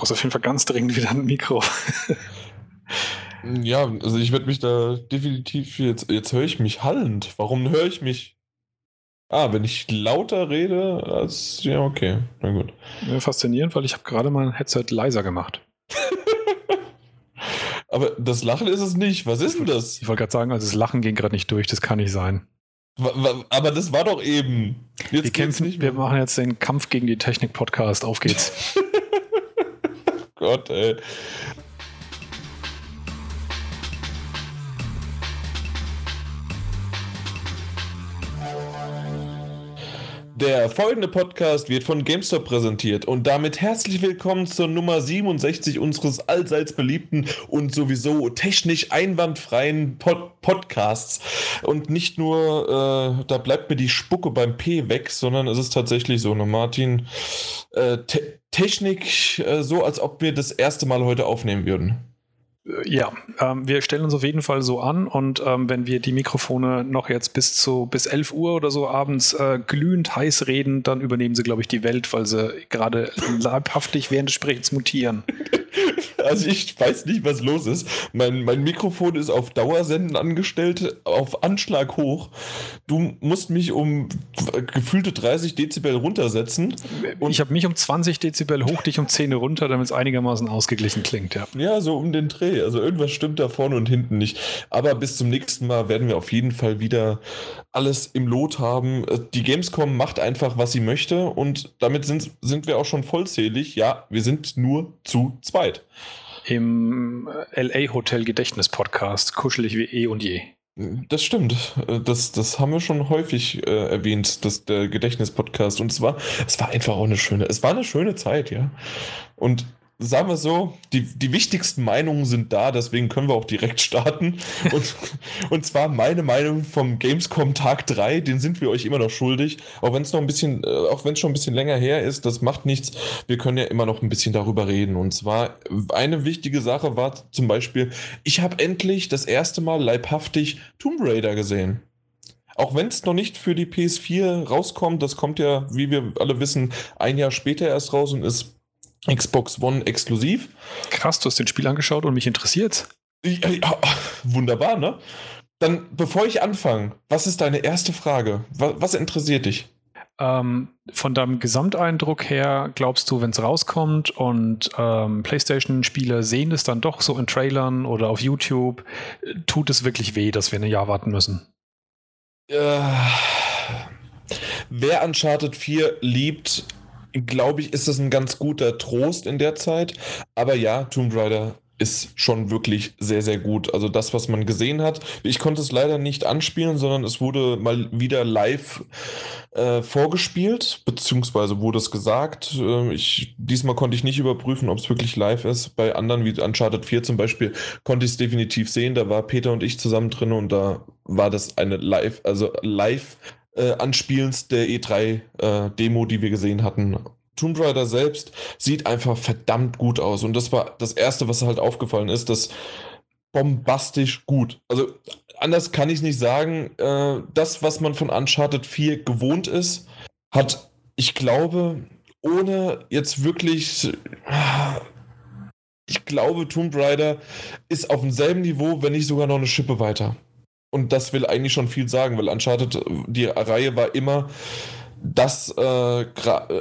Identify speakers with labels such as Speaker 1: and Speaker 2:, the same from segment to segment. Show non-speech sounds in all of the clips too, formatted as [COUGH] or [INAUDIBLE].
Speaker 1: brauchst auf jeden Fall ganz dringend wieder ein Mikro.
Speaker 2: ja, also ich werde mich da definitiv jetzt, jetzt höre ich mich hallend. Warum höre ich mich? Ah, wenn ich lauter rede, als, ja, okay, na gut.
Speaker 1: Ja, faszinierend, weil ich habe gerade mein Headset leiser gemacht. [LAUGHS]
Speaker 2: Aber das Lachen ist es nicht. Was ist denn das?
Speaker 1: Ich wollte gerade sagen, also das Lachen ging gerade nicht durch, das kann nicht sein.
Speaker 2: Aber das war doch eben.
Speaker 1: Jetzt wir kämpfen, nicht mehr. wir machen jetzt den Kampf gegen die Technik-Podcast. Auf geht's. [LAUGHS]
Speaker 2: Gott, ey. Der folgende Podcast wird von GameStop präsentiert und damit herzlich willkommen zur Nummer 67 unseres allseits beliebten und sowieso technisch einwandfreien Pod Podcasts. Und nicht nur, äh, da bleibt mir die Spucke beim P weg, sondern es ist tatsächlich so, ne Martin, äh, Te Technik äh, so, als ob wir das erste Mal heute aufnehmen würden.
Speaker 1: Ja, ähm, wir stellen uns auf jeden Fall so an und ähm, wenn wir die Mikrofone noch jetzt bis zu bis 11 Uhr oder so abends äh, glühend heiß reden, dann übernehmen sie, glaube ich, die Welt, weil sie gerade [LAUGHS] leibhaftig während des Sprechens mutieren.
Speaker 2: Also ich weiß nicht, was los ist. Mein, mein Mikrofon ist auf Dauersenden angestellt, auf Anschlag hoch. Du musst mich um gefühlte 30 Dezibel runtersetzen.
Speaker 1: ich habe mich um 20 Dezibel hoch, dich um 10 runter, damit es einigermaßen ausgeglichen klingt, ja.
Speaker 2: Ja, so um den Dreh. Also irgendwas stimmt da vorne und hinten nicht. Aber bis zum nächsten Mal werden wir auf jeden Fall wieder alles im Lot haben. Die Gamescom macht einfach, was sie möchte und damit sind, sind wir auch schon vollzählig. Ja, wir sind nur zu zweit
Speaker 1: im äh, LA Hotel Gedächtnis Podcast, kuschelig wie eh und je.
Speaker 2: Das stimmt. Das, das haben wir schon häufig äh, erwähnt, das, der Gedächtnis-Podcast. Und es war, es war einfach auch eine schöne, es war eine schöne Zeit, ja. Und sagen wir so, die, die wichtigsten Meinungen sind da, deswegen können wir auch direkt starten. [LAUGHS] Und, und zwar meine Meinung vom Gamescom Tag 3, den sind wir euch immer noch schuldig. Auch wenn es noch ein bisschen, äh, auch wenn es schon ein bisschen länger her ist, das macht nichts. Wir können ja immer noch ein bisschen darüber reden. Und zwar eine wichtige Sache war zum Beispiel, ich habe endlich das erste Mal leibhaftig Tomb Raider gesehen. Auch wenn es noch nicht für die PS4 rauskommt, das kommt ja, wie wir alle wissen, ein Jahr später erst raus und ist Xbox One exklusiv.
Speaker 1: Krass, du hast den Spiel angeschaut und mich interessiert.
Speaker 2: Ja, ja, wunderbar, ne? Dann, bevor ich anfange, was ist deine erste Frage? Was, was interessiert dich?
Speaker 1: Ähm, von deinem Gesamteindruck her, glaubst du, wenn es rauskommt und ähm, PlayStation-Spieler sehen es dann doch so in Trailern oder auf YouTube, tut es wirklich weh, dass wir ein Jahr warten müssen?
Speaker 2: Äh, wer Uncharted 4 liebt, glaube ich, ist das ein ganz guter Trost in der Zeit. Aber ja, Tomb Raider ist schon wirklich sehr, sehr gut. Also das, was man gesehen hat. Ich konnte es leider nicht anspielen, sondern es wurde mal wieder live äh, vorgespielt, beziehungsweise wurde es gesagt. Äh, ich, diesmal konnte ich nicht überprüfen, ob es wirklich live ist. Bei anderen wie Uncharted 4 zum Beispiel konnte ich es definitiv sehen. Da war Peter und ich zusammen drin und da war das eine live, also live äh, Anspielens der E3-Demo, äh, die wir gesehen hatten. Tomb Raider selbst sieht einfach verdammt gut aus. Und das war das Erste, was halt aufgefallen ist, das bombastisch gut. Also anders kann ich nicht sagen. Äh, das, was man von Uncharted 4 gewohnt ist, hat, ich glaube, ohne jetzt wirklich... Ich glaube, Tomb Raider ist auf demselben Niveau, wenn nicht sogar noch eine Schippe weiter. Und das will eigentlich schon viel sagen, weil Uncharted, die Reihe war immer das, äh,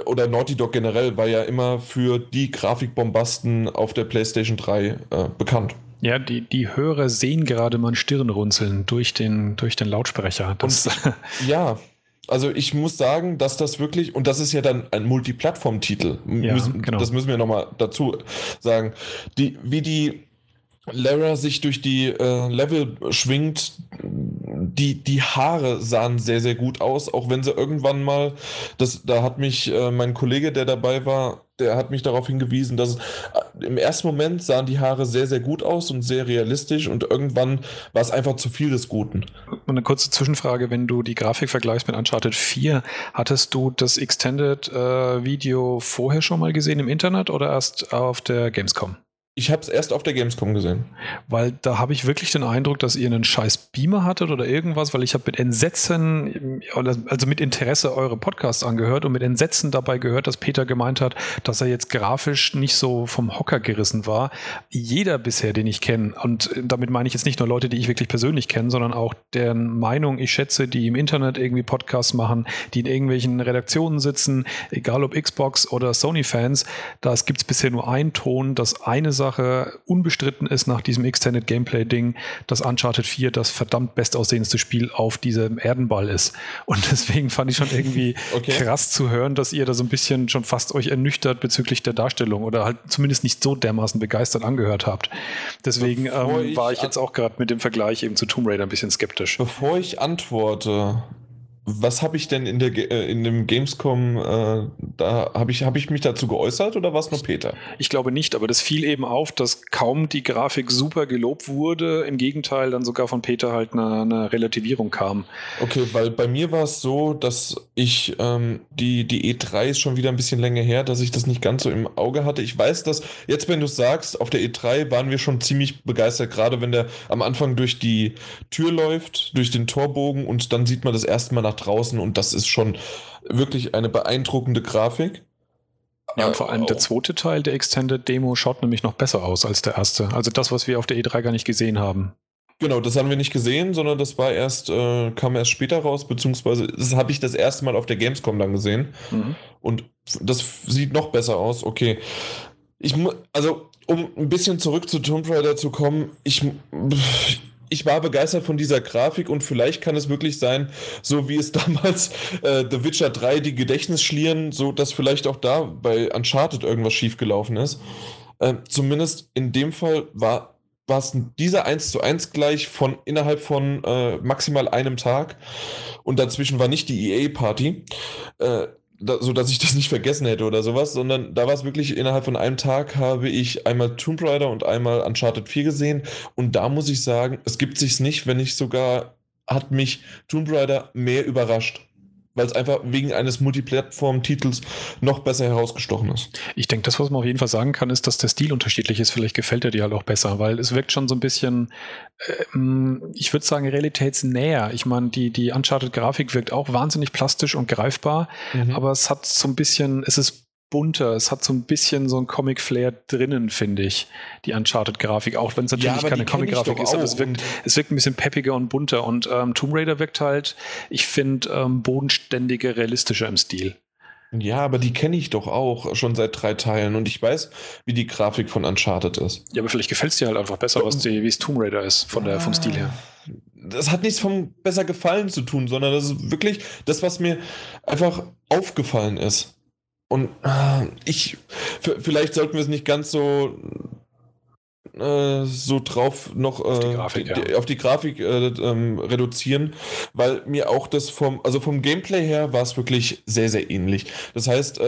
Speaker 2: oder Naughty Dog generell war ja immer für die Grafikbombasten auf der PlayStation 3 äh, bekannt.
Speaker 1: Ja, die, die Hörer sehen gerade mal Stirnrunzeln durch den, durch den Lautsprecher.
Speaker 2: Das Und, ja, also ich muss sagen, dass das wirklich, und das ist ja dann ein Multiplattform-Titel, ja, genau. das müssen wir nochmal dazu sagen, die, wie die Lara sich durch die äh, Level schwingt, die, die Haare sahen sehr, sehr gut aus, auch wenn sie irgendwann mal, das, da hat mich äh, mein Kollege, der dabei war, der hat mich darauf hingewiesen, dass äh, im ersten Moment sahen die Haare sehr, sehr gut aus und sehr realistisch und irgendwann war es einfach zu viel des Guten.
Speaker 1: Eine kurze Zwischenfrage, wenn du die Grafik vergleichst mit Uncharted 4, hattest du das Extended äh, Video vorher schon mal gesehen im Internet oder erst auf der Gamescom?
Speaker 2: Ich habe es erst auf der Gamescom gesehen.
Speaker 1: Weil da habe ich wirklich den Eindruck, dass ihr einen scheiß Beamer hattet oder irgendwas, weil ich habe mit Entsetzen, also mit Interesse eure Podcasts angehört und mit Entsetzen dabei gehört, dass Peter gemeint hat, dass er jetzt grafisch nicht so vom Hocker gerissen war. Jeder bisher, den ich kenne, und damit meine ich jetzt nicht nur Leute, die ich wirklich persönlich kenne, sondern auch deren Meinung ich schätze, die im Internet irgendwie Podcasts machen, die in irgendwelchen Redaktionen sitzen, egal ob Xbox oder Sony-Fans, da gibt es bisher nur einen Ton, dass eine Sache Sache unbestritten ist nach diesem Extended Gameplay-Ding, dass Uncharted 4 das verdammt bestaussehendste Spiel auf diesem Erdenball ist. Und deswegen fand ich schon irgendwie [LAUGHS] okay. krass zu hören, dass ihr da so ein bisschen schon fast euch ernüchtert bezüglich der Darstellung oder halt zumindest nicht so dermaßen begeistert angehört habt. Deswegen ähm, ich war ich jetzt auch gerade mit dem Vergleich eben zu Tomb Raider ein bisschen skeptisch.
Speaker 2: Bevor ich antworte, was habe ich denn in, der, äh, in dem Gamescom, äh, da habe ich, hab ich mich dazu geäußert oder war es nur Peter?
Speaker 1: Ich glaube nicht, aber das fiel eben auf, dass kaum die Grafik super gelobt wurde. Im Gegenteil, dann sogar von Peter halt eine, eine Relativierung kam.
Speaker 2: Okay, weil bei mir war es so, dass ich ähm, die, die E3 ist schon wieder ein bisschen länger her, dass ich das nicht ganz so im Auge hatte. Ich weiß, dass jetzt, wenn du sagst, auf der E3 waren wir schon ziemlich begeistert, gerade wenn der am Anfang durch die Tür läuft, durch den Torbogen und dann sieht man das erste Mal nach draußen und das ist schon wirklich eine beeindruckende Grafik.
Speaker 1: Ja, und vor allem der zweite Teil der Extended Demo schaut nämlich noch besser aus als der erste. Also das, was wir auf der E3 gar nicht gesehen haben.
Speaker 2: Genau, das haben wir nicht gesehen, sondern das war erst, äh, kam erst später raus, beziehungsweise das habe ich das erste Mal auf der Gamescom dann gesehen. Mhm. Und das sieht noch besser aus. Okay. Ich muss, also, um ein bisschen zurück zu Tomb Raider zu kommen, ich, ich war begeistert von dieser Grafik und vielleicht kann es wirklich sein, so wie es [LAUGHS] damals äh, The Witcher 3 die Gedächtnisschlieren, so dass vielleicht auch da bei Uncharted irgendwas schiefgelaufen ist. Äh, zumindest in dem Fall war war es dieser 1 zu 1 gleich von innerhalb von äh, maximal einem Tag und dazwischen war nicht die EA-Party. Äh, da, so dass ich das nicht vergessen hätte oder sowas, sondern da war es wirklich innerhalb von einem Tag habe ich einmal Tomb Raider und einmal Uncharted 4 gesehen. Und da muss ich sagen, es gibt sich's nicht, wenn nicht sogar hat mich Tomb Raider mehr überrascht weil es einfach wegen eines Multiplattform-Titels noch besser herausgestochen ist.
Speaker 1: Ich denke, das, was man auf jeden Fall sagen kann, ist, dass der Stil unterschiedlich ist. Vielleicht gefällt er dir halt auch besser, weil es wirkt schon so ein bisschen, äh, ich würde sagen, realitätsnäher. Ich meine, die, die Uncharted-Grafik wirkt auch wahnsinnig plastisch und greifbar, mhm. aber es hat so ein bisschen, es ist bunter. Es hat so ein bisschen so ein Comic-Flair drinnen, finde ich, die Uncharted-Grafik. Auch wenn es natürlich ja, keine Comic-Grafik ist, aber es wirkt, es wirkt ein bisschen peppiger und bunter. Und ähm, Tomb Raider wirkt halt, ich finde, ähm, bodenständiger, realistischer im Stil.
Speaker 2: Ja, aber die kenne ich doch auch schon seit drei Teilen und ich weiß, wie die Grafik von Uncharted ist.
Speaker 1: Ja, aber vielleicht gefällt es dir halt einfach besser, was die, wie es Tomb Raider ist, von der, vom Stil her.
Speaker 2: Das hat nichts vom besser gefallen zu tun, sondern das ist wirklich das, was mir einfach aufgefallen ist. Und äh, ich, vielleicht sollten wir es nicht ganz so äh, so drauf noch auf die äh, Grafik, die, ja. auf die Grafik äh, ähm, reduzieren, weil mir auch das vom, also vom Gameplay her war es wirklich sehr, sehr ähnlich. Das heißt,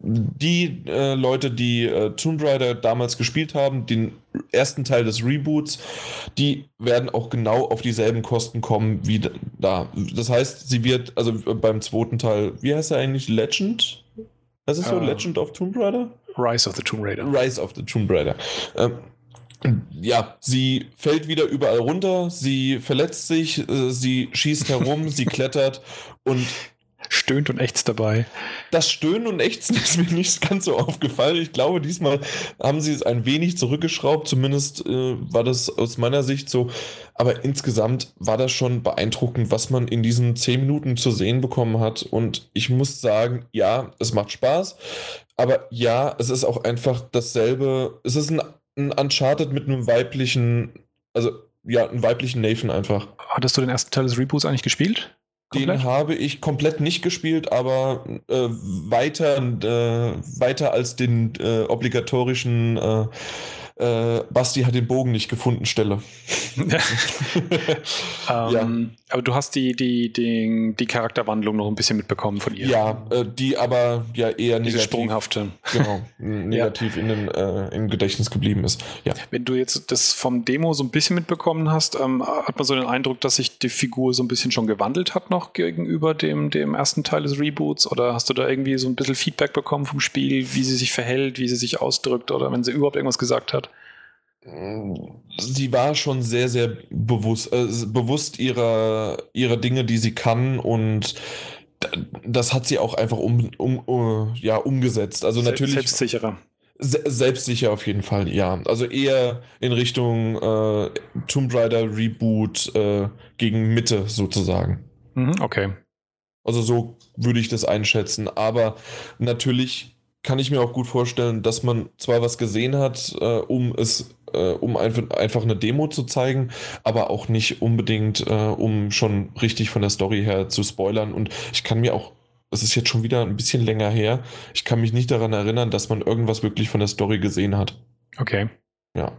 Speaker 2: die äh, Leute, die äh, Tomb Raider damals gespielt haben, den ersten Teil des Reboots, die werden auch genau auf dieselben Kosten kommen wie da. Das heißt, sie wird, also beim zweiten Teil, wie heißt er eigentlich? Legend? Was ist so? Uh, Legend of Tomb Raider?
Speaker 1: Rise of the Tomb Raider.
Speaker 2: Rise of the Tomb Raider. Ähm, ja, sie fällt wieder überall runter, sie verletzt sich, äh, sie schießt herum, sie [LAUGHS] klettert und
Speaker 1: stöhnt und ächzt dabei.
Speaker 2: Das Stöhnen und Ächzen [LAUGHS] ist mir nicht ganz so aufgefallen. Ich glaube, diesmal haben sie es ein wenig zurückgeschraubt. Zumindest äh, war das aus meiner Sicht so. Aber insgesamt war das schon beeindruckend, was man in diesen zehn Minuten zu sehen bekommen hat. Und ich muss sagen, ja, es macht Spaß. Aber ja, es ist auch einfach dasselbe. Es ist ein, ein Uncharted mit einem weiblichen, also ja, einen weiblichen Nathan einfach.
Speaker 1: Hattest du den ersten Teil des Reboots eigentlich gespielt?
Speaker 2: Komplett? Den habe ich komplett nicht gespielt, aber äh, weiter, äh, weiter als den äh, obligatorischen äh, Basti hat den Bogen nicht gefunden Stelle. [LAUGHS] [LAUGHS]
Speaker 1: ähm, ja. Aber du hast die, die, die, die Charakterwandlung noch ein bisschen mitbekommen von ihr.
Speaker 2: Ja, äh, die aber ja eher
Speaker 1: Diese negativ. sprunghafte.
Speaker 2: Genau, [LAUGHS] negativ ja. in den, äh, im Gedächtnis geblieben ist. Ja.
Speaker 1: Wenn du jetzt das vom Demo so ein bisschen mitbekommen hast, ähm, hat man so den Eindruck, dass sich die Figur so ein bisschen schon gewandelt hat noch gegenüber dem, dem ersten Teil des Reboots? Oder hast du da irgendwie so ein bisschen Feedback bekommen vom Spiel, wie sie sich verhält, wie sie sich ausdrückt oder wenn sie überhaupt irgendwas gesagt hat? Hat?
Speaker 2: Sie war schon sehr, sehr bewusst, äh, bewusst ihrer, ihrer Dinge, die sie kann und das hat sie auch einfach um, um, um ja, umgesetzt. Also natürlich.
Speaker 1: Selbstsicherer.
Speaker 2: Se selbstsicher auf jeden Fall, ja. Also eher in Richtung äh, Tomb Raider Reboot äh, gegen Mitte sozusagen.
Speaker 1: Mhm, okay.
Speaker 2: Also so würde ich das einschätzen. Aber natürlich kann ich mir auch gut vorstellen, dass man zwar was gesehen hat, äh, um es, äh, um einfach, einfach eine Demo zu zeigen, aber auch nicht unbedingt, äh, um schon richtig von der Story her zu spoilern. Und ich kann mir auch, es ist jetzt schon wieder ein bisschen länger her, ich kann mich nicht daran erinnern, dass man irgendwas wirklich von der Story gesehen hat.
Speaker 1: Okay.
Speaker 2: Ja.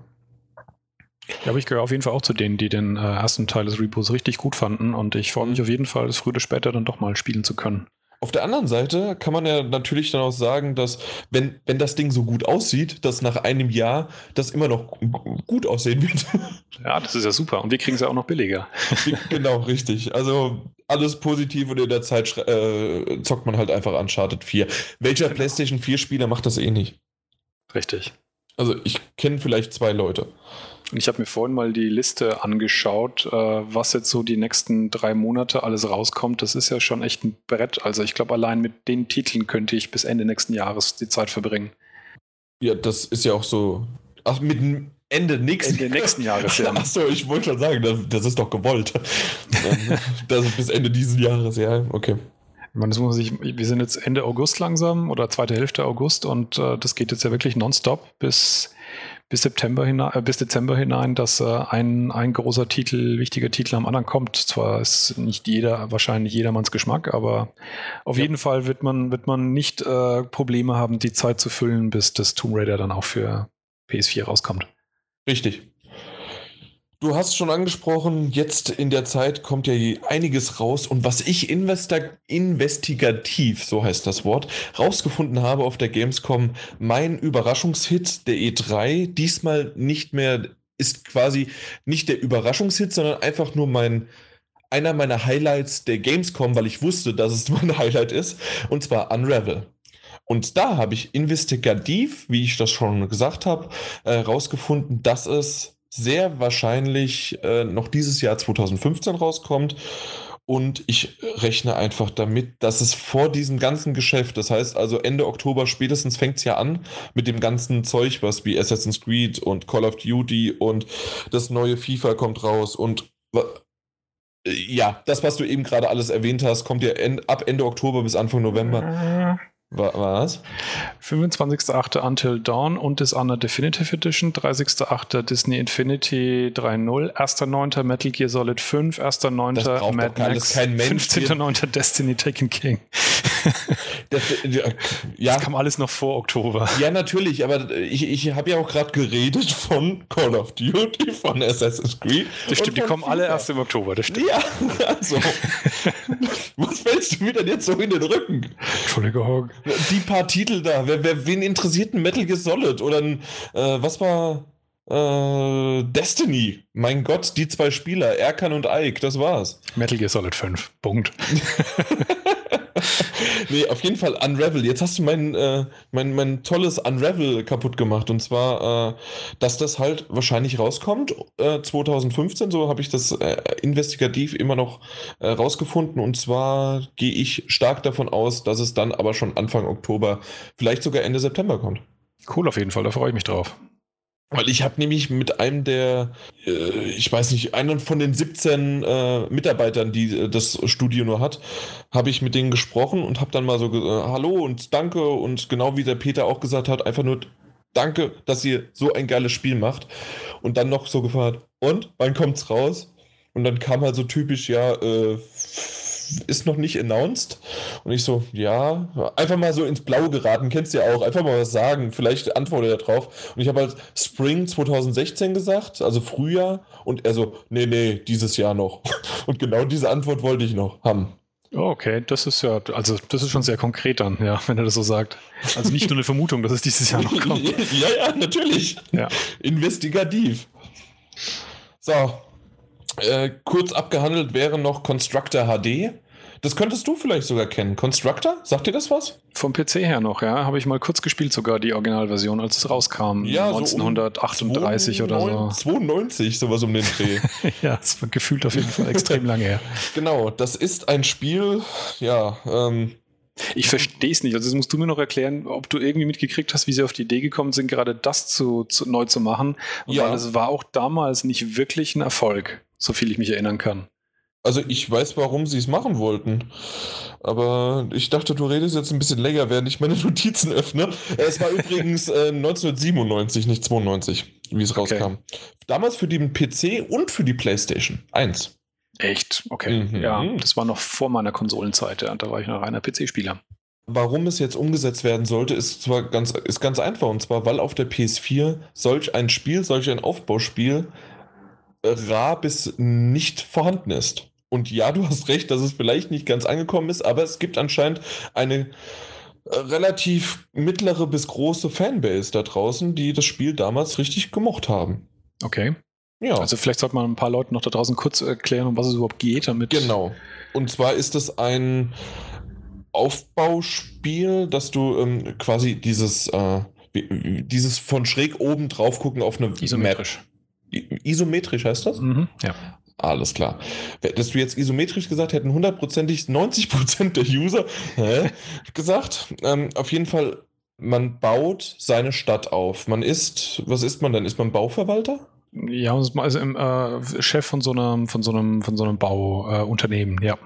Speaker 1: Ja, aber ich gehöre auf jeden Fall auch zu denen, die den äh, ersten Teil des Reboots richtig gut fanden und ich freue mich auf jeden Fall, es früher oder später dann doch mal spielen zu können.
Speaker 2: Auf der anderen Seite kann man ja natürlich dann auch sagen, dass wenn, wenn das Ding so gut aussieht, dass nach einem Jahr das immer noch gut aussehen wird. [LAUGHS]
Speaker 1: Ja, das ist ja super. Und wir kriegen es ja auch noch billiger.
Speaker 2: genau, richtig. Also alles positiv und in der Zeit äh, zockt man halt einfach Uncharted 4. Welcher genau. PlayStation 4-Spieler macht das eh nicht?
Speaker 1: Richtig.
Speaker 2: Also ich kenne vielleicht zwei Leute.
Speaker 1: Und ich habe mir vorhin mal die Liste angeschaut, äh, was jetzt so die nächsten drei Monate alles rauskommt. Das ist ja schon echt ein Brett. Also ich glaube, allein mit den Titeln könnte ich bis Ende nächsten Jahres die Zeit verbringen.
Speaker 2: Ja, das ist ja auch so. Ach, mit Ende nächsten,
Speaker 1: Ende nächsten Jahres,
Speaker 2: ja. [LAUGHS] Achso, ich wollte schon sagen, das, das ist doch gewollt. [LAUGHS] das ist bis Ende dieses Jahres, ja, okay.
Speaker 1: Ich meine, das muss sich, wir sind jetzt Ende August langsam oder zweite Hälfte August und äh, das geht jetzt ja wirklich nonstop bis bis September hinein, äh, bis Dezember hinein, dass äh, ein, ein großer Titel, wichtiger Titel am anderen kommt. Zwar ist nicht jeder, wahrscheinlich jedermanns Geschmack, aber auf ja. jeden Fall wird man, wird man nicht äh, Probleme haben, die Zeit zu füllen, bis das Tomb Raider dann auch für PS4 rauskommt.
Speaker 2: Richtig. Du hast schon angesprochen, jetzt in der Zeit kommt ja einiges raus und was ich investigativ, so heißt das Wort, rausgefunden habe auf der Gamescom, mein Überraschungshit der E3, diesmal nicht mehr, ist quasi nicht der Überraschungshit, sondern einfach nur mein, einer meiner Highlights der Gamescom, weil ich wusste, dass es [LAUGHS] mein Highlight ist, und zwar Unravel. Und da habe ich investigativ, wie ich das schon gesagt habe, äh, dass es sehr wahrscheinlich äh, noch dieses Jahr 2015 rauskommt. Und ich rechne einfach damit, dass es vor diesem ganzen Geschäft, das heißt also Ende Oktober spätestens fängt es ja an mit dem ganzen Zeug, was wie Assassin's Creed und Call of Duty und das neue FIFA kommt raus und ja, das, was du eben gerade alles erwähnt hast, kommt ja ab Ende Oktober bis Anfang November. Was?
Speaker 1: 25.8. Until Dawn und Dishonored Definitive Edition, 30.8. Disney Infinity 3.0, 1.9. Metal Gear Solid 5, 1.9. Mad Max, 15.9. Destiny Taken King. [LAUGHS]
Speaker 2: das, ja.
Speaker 1: das kam alles noch vor Oktober.
Speaker 2: Ja, natürlich, aber ich, ich habe ja auch gerade geredet von Call of Duty, von Assassin's Creed.
Speaker 1: Das stimmt, die kommen FIFA. alle erst im Oktober, das stimmt.
Speaker 2: Ja, also. [LAUGHS] was fällst du mir denn jetzt so in den Rücken?
Speaker 1: Entschuldigung.
Speaker 2: Die paar Titel da, wer, wer, wen interessiert ein Metal Gear Solid? Oder ein, äh, was war äh, Destiny? Mein Gott, die zwei Spieler, Erkan und Ike, das war's.
Speaker 1: Metal Gear Solid 5, Punkt. [LAUGHS] [LAUGHS]
Speaker 2: nee, auf jeden Fall Unravel. Jetzt hast du mein, äh, mein, mein tolles Unravel kaputt gemacht. Und zwar, äh, dass das halt wahrscheinlich rauskommt. Äh, 2015, so habe ich das äh, investigativ immer noch äh, rausgefunden. Und zwar gehe ich stark davon aus, dass es dann aber schon Anfang Oktober, vielleicht sogar Ende September kommt.
Speaker 1: Cool auf jeden Fall, da freue ich mich drauf.
Speaker 2: Weil ich habe nämlich mit einem der, äh, ich weiß nicht, einen von den 17 äh, Mitarbeitern, die äh, das Studio nur hat, habe ich mit denen gesprochen und habe dann mal so, äh, hallo und danke und genau wie der Peter auch gesagt hat, einfach nur danke, dass ihr so ein geiles Spiel macht. Und dann noch so gefragt, und wann kommt's raus? Und dann kam halt so typisch, ja, äh, ist noch nicht announced. Und ich so, ja, einfach mal so ins Blaue geraten, kennst du ja auch, einfach mal was sagen, vielleicht antwortet er drauf. Und ich habe halt Spring 2016 gesagt, also Frühjahr, und er so, nee, nee, dieses Jahr noch. [LAUGHS] Und genau diese Antwort wollte ich noch haben.
Speaker 1: Okay, das ist ja, also das ist schon sehr konkret dann, ja, wenn er das so sagt. Also nicht nur eine Vermutung, dass es dieses Jahr noch kommt. [LAUGHS]
Speaker 2: ja, ja, natürlich.
Speaker 1: Ja.
Speaker 2: Investigativ. So, äh, kurz abgehandelt wäre noch Constructor HD. Das könntest du vielleicht sogar kennen. Constructor? Sagt dir das was?
Speaker 1: Vom PC her noch, ja. Habe ich mal kurz gespielt, sogar die Originalversion, als es rauskam.
Speaker 2: Ja, so um
Speaker 1: 1938 oder so.
Speaker 2: 92, sowas um den Dreh. [LAUGHS]
Speaker 1: ja, es war gefühlt auf jeden Fall extrem lange her. [LAUGHS]
Speaker 2: Genau, das ist ein Spiel, ja, ähm,
Speaker 1: Ich verstehe es nicht. Also das musst du mir noch erklären, ob du irgendwie mitgekriegt hast, wie sie auf die Idee gekommen sind, gerade das zu, zu neu zu machen.
Speaker 2: Ja.
Speaker 1: Weil es war auch damals nicht wirklich ein Erfolg, so viel ich mich erinnern kann.
Speaker 2: Also ich weiß, warum sie es machen wollten. Aber ich dachte, du redest jetzt ein bisschen länger, während ich meine [LAUGHS] Notizen öffne. Es war übrigens äh, 1997, nicht 92, wie es
Speaker 1: Okay.
Speaker 2: rauskam. Damals für den PC und für die PlayStation 1.
Speaker 1: Echt? Okay.
Speaker 2: Mhm.
Speaker 1: Ja, das war noch vor meiner Konsolenzeit. Ja. Da war ich noch reiner PC-Spieler.
Speaker 2: Warum es jetzt umgesetzt werden sollte, ist zwar ganz, ist ganz einfach. Und zwar, weil auf der PS4 solch ein Spiel, solch ein Aufbauspiel rar bis nicht vorhanden ist. Und ja, du hast recht, dass es vielleicht nicht ganz angekommen ist, aber es gibt anscheinend eine äh, relativ mittlere bis große Fanbase da draußen, die das Spiel damals richtig gemocht haben.
Speaker 1: Okay.
Speaker 2: Ja.
Speaker 1: Also vielleicht sollte man ein paar Leuten noch da draußen kurz erklären, um was es überhaupt geht, damit.
Speaker 2: Genau. Und zwar ist es ein Aufbauspiel, dass du ähm, quasi dieses, äh, dieses von schräg oben drauf gucken auf eine
Speaker 1: Isometrisch.
Speaker 2: Map. Isometrisch heißt das?
Speaker 1: Mhm. Ja.
Speaker 2: Alles klar. Hättest du jetzt isometrisch gesagt, hätten hundertprozentig 90% der User hä, [LAUGHS] gesagt. Ähm, auf jeden Fall, man baut seine Stadt auf. Man ist, was ist man dann? Ist man Bauverwalter?
Speaker 1: Ja, also im, äh, Chef von so einem, von so einem, von so einem Bauunternehmen, äh, ja.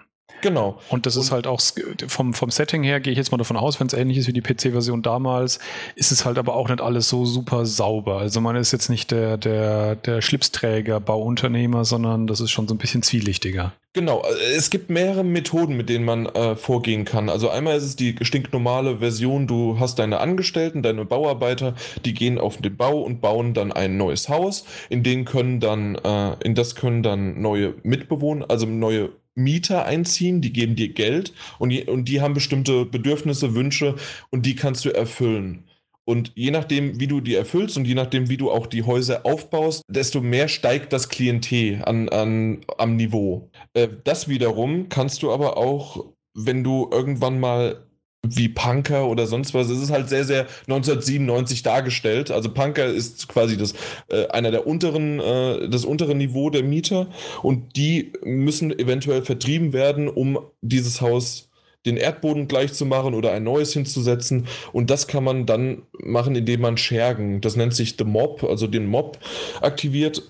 Speaker 2: Genau.
Speaker 1: Und das ist
Speaker 2: Und-
Speaker 1: halt auch vom, vom Setting her, gehe ich jetzt mal davon aus, wenn es ähnlich ist wie die PC-Version damals, ist es halt aber auch nicht alles so super sauber. Also man ist jetzt nicht der, der, der Schlipsträger Bauunternehmer, sondern das ist schon so ein bisschen zwielichtiger.
Speaker 2: Genau, es gibt mehrere Methoden, mit denen man äh, vorgehen kann. Also einmal ist es die stinknormale Version, du hast deine Angestellten, deine Bauarbeiter, die gehen auf den Bau und bauen dann ein neues Haus. In den können dann, äh, in das können dann neue Mitbewohner, also neue Mieter einziehen, die geben dir Geld und, die- und die haben bestimmte Bedürfnisse, Wünsche und die kannst du erfüllen. Und je nachdem, wie du die erfüllst und je nachdem, wie du auch die Häuser aufbaust, desto mehr steigt das Klientel an, an, am Niveau. Äh, das wiederum kannst du aber auch, wenn du irgendwann mal wie Punker oder sonst was, es ist halt sehr, sehr 1997 dargestellt. Also Punker ist quasi das, äh, einer der unteren, äh, das untere Niveau der Mieter und die müssen eventuell vertrieben werden, um dieses Haus den Erdboden gleich zu machen oder ein neues hinzusetzen. Und das kann man dann machen, indem man Schergen, das nennt sich The Mob, also den Mob aktiviert.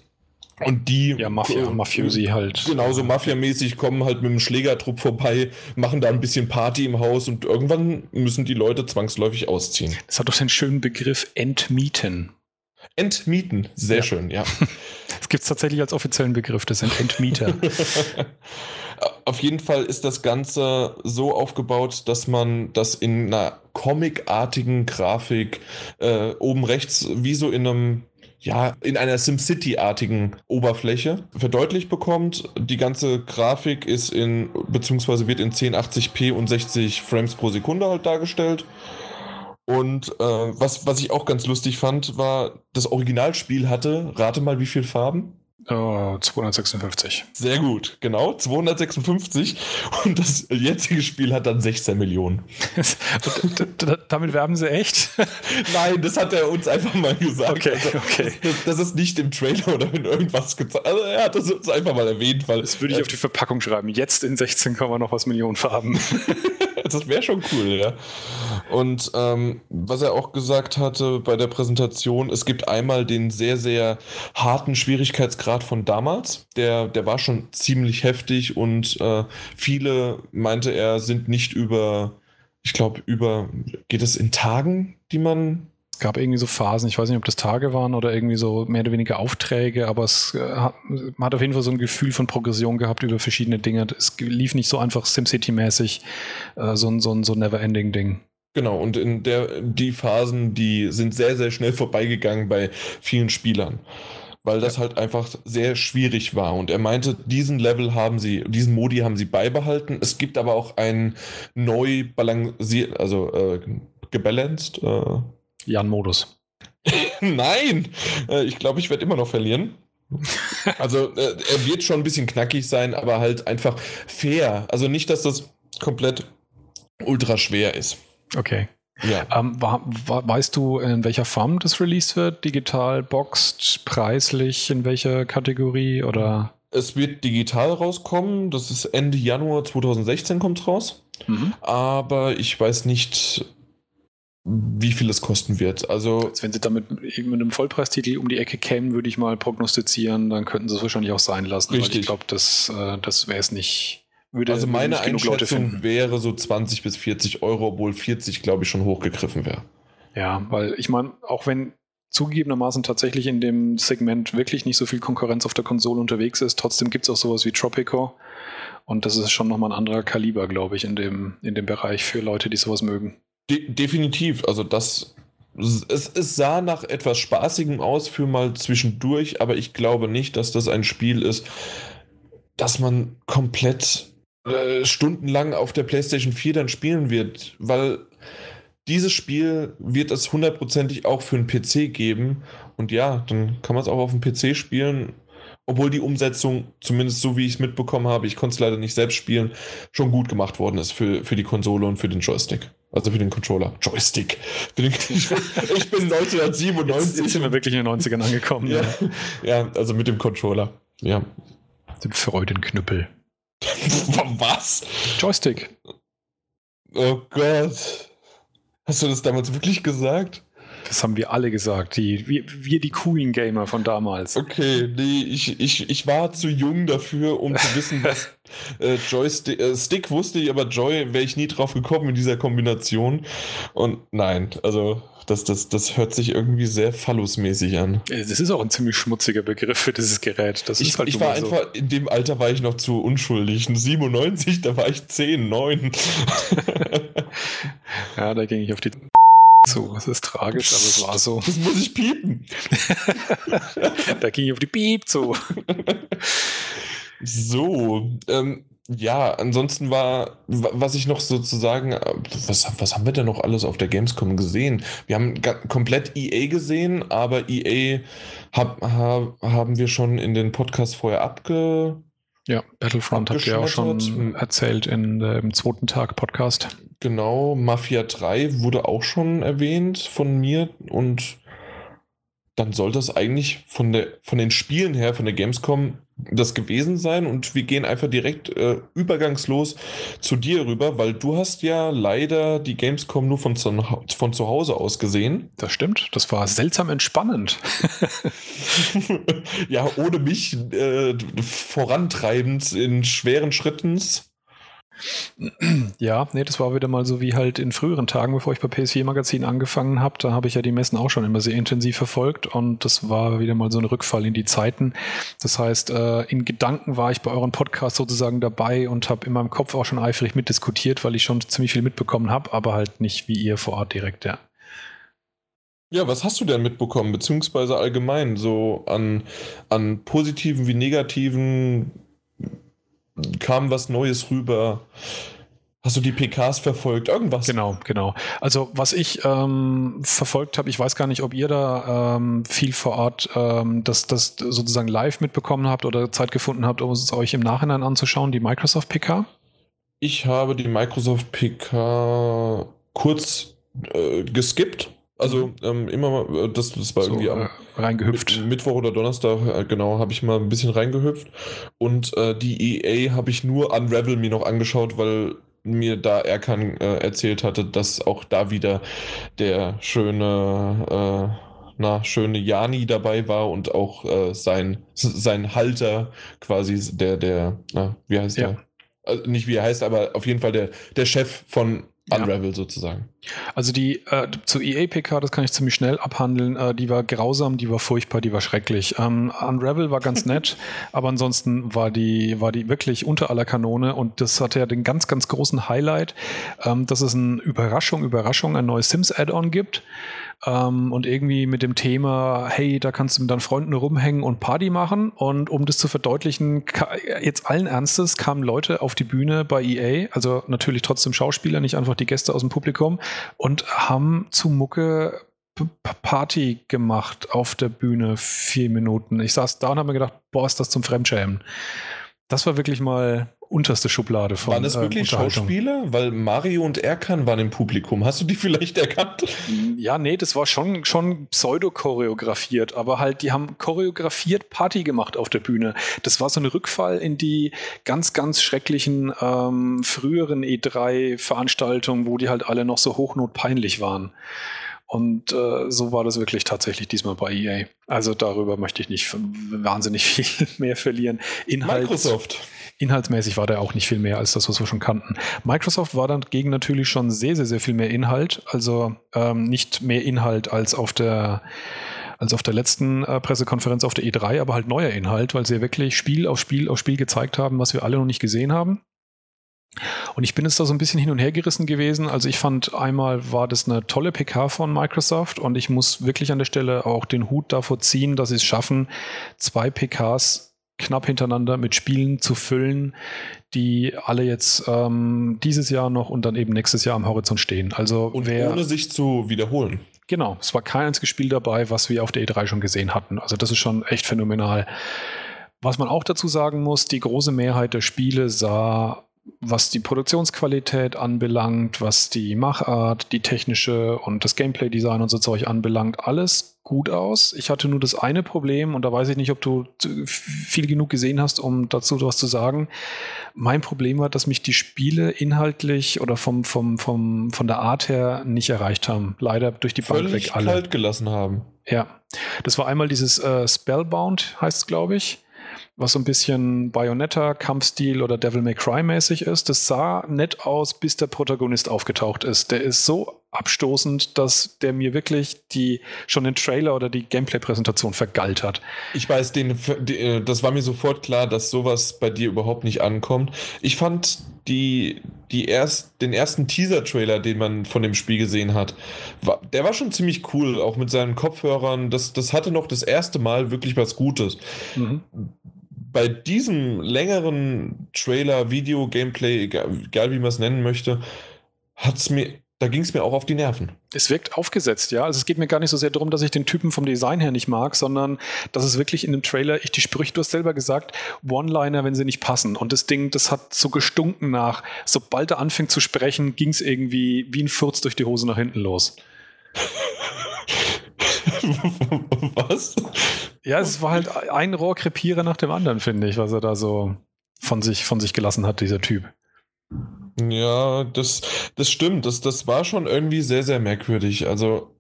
Speaker 2: Und die.
Speaker 1: Ja, Mafia, Mafiosi halt.
Speaker 2: Genauso mafiamäßig kommen halt mit dem Schlägertrupp vorbei, machen da ein bisschen Party im Haus und irgendwann müssen die Leute zwangsläufig ausziehen.
Speaker 1: Das hat doch den schönen Begriff Entmieten.
Speaker 2: Entmieten, sehr
Speaker 1: Ja.
Speaker 2: schön, ja. [LAUGHS]
Speaker 1: Das gibt es tatsächlich als offiziellen Begriff, das sind Entmieter. [LAUGHS]
Speaker 2: Auf jeden Fall ist das Ganze so aufgebaut, dass man das in einer comicartigen Grafik äh, oben rechts wie so in einem ja, in einer SimCity-artigen Oberfläche verdeutlicht bekommt. Die ganze Grafik ist in, beziehungsweise wird in 1080p und 60 Frames pro Sekunde halt dargestellt. Und äh, was, was ich auch ganz lustig fand, war, das Originalspiel hatte, rate mal, wie viele Farben?
Speaker 1: Oh, 256.
Speaker 2: Sehr gut, genau, 256. Und das jetzige Spiel hat dann 16 Millionen. [LAUGHS]
Speaker 1: Damit werben sie echt? [LAUGHS]
Speaker 2: Nein, das hat er uns einfach mal gesagt.
Speaker 1: Okay,
Speaker 2: Also,
Speaker 1: okay.
Speaker 2: Das, das ist nicht im Trailer oder in irgendwas gezeigt. Also er hat das uns einfach mal erwähnt, weil
Speaker 1: Das würde ich auf die Verpackung schreiben. Jetzt in 16, noch was Millionen Farben. [LAUGHS]
Speaker 2: das wäre schon cool, ja. Und ähm, was er auch gesagt hatte bei der Präsentation, es gibt einmal den sehr, sehr harten Schwierigkeitsgrad von damals. Der, der war schon ziemlich heftig und äh, viele, meinte er, sind nicht über, ich glaube, über, geht es in Tagen, die man
Speaker 1: gab irgendwie so Phasen, ich weiß nicht, ob das Tage waren oder irgendwie so mehr oder weniger Aufträge, aber es äh, hat, man hat auf jeden Fall so ein Gefühl von Progression gehabt über verschiedene Dinge. Es lief nicht so einfach SimCity-mäßig, äh, so ein, so ein so ein Never-Ending-Ding.
Speaker 2: Genau, und in der, die Phasen, die sind sehr, sehr schnell vorbeigegangen bei vielen Spielern. Weil das halt einfach sehr schwierig war. Und er meinte, diesen Level haben sie, diesen Modi haben sie beibehalten. Es gibt aber auch einen neu balanciert, also äh, gebalanced. Äh,
Speaker 1: Jan-Modus. [LAUGHS]
Speaker 2: Nein! Äh, ich glaube, ich werde immer noch verlieren. Also, äh, er wird schon ein bisschen knackig sein, aber halt einfach fair. Also nicht, dass das komplett ultra schwer ist.
Speaker 1: Okay.
Speaker 2: Ja.
Speaker 1: Ähm, war, war, weißt du, in welcher Form das released wird? Digital, boxed, preislich, in welcher Kategorie oder?
Speaker 2: Es wird digital rauskommen. Das ist Ende Januar 2016 kommt raus. Mhm. Aber ich weiß nicht, wie viel es kosten wird. Also,
Speaker 1: also wenn sie damit mit einem Vollpreistitel um die Ecke kämen, würde ich mal prognostizieren, dann könnten sie es wahrscheinlich auch sein lassen.
Speaker 2: Richtig.
Speaker 1: ich glaube, das, äh, das wäre es nicht.
Speaker 2: Würde, also meine Einschätzung wäre so 20 bis 40 Euro, obwohl 40, glaube ich, schon hochgegriffen wäre.
Speaker 1: Ja, weil ich meine, auch wenn zugegebenermaßen tatsächlich in dem Segment wirklich nicht so viel Konkurrenz auf der Konsole unterwegs ist, trotzdem gibt es auch sowas wie Tropico. Und das ist schon nochmal ein anderer Kaliber, glaube ich, in dem, in dem Bereich für Leute, die sowas mögen.
Speaker 2: De definitiv. Also das. Es, es sah nach etwas Spaßigem aus für mal zwischendurch, aber ich glaube nicht, dass das ein Spiel ist, das man komplett äh, stundenlang auf der PlayStation 4 dann spielen wird, weil dieses Spiel wird es hundertprozentig auch für einen PC geben. Und ja, dann kann man es auch auf dem PC spielen, obwohl die Umsetzung, zumindest so wie ich es mitbekommen habe, ich konnte es leider nicht selbst spielen, schon gut gemacht worden ist für, für die Konsole und für den Joystick. Also für den Controller. Joystick. Den, ich bin 1997.
Speaker 1: Jetzt, sind wir wirklich in den 90ern angekommen.
Speaker 2: Ja, ja also mit dem Controller. Ja.
Speaker 1: Dem Freudenknüppel. [LAUGHS]
Speaker 2: Was?
Speaker 1: Joystick.
Speaker 2: Oh Gott. Hast du das damals wirklich gesagt?
Speaker 1: Das haben wir alle gesagt, die, wir, wir die Queen Gamer von damals.
Speaker 2: Okay, nee, ich, ich, ich war zu jung dafür, um zu wissen, was äh, Joystick, äh, Stick wusste ich, aber Joy wäre ich nie drauf gekommen in dieser Kombination. Und nein, also das, das, das hört sich irgendwie sehr phallusmäßig an.
Speaker 1: Das ist auch ein ziemlich schmutziger Begriff für dieses Gerät. Das
Speaker 2: ich,
Speaker 1: halt
Speaker 2: ich war so. einfach, in dem Alter war ich noch zu unschuldig. 97, da war ich 10, 9. [LAUGHS]
Speaker 1: ja, da ging ich auf die zu. Das ist tragisch, aber es war so.
Speaker 2: Das muss ich piepen. [LAUGHS]
Speaker 1: da ging ich auf die Piep zu. [LAUGHS]
Speaker 2: So, ähm, ja, ansonsten war, was ich noch sozusagen, äh, was, was haben wir denn noch alles auf der Gamescom gesehen? Wir haben komplett EA gesehen, aber EA hab, hab, haben wir schon in den Podcast vorher abge.
Speaker 1: Ja, Battlefront habt ihr auch schon erzählt in, äh, im zweiten Tag Podcast.
Speaker 2: Genau, Mafia 3 wurde auch schon erwähnt von mir und dann soll das eigentlich von, der, von den Spielen her, von der Gamescom das gewesen sein und wir gehen einfach direkt äh, übergangslos zu dir rüber, weil du hast ja leider die Gamescom nur von zu, von zu Hause aus gesehen.
Speaker 1: Das stimmt, das war seltsam entspannend. [LAUGHS]
Speaker 2: ja, ohne mich äh, vorantreibend in schweren Schritten. [CLEARS THROAT]
Speaker 1: Ja, nee, das war wieder mal so wie halt in früheren Tagen, bevor ich bei PS4 Magazin angefangen habe. Da habe ich ja die Messen auch schon immer sehr intensiv verfolgt und das war wieder mal so ein Rückfall in die Zeiten. Das heißt, äh, in Gedanken war ich bei euren Podcasts sozusagen dabei und habe in meinem Kopf auch schon eifrig mitdiskutiert, weil ich schon ziemlich viel mitbekommen habe, aber halt nicht wie ihr vor Ort direkt, ja.
Speaker 2: Ja, was hast du denn mitbekommen, beziehungsweise allgemein so an, an positiven wie negativen kam was Neues rüber? Hast du die PKs verfolgt? Irgendwas?
Speaker 1: Genau, genau. Also was ich ähm, verfolgt habe, ich weiß gar nicht, ob ihr da ähm, viel vor Ort ähm, das, das sozusagen live mitbekommen habt oder Zeit gefunden habt, um es euch im Nachhinein anzuschauen, die Microsoft PK.
Speaker 2: Ich habe die Microsoft PK kurz äh, geskippt. Also mhm. ähm, immer mal, äh, das, das war so, irgendwie am
Speaker 1: reingehüpft.
Speaker 2: Mittwoch oder Donnerstag, äh, genau, habe ich mal ein bisschen reingehüpft. Und äh, die EA habe ich nur Unravel mir noch angeschaut, weil mir da Erkan äh, erzählt hatte, dass auch da wieder der schöne, äh, na, schöne Jani dabei war und auch äh, sein, sein Halter quasi, der, der, na, wie heißt ja. der? Also nicht wie er heißt, aber auf jeden Fall der, der Chef von Unravel ja. sozusagen.
Speaker 1: Also die äh, zu EA-PK, das kann ich ziemlich schnell abhandeln, äh, die war grausam, die war furchtbar, die war schrecklich. Ähm, Unravel war ganz [LAUGHS] nett, aber ansonsten war die, war die wirklich unter aller Kanone und das hatte ja den ganz, ganz großen Highlight, ähm, dass es eine Überraschung, Überraschung, ein neues Sims-Add-on gibt ähm, und irgendwie mit dem Thema, hey, da kannst du mit deinen Freunden rumhängen und Party machen. Und um das zu verdeutlichen, jetzt allen Ernstes kamen Leute auf die Bühne bei EA, also natürlich trotzdem Schauspieler, nicht einfach die Gäste aus dem Publikum, und haben zu Mucke Party gemacht auf der Bühne, vier Minuten. Ich saß da und habe mir gedacht, boah, ist das zum Fremdschämen. Das war wirklich mal unterste Schublade von
Speaker 2: Waren es wirklich ähm, Schauspieler? Weil Mario und Erkan waren im Publikum. Hast du die [LAUGHS] vielleicht erkannt?
Speaker 1: Ja, nee, das war schon, schon pseudo-choreografiert, aber halt, die haben choreografiert Party gemacht auf der Bühne. Das war so ein Rückfall in die ganz, ganz schrecklichen ähm, früheren E3-Veranstaltungen, wo die halt alle noch so hochnotpeinlich waren. Und äh, so war das wirklich tatsächlich diesmal bei EA. Also darüber möchte ich nicht wahnsinnig [LAUGHS] viel mehr verlieren.
Speaker 2: Inhalt, Microsoft.
Speaker 1: Inhaltsmäßig war der auch nicht viel mehr als das, was wir schon kannten. Microsoft war dann gegen natürlich schon sehr, sehr, sehr viel mehr Inhalt. Also ähm, nicht mehr Inhalt als auf der als auf der letzten äh, Pressekonferenz auf der E3, aber halt neuer Inhalt, weil sie wirklich Spiel auf Spiel auf Spiel gezeigt haben, was wir alle noch nicht gesehen haben. Und ich bin jetzt da so ein bisschen hin und her gerissen gewesen. Also ich fand einmal war das eine tolle PK von Microsoft und ich muss wirklich an der Stelle auch den Hut davor ziehen, dass sie es schaffen, zwei PKs knapp hintereinander mit Spielen zu füllen, die alle jetzt ähm, dieses Jahr noch und dann eben nächstes Jahr am Horizont stehen. Also
Speaker 2: und wer, ohne sich zu wiederholen.
Speaker 1: Genau, es war kein einziges Spiel dabei, was wir auf der E3 schon gesehen hatten. Also das ist schon echt phänomenal. Was man auch dazu sagen muss, die große Mehrheit der Spiele sah was die Produktionsqualität anbelangt, was die Machart, die technische und das Gameplay-Design und so Zeug anbelangt, alles gut aus. Ich hatte nur das eine Problem und da weiß ich nicht, ob du viel genug gesehen hast, um dazu was zu sagen. Mein Problem war, dass mich die Spiele inhaltlich oder vom, vom, vom, von der Art her nicht erreicht haben. Leider durch die
Speaker 2: Bank weg alle. kalt gelassen haben.
Speaker 1: Ja. Das war einmal dieses äh, Spellbound, heißt es, glaube ich was so ein bisschen Bayonetta-Kampfstil oder Devil May Cry-mäßig ist. Das sah nett aus, bis der Protagonist aufgetaucht ist. Der ist so abstoßend, dass der mir wirklich die schon den Trailer oder die Gameplay-Präsentation vergalt hat.
Speaker 2: Ich weiß, den, äh, das war mir sofort klar, dass sowas bei dir überhaupt nicht ankommt. Ich fand die, die erst, den ersten Teaser-Trailer, den man von dem Spiel gesehen hat, war, der war schon ziemlich cool, auch mit seinen Kopfhörern. Das, das hatte noch das erste Mal wirklich was Gutes. Mhm bei diesem längeren Trailer, Video, Gameplay, egal, egal wie man es nennen möchte, hat es mir da ging es mir auch auf die Nerven.
Speaker 1: Es wirkt aufgesetzt, ja. Also es geht mir gar nicht so sehr darum, dass ich den Typen vom Design her nicht mag, sondern dass es wirklich in dem Trailer, ich die Sprüche, du hast selber gesagt, One-Liner, wenn sie nicht passen. Und das Ding, das hat so gestunken nach, sobald er anfängt zu sprechen, ging es irgendwie wie ein Furz durch die Hose nach hinten los. [LAUGHS]
Speaker 2: Was?
Speaker 1: Ja, es war halt ein Rohrkrepierer nach dem anderen, finde ich, was er da so von sich, von sich gelassen hat, dieser Typ.
Speaker 2: Ja, das, das stimmt. Das, das war schon irgendwie sehr, sehr merkwürdig. Also,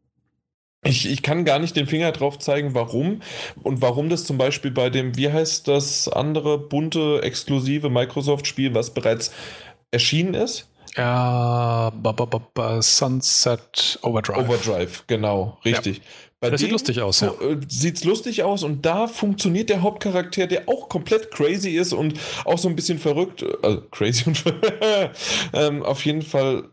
Speaker 2: ich, ich kann gar nicht den Finger drauf zeigen, warum. Und warum das zum Beispiel bei dem, wie heißt das andere bunte, exklusive Microsoft-Spiel, was bereits erschienen ist?
Speaker 1: Ja, Sunset Overdrive.
Speaker 2: Overdrive, genau, richtig. Ja.
Speaker 1: Bei das sieht lustig aus, ja.
Speaker 2: Äh, sieht's lustig aus und da funktioniert der Hauptcharakter, der auch komplett crazy ist und auch so ein bisschen verrückt, also crazy und [LAUGHS] ähm, auf jeden Fall,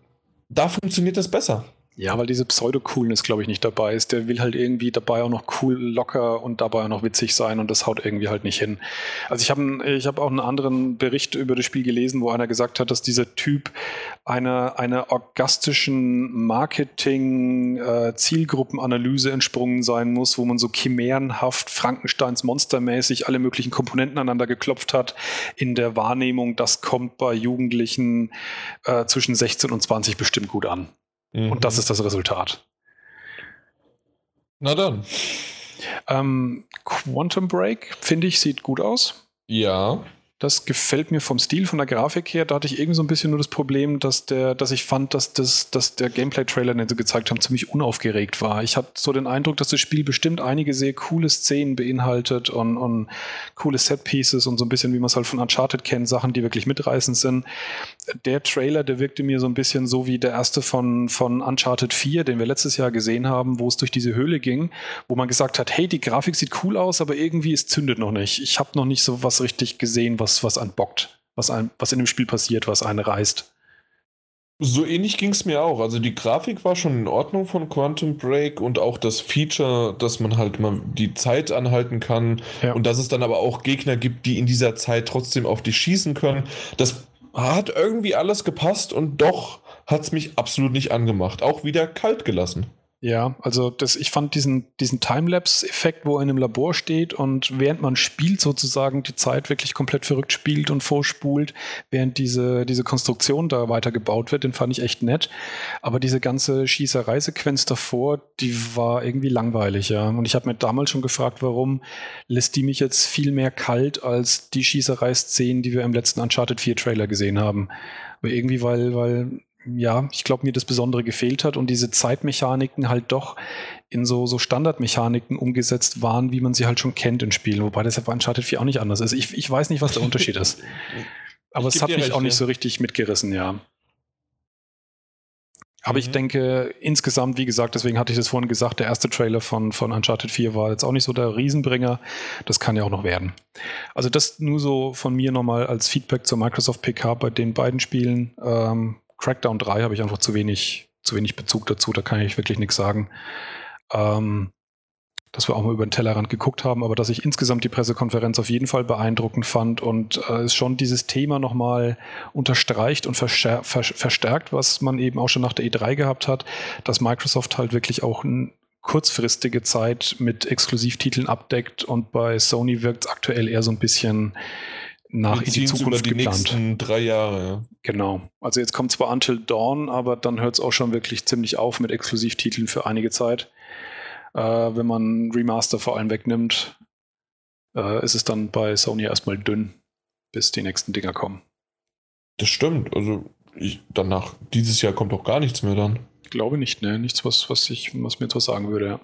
Speaker 2: da funktioniert das besser.
Speaker 1: Ja, weil diese Pseudo-Coolness, glaube ich, nicht dabei ist. Der will halt irgendwie dabei auch noch cool, locker und dabei auch noch witzig sein und das haut irgendwie halt nicht hin. Also ich habe ich hab auch einen anderen Bericht über das Spiel gelesen, wo einer gesagt hat, dass dieser Typ einer, einer orgastischen Marketing-Zielgruppenanalyse äh, entsprungen sein muss, wo man so chimärenhaft, Frankensteins Monstermäßig alle möglichen Komponenten aneinander geklopft hat in der Wahrnehmung, das kommt bei Jugendlichen äh, zwischen 16 und 20 bestimmt gut an. Mhm. Und das ist das Resultat.
Speaker 2: Na dann.
Speaker 1: Ähm, Quantum Break, finde ich, sieht gut aus.
Speaker 2: Ja.
Speaker 1: Das gefällt mir vom Stil, von der Grafik her. Da hatte ich irgendwie so ein bisschen nur das Problem, dass, der, dass ich fand, dass, das, dass der Gameplay-Trailer, den sie gezeigt haben, ziemlich unaufgeregt war. Ich hatte so den Eindruck, dass das Spiel bestimmt einige sehr coole Szenen beinhaltet und, und coole Set-Pieces und so ein bisschen, wie man es halt von Uncharted kennt, Sachen, die wirklich mitreißend sind. Der Trailer, der wirkte mir so ein bisschen so wie der erste von, von Uncharted 4, den wir letztes Jahr gesehen haben, wo es durch diese Höhle ging, wo man gesagt hat, hey, die Grafik sieht cool aus, aber irgendwie es zündet noch nicht. Ich habe noch nicht so was richtig gesehen, was was, was einen bockt, was, ein, was in dem Spiel passiert, was einen reißt.
Speaker 2: So ähnlich ging es mir auch. Also die Grafik war schon in Ordnung von Quantum Break und auch das Feature, dass man halt mal die Zeit anhalten kann ja. und dass es dann aber auch Gegner gibt, die in dieser Zeit trotzdem auf dich schießen können. Das hat irgendwie alles gepasst und doch hat es mich absolut nicht angemacht. Auch wieder kalt gelassen.
Speaker 1: Ja, also das, ich fand diesen, diesen Timelapse-Effekt, wo er in einem Labor steht und während man spielt, sozusagen die Zeit wirklich komplett verrückt spielt und vorspult, während diese, diese Konstruktion da weitergebaut wird, den fand ich echt nett. Aber diese ganze Schießereisequenz davor, die war irgendwie langweilig, ja. Und ich habe mir damals schon gefragt, warum lässt die mich jetzt viel mehr kalt als die Schießerei-Szenen, die wir im letzten Uncharted 4 Trailer gesehen haben. Aber irgendwie, weil, weil ja, ich glaube, mir das Besondere gefehlt hat und diese Zeitmechaniken halt doch in so, so Standardmechaniken umgesetzt waren, wie man sie halt schon kennt in Spielen, wobei das ja bei Uncharted 4 auch nicht anders ist. Ich, ich weiß nicht, was der Unterschied ist. [LAUGHS] Aber es hat mich recht, auch nicht ja. so richtig mitgerissen, ja. Aber mhm. ich denke, insgesamt, wie gesagt, deswegen hatte ich das vorhin gesagt, der erste Trailer von, von Uncharted 4 war jetzt auch nicht so der Riesenbringer. Das kann ja auch noch werden. Also das nur so von mir nochmal als Feedback zur Microsoft PK bei den beiden Spielen. Ähm, Crackdown 3 habe ich einfach zu wenig, zu wenig Bezug dazu, da kann ich wirklich nichts sagen. Ähm, dass wir auch mal über den Tellerrand geguckt haben, aber dass ich insgesamt die Pressekonferenz auf jeden Fall beeindruckend fand und äh, es schon dieses Thema nochmal unterstreicht und verstärkt, was man eben auch schon nach der E3 gehabt hat, dass Microsoft halt wirklich auch eine kurzfristige Zeit mit Exklusivtiteln abdeckt und bei Sony wirkt es aktuell eher so ein bisschen nach in die Zukunft
Speaker 2: über die geplant. nächsten drei Jahre. Ja.
Speaker 1: Genau. Also jetzt kommt zwar Until Dawn, aber dann hört es auch schon wirklich ziemlich auf mit Exklusivtiteln für einige Zeit. Äh, wenn man Remaster vor allem wegnimmt, äh, ist es dann bei Sony erstmal dünn, bis die nächsten Dinger kommen.
Speaker 2: Das stimmt. Also ich, danach, dieses Jahr kommt auch gar nichts mehr dann.
Speaker 1: Ich glaube nicht, ne? Nichts, was, was, ich, was mir etwas sagen würde, ja.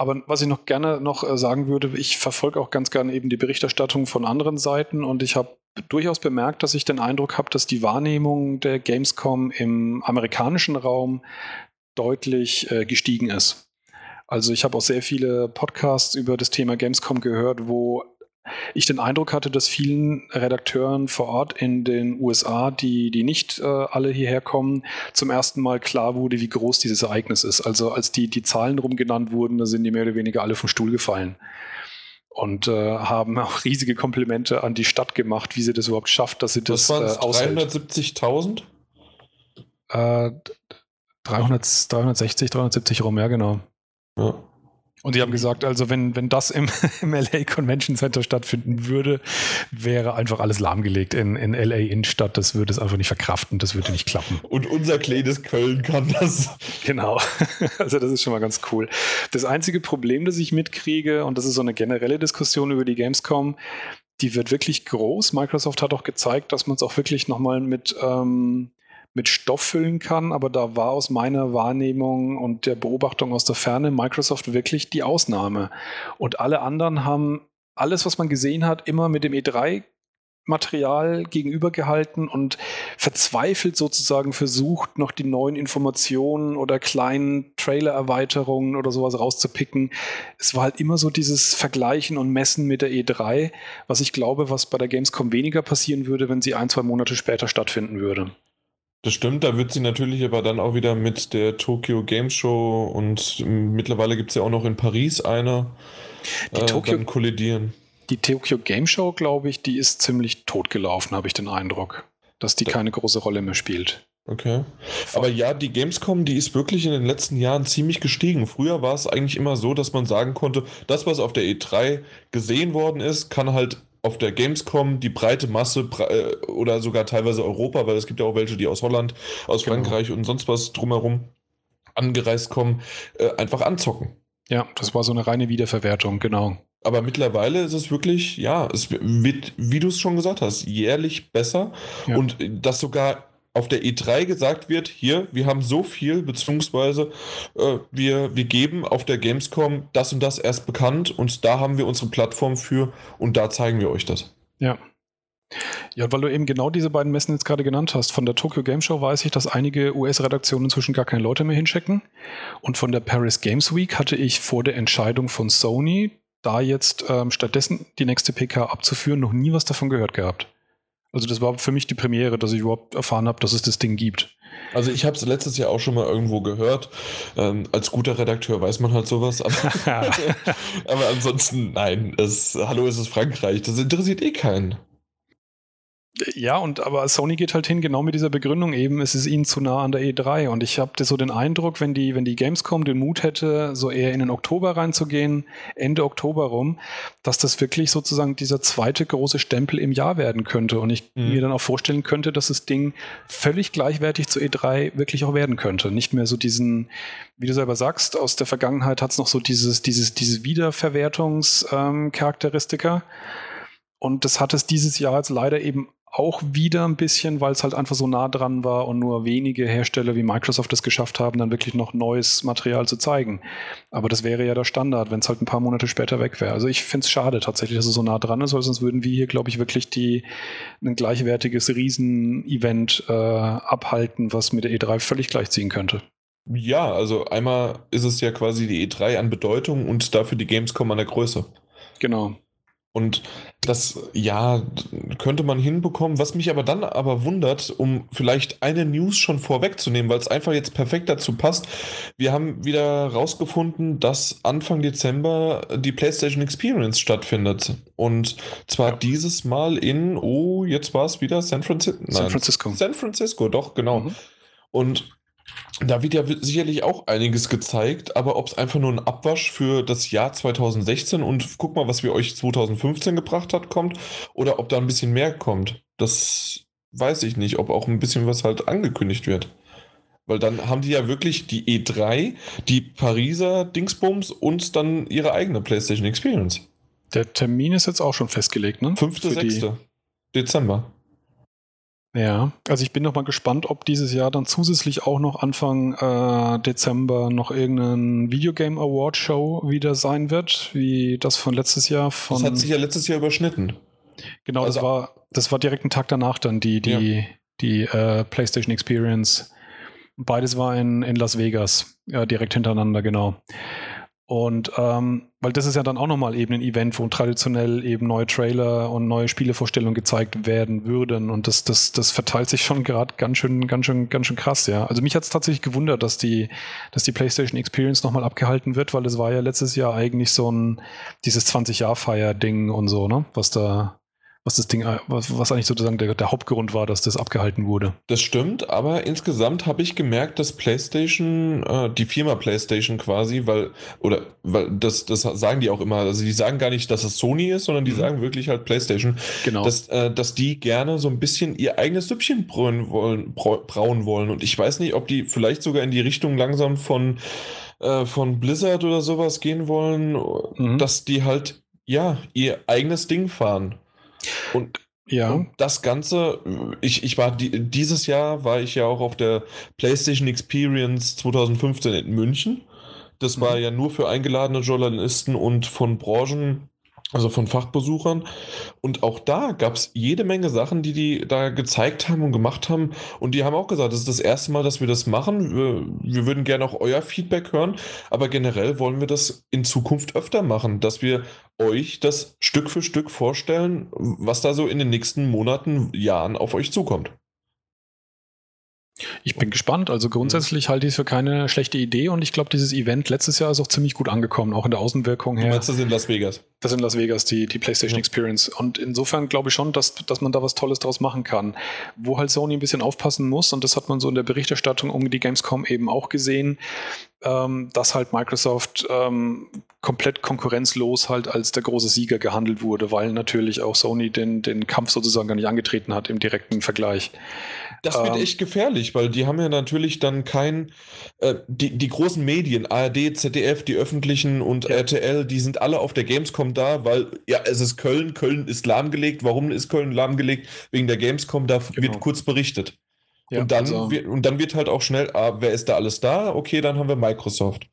Speaker 1: Aber was ich noch gerne noch äh, sagen würde, ich verfolge auch ganz gerne eben die Berichterstattung von anderen Seiten und ich habe durchaus bemerkt, dass ich den Eindruck habe, dass die Wahrnehmung der Gamescom im amerikanischen Raum deutlich äh, gestiegen ist. Also ich habe auch sehr viele Podcasts über das Thema Gamescom gehört, wo ich den Eindruck hatte, dass vielen Redakteuren vor Ort in den USA, die, die nicht äh, alle hierher kommen, zum ersten Mal klar wurde, wie groß dieses Ereignis ist. Also als die, die Zahlen rumgenannt wurden, da sind die mehr oder weniger alle vom Stuhl gefallen. Und äh, haben auch riesige Komplimente an die Stadt gemacht, wie sie das überhaupt schafft, dass sie das,
Speaker 2: das äh, 370.000?
Speaker 1: Äh, 300, 360, 370 rum, ja genau. Ja. Und sie haben gesagt, also wenn, wenn das im, [LAUGHS] im LA Convention Center stattfinden würde, wäre einfach alles lahmgelegt in, in LA Innenstadt. Das würde es einfach nicht verkraften, das würde nicht klappen.
Speaker 2: Und unser kleines Köln kann das.
Speaker 1: Genau. [LAUGHS] Also das ist schon mal ganz cool. Das einzige Problem, das ich mitkriege, und das ist so eine generelle Diskussion über die Gamescom, die wird wirklich groß. Microsoft hat auch gezeigt, dass man es auch wirklich nochmal mit ähm, mit Stoff füllen kann, aber da war aus meiner Wahrnehmung und der Beobachtung aus der Ferne Microsoft wirklich die Ausnahme. Und alle anderen haben alles, was man gesehen hat, immer mit dem E3 Material gegenübergehalten und verzweifelt sozusagen versucht, noch die neuen Informationen oder kleinen Trailer-Erweiterungen oder sowas rauszupicken. Es war halt immer so dieses Vergleichen und Messen mit der E3, was ich glaube, was bei der Gamescom weniger passieren würde, wenn sie ein, zwei Monate später stattfinden würde.
Speaker 2: Das stimmt, da wird sie natürlich aber dann auch wieder mit der Tokyo Game Show und mittlerweile gibt es ja auch noch in Paris eine,
Speaker 1: die äh, Tokyo, kollidieren. Die Tokyo Game Show, glaube ich, die ist ziemlich totgelaufen, habe ich den Eindruck, dass die keine große Rolle mehr spielt.
Speaker 2: Okay. Aber ja, die Gamescom, die ist wirklich in den letzten Jahren ziemlich gestiegen. Früher war es eigentlich immer so, dass man sagen konnte, das, was auf der E3 gesehen worden ist, kann halt auf der Gamescom die breite Masse äh, oder sogar teilweise Europa, weil es gibt ja auch welche, die aus Holland, aus genau. Frankreich und sonst was drumherum angereist kommen, äh, einfach anzocken.
Speaker 1: Ja, das war so eine reine Wiederverwertung, genau.
Speaker 2: Aber mittlerweile ist es wirklich, ja, es wird, wie du es schon gesagt hast, jährlich besser ja. und das sogar auf der E3 gesagt wird, hier, wir haben so viel, beziehungsweise äh, wir, wir geben auf der Gamescom das und das erst bekannt und da haben wir unsere Plattform für und da zeigen wir euch das.
Speaker 1: Ja. Ja, weil du eben genau diese beiden Messen jetzt gerade genannt hast. Von der Tokyo Game Show weiß ich, dass einige US-Redaktionen inzwischen gar keine Leute mehr hinschicken. Und von der Paris Games Week hatte ich vor der Entscheidung von Sony, da jetzt ähm, stattdessen die nächste PK abzuführen, noch nie was davon gehört gehabt. Also das war für mich die Premiere, dass ich überhaupt erfahren habe, dass es das Ding gibt.
Speaker 2: Also ich habe es letztes Jahr auch schon mal irgendwo gehört. Ähm, als guter Redakteur weiß man halt sowas. Aber, [LAUGHS] [LAUGHS] aber ansonsten, nein. Es, hallo, es ist Frankreich. Das interessiert eh keinen.
Speaker 1: Ja, und aber Sony geht halt hin, genau mit dieser Begründung eben, es ist ihnen zu nah an der E3. Und ich habe so den Eindruck, wenn die, wenn die Gamescom den Mut hätte, so eher in den Oktober reinzugehen, Ende Oktober rum, dass das wirklich sozusagen dieser zweite große Stempel im Jahr werden könnte. Und ich mhm. mir dann auch vorstellen könnte, dass das Ding völlig gleichwertig zu E3 wirklich auch werden könnte. Nicht mehr so diesen, wie du selber sagst, aus der Vergangenheit hat es noch so dieses, dieses, diese Wiederverwertungscharakteristika. Ähm, und das hat es dieses Jahr jetzt leider eben auch wieder ein bisschen, weil es halt einfach so nah dran war und nur wenige Hersteller wie Microsoft es geschafft haben, dann wirklich noch neues Material zu zeigen. Aber das wäre ja der Standard, wenn es halt ein paar Monate später weg wäre. Also ich finde es schade tatsächlich, dass es so nah dran ist, weil sonst würden wir hier, glaube ich, wirklich die, ein gleichwertiges Riesen-Event äh, abhalten, was mit der E3 völlig gleichziehen könnte.
Speaker 2: Ja, also einmal ist es ja quasi die E3 an Bedeutung und dafür die Gamescom an der Größe.
Speaker 1: Genau.
Speaker 2: Und das, ja, könnte man hinbekommen. Was mich aber dann aber wundert, um vielleicht eine News schon vorwegzunehmen, weil es einfach jetzt perfekt dazu passt. Wir haben wieder rausgefunden, dass Anfang Dezember die PlayStation Experience stattfindet. Und zwar ja. dieses Mal in, oh, jetzt war es wieder San Francisco.
Speaker 1: San Francisco.
Speaker 2: San Francisco, doch, genau. Mhm. Und da wird ja sicherlich auch einiges gezeigt, aber ob es einfach nur ein Abwasch für das Jahr 2016 und guck mal, was wir euch 2015 gebracht hat, kommt, oder ob da ein bisschen mehr kommt, das weiß ich nicht, ob auch ein bisschen was halt angekündigt wird. Weil dann haben die ja wirklich die E3, die Pariser Dingsbums und dann ihre eigene PlayStation Experience.
Speaker 1: Der Termin ist jetzt auch schon festgelegt, ne?
Speaker 2: 5.6. Dezember.
Speaker 1: Ja, also ich bin noch mal gespannt, ob dieses Jahr dann zusätzlich auch noch Anfang äh, Dezember noch irgendein Videogame Award Show wieder sein wird, wie das von letztes Jahr. Von
Speaker 2: das hat sich ja letztes Jahr überschnitten.
Speaker 1: Genau, also, das war das war direkt ein Tag danach dann die die ja. die äh, PlayStation Experience. Beides war in, in Las Vegas, ja, direkt hintereinander, genau. Und ähm, weil das ist ja dann auch nochmal eben ein Event, wo traditionell eben neue Trailer und neue Spielevorstellungen gezeigt werden würden. Und das, das, das verteilt sich schon gerade ganz schön, ganz schön, ganz schön krass, ja. Also mich hat es tatsächlich gewundert, dass die, dass die PlayStation Experience nochmal abgehalten wird, weil es war ja letztes Jahr eigentlich so ein dieses 20-Jahr-Feier-Ding und so, ne? Was da, was das Ding, was, was eigentlich sozusagen der, der, Hauptgrund war, dass das abgehalten wurde.
Speaker 2: Das stimmt, aber insgesamt habe ich gemerkt, dass PlayStation, äh, die Firma PlayStation quasi, weil, oder, weil das, das sagen die auch immer, also die sagen gar nicht, dass es Sony ist, sondern die mhm. sagen wirklich halt PlayStation,
Speaker 1: genau.
Speaker 2: dass, äh, dass die gerne so ein bisschen ihr eigenes Süppchen brauen wollen, brauen wollen. Und ich weiß nicht, ob die vielleicht sogar in die Richtung langsam von, äh, von Blizzard oder sowas gehen wollen, mhm. dass die halt, ja, ihr eigenes Ding fahren. Und, ja. Und das Ganze, ich, ich war dieses Jahr war ich ja auch auf der PlayStation Experience 2015 in München. Das war mhm. ja nur für eingeladene Journalisten und von Branchen also von Fachbesuchern. Und auch da gab es jede Menge Sachen, die die da gezeigt haben und gemacht haben. Und die haben auch gesagt, das ist das erste Mal, dass wir das machen. Wir, wir würden gerne auch euer Feedback hören. Aber generell wollen wir das in Zukunft öfter machen, dass wir euch das Stück für Stück vorstellen, was da so in den nächsten Monaten, Jahren auf euch zukommt.
Speaker 1: Ich bin gespannt. Also grundsätzlich halte ich es für keine schlechte Idee und ich glaube, dieses Event letztes Jahr ist auch ziemlich gut angekommen, auch in der Außenwirkung her. Du
Speaker 2: meinst das in Las Vegas?
Speaker 1: Das in Las Vegas, die, die PlayStation ja. Experience. Und insofern glaube ich schon, dass, dass man da was Tolles draus machen kann. Wo halt Sony ein bisschen aufpassen muss, und das hat man so in der Berichterstattung um die Gamescom eben auch gesehen, ähm, dass halt Microsoft ähm, komplett konkurrenzlos halt als der große Sieger gehandelt wurde, weil natürlich auch Sony den, den Kampf sozusagen gar nicht angetreten hat im direkten Vergleich.
Speaker 2: Das wird ähm, echt gefährlich, weil die haben ja natürlich dann kein, äh, die, die großen Medien, ARD, ZDF, die öffentlichen und ja. RTL, die sind alle auf der Gamescom da, weil ja, es ist Köln, Köln ist lahmgelegt. Warum ist Köln lahmgelegt? Wegen der Gamescom, da genau. wird kurz berichtet. Ja, und, dann also, wird, und dann wird halt auch schnell, ah, wer ist da alles da? Okay, dann haben wir Microsoft.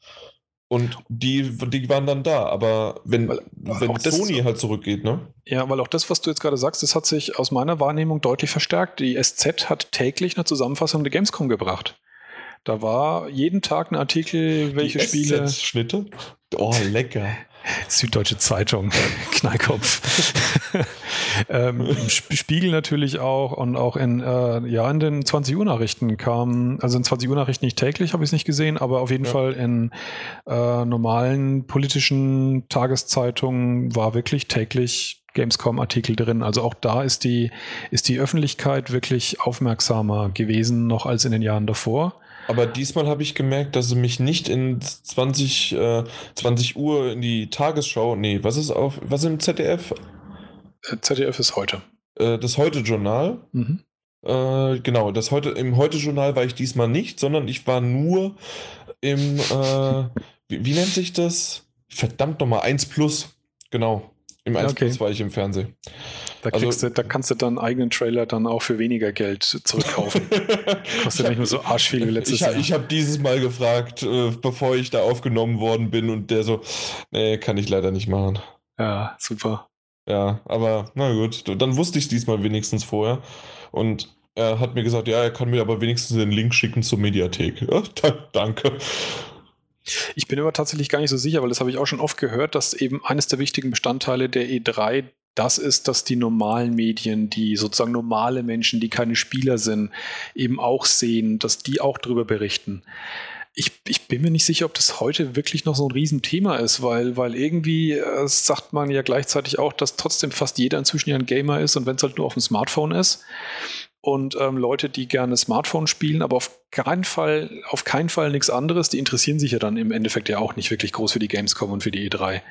Speaker 2: Und die, die waren dann da, aber wenn, weil, wenn Sony das, halt zurückgeht, ne?
Speaker 1: Ja, weil auch das, was du jetzt gerade sagst, das hat sich aus meiner Wahrnehmung deutlich verstärkt. Die SZ hat täglich eine Zusammenfassung der Gamescom gebracht. Da war jeden Tag ein Artikel, welche die Spiele.
Speaker 2: Schnitte? Oh, lecker.
Speaker 1: Süddeutsche Zeitung, [LAUGHS] Knallkopf. [LAUGHS] ähm, Spiegel natürlich auch und auch in, äh, ja, in den 20 Uhr Nachrichten kam, also in 20 Uhr Nachrichten nicht täglich, habe ich es nicht gesehen, aber auf jeden ja. Fall in äh, normalen politischen Tageszeitungen war wirklich täglich Gamescom-Artikel drin. Also auch da ist die, ist die Öffentlichkeit wirklich aufmerksamer gewesen, noch als in den Jahren davor.
Speaker 2: Aber diesmal habe ich gemerkt, dass sie mich nicht in 20, äh, 20 Uhr in die Tagesschau, nee, was ist auf, was im ZDF?
Speaker 1: Äh, ZDF ist heute.
Speaker 2: Äh, das Heute-Journal. Mhm. Äh, genau, das heute, im Heute-Journal war ich diesmal nicht, sondern ich war nur im, äh, wie, wie, nennt sich das? Verdammt nochmal, 1 Plus. Genau. Im 1 okay. Plus war ich im Fernsehen.
Speaker 1: Da, also, du, da kannst du dann eigenen Trailer dann auch für weniger Geld zurückkaufen. [LAUGHS] Kostet hab, nicht nur so arsch viel wie letztes
Speaker 2: ich,
Speaker 1: Jahr.
Speaker 2: Ich habe dieses Mal gefragt, äh, bevor ich da aufgenommen worden bin und der so, nee, kann ich leider nicht machen.
Speaker 1: Ja, super.
Speaker 2: Ja, aber na gut, dann wusste ich es diesmal wenigstens vorher. Und er hat mir gesagt, ja, er kann mir aber wenigstens den Link schicken zur Mediathek. [LAUGHS] Ja, danke.
Speaker 1: Ich bin aber tatsächlich gar nicht so sicher, weil das habe ich auch schon oft gehört, dass eben eines der wichtigen Bestandteile der E3 das ist, dass die normalen Medien, die sozusagen normale Menschen, die keine Spieler sind, eben auch sehen, dass die auch darüber berichten. Ich, ich, bin mir nicht sicher, ob das heute wirklich noch so ein Riesenthema ist, weil, weil irgendwie äh, sagt man ja gleichzeitig auch, dass trotzdem fast jeder inzwischen ja ein Gamer ist und wenn es halt nur auf dem Smartphone ist und ähm, Leute, die gerne Smartphone spielen, aber auf keinen Fall, auf keinen Fall nichts anderes, die interessieren sich ja dann im Endeffekt ja auch nicht wirklich groß für die Gamescom und für die E3.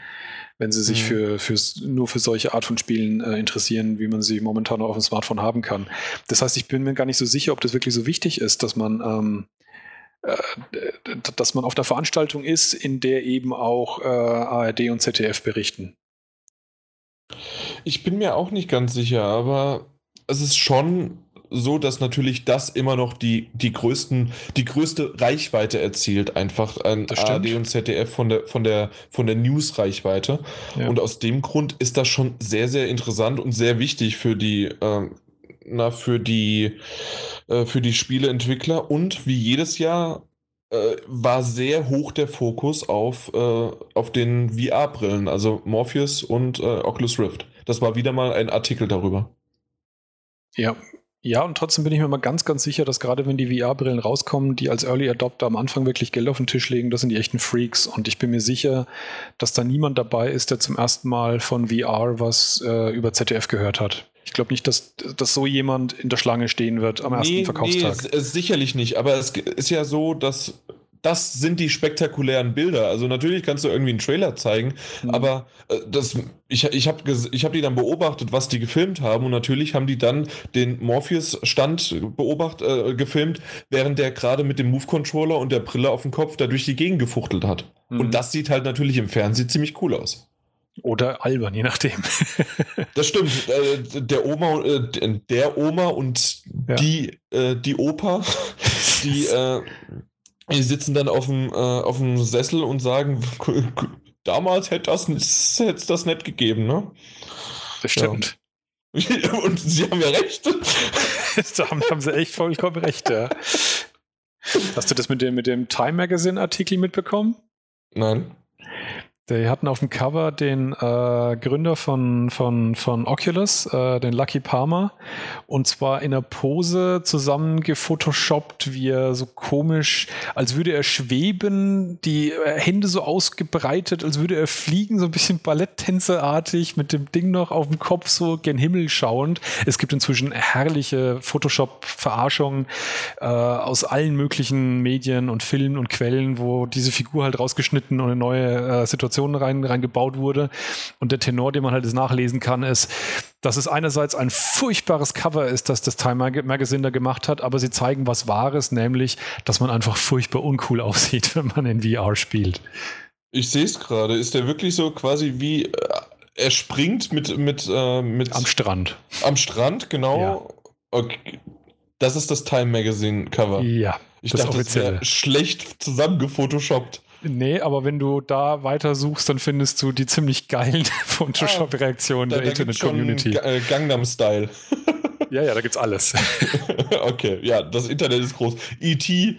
Speaker 1: Wenn sie sich mhm. für, für, nur für solche Art von Spielen äh, interessieren, wie man sie momentan auf dem Smartphone haben kann. Das heißt, ich bin mir gar nicht so sicher, ob das wirklich so wichtig ist, dass man, ähm, äh, dass man auf der Veranstaltung ist, in der eben auch äh, ARD und ZDF berichten.
Speaker 2: Ich bin mir auch nicht ganz sicher, aber es ist schon so, dass natürlich das immer noch die, die größten, die größte Reichweite erzielt, einfach an ARD und ZDF von der, von der, von der News-Reichweite. Ja. Und aus dem Grund ist das schon sehr, sehr interessant und sehr wichtig für die, äh, na, für die, äh, für die Spieleentwickler und wie jedes Jahr äh, war sehr hoch der Fokus auf, äh, auf den VR-Brillen, also Morpheus und äh, Oculus Rift. Das war wieder mal ein Artikel darüber.
Speaker 1: Ja, ja, und trotzdem bin ich mir mal ganz, ganz sicher, dass gerade wenn die VR-Brillen rauskommen, die als Early Adopter am Anfang wirklich Geld auf den Tisch legen, das sind die echten Freaks. Und ich bin mir sicher, dass da niemand dabei ist, der zum ersten Mal von VR was äh, über ZDF gehört hat. Ich glaube nicht, dass, dass so jemand in der Schlange stehen wird am ersten nee, Verkaufstag.
Speaker 2: Nee, sicherlich nicht. Aber es ist ja so, dass das sind die spektakulären Bilder. Also natürlich kannst du irgendwie einen Trailer zeigen, mhm. aber äh, das, ich, ich habe ich hab die dann beobachtet, was die gefilmt haben und natürlich haben die dann den Morpheus-Stand beobachtet, äh, gefilmt, während der gerade mit dem Move-Controller und der Brille auf dem Kopf da durch die Gegend gefuchtelt hat. Mhm. Und das sieht halt natürlich im Fernsehen ziemlich cool aus.
Speaker 1: Oder albern, je nachdem. [LAUGHS]
Speaker 2: das stimmt. Äh, der Oma, äh, der Oma und ja. die, äh, die Opa, [LAUGHS] die, [LAUGHS] äh, die sitzen dann auf dem, äh, auf dem Sessel und sagen, damals hätte es das, das nicht gegeben, ne?
Speaker 1: Das stimmt.
Speaker 2: Ja. [LAUGHS] und sie haben ja recht. [LAUGHS]
Speaker 1: da haben, haben, sie echt vollkommen recht, ja. Hast du das mit dem, mit dem Time Magazine Artikel mitbekommen?
Speaker 2: Nein.
Speaker 1: Die hatten auf dem Cover den äh, Gründer von, von, von Oculus, äh, den Lucky Palmer, und zwar in einer Pose zusammen gefotoshoppt, wie er so komisch, als würde er schweben, die äh, Hände so ausgebreitet, als würde er fliegen, so ein bisschen Balletttänzerartig, mit dem Ding noch auf dem Kopf so gen Himmel schauend. Es gibt inzwischen herrliche Photoshop-Verarschungen äh, aus allen möglichen Medien und Filmen und Quellen, wo diese Figur halt rausgeschnitten und eine neue äh, Situation Informationen rein, reingebaut wurde. Und der Tenor, den man halt jetzt nachlesen kann, ist, dass es einerseits ein furchtbares Cover ist, das das Time Magazine da gemacht hat, aber sie zeigen was Wahres, nämlich, dass man einfach furchtbar uncool [LAUGHS] aussieht, wenn man in VR spielt.
Speaker 2: Ich sehe es gerade. Ist der wirklich so quasi wie äh, er springt mit mit äh, mit
Speaker 1: am Strand.
Speaker 2: Am Strand, genau. Ja. Okay. Das ist das Time Magazine Cover.
Speaker 1: Ja.
Speaker 2: Ich das dachte, das wäre schlecht zusammengefotoshoppt.
Speaker 1: Nee, aber wenn du da weiter suchst, dann findest du die ziemlich geilen [LAUGHS] Photoshop-Reaktionen ah, der Internet-Community.
Speaker 2: Äh, Gangnam Style. [LAUGHS]
Speaker 1: ja, ja, da gibt's alles. [LAUGHS]
Speaker 2: okay, ja, das Internet ist groß. E.T.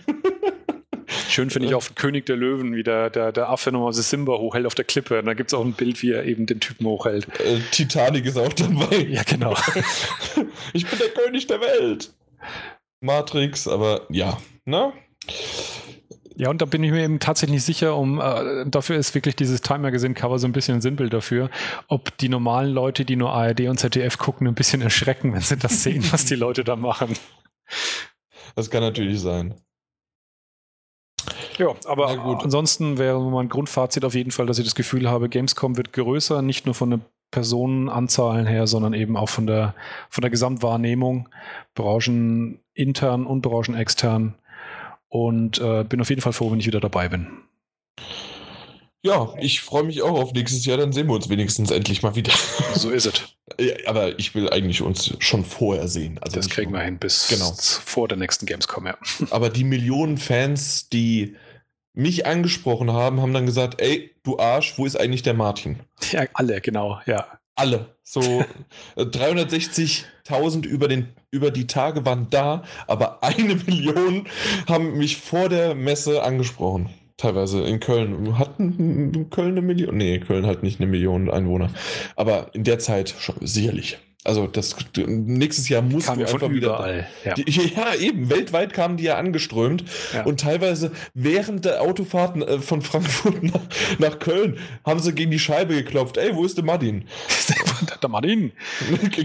Speaker 1: Schön finde ich auch König der Löwen, wie der, der, der Affe nochmal Simba hochhält auf der Klippe. Und da gibt es auch ein Bild, wie er eben den Typen hochhält.
Speaker 2: Äh, Titanic ist auch dabei.
Speaker 1: Ja, genau.
Speaker 2: ich bin der König der Welt. Matrix, aber ja, ne?
Speaker 1: Ja, und da bin ich mir eben tatsächlich sicher, um äh, dafür ist wirklich dieses Time Magazine Cover so ein bisschen ein Sinnbild dafür, ob die normalen Leute, die nur ARD und ZDF gucken, ein bisschen erschrecken, wenn sie das [LAUGHS] sehen, was die Leute da machen.
Speaker 2: Das kann natürlich sein.
Speaker 1: Ja, aber ansonsten wäre mein Grundfazit auf jeden Fall, dass ich das Gefühl habe, Gamescom wird größer, nicht nur von der Personenanzahlen her, sondern eben auch von der, von der Gesamtwahrnehmung, branchenintern und branchenextern. Und äh, bin auf jeden Fall froh, wenn ich wieder dabei bin.
Speaker 2: Ja, ich freue mich auch auf nächstes Jahr, dann sehen wir uns wenigstens endlich mal wieder. [LAUGHS]
Speaker 1: So ist es.
Speaker 2: Ja, aber ich will eigentlich uns schon vorher sehen.
Speaker 1: Also das kriegen wir hin bis genau. vor der nächsten Gamescom, ja. [LAUGHS]
Speaker 2: Aber die Millionen Fans, die mich angesprochen haben, haben dann gesagt, ey, du Arsch, wo ist eigentlich der Martin?
Speaker 1: Ja, alle, genau, ja.
Speaker 2: Alle. So [LAUGHS] 360.000 über, über die Tage waren da, aber [LAUGHS] eine Million haben mich vor der Messe angesprochen teilweise in Köln. Hatten Köln eine Million? Nee, Köln hat nicht eine Million Einwohner. Aber in der Zeit schon, sicherlich. Also das nächstes Jahr muss
Speaker 1: Kam ja einfach wieder.
Speaker 2: Ja. Die, [LAUGHS] ja. eben. Weltweit kamen die ja angeströmt ja. und teilweise während der Autofahrten äh, von Frankfurt [LAUGHS] nach, nach, Köln haben sie gegen die Scheibe geklopft. Ey, wo ist der Martin? [LAUGHS]
Speaker 1: der Martin.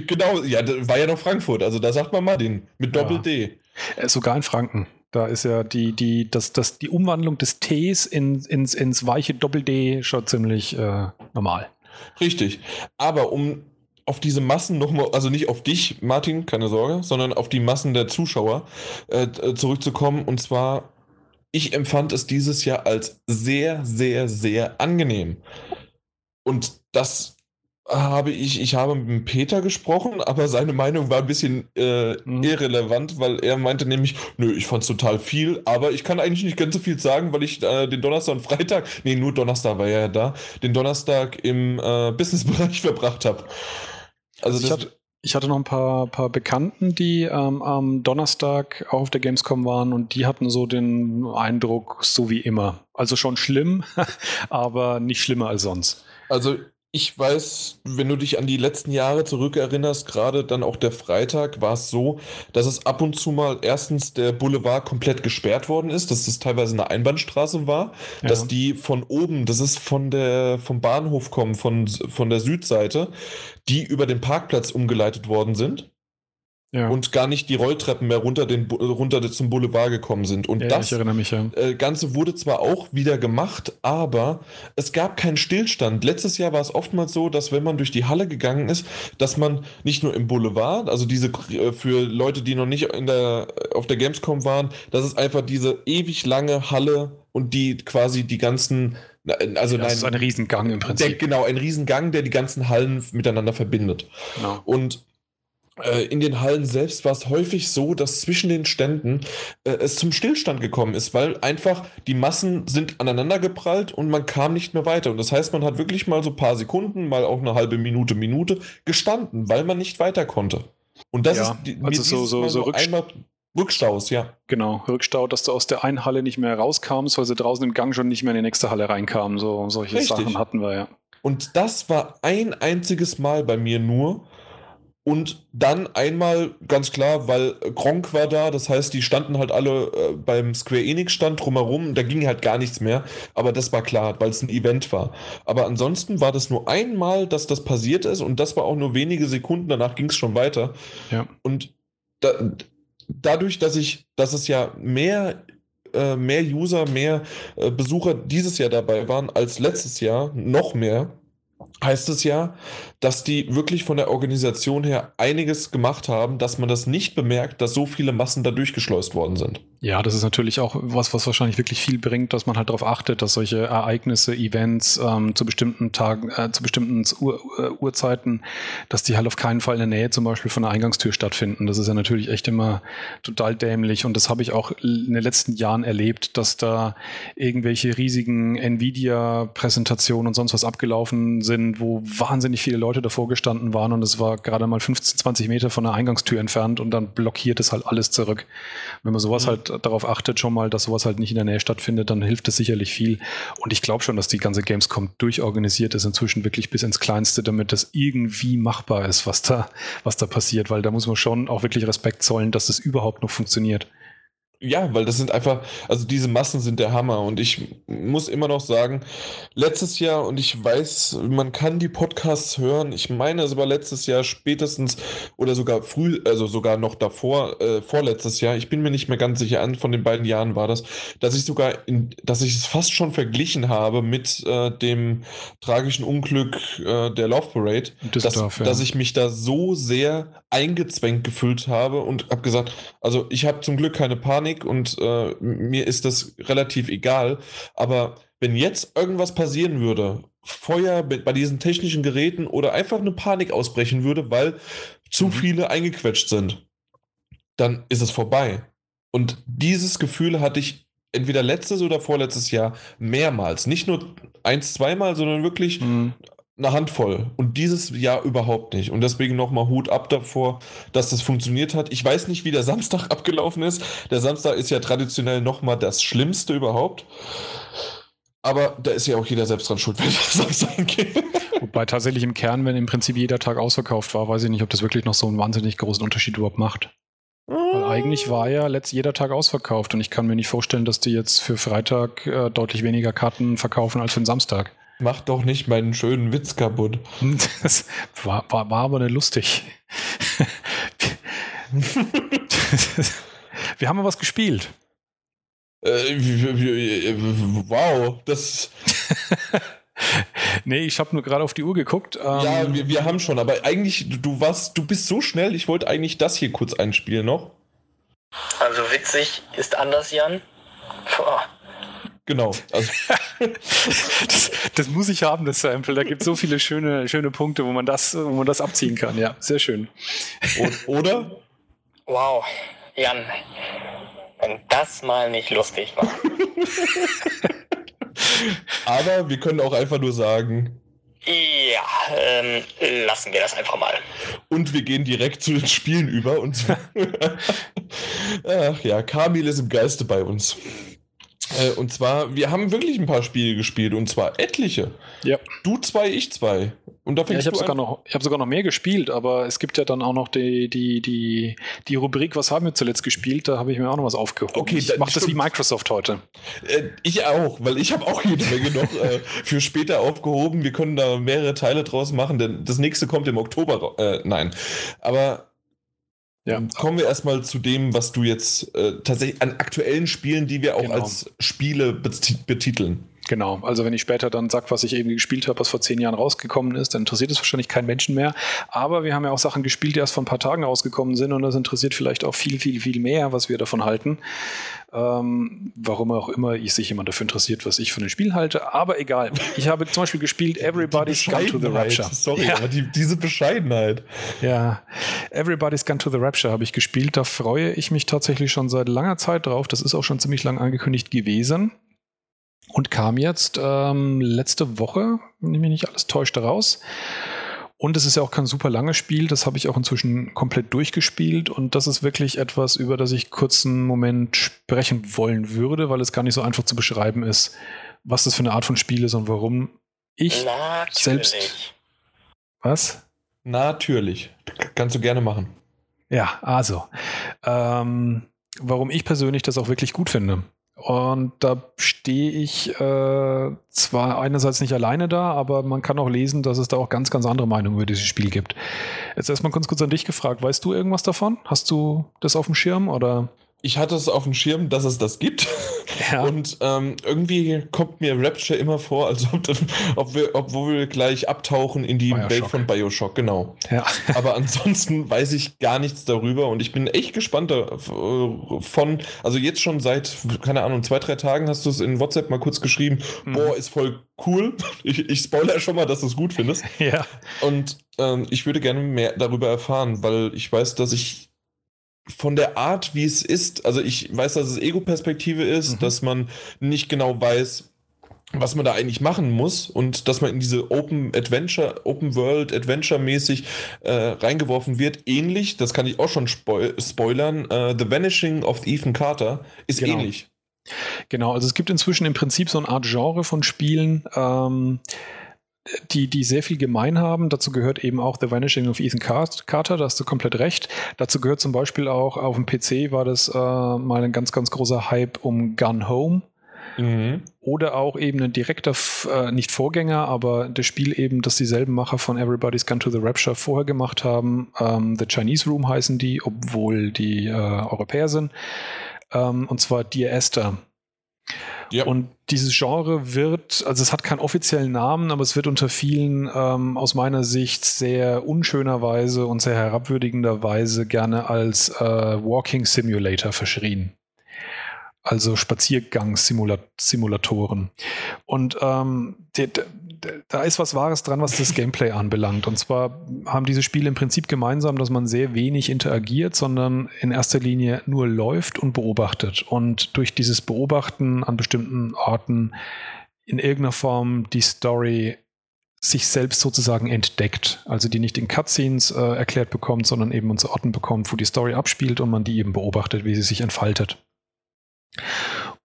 Speaker 2: genau, ja, war ja noch Frankfurt. Also da sagt man Martin mit Doppel D.
Speaker 1: Ja. Sogar in Franken. Da ist ja die, die, das, das, die Umwandlung des Ts in, ins, ins weiche Doppel-D schon ziemlich äh, normal.
Speaker 2: Richtig. Aber um auf diese Massen nochmal, also nicht auf dich, Martin, keine Sorge, sondern auf die Massen der Zuschauer äh, äh, zurückzukommen. Und zwar, ich empfand es dieses Jahr als sehr, sehr, sehr angenehm. Und das habe ich, ich habe mit Peter gesprochen, aber seine Meinung war ein bisschen äh, mhm. irrelevant, weil er meinte nämlich, nö, ich fand es total viel, aber ich kann eigentlich nicht ganz so viel sagen, weil ich äh, den Donnerstag und Freitag, nee, nur Donnerstag war er ja da, den Donnerstag im äh, Businessbereich [LAUGHS] verbracht habe.
Speaker 1: Also ich hatte, ich hatte noch ein paar, paar Bekannten, die ähm, am Donnerstag auch auf der Gamescom waren und die hatten so den Eindruck, so wie immer. Also schon schlimm, [LAUGHS] aber nicht schlimmer als sonst.
Speaker 2: Also ich weiß, wenn du dich an die letzten Jahre zurückerinnerst, gerade dann auch der Freitag, war es so, dass es ab und zu mal erstens der Boulevard komplett gesperrt worden ist, dass es teilweise eine Einbahnstraße war, ja. dass die von oben, das ist von der, vom Bahnhof kommen, von, von der Südseite, die über den Parkplatz umgeleitet worden sind ja. und gar nicht die Rolltreppen mehr runter, den, runter zum Boulevard gekommen sind. Und
Speaker 1: ja,
Speaker 2: das
Speaker 1: ja.
Speaker 2: äh, Ganze wurde zwar auch wieder gemacht, aber es gab keinen Stillstand. Letztes Jahr war es oftmals so, dass wenn man durch die Halle gegangen ist, dass man nicht nur im Boulevard, also diese äh, für Leute, die noch nicht in der, auf der Gamescom waren, das ist einfach diese ewig lange Halle und die quasi die ganzen also
Speaker 1: das
Speaker 2: nein,
Speaker 1: ist ein Riesengang im Prinzip.
Speaker 2: Der, genau, ein Riesengang, der die ganzen Hallen miteinander verbindet. Genau. Und äh, in den Hallen selbst war es häufig so, dass zwischen den Ständen äh, es zum Stillstand gekommen ist, weil einfach die Massen sind aneinander geprallt und man kam nicht mehr weiter. Und das heißt, man hat wirklich mal so ein paar Sekunden, mal auch eine halbe Minute, Minute gestanden, weil man nicht weiter konnte. Und das ja, ist
Speaker 1: die, also so, so, so
Speaker 2: einmal Rückstaus, ja.
Speaker 1: Genau, Rückstau, dass du aus der einen Halle nicht mehr rauskamst, weil sie draußen im Gang schon nicht mehr in die nächste Halle reinkamen. So, solche Richtig. Sachen hatten wir, ja.
Speaker 2: Und das war ein einziges Mal bei mir nur, und dann einmal, ganz klar, weil Gronk war da, das heißt, die standen halt alle äh, beim Square Enix-Stand drumherum, da ging halt gar nichts mehr. Aber das war klar, weil es ein Event war. Aber ansonsten war das nur einmal, dass das passiert ist und das war auch nur wenige Sekunden, danach ging es schon weiter.
Speaker 1: Ja.
Speaker 2: Und da, dadurch, dass ich, dass es ja mehr äh, mehr User, mehr äh, Besucher dieses Jahr dabei waren als letztes Jahr, noch mehr, heißt es ja, dass die wirklich von der Organisation her einiges gemacht haben, dass man das nicht bemerkt, dass so viele Massen da durchgeschleust worden sind.
Speaker 1: Ja, das ist natürlich auch was, was wahrscheinlich wirklich viel bringt, dass man halt darauf achtet, dass solche Ereignisse, Events ähm, zu bestimmten Tagen, äh, zu bestimmten Ur uh, Uhrzeiten, dass die halt auf keinen Fall in der Nähe zum Beispiel von der Eingangstür stattfinden. Das ist ja natürlich echt immer total dämlich und das habe ich auch in den letzten Jahren erlebt, dass da irgendwelche riesigen Nvidia-Präsentationen und sonst was abgelaufen sind, wo wahnsinnig viele Leute davor gestanden waren und es war gerade mal 15, 20 Meter von der Eingangstür entfernt und dann blockiert es halt alles zurück. Wenn man sowas mhm. halt darauf achtet schon mal, dass sowas halt nicht in der Nähe stattfindet, dann hilft es sicherlich viel. Und ich glaube schon, dass die ganze Gamescom durchorganisiert ist, inzwischen wirklich bis ins Kleinste, damit das irgendwie machbar ist, was da, was da passiert, weil da muss man schon auch wirklich Respekt zollen, dass das überhaupt noch funktioniert.
Speaker 2: Ja, weil das sind einfach, also diese Massen sind der Hammer. Und ich muss immer noch sagen, letztes Jahr und ich weiß, man kann die Podcasts hören, ich meine es war letztes Jahr spätestens oder sogar früh, also sogar noch davor, äh, vorletztes Jahr, ich bin mir nicht mehr ganz sicher, an von den beiden Jahren war das, dass ich sogar, in, dass ich es fast schon verglichen habe mit äh, dem tragischen Unglück äh, der Love Parade, dass, ja. dass ich mich da so sehr eingezwängt gefühlt habe und habe gesagt, also ich habe zum Glück keine Panik und äh, mir ist das relativ egal, aber wenn jetzt irgendwas passieren würde, Feuer bei diesen technischen Geräten oder einfach eine Panik ausbrechen würde, weil zu mhm. viele eingequetscht sind, dann ist es vorbei. Und dieses Gefühl hatte ich entweder letztes oder vorletztes Jahr mehrmals. Nicht nur eins, zweimal, sondern wirklich mhm eine Handvoll und dieses Jahr überhaupt nicht. Und deswegen nochmal Hut ab davor, dass das funktioniert hat. Ich weiß nicht, wie der Samstag [LAUGHS] abgelaufen ist. Der Samstag ist ja traditionell nochmal das Schlimmste überhaupt. Aber da ist ja auch jeder selbst dran schuld, [LAUGHS] wenn das Samstag geht.
Speaker 1: Wobei tatsächlich im Kern, wenn im Prinzip jeder Tag ausverkauft war, weiß ich nicht, ob das wirklich noch so einen wahnsinnig großen Unterschied überhaupt macht. Weil eigentlich war ja letzt jeder Tag ausverkauft und ich kann mir nicht vorstellen, dass die jetzt für Freitag äh, deutlich weniger Karten verkaufen als für den Samstag.
Speaker 2: Mach doch nicht meinen schönen Witz kaputt.
Speaker 1: Das war, war, war aber nicht lustig. Wir haben mal was gespielt.
Speaker 2: Äh, wow, das.
Speaker 1: nee, ich habe nur gerade auf die Uhr geguckt.
Speaker 2: Ähm ja, wir, wir haben schon, aber eigentlich, du warst, du bist so schnell, ich wollte eigentlich das hier kurz einspielen noch.
Speaker 3: Also witzig ist anders, Jan. Boah.
Speaker 2: Genau. Also. [LAUGHS]
Speaker 1: das, das, muss ich haben, das Sample. Da gibt es so viele schöne, schöne Punkte, wo man das, wo man das abziehen kann. Ja, sehr schön.
Speaker 2: Oder?
Speaker 3: Wow, Jan, wenn das mal nicht lustig war. [LAUGHS]
Speaker 2: Aber wir können auch einfach nur sagen.
Speaker 3: Ja, ähm, lassen wir das einfach mal.
Speaker 2: Und wir gehen direkt zu den Spielen über. Und [LAUGHS] Ach ja, Kamil ist im Geiste bei uns. Äh, und zwar, wir haben wirklich ein paar Spiele gespielt und zwar etliche.
Speaker 1: Ja.
Speaker 2: Du zwei, ich zwei.
Speaker 1: Und da ja, ich habe sogar, noch, hab sogar noch mehr gespielt, aber es gibt ja dann auch noch die, die, die, die Rubrik, was haben wir zuletzt gespielt? Da habe ich mir auch noch was aufgehoben.
Speaker 2: Okay,
Speaker 1: ich mache das wie Microsoft heute.
Speaker 2: Äh, ich auch, weil ich habe auch jede Menge noch äh, für später aufgehoben. Wir können da mehrere Teile draus machen, denn das nächste kommt im Oktober. Äh, nein, aber ja. Kommen wir erstmal zu dem, was du jetzt äh, tatsächlich an aktuellen Spielen, die wir auch genau. als Spiele betiteln.
Speaker 1: Genau, also wenn ich später dann sage, was ich eben gespielt habe, was vor zehn Jahren rausgekommen ist, dann interessiert es wahrscheinlich keinen Menschen mehr. Aber wir haben ja auch Sachen gespielt, die erst vor ein paar Tagen rausgekommen sind und das interessiert vielleicht auch viel, viel, viel mehr, was wir davon halten. Ähm, warum auch immer ich sich jemand dafür interessiert, was ich von den Spielen halte. Aber egal. Ich habe zum Beispiel gespielt Everybody's Gone to the Rapture.
Speaker 2: Sorry, ja. aber die, diese Bescheidenheit.
Speaker 1: Ja, Everybody's Gone to the Rapture habe ich gespielt. Da freue ich mich tatsächlich schon seit langer Zeit drauf. Das ist auch schon ziemlich lang angekündigt gewesen und kam jetzt ähm, letzte Woche, wenn ich mich nicht alles täuscht, raus. Und es ist ja auch kein super langes Spiel, das habe ich auch inzwischen komplett durchgespielt und das ist wirklich etwas, über das ich kurz einen Moment sprechen wollen würde, weil es gar nicht so einfach zu beschreiben ist, was das für eine Art von Spiel ist und warum ich Natürlich. selbst. Was?
Speaker 2: Natürlich. Kannst du gerne machen.
Speaker 1: Ja, also. Ähm, warum ich persönlich das auch wirklich gut finde. Und da stehe ich äh, zwar einerseits nicht alleine da, aber man kann auch lesen, dass es da auch ganz, ganz andere Meinungen über dieses Spiel gibt. Jetzt erstmal ganz kurz an dich gefragt. Weißt du irgendwas davon? Hast du das auf dem Schirm oder?
Speaker 2: Ich hatte es auf dem Schirm, dass es das gibt. [LAUGHS] Ja. Und ähm, irgendwie kommt mir Rapture immer vor, als ob, ob wir, obwohl wir gleich abtauchen in die Bioshock. Welt von Bioshock, genau.
Speaker 1: Ja. [LAUGHS]
Speaker 2: Aber ansonsten weiß ich gar nichts darüber und ich bin echt gespannt davon. Also jetzt schon seit, keine Ahnung, zwei, drei Tagen hast du es in WhatsApp mal kurz geschrieben. Mhm. Boah, ist voll cool. Ich, ich spoilere schon mal, dass du es gut findest. [LAUGHS]
Speaker 1: Ja.
Speaker 2: Und ähm, ich würde gerne mehr darüber erfahren, weil ich weiß, dass ich von der Art, wie es ist, also ich weiß, dass es Ego-Perspektive ist, mhm. dass man nicht genau weiß, was man da eigentlich machen muss und dass man in diese Open Adventure, Open World Adventure mäßig äh, reingeworfen wird. Ähnlich, das kann ich auch schon spoil spoilern, äh, The Vanishing of Ethan Carter ist genau. ähnlich.
Speaker 1: Genau, also es gibt inzwischen im Prinzip so eine Art Genre von Spielen, ähm, die, die sehr viel gemein haben. Dazu gehört eben auch The Vanishing of Ethan Carter, da hast du komplett recht. Dazu gehört zum Beispiel auch auf dem PC war das äh, mal ein ganz, ganz großer Hype um Gun Home. Mhm. Oder auch eben ein direkter, äh, nicht Vorgänger, aber das Spiel eben, das dieselben Macher von Everybody's Gone to the Rapture vorher gemacht haben. Ähm, the Chinese Room heißen die, obwohl die äh, Europäer sind. Ähm, und zwar Dear Esther. Ja. Und dieses Genre wird, also es hat keinen offiziellen Namen, aber es wird unter vielen ähm, aus meiner Sicht sehr unschönerweise und sehr herabwürdigenderweise gerne als äh, Walking Simulator verschrien. Also Spaziergangssimulatoren. Und ähm, da ist was Wahres dran, was das Gameplay anbelangt. Und zwar haben diese Spiele im Prinzip gemeinsam, dass man sehr wenig interagiert, sondern in erster Linie nur läuft und beobachtet. Und durch dieses Beobachten an bestimmten Orten in irgendeiner Form die Story sich selbst sozusagen entdeckt. Also die nicht in Cutscenes äh, erklärt bekommt, sondern eben uns Orten bekommt, wo die Story abspielt und man die eben beobachtet, wie sie sich entfaltet.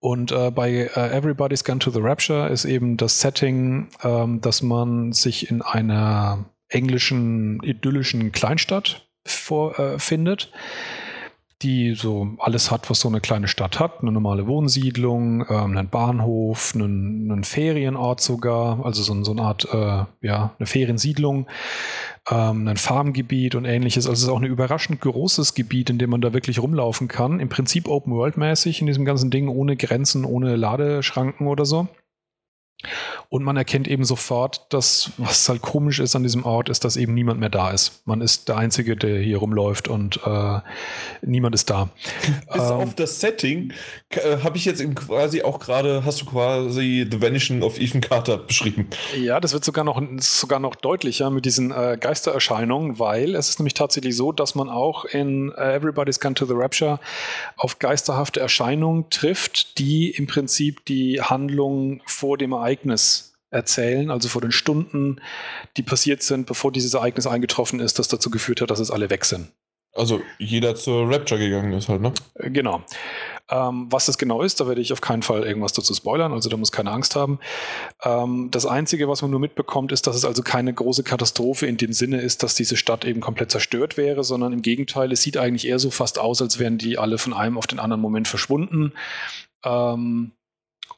Speaker 1: Und äh, bei äh, Everybody's Gone to the Rapture ist eben das Setting, ähm, dass man sich in einer englischen, idyllischen Kleinstadt vorfindet. Äh, die so alles hat, was so eine kleine Stadt hat. Eine normale Wohnsiedlung, ähm, einen Bahnhof, einen, einen, Ferienort sogar, also so, so eine Art, äh, ja, eine Feriensiedlung, ähm, ein Farmgebiet und ähnliches. Also es ist auch ein überraschend großes Gebiet, in dem man da wirklich rumlaufen kann. Im Prinzip Open-World-mäßig in diesem ganzen Ding, ohne Grenzen, ohne Ladeschranken oder so. Und man erkennt eben sofort, dass, was halt komisch ist an diesem Ort, ist, dass eben niemand mehr da ist. Man ist der Einzige, der hier rumläuft und äh, niemand ist da. [LAUGHS]
Speaker 2: Bis ähm, auf das Setting äh, habe ich jetzt eben quasi auch gerade, hast du quasi The Vanishing of Ethan Carter beschrieben.
Speaker 1: Ja, das wird sogar noch, sogar noch deutlicher mit diesen äh, Geistererscheinungen, weil es ist nämlich tatsächlich so, dass man auch in uh, Everybody's Gone to the Rapture auf geisterhafte Erscheinungen trifft, die im Prinzip die Handlung vor dem Ereignis erzählen, also vor den Stunden, die passiert sind, bevor dieses Ereignis eingetroffen ist, das dazu geführt hat, dass es alle weg sind.
Speaker 2: Also jeder zur Rapture gegangen ist halt, ne?
Speaker 1: Äh, genau. Ähm, was das genau ist, da werde ich auf keinen Fall irgendwas dazu spoilern, also da muss keine Angst haben. Ähm, das Einzige, was man nur mitbekommt, ist, dass es also keine große Katastrophe in dem Sinne ist, dass diese Stadt eben komplett zerstört wäre, sondern im Gegenteil, es sieht eigentlich eher so fast aus, als wären die alle von einem auf den anderen Moment verschwunden. Ähm,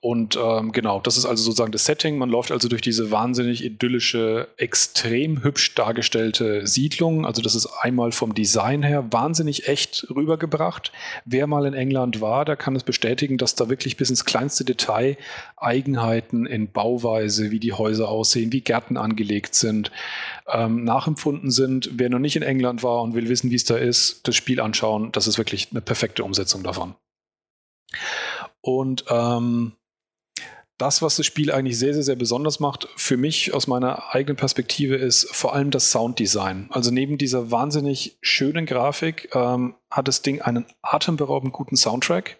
Speaker 1: und ähm, genau, das ist also sozusagen das Setting. Man läuft also durch diese wahnsinnig idyllische, extrem hübsch dargestellte Siedlung. Also das ist einmal vom Design her wahnsinnig echt rübergebracht. Wer mal in England war, der kann es bestätigen, dass da wirklich bis ins kleinste Detail Eigenheiten in Bauweise, wie die Häuser aussehen, wie Gärten angelegt sind, ähm, nachempfunden sind. Wer noch nicht in England war und will wissen, wie es da ist, das Spiel anschauen, das ist wirklich eine perfekte Umsetzung davon. Und ähm, das, was das Spiel eigentlich sehr, sehr, sehr besonders macht, für mich aus meiner eigenen Perspektive, ist vor allem das Sounddesign. Also neben dieser wahnsinnig schönen Grafik ähm, hat das Ding einen atemberaubend guten Soundtrack.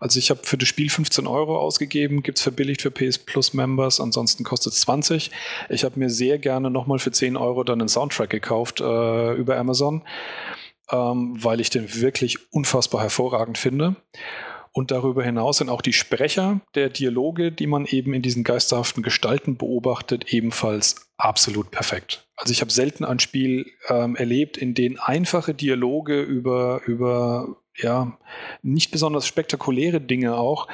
Speaker 1: Also ich habe für das Spiel 15 Euro ausgegeben, gibt es verbilligt für PS Plus Members, ansonsten kostet es 20. Ich habe mir sehr gerne nochmal für 10 Euro dann einen Soundtrack gekauft äh, über Amazon, ähm, weil ich den wirklich unfassbar hervorragend finde. Und darüber hinaus sind auch die Sprecher der Dialoge, die man eben in diesen geisterhaften Gestalten beobachtet, ebenfalls absolut perfekt. Also ich habe selten ein Spiel ähm, erlebt, in dem einfache Dialoge über, über ja, nicht besonders spektakuläre Dinge auch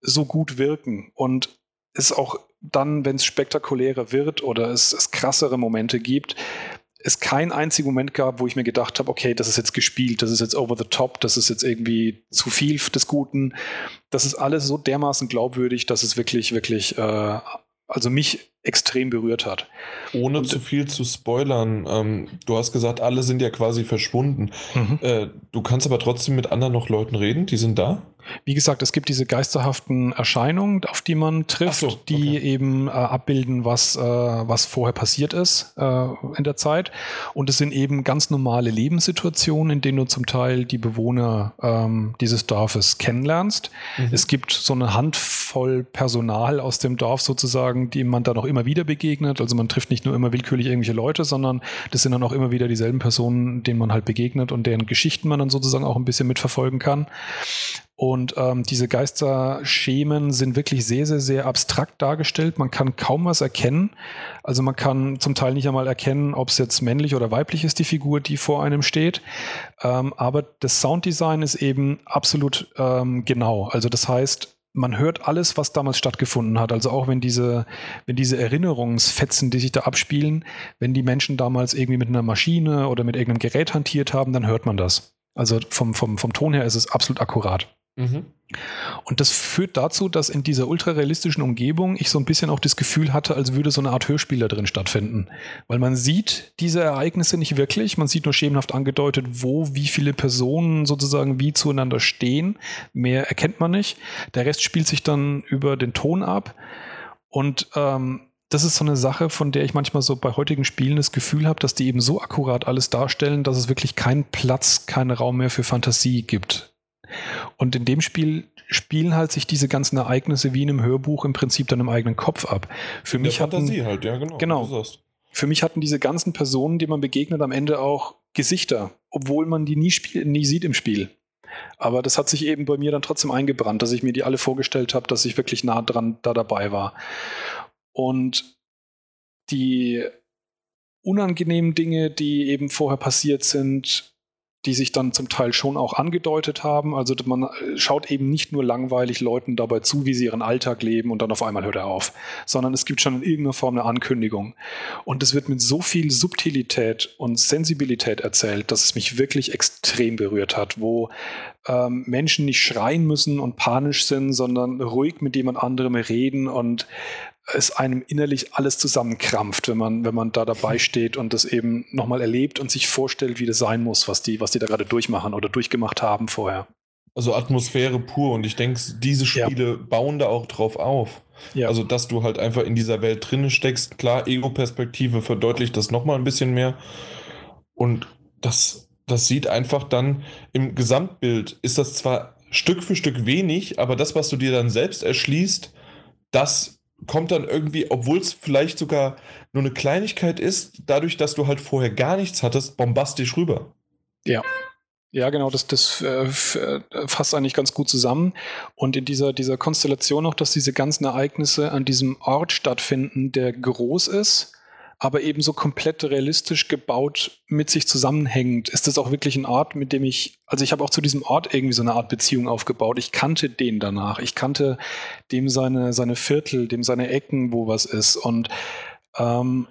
Speaker 1: so gut wirken. Und es auch dann, wenn es spektakulärer wird oder es, es krassere Momente gibt, es keinen einzigen Moment gab, wo ich mir gedacht habe, okay, das ist jetzt gespielt, das ist jetzt over the top, das ist jetzt irgendwie zu viel des Guten. Das ist alles so dermaßen glaubwürdig, dass es wirklich, wirklich, äh, also mich extrem berührt hat.
Speaker 2: Ohne Und, zu viel zu spoilern, ähm, du hast gesagt, alle sind ja quasi verschwunden. Mhm. Äh, du kannst aber trotzdem mit anderen noch Leuten reden, die sind da?
Speaker 1: Wie gesagt, es gibt diese geisterhaften Erscheinungen, auf die man trifft, so, okay. die eben äh, abbilden, was, äh, was vorher passiert ist äh, in der Zeit. Und es sind eben ganz normale Lebenssituationen, in denen du zum Teil die Bewohner ähm, dieses Dorfes kennenlernst. Mhm. Es gibt so eine Handvoll Personal aus dem Dorf sozusagen, die man dann auch immer immer wieder begegnet. Also man trifft nicht nur immer willkürlich irgendwelche Leute, sondern das sind dann auch immer wieder dieselben Personen, denen man halt begegnet und deren Geschichten man dann sozusagen auch ein bisschen mitverfolgen kann. Und ähm, diese Geisterschemen sind wirklich sehr, sehr, sehr abstrakt dargestellt. Man kann kaum was erkennen. Also man kann zum Teil nicht einmal erkennen, ob es jetzt männlich oder weiblich ist, die Figur, die vor einem steht. Ähm, aber das Sounddesign ist eben absolut ähm, genau. Also das heißt, man hört alles, was damals stattgefunden hat. Also auch wenn diese, wenn diese Erinnerungsfetzen, die sich da abspielen, wenn die Menschen damals irgendwie mit einer Maschine oder mit irgendeinem Gerät hantiert haben, dann hört man das. Also vom, vom, vom Ton her ist es absolut akkurat. Mhm. Und das führt dazu, dass in dieser ultrarealistischen Umgebung ich so ein bisschen auch das Gefühl hatte, als würde so eine Art Hörspiel da drin stattfinden. Weil man sieht diese Ereignisse nicht wirklich, man sieht nur schemenhaft angedeutet, wo wie viele Personen sozusagen wie zueinander stehen. Mehr erkennt man nicht. Der Rest spielt sich dann über den Ton ab. Und ähm, das ist so eine Sache, von der ich manchmal so bei heutigen Spielen das Gefühl habe, dass die eben so akkurat alles darstellen, dass es wirklich keinen Platz, keinen Raum mehr für Fantasie gibt. Und in dem Spiel spielen halt sich diese ganzen Ereignisse wie in einem Hörbuch im Prinzip dann im eigenen Kopf ab. Für in mich hatten, halt, ja, genau. Genau. Für mich hatten diese ganzen Personen, denen man begegnet, am Ende auch Gesichter, obwohl man die nie, spiel, nie sieht im Spiel. Aber das hat sich eben bei mir dann trotzdem eingebrannt, dass ich mir die alle vorgestellt habe, dass ich wirklich nah dran da dabei war. Und die unangenehmen Dinge, die eben vorher passiert sind, die sich dann zum Teil schon auch angedeutet haben. Also man äh, schaut eben nicht nur langweilig Leuten dabei zu, wie sie ihren Alltag leben und dann auf einmal hört er auf, sondern es gibt schon in irgendeiner Form eine Ankündigung. Und es wird mit so viel Subtilität und Sensibilität erzählt, dass es mich wirklich extrem berührt hat, wo ähm, Menschen nicht schreien müssen und panisch sind, sondern ruhig mit jemand anderem reden und es einem innerlich alles zusammenkrampft, wenn man, wenn man da dabei steht und das eben nochmal erlebt und sich vorstellt, wie das sein muss, was die, was die da gerade durchmachen oder durchgemacht haben vorher.
Speaker 2: Also Atmosphäre pur und ich denke, diese Spiele ja. bauen da auch drauf auf. Ja. Also, dass du halt einfach in dieser Welt drin steckst. Klar, Ego-Perspektive verdeutlicht das nochmal ein bisschen mehr. Und das, das sieht einfach dann im Gesamtbild, ist das zwar Stück für Stück wenig, aber das, was du dir dann selbst erschließt, das kommt dann irgendwie, obwohl es vielleicht sogar nur eine Kleinigkeit ist, dadurch, dass du halt vorher gar nichts hattest, bombastisch rüber.
Speaker 1: Ja. Ja, genau, das, das äh, äh, fasst eigentlich ganz gut zusammen. Und in dieser, dieser Konstellation auch, dass diese ganzen Ereignisse an diesem Ort stattfinden, der groß ist, aber eben so komplett realistisch gebaut mit sich zusammenhängend. Ist das auch wirklich ein Ort, mit dem ich, also ich habe auch zu diesem Ort irgendwie so eine Art Beziehung aufgebaut. Ich kannte den danach. Ich kannte dem seine, seine Viertel, dem seine Ecken, wo was ist. Und, ähm,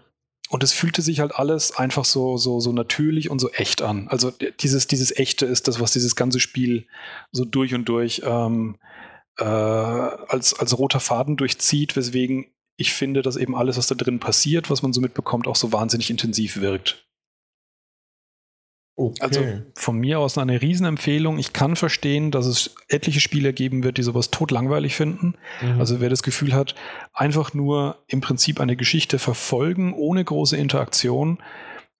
Speaker 1: und es fühlte sich halt alles einfach so, so, so natürlich und so echt an. Also dieses, dieses Echte ist das, was dieses ganze Spiel so durch und durch ähm, äh, als, als roter Faden durchzieht, weswegen ich finde, dass eben alles, was da drin passiert, was man so mitbekommt, auch so wahnsinnig intensiv wirkt. Okay. Also von mir aus eine Riesenempfehlung. Ich kann verstehen, dass es etliche Spieler geben wird, die sowas totlangweilig finden. Mhm. Also wer das Gefühl hat, einfach nur im Prinzip eine Geschichte verfolgen, ohne große Interaktion,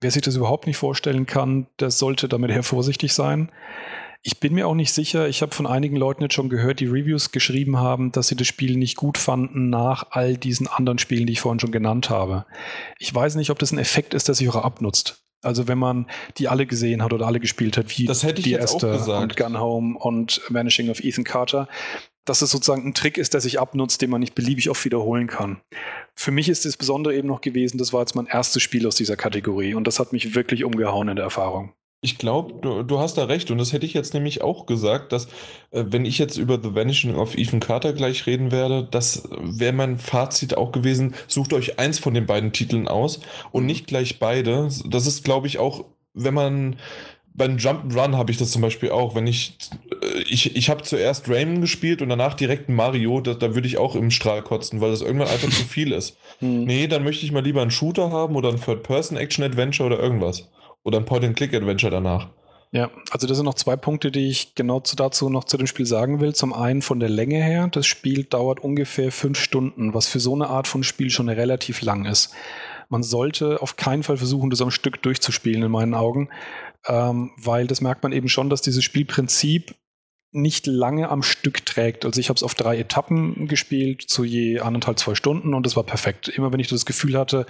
Speaker 1: wer sich das überhaupt nicht vorstellen kann, der sollte damit her vorsichtig sein. Ich bin mir auch nicht sicher. Ich habe von einigen Leuten jetzt schon gehört, die Reviews geschrieben haben, dass sie das Spiel nicht gut fanden nach all diesen anderen Spielen, die ich vorhin schon genannt habe. Ich weiß nicht, ob das ein Effekt ist, der sich auch abnutzt. Also wenn man die alle gesehen hat oder alle gespielt hat, wie
Speaker 2: das hätte ich
Speaker 1: die
Speaker 2: jetzt Esther auch gesagt.
Speaker 1: und Gun Home und Vanishing of Ethan Carter, dass es sozusagen ein Trick ist, der sich abnutzt, den man nicht beliebig oft wiederholen kann. Für mich ist das Besondere eben noch gewesen, das war jetzt mein erstes Spiel aus dieser Kategorie und das hat mich wirklich umgehauen in der Erfahrung.
Speaker 2: Ich glaube, du, du, hast da recht. Und das hätte ich jetzt nämlich auch gesagt, dass, äh, wenn ich jetzt über The Vanishing of Ethan Carter gleich reden werde, das wäre mein Fazit auch gewesen. Sucht euch eins von den beiden Titeln aus und nicht gleich beide. Das ist, glaube ich, auch, wenn man. Beim Jump'n'Run habe ich das zum Beispiel auch. Wenn ich. Äh, ich, ich habe zuerst Rayman gespielt und danach direkt Mario, da, da würde ich auch im Strahl kotzen, weil das irgendwann einfach zu [LAUGHS] viel ist. Hm. Nee, dann möchte ich mal lieber einen Shooter haben oder ein Third-Person-Action-Adventure oder irgendwas. Oder ein Point-and-Click-Adventure danach.
Speaker 1: Ja, also das sind noch zwei Punkte, die ich genau dazu noch zu dem Spiel sagen will. Zum einen von der Länge her. Das Spiel dauert ungefähr fünf Stunden, was für so eine Art von Spiel schon relativ lang ist. Man sollte auf keinen Fall versuchen, das am Stück durchzuspielen, in meinen Augen, ähm, weil das merkt man eben schon, dass dieses Spielprinzip nicht lange am Stück trägt. Also ich habe es auf drei Etappen gespielt, zu je anderthalb, zwei Stunden und das war perfekt. Immer wenn ich das Gefühl hatte,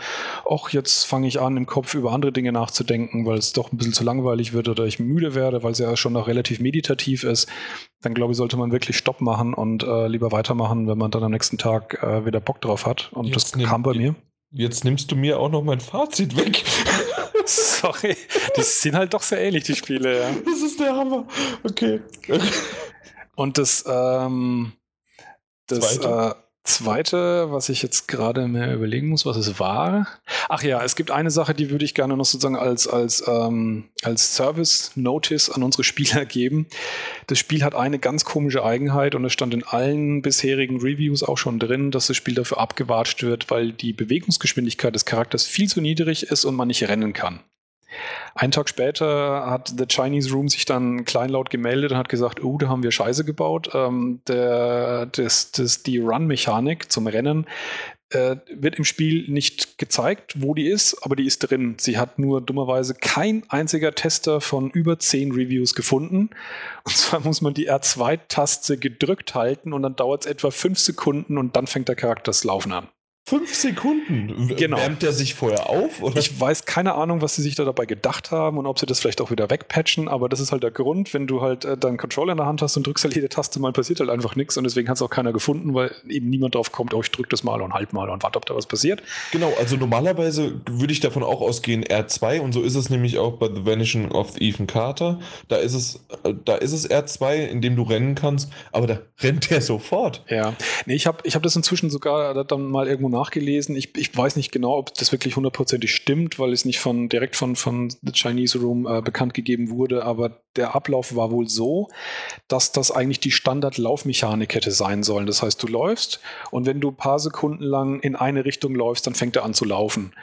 Speaker 1: ach, jetzt fange ich an, im Kopf über andere Dinge nachzudenken, weil es doch ein bisschen zu langweilig wird oder ich müde werde, weil es ja schon noch relativ meditativ ist, dann glaube ich, sollte man wirklich Stopp machen und äh, lieber weitermachen, wenn man dann am nächsten Tag äh, wieder Bock drauf hat. Und jetzt das kam bei mir.
Speaker 2: Jetzt nimmst du mir auch noch mein Fazit weg. [LAUGHS]
Speaker 1: Sorry, die sind halt doch sehr ähnlich, die Spiele, ja.
Speaker 2: Das ist der Hammer. Okay.
Speaker 1: Und das, ähm, das? Äh, Zweite, was ich jetzt gerade mehr überlegen muss, was es war. Ach ja, es gibt eine Sache, die würde ich gerne noch sozusagen als, als, ähm, als Service-Notice an unsere Spieler [LAUGHS] geben. Das Spiel hat eine ganz komische Eigenheit und es stand in allen bisherigen Reviews auch schon drin, dass das Spiel dafür abgewatscht wird, weil die Bewegungsgeschwindigkeit des Charakters viel zu niedrig ist und man nicht rennen kann. Einen Tag später hat The Chinese Room sich dann kleinlaut gemeldet und hat gesagt, oh, da haben wir Scheiße gebaut. Ähm, der, das, das, die Run-Mechanik zum Rennen äh, wird im Spiel nicht gezeigt, wo die ist, aber die ist drin. Sie hat nur dummerweise kein einziger Tester von über zehn Reviews gefunden. Und zwar muss man die R2-Taste gedrückt halten und dann dauert es etwa fünf Sekunden und dann fängt der Charakter das Laufen an.
Speaker 2: Fünf Sekunden?
Speaker 1: Genau.
Speaker 2: Wärmt der sich vorher auf?
Speaker 1: Oder? Ich weiß keine Ahnung, was sie sich da dabei gedacht haben und ob sie das vielleicht auch wieder wegpatchen, aber das ist halt der Grund, wenn du halt äh, deinen Controller in der Hand hast und drückst halt jede Taste mal, passiert halt einfach nichts und deswegen hat es auch keiner gefunden, weil eben niemand drauf kommt, oh, ich drück das mal und halt mal und warte, ob da was passiert.
Speaker 2: Genau, also normalerweise würde ich davon auch ausgehen R2 und so ist es nämlich auch bei The Vanishing of Ethan Carter. Da ist es, äh, da ist es R2, in dem du rennen kannst, aber da rennt der sofort.
Speaker 1: Ja, nee, ich habe ich hab das inzwischen sogar dann mal irgendwo nachgelesen. Ich, ich weiß nicht genau, ob das wirklich hundertprozentig stimmt, weil es nicht von direkt von, von The Chinese Room äh, bekannt gegeben wurde, aber der Ablauf war wohl so, dass das eigentlich die Standard-Laufmechanik hätte sein sollen. Das heißt, du läufst und wenn du ein paar Sekunden lang in eine Richtung läufst, dann fängt er an zu laufen.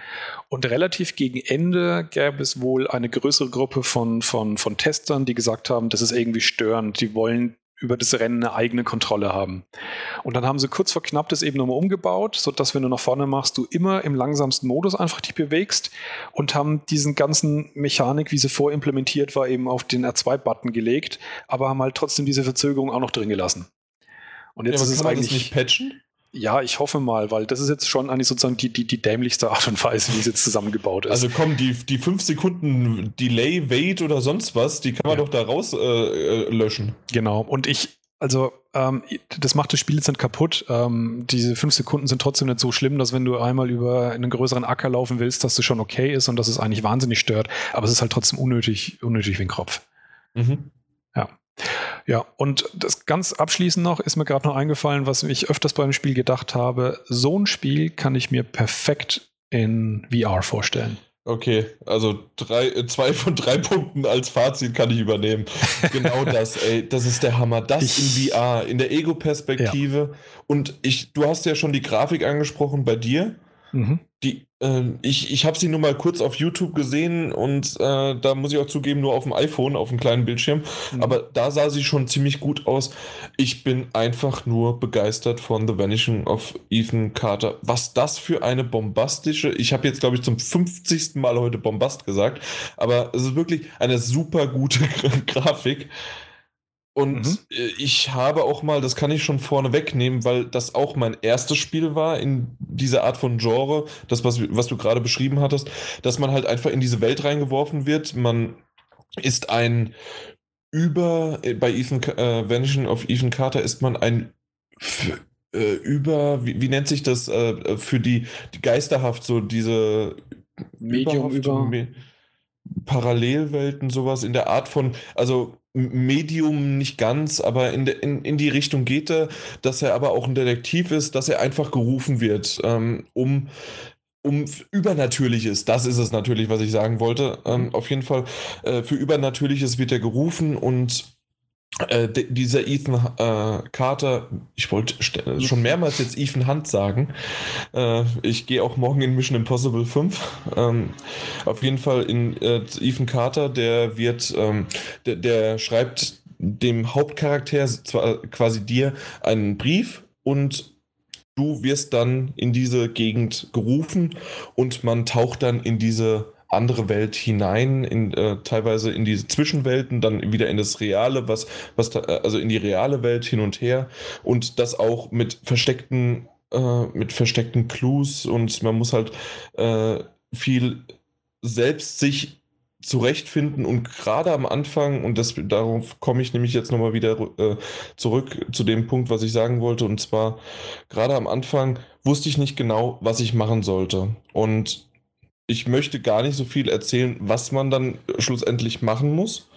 Speaker 1: Und relativ gegen Ende gäbe es wohl eine größere Gruppe von, von, von Testern, die gesagt haben, das ist irgendwie störend. Die wollen über das Rennen eine eigene Kontrolle haben. Und dann haben sie kurz vor knapp das eben nochmal umgebaut, sodass, wenn du nach vorne machst, du immer im langsamsten Modus einfach dich bewegst und haben diesen ganzen Mechanik, wie sie vorimplementiert war, eben auf den R2-Button gelegt, aber haben halt trotzdem diese Verzögerung auch noch drin gelassen.
Speaker 2: Und jetzt ja, ist es eigentlich. nicht patchen?
Speaker 1: Ja, ich hoffe mal, weil das ist jetzt schon eigentlich sozusagen die, die, die dämlichste Art und Weise, wie es jetzt zusammengebaut ist.
Speaker 2: Also komm, die, die fünf Sekunden Delay, Wait oder sonst was, die kann man ja. doch da raus äh, äh, löschen.
Speaker 1: Genau. Und ich, also ähm, das macht das Spiel jetzt nicht kaputt. Ähm, diese fünf Sekunden sind trotzdem nicht so schlimm, dass wenn du einmal über einen größeren Acker laufen willst, dass das schon okay ist und dass es eigentlich wahnsinnig stört. Aber es ist halt trotzdem unnötig, unnötig wie ein Kropf. Mhm. Ja. Ja, und das ganz abschließend noch ist mir gerade noch eingefallen, was ich öfters beim Spiel gedacht habe. So ein Spiel kann ich mir perfekt in VR vorstellen.
Speaker 2: Okay, also drei, äh, zwei von drei Punkten als Fazit kann ich übernehmen. [LAUGHS] Genau das, ey, das ist der Hammer. Das ich, in VR, in der Ego-Perspektive. Ja. Und ich, du hast ja schon die Grafik angesprochen bei dir. Mhm. Die, äh, ich ich habe sie nur mal kurz auf YouTube gesehen und äh, da muss ich auch zugeben, nur auf dem iPhone, auf dem kleinen Bildschirm. Mhm. Aber da sah sie schon ziemlich gut aus. Ich bin einfach nur begeistert von The Vanishing of Ethan Carter. Was das für eine bombastische, ich habe jetzt glaube ich zum 50. Mal heute Bombast gesagt, aber es ist wirklich eine super gute [LAUGHS] Grafik. Und mhm. Äh, ich habe auch mal, das kann ich schon vorne wegnehmen, weil das auch mein erstes Spiel war in dieser Art von Genre, das, was, was du gerade beschrieben hattest, dass man halt einfach in diese Welt reingeworfen wird. Man ist ein über, äh, bei Ethan, äh, Vanishing of Ethan Carter ist man ein äh, über, wie, wie, nennt sich das, äh, für die, die geisterhaft, so diese
Speaker 1: Medium über.
Speaker 2: Parallelwelten, sowas in der Art von, also Medium nicht ganz, aber in, de, in, in die Richtung geht er, dass er aber auch ein Detektiv ist, dass er einfach gerufen wird, ähm, um um Übernatürliches, das ist es natürlich, was ich sagen wollte. Ähm, mhm. auf jeden Fall, äh, für Übernatürliches wird er gerufen und äh, dieser Ethan äh, Carter, ich wollte schon mehrmals jetzt Ethan Hunt sagen. Äh, ich gehe auch morgen in Mission Impossible 5. Ähm, auf jeden Fall in äh, Ethan Carter, der wird, ähm, der, der, schreibt dem Hauptcharakter, zwar quasi dir, einen Brief und du wirst dann in diese Gegend gerufen und man taucht dann in diese andere Welt hinein, in, äh, teilweise in diese Zwischenwelten, dann wieder in das Reale, was, was da, also in die reale Welt hin und her. Und das auch mit versteckten, äh, mit versteckten Clues. Und man muss halt äh, viel selbst sich zurechtfinden. Und gerade am Anfang, und das, darauf komme ich nämlich jetzt nochmal wieder äh, zurück zu dem Punkt, was ich sagen wollte, und zwar gerade am Anfang wusste ich nicht genau, was ich machen sollte. Und ich möchte gar nicht so viel erzählen, was man dann schlussendlich machen muss.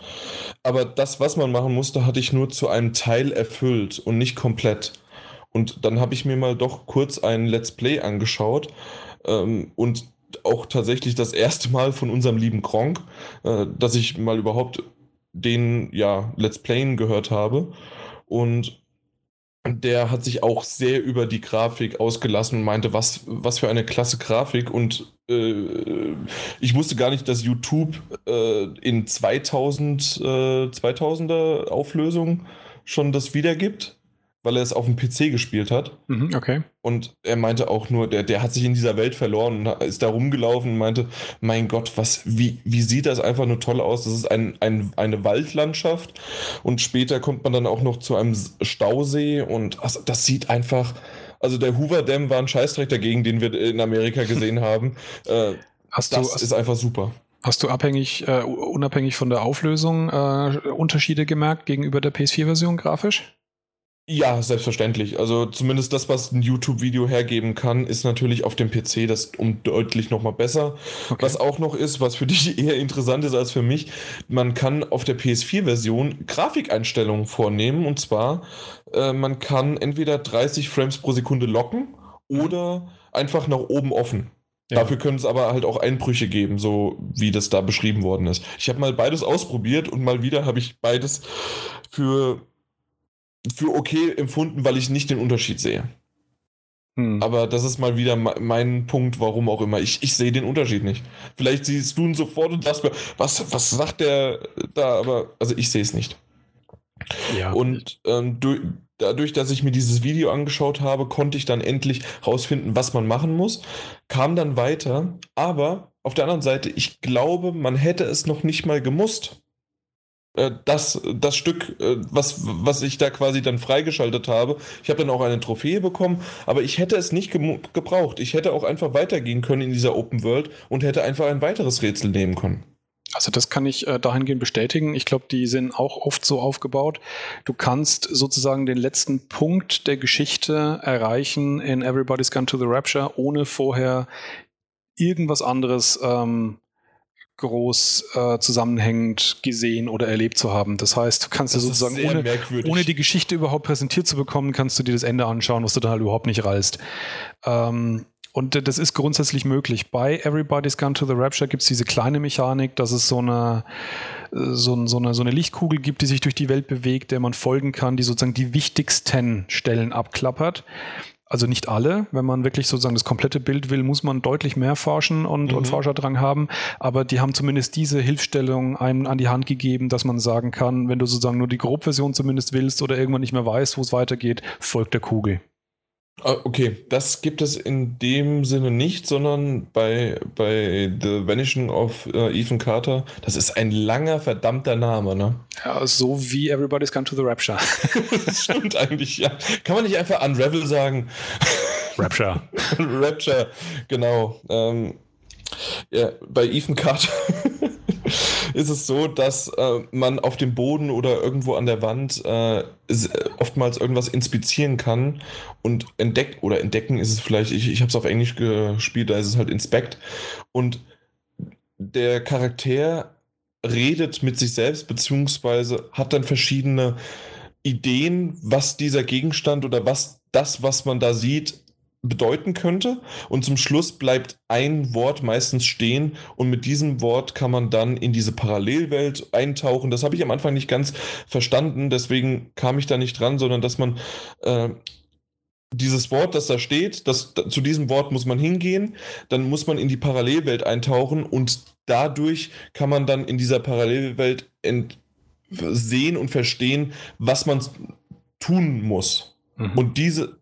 Speaker 2: Aber das, was man machen musste, hatte ich nur zu einem Teil erfüllt und nicht komplett. Und dann habe ich mir mal doch kurz ein Let's Play angeschaut ähm, und auch tatsächlich das erste Mal von unserem lieben Gronk, äh, dass ich mal überhaupt den ja Let's Playen gehört habe. Und der hat sich auch sehr über die Grafik ausgelassen und meinte, was, was für eine klasse Grafik. Und ich wusste gar nicht, dass YouTube äh, in 2000, äh, 2000er Auflösung schon das wiedergibt weil er es auf dem PC gespielt hat.
Speaker 1: Mhm, okay.
Speaker 2: Und er meinte auch nur, der, der hat sich in dieser Welt verloren und ist da rumgelaufen und meinte, mein Gott, was, wie, wie sieht das einfach nur toll aus? Das ist ein, ein, eine Waldlandschaft und später kommt man dann auch noch zu einem Stausee und also, das sieht einfach, also der Hoover Dam war ein Scheißdreck dagegen, den wir in Amerika gesehen haben. [LAUGHS] Äh,
Speaker 1: hast
Speaker 2: das
Speaker 1: du,
Speaker 2: ist einfach super.
Speaker 1: Hast du abhängig, äh, unabhängig von der Auflösung äh, Unterschiede gemerkt gegenüber der PS4-Version grafisch?
Speaker 2: Ja, selbstverständlich. Also zumindest das, was ein YouTube-Video hergeben kann, ist natürlich auf dem PC das um deutlich nochmal besser. Okay. Was auch noch ist, was für dich [LAUGHS] eher interessant ist als für mich, man kann auf der PS4-Version Grafikeinstellungen vornehmen. Und zwar, äh, man kann entweder 30 Frames pro Sekunde locken oder einfach nach oben offen. Ja. Dafür können es aber halt auch Einbrüche geben, so wie das da beschrieben worden ist. Ich habe mal beides ausprobiert und mal wieder habe ich beides für für okay empfunden, weil ich nicht den Unterschied sehe. Hm. Aber das ist mal wieder mein Punkt, warum auch immer. Ich, ich sehe den Unterschied nicht. Vielleicht siehst du ihn sofort und sagst mir, was, was sagt der da? Aber also ich sehe es nicht. Ja. Und ähm, du, dadurch, dass ich mir dieses Video angeschaut habe, konnte ich dann endlich rausfinden, was man machen muss. Kam dann weiter, aber auf der anderen Seite, ich glaube, man hätte es noch nicht mal gemusst. Äh, das, das Stück, äh, was, was ich da quasi dann freigeschaltet habe. Ich habe dann auch eine Trophäe bekommen, aber ich hätte es nicht ge gebraucht. Ich hätte auch einfach weitergehen können in dieser Open World und hätte einfach ein weiteres Rätsel nehmen können.
Speaker 1: Also das kann ich äh, dahingehend bestätigen. Ich glaube, die sind auch oft so aufgebaut. Du kannst sozusagen den letzten Punkt der Geschichte erreichen in Everybody's Gone to the Rapture, ohne vorher irgendwas anderes ähm, groß äh, zusammenhängend gesehen oder erlebt zu haben. Das heißt, du kannst dir sozusagen, ohne, ohne, die Geschichte überhaupt präsentiert zu bekommen, kannst du dir das Ende anschauen, was du dann halt überhaupt nicht reißt. Ähm, und das ist grundsätzlich möglich. Bei Everybody's Gone to the Rapture gibt es diese kleine Mechanik, dass es so eine, so, so, eine, so eine Lichtkugel gibt, die sich durch die Welt bewegt, der man folgen kann, die sozusagen die wichtigsten Stellen abklappert also nicht alle. Wenn man wirklich sozusagen das komplette Bild will, muss man deutlich mehr forschen und, mhm. und Forscherdrang haben. Aber die haben zumindest diese Hilfsstellung einem an die Hand gegeben, dass man sagen kann, wenn du sozusagen nur die Grobversion zumindest willst oder irgendwann nicht mehr weißt, wo es weitergeht, folgt der Kugel.
Speaker 2: Ah, okay, das gibt es in dem Sinne nicht, sondern bei, bei The Vanishing of uh, Ethan Carter, das ist ein langer, verdammter Name, ne?
Speaker 1: Ja, so wie Everybody's Gone to the Rapture. [LAUGHS]
Speaker 2: das stimmt eigentlich, ja. Kann man nicht einfach Unravel sagen?
Speaker 1: Rapture. [LAUGHS]
Speaker 2: Rapture, genau. Ähm, ja, bei Ethan Carter [LAUGHS] ist es so, dass äh, man auf dem Boden oder irgendwo an der Wand äh, oftmals irgendwas inspizieren kann und entdeckt oder entdecken ist es vielleicht, ich, ich habe es auf Englisch gespielt, da ist es halt Inspect. Und der Charakter redet mit sich selbst beziehungsweise hat dann verschiedene Ideen, was dieser Gegenstand oder was das, was man da sieht, bedeuten könnte. Und zum Schluss bleibt ein Wort meistens stehen und mit diesem Wort kann man dann in diese Parallelwelt eintauchen. Das habe ich am Anfang nicht ganz verstanden, deswegen kam ich da nicht dran, sondern dass man äh, dieses Wort, das da steht, das, zu diesem Wort muss man hingehen, dann muss man in die Parallelwelt eintauchen und dadurch kann man dann in dieser Parallelwelt sehen und verstehen, was man tun muss. Mhm. Und diese,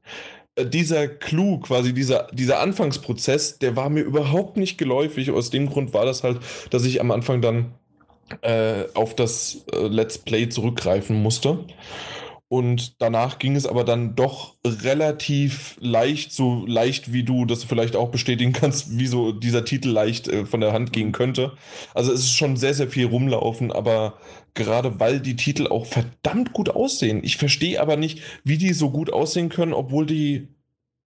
Speaker 2: dieser Clou, quasi dieser, dieser Anfangsprozess, der war mir überhaupt nicht geläufig. Aus dem Grund war das halt, dass ich am Anfang dann äh, auf das äh, Let's Play zurückgreifen musste. Und danach ging es aber dann doch relativ leicht, so leicht wie du das vielleicht auch bestätigen [LAUGHS] kannst, wie so dieser Titel leicht äh, von der Hand gehen könnte. Also es ist schon sehr, sehr viel rumlaufen, aber gerade weil die Titel auch verdammt gut aussehen. Ich verstehe aber nicht, wie die so gut aussehen können, obwohl die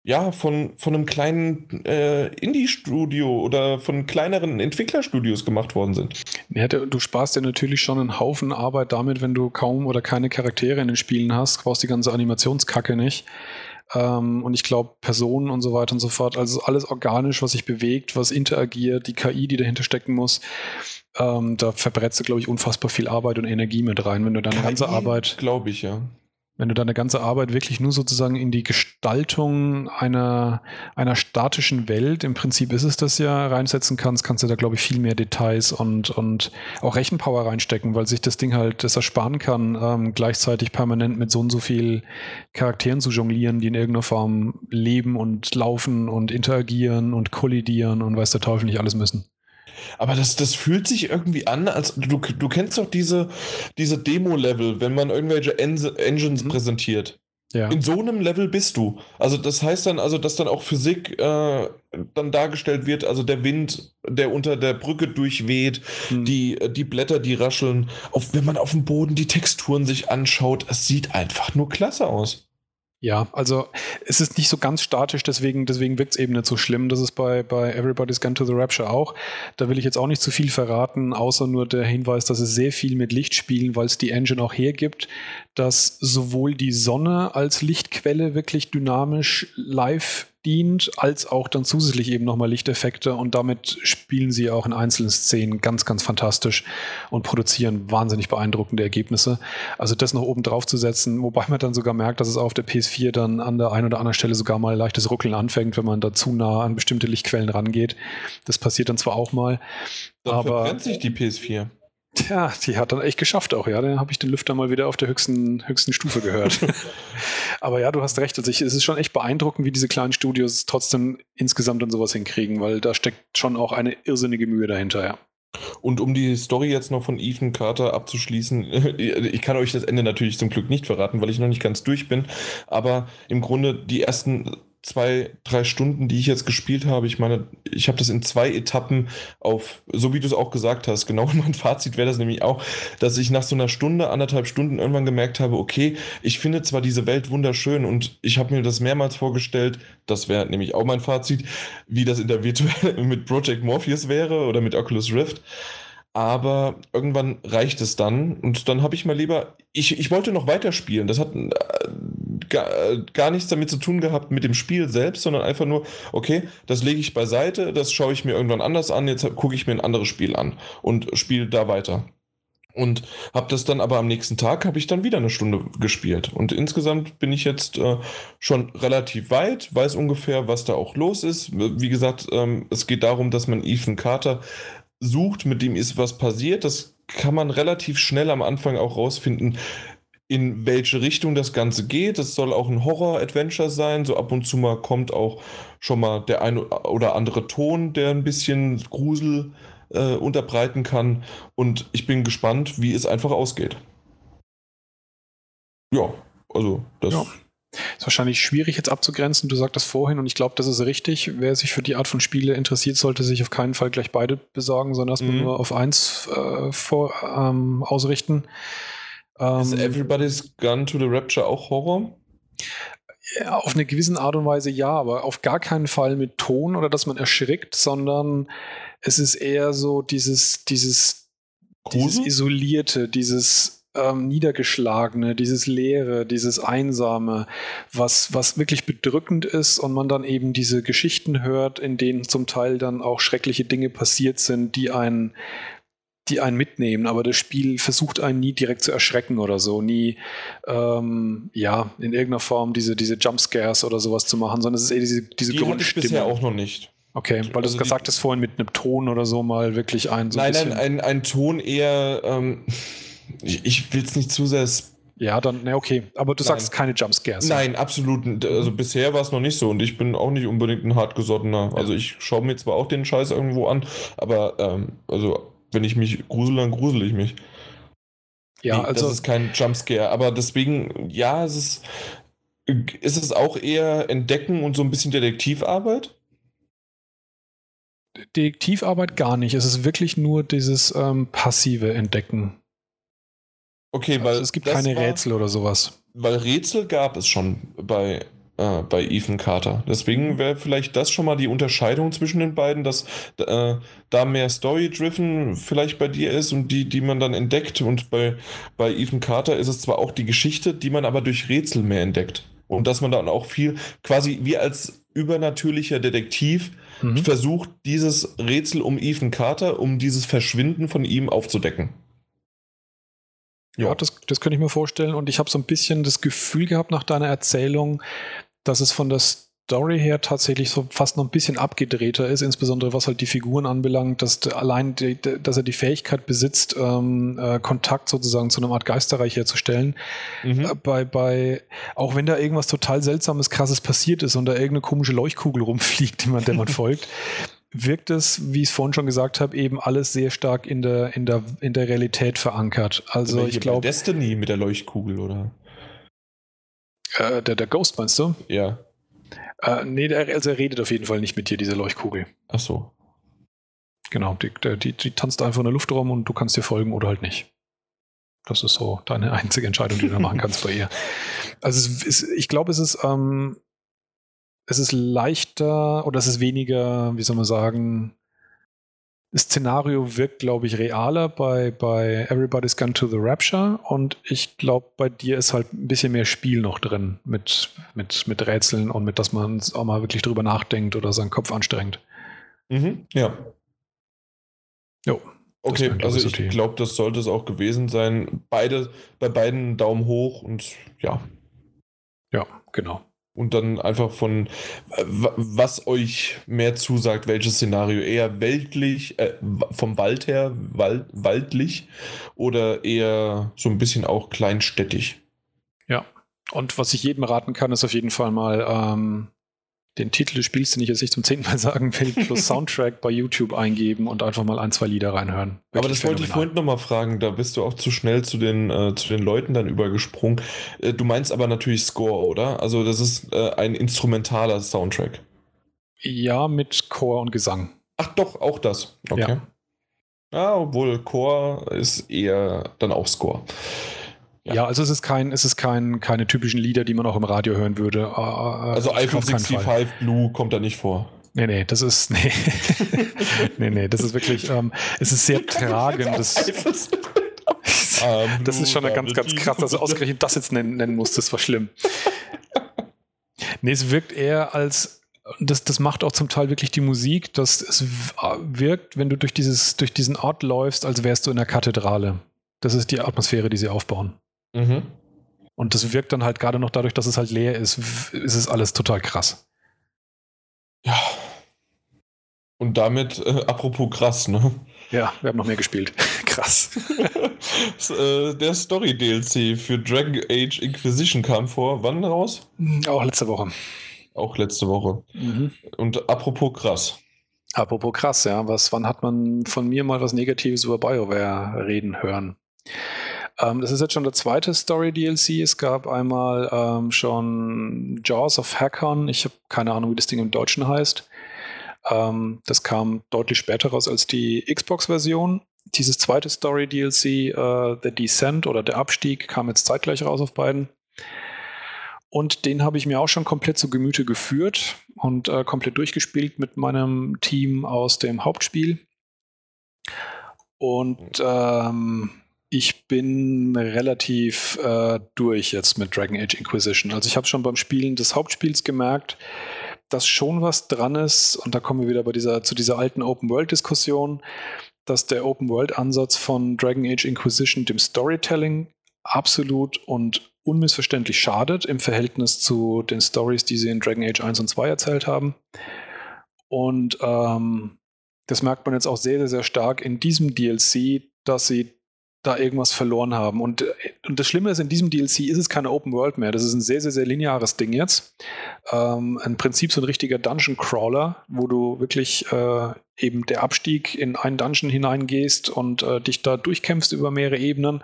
Speaker 2: ja, von, von einem kleinen äh, Indie-Studio oder von kleineren Entwicklerstudios gemacht worden sind.
Speaker 1: Ja, du sparst ja natürlich schon einen Haufen Arbeit damit, wenn du kaum oder keine Charaktere in den Spielen hast, brauchst die ganze Animationskacke nicht. Ähm, und ich glaube, Personen und so weiter und so fort, also alles organisch, was sich bewegt, was interagiert, die KI, die dahinter stecken muss, ähm, da verbrätst du, glaube ich, unfassbar viel Arbeit und Energie mit rein, wenn du deine KI, ganze Arbeit.
Speaker 2: Glaube ich, ja
Speaker 1: wenn du deine ganze Arbeit wirklich nur sozusagen in die Gestaltung einer, einer statischen Welt, im Prinzip ist es das ja, reinsetzen kannst, kannst du da, glaube ich, viel mehr Details und, und auch Rechenpower reinstecken, weil sich das Ding halt das ersparen kann, ähm, gleichzeitig permanent mit so und so viel Charakteren zu jonglieren, die in irgendeiner Form leben und laufen und interagieren und kollidieren und weiß der Teufel nicht alles müssen.
Speaker 2: Aber das, das fühlt sich irgendwie an, als du, du kennst doch diese, diese Demo-Level, wenn man irgendwelche En Engines mhm. präsentiert. Ja. In so einem Level bist du. Also das heißt dann, also dass dann auch Physik äh, dann dargestellt wird, also der Wind, der unter der Brücke durchweht, mhm. die, die Blätter, die rascheln. Auf, wenn man auf dem Boden die Texturen sich anschaut, es sieht einfach nur klasse aus.
Speaker 1: Ja, also es ist nicht so ganz statisch, deswegen, deswegen wirkt es eben nicht so schlimm. Das ist bei, bei Everybody's Gone to the Rapture auch. Da will ich jetzt auch nicht zu viel verraten, außer nur der Hinweis, dass es sehr viel mit Licht spielen, weil es die Engine auch hergibt, dass sowohl die Sonne als Lichtquelle wirklich dynamisch live dient, als auch dann zusätzlich eben nochmal Lichteffekte und damit spielen sie auch in einzelnen Szenen ganz, ganz fantastisch und produzieren wahnsinnig beeindruckende Ergebnisse. Also das noch oben drauf zu setzen, wobei man dann sogar merkt, dass es auf der PS4 dann an der einen oder anderen Stelle sogar mal leichtes Ruckeln anfängt, wenn man da zu nah an bestimmte Lichtquellen rangeht. Das passiert dann zwar auch mal.
Speaker 2: Dann aber verbrennt sich die PS4.
Speaker 1: Tja, die hat dann echt geschafft auch, ja. Dann habe ich den Lüfter mal wieder auf der höchsten, höchsten Stufe gehört. [LAUGHS] Aber ja, du hast recht. Also ich, es ist schon echt beeindruckend, wie diese kleinen Studios trotzdem insgesamt dann sowas hinkriegen, weil da steckt schon auch eine irrsinnige Mühe dahinter, ja.
Speaker 2: Und um die Story jetzt noch von Ethan Carter abzuschließen, [LAUGHS] ich kann euch das Ende natürlich zum Glück nicht verraten, weil ich noch nicht ganz durch bin, aber im Grunde die ersten zwei, drei Stunden, die ich jetzt gespielt habe, ich meine, ich habe das in zwei Etappen auf, so wie du es auch gesagt hast, genau mein Fazit wäre das nämlich auch, dass ich nach so einer Stunde, anderthalb Stunden irgendwann gemerkt habe, okay, ich finde zwar diese Welt wunderschön und ich habe mir das mehrmals vorgestellt, das wäre nämlich auch mein Fazit, wie das in der virtuell [LAUGHS] mit Project Morpheus wäre oder mit Oculus Rift aber irgendwann reicht es dann und dann habe ich mal lieber, ich, ich wollte noch weiterspielen. Das hat äh, gar, äh, gar nichts damit zu tun gehabt mit dem Spiel selbst, sondern einfach nur, okay, das lege ich beiseite, das schaue ich mir irgendwann anders an, jetzt gucke ich mir ein anderes Spiel an und spiele da weiter. Und habe das dann aber am nächsten Tag, habe ich dann wieder eine Stunde gespielt. Und insgesamt bin ich jetzt äh, schon relativ weit, weiß ungefähr, was da auch los ist. Wie gesagt, ähm, es geht darum, dass man Ethan Carter sucht, mit dem ist was passiert. Das kann man relativ schnell am Anfang auch rausfinden, in welche Richtung das Ganze geht. Es soll auch ein Horror-Adventure sein. So ab und zu mal kommt auch schon mal der eine oder andere Ton, der ein bisschen Grusel äh, unterbreiten kann. Und ich bin gespannt, wie es einfach ausgeht. Ja, also das. Ja.
Speaker 1: Ist wahrscheinlich schwierig jetzt abzugrenzen. Du sagtest vorhin und ich glaube, das ist richtig. Wer sich für die Art von Spiele interessiert, sollte sich auf keinen Fall gleich beide besorgen, sondern erstmal mhm. nur auf eins äh, vor, ähm, ausrichten.
Speaker 2: Ähm, ist Everybody's Gone to the Rapture auch Horror?
Speaker 1: Ja, auf eine gewisse Art und Weise ja, aber auf gar keinen Fall mit Ton oder dass man erschrickt, sondern es ist eher so dieses, dieses, dieses isolierte, dieses ähm, Niedergeschlagene, dieses Leere, dieses Einsame, was, was wirklich bedrückend ist und man dann eben diese Geschichten hört, in denen zum Teil dann auch schreckliche Dinge passiert sind, die einen die einen mitnehmen, aber das Spiel versucht einen nie direkt zu erschrecken oder so, nie ähm, ja in irgendeiner Form diese, diese Jumpscares oder sowas zu machen, sondern es ist eher diese, diese
Speaker 2: die Grundstimme. bisher auch noch nicht.
Speaker 1: Okay, weil also du gesagt hast vorhin mit einem Ton oder so mal wirklich ein so
Speaker 2: Nein, nein, ein, ein Ton eher ähm, ich, ich will es nicht zu sehr
Speaker 1: Ja, dann, ne, okay. Aber du
Speaker 2: Nein.
Speaker 1: sagst keine Jumpscares.
Speaker 2: Nein, absolut. Also bisher war es noch nicht so und ich bin auch nicht unbedingt ein hartgesottener. Also ich schaue mir zwar auch den Scheiß irgendwo an, aber ähm, also wenn ich mich grusel, dann grusel ich mich.
Speaker 1: Ja,
Speaker 2: Nee,
Speaker 1: also
Speaker 2: das ist kein Jumpscare, aber deswegen, ja, es ist, ist es auch eher Entdecken und so ein bisschen Detektivarbeit?
Speaker 1: Detektivarbeit gar nicht. Es ist wirklich nur dieses ähm, passive Entdecken.
Speaker 2: Okay, weil
Speaker 1: Also es gibt keine
Speaker 2: war-
Speaker 1: Rätsel oder sowas.
Speaker 2: Weil Rätsel gab es schon bei, äh, bei Ethan Carter. Deswegen wäre vielleicht das schon mal die Unterscheidung zwischen den beiden, dass äh, da mehr Story-driven vielleicht bei dir ist und die, die man dann entdeckt. Und bei, bei Ethan Carter ist es zwar auch die Geschichte, die man aber durch Rätsel mehr entdeckt. Und dass man dann auch viel, quasi wie als übernatürlicher Detektiv,
Speaker 1: Mhm.
Speaker 2: versucht, dieses Rätsel um Ethan Carter, um dieses Verschwinden von ihm aufzudecken.
Speaker 1: Ja, das, das könnte ich mir vorstellen. Und ich habe so ein bisschen das Gefühl gehabt nach deiner Erzählung, dass es von der Story her tatsächlich so fast noch ein bisschen abgedrehter ist, insbesondere was halt die Figuren anbelangt, dass allein, die, dass er die Fähigkeit besitzt, ähm, äh, Kontakt sozusagen zu einer Art Geisterreich herzustellen.
Speaker 2: Mhm.
Speaker 1: Äh, Bei, bei, auch wenn da irgendwas total Seltsames, Krasses passiert ist und da irgendeine komische Leuchtkugel rumfliegt, die man, der man [LAUGHS] folgt, wirkt es, wie ich es vorhin schon gesagt habe, eben alles sehr stark in der, in der, in der Realität verankert. Also
Speaker 2: Welche
Speaker 1: ich glaube,
Speaker 2: Destiny mit der Leuchtkugel, oder?
Speaker 1: Äh, der, der Ghost meinst du?
Speaker 2: Ja.
Speaker 1: Äh, nee, der, also er redet auf jeden Fall nicht mit dir, diese Leuchtkugel.
Speaker 2: Ach so.
Speaker 1: Genau, die, die, die tanzt einfach in der Luft rum und du kannst dir folgen oder halt nicht. Das ist so deine [LAUGHS] einzige Entscheidung, die du da machen kannst bei ihr. Also ist, ich glaube, es ist, ähm, es ist leichter oder es ist weniger, wie soll man sagen, Szenario wirkt, glaube ich, realer bei, bei Everybody's Gone to the Rapture und ich glaube, bei dir ist halt ein bisschen mehr Spiel noch drin mit, mit, mit Rätseln und mit, dass man auch mal wirklich drüber nachdenkt oder seinen Kopf anstrengt.
Speaker 2: Mhm. Ja.
Speaker 1: Jo.
Speaker 2: Okay,
Speaker 1: glaub
Speaker 2: also
Speaker 1: ich,
Speaker 2: glaube, das sollte es auch gewesen sein. Beide, bei beiden Daumen hoch und ja.
Speaker 1: Ja, genau.
Speaker 2: Und dann einfach von, äh, wa- was euch mehr zusagt, welches Szenario. Eher weltlich, äh, vom Wald her, wald, waldlich oder eher so ein bisschen auch kleinstädtisch.
Speaker 1: Ja. Und was ich jedem raten kann, ist auf jeden Fall mal ähm, den Titel des Spiels, den ich jetzt nicht zum zehnten Mal sagen will, plus Soundtrack bei YouTube eingeben und einfach mal ein, zwei Lieder reinhören.
Speaker 2: Aber
Speaker 1: Wirklich
Speaker 2: das wollte ich
Speaker 1: phänomenal.
Speaker 2: vorhin nochmal fragen, da bist du auch zu schnell zu den, äh, zu den Leuten dann übergesprungen. Äh, du meinst aber natürlich Score, oder? Also das ist äh, ein instrumentaler Soundtrack.
Speaker 1: Ja, mit Chor und Gesang.
Speaker 2: Ach doch, auch das. Okay.
Speaker 1: Ja.
Speaker 2: Ja, obwohl Chor ist eher dann auch Score.
Speaker 1: Ja,
Speaker 2: Ja.
Speaker 1: also es ist kein, es ist kein, keine typischen Lieder, die man auch im Radio hören würde. Äh,
Speaker 2: Also
Speaker 1: auf
Speaker 2: iPhone
Speaker 1: keinen Fall.
Speaker 2: 65 Blue kommt da nicht vor.
Speaker 1: Nee, nee, das ist, nee, [LAUGHS] nee, nee, das ist wirklich, ähm, es ist sehr tragend. Das,
Speaker 2: Ah, [LAUGHS]
Speaker 1: das ist schon ganz, ganz krass, dass du ausgerechnet das jetzt nennen, nennen musst, das war schlimm. Nee, es wirkt eher als, das, das macht auch zum Teil wirklich die Musik, dass es wirkt, wenn du durch, dieses, durch diesen Ort läufst, als wärst du in der Kathedrale. Das ist die Atmosphäre, die sie aufbauen.
Speaker 2: Mhm.
Speaker 1: Und das wirkt dann halt gerade noch dadurch, dass es halt leer ist, ist es alles total krass.
Speaker 2: Ja. Und damit, äh, apropos krass, ne?
Speaker 1: Ja, wir haben noch mehr gespielt. [LAUGHS] krass. [LAUGHS]
Speaker 2: S- äh, der Story-DLC für Dragon Age Inquisition kam vor. Wann raus?
Speaker 1: Auch letzte Woche.
Speaker 2: Auch letzte Woche. Und apropos krass.
Speaker 1: Apropos krass, ja, was, wann hat man von mir mal was Negatives über BioWare reden hören? Ähm, das ist jetzt schon der zweite Story-DLC. Es gab einmal ähm, schon Jaws of Hackon. Ich habe keine Ahnung, wie das Ding im Deutschen heißt. Ähm, das kam deutlich später raus als die Xbox-Version. Dieses zweite Story-DLC, äh, The Descent oder der Abstieg, kam jetzt zeitgleich raus auf beiden. Und den habe ich mir auch schon komplett zu Gemüte geführt und äh, komplett durchgespielt mit meinem Team aus dem Hauptspiel. Und ähm, ich bin relativ äh, durch jetzt mit Dragon Age Inquisition. Also ich habe schon beim Spielen des Hauptspiels gemerkt, dass schon was dran ist. Und da kommen wir wieder bei dieser, zu dieser alten Open-World-Diskussion, dass der Open-World-Ansatz von Dragon Age Inquisition dem Storytelling absolut und unmissverständlich schadet im Verhältnis zu den Stories, die sie in Dragon Age 1 und 2 erzählt haben. Und ähm, das merkt man jetzt auch sehr, sehr, sehr stark in diesem DLC, dass sie da irgendwas verloren haben. Und, und das Schlimme ist, in diesem DLC ist es keine Open World mehr. Das ist ein sehr, sehr, sehr lineares Ding jetzt. Ähm, Im Prinzip so ein richtiger Dungeon Crawler, wo du wirklich äh, eben der Abstieg in einen Dungeon hineingehst und äh, dich da durchkämpfst über mehrere Ebenen.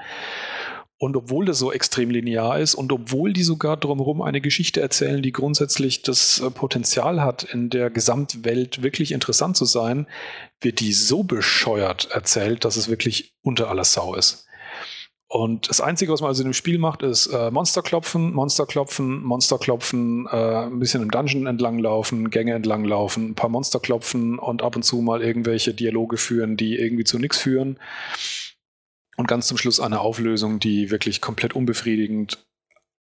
Speaker 1: Und obwohl das so extrem linear ist und obwohl die sogar drumherum eine Geschichte erzählen, die grundsätzlich das äh, Potenzial hat, in der Gesamtwelt wirklich interessant zu sein, wird die so bescheuert erzählt, dass es wirklich unter aller Sau ist. Und das Einzige, was man also in dem Spiel macht, ist äh, Monster klopfen, Monster klopfen, Monster klopfen, äh, ein bisschen im Dungeon entlang laufen, Gänge entlang laufen, ein paar Monster klopfen und ab und zu mal irgendwelche Dialoge führen, die irgendwie zu nichts führen. Und ganz zum Schluss eine Auflösung, die wirklich komplett unbefriedigend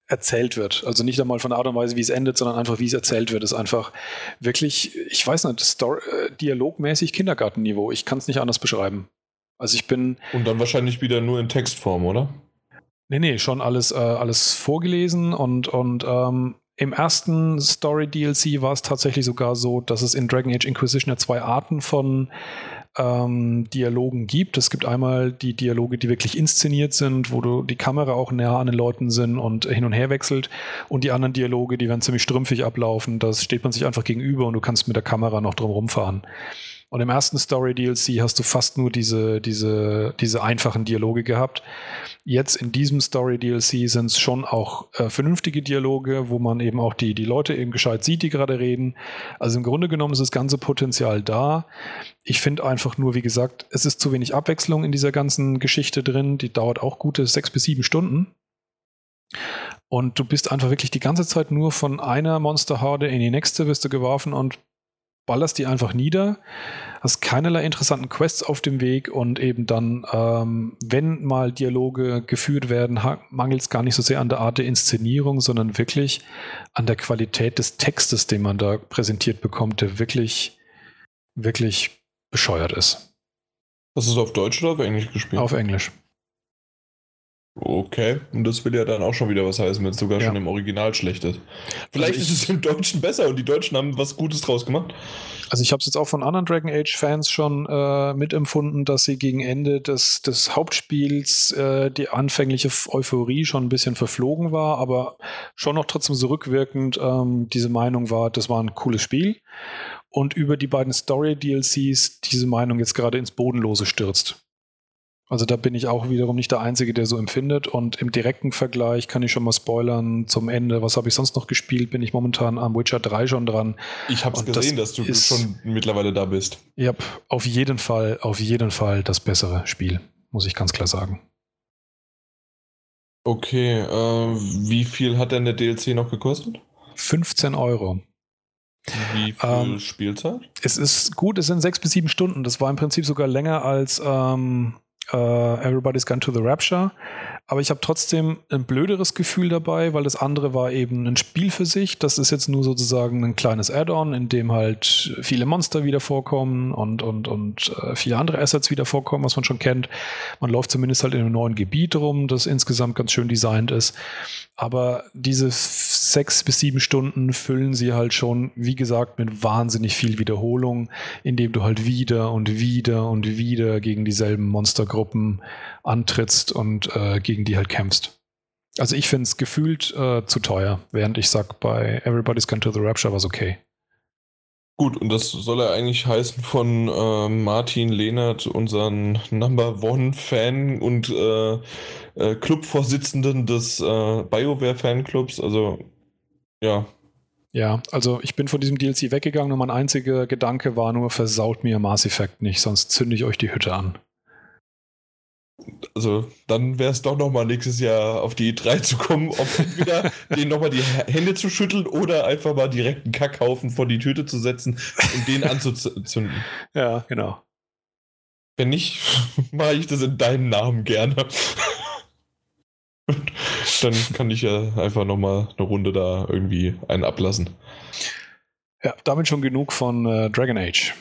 Speaker 1: erzählt wird. Also nicht einmal von der Art und Weise, wie es endet, sondern einfach, wie es erzählt wird, ist einfach wirklich, ich weiß nicht, Story, äh, dialogmäßig Kindergartenniveau. Ich kann es nicht anders beschreiben. Also ich bin.
Speaker 2: Und dann wahrscheinlich wieder nur in Textform, oder?
Speaker 1: Nee, nee, schon alles, äh, alles vorgelesen und, und ähm, im ersten Story-DLC war es tatsächlich sogar so, dass es in Dragon Age Inquisition ja zwei Arten von ähm, Dialogen gibt. Es gibt einmal die Dialoge, die wirklich inszeniert sind, wo du die Kamera auch näher an den Leuten sind und hin und her wechselt. Und die anderen Dialoge, die werden ziemlich strümpfig ablaufen. Da steht man sich einfach gegenüber und du kannst mit der Kamera noch drum rumfahren. Und im ersten Story DLC hast du fast nur diese, diese, diese einfachen Dialoge gehabt. Jetzt in diesem Story DLC sind es schon auch äh, vernünftige Dialoge, wo man eben auch die, die Leute eben gescheit sieht, die gerade reden. Also im Grunde genommen ist das ganze Potenzial da. Ich finde einfach nur, wie gesagt, es ist zu wenig Abwechslung in dieser ganzen Geschichte drin. Die dauert auch gute sechs bis sieben Stunden. Und du bist einfach wirklich die ganze Zeit nur von einer Monsterhorde in die nächste, wirst du geworfen und ballerst die einfach nieder, hast keinerlei interessanten Quests auf dem Weg und eben dann, ähm, wenn mal Dialoge geführt werden, mangelt es gar nicht so sehr an der Art der Inszenierung, sondern wirklich an der Qualität des Textes, den man da präsentiert bekommt, der wirklich, wirklich bescheuert ist.
Speaker 2: Hast du es auf Deutsch oder auf Englisch gespielt?
Speaker 1: Auf Englisch.
Speaker 2: Okay, und das will ja dann auch schon wieder was heißen, wenn es sogar ja. schon im Original schlecht ist. Vielleicht also ist es im Deutschen besser und die Deutschen haben was Gutes draus gemacht.
Speaker 1: Also ich habe es jetzt auch von anderen Dragon Age-Fans schon äh, mitempfunden, dass sie gegen Ende des, des Hauptspiels äh, die anfängliche Euphorie schon ein bisschen verflogen war, aber schon noch trotzdem so rückwirkend ähm, diese Meinung war, das war ein cooles Spiel. Und über die beiden Story-DLCs diese Meinung jetzt gerade ins Bodenlose stürzt. Also da bin ich auch wiederum nicht der Einzige, der so empfindet. Und im direkten Vergleich kann ich schon mal spoilern zum Ende. Was habe ich sonst noch gespielt? Bin ich momentan am Witcher 3 schon dran.
Speaker 2: Ich habe es gesehen, das dass du ist, schon mittlerweile da bist.
Speaker 1: Ja, auf jeden Fall, auf jeden Fall das bessere Spiel, muss ich ganz klar sagen.
Speaker 2: Okay, äh, wie viel hat denn der DLC noch gekostet?
Speaker 1: 15 Euro.
Speaker 2: Wie viel ähm, Spielzeit?
Speaker 1: Es ist gut, es sind sechs bis sieben Stunden. Das war im Prinzip sogar länger als ähm, Uh, Everybody's Gone to the Rapture. Aber ich habe trotzdem ein blöderes Gefühl dabei, weil das andere war eben ein Spiel für sich. Das ist jetzt nur sozusagen ein kleines Add-on, in dem halt viele Monster wieder vorkommen und, und, und äh, viele andere Assets wieder vorkommen, was man schon kennt. Man läuft zumindest halt in einem neuen Gebiet rum, das insgesamt ganz schön designt ist. Aber diese sechs bis sieben Stunden füllen sie halt schon, wie gesagt, mit wahnsinnig viel Wiederholung, indem du halt wieder und wieder und wieder gegen dieselben Monstergruppen antrittst und äh, gegen die halt kämpfst. Also ich finde es gefühlt äh, zu teuer, während ich sag, bei Everybody's Gone to the Rapture war es okay.
Speaker 2: Gut, und das soll ja eigentlich heißen von äh, Martin Lehnert, unseren Number One-Fan und äh, äh, Clubvorsitzenden des äh, BioWare-Fanclubs. Also, ja.
Speaker 1: Ja, also ich bin von diesem DLC weggegangen und mein einziger Gedanke war nur, versaut mir Mass Effect nicht, sonst zünde ich euch die Hütte an.
Speaker 2: Also, dann wäre es doch nochmal nächstes Jahr auf die E3 zu kommen, ob entweder [LAUGHS] denen nochmal die Hände zu schütteln oder einfach mal direkt einen Kackhaufen vor die Tüte zu setzen und den anzuzünden. [LAUGHS]
Speaker 1: Ja, genau.
Speaker 2: Wenn nicht, [LAUGHS] mache ich das in deinem Namen gerne. dann kann ich ja einfach nochmal eine Runde da irgendwie einen ablassen.
Speaker 1: Ja, damit schon genug von äh, Dragon Age.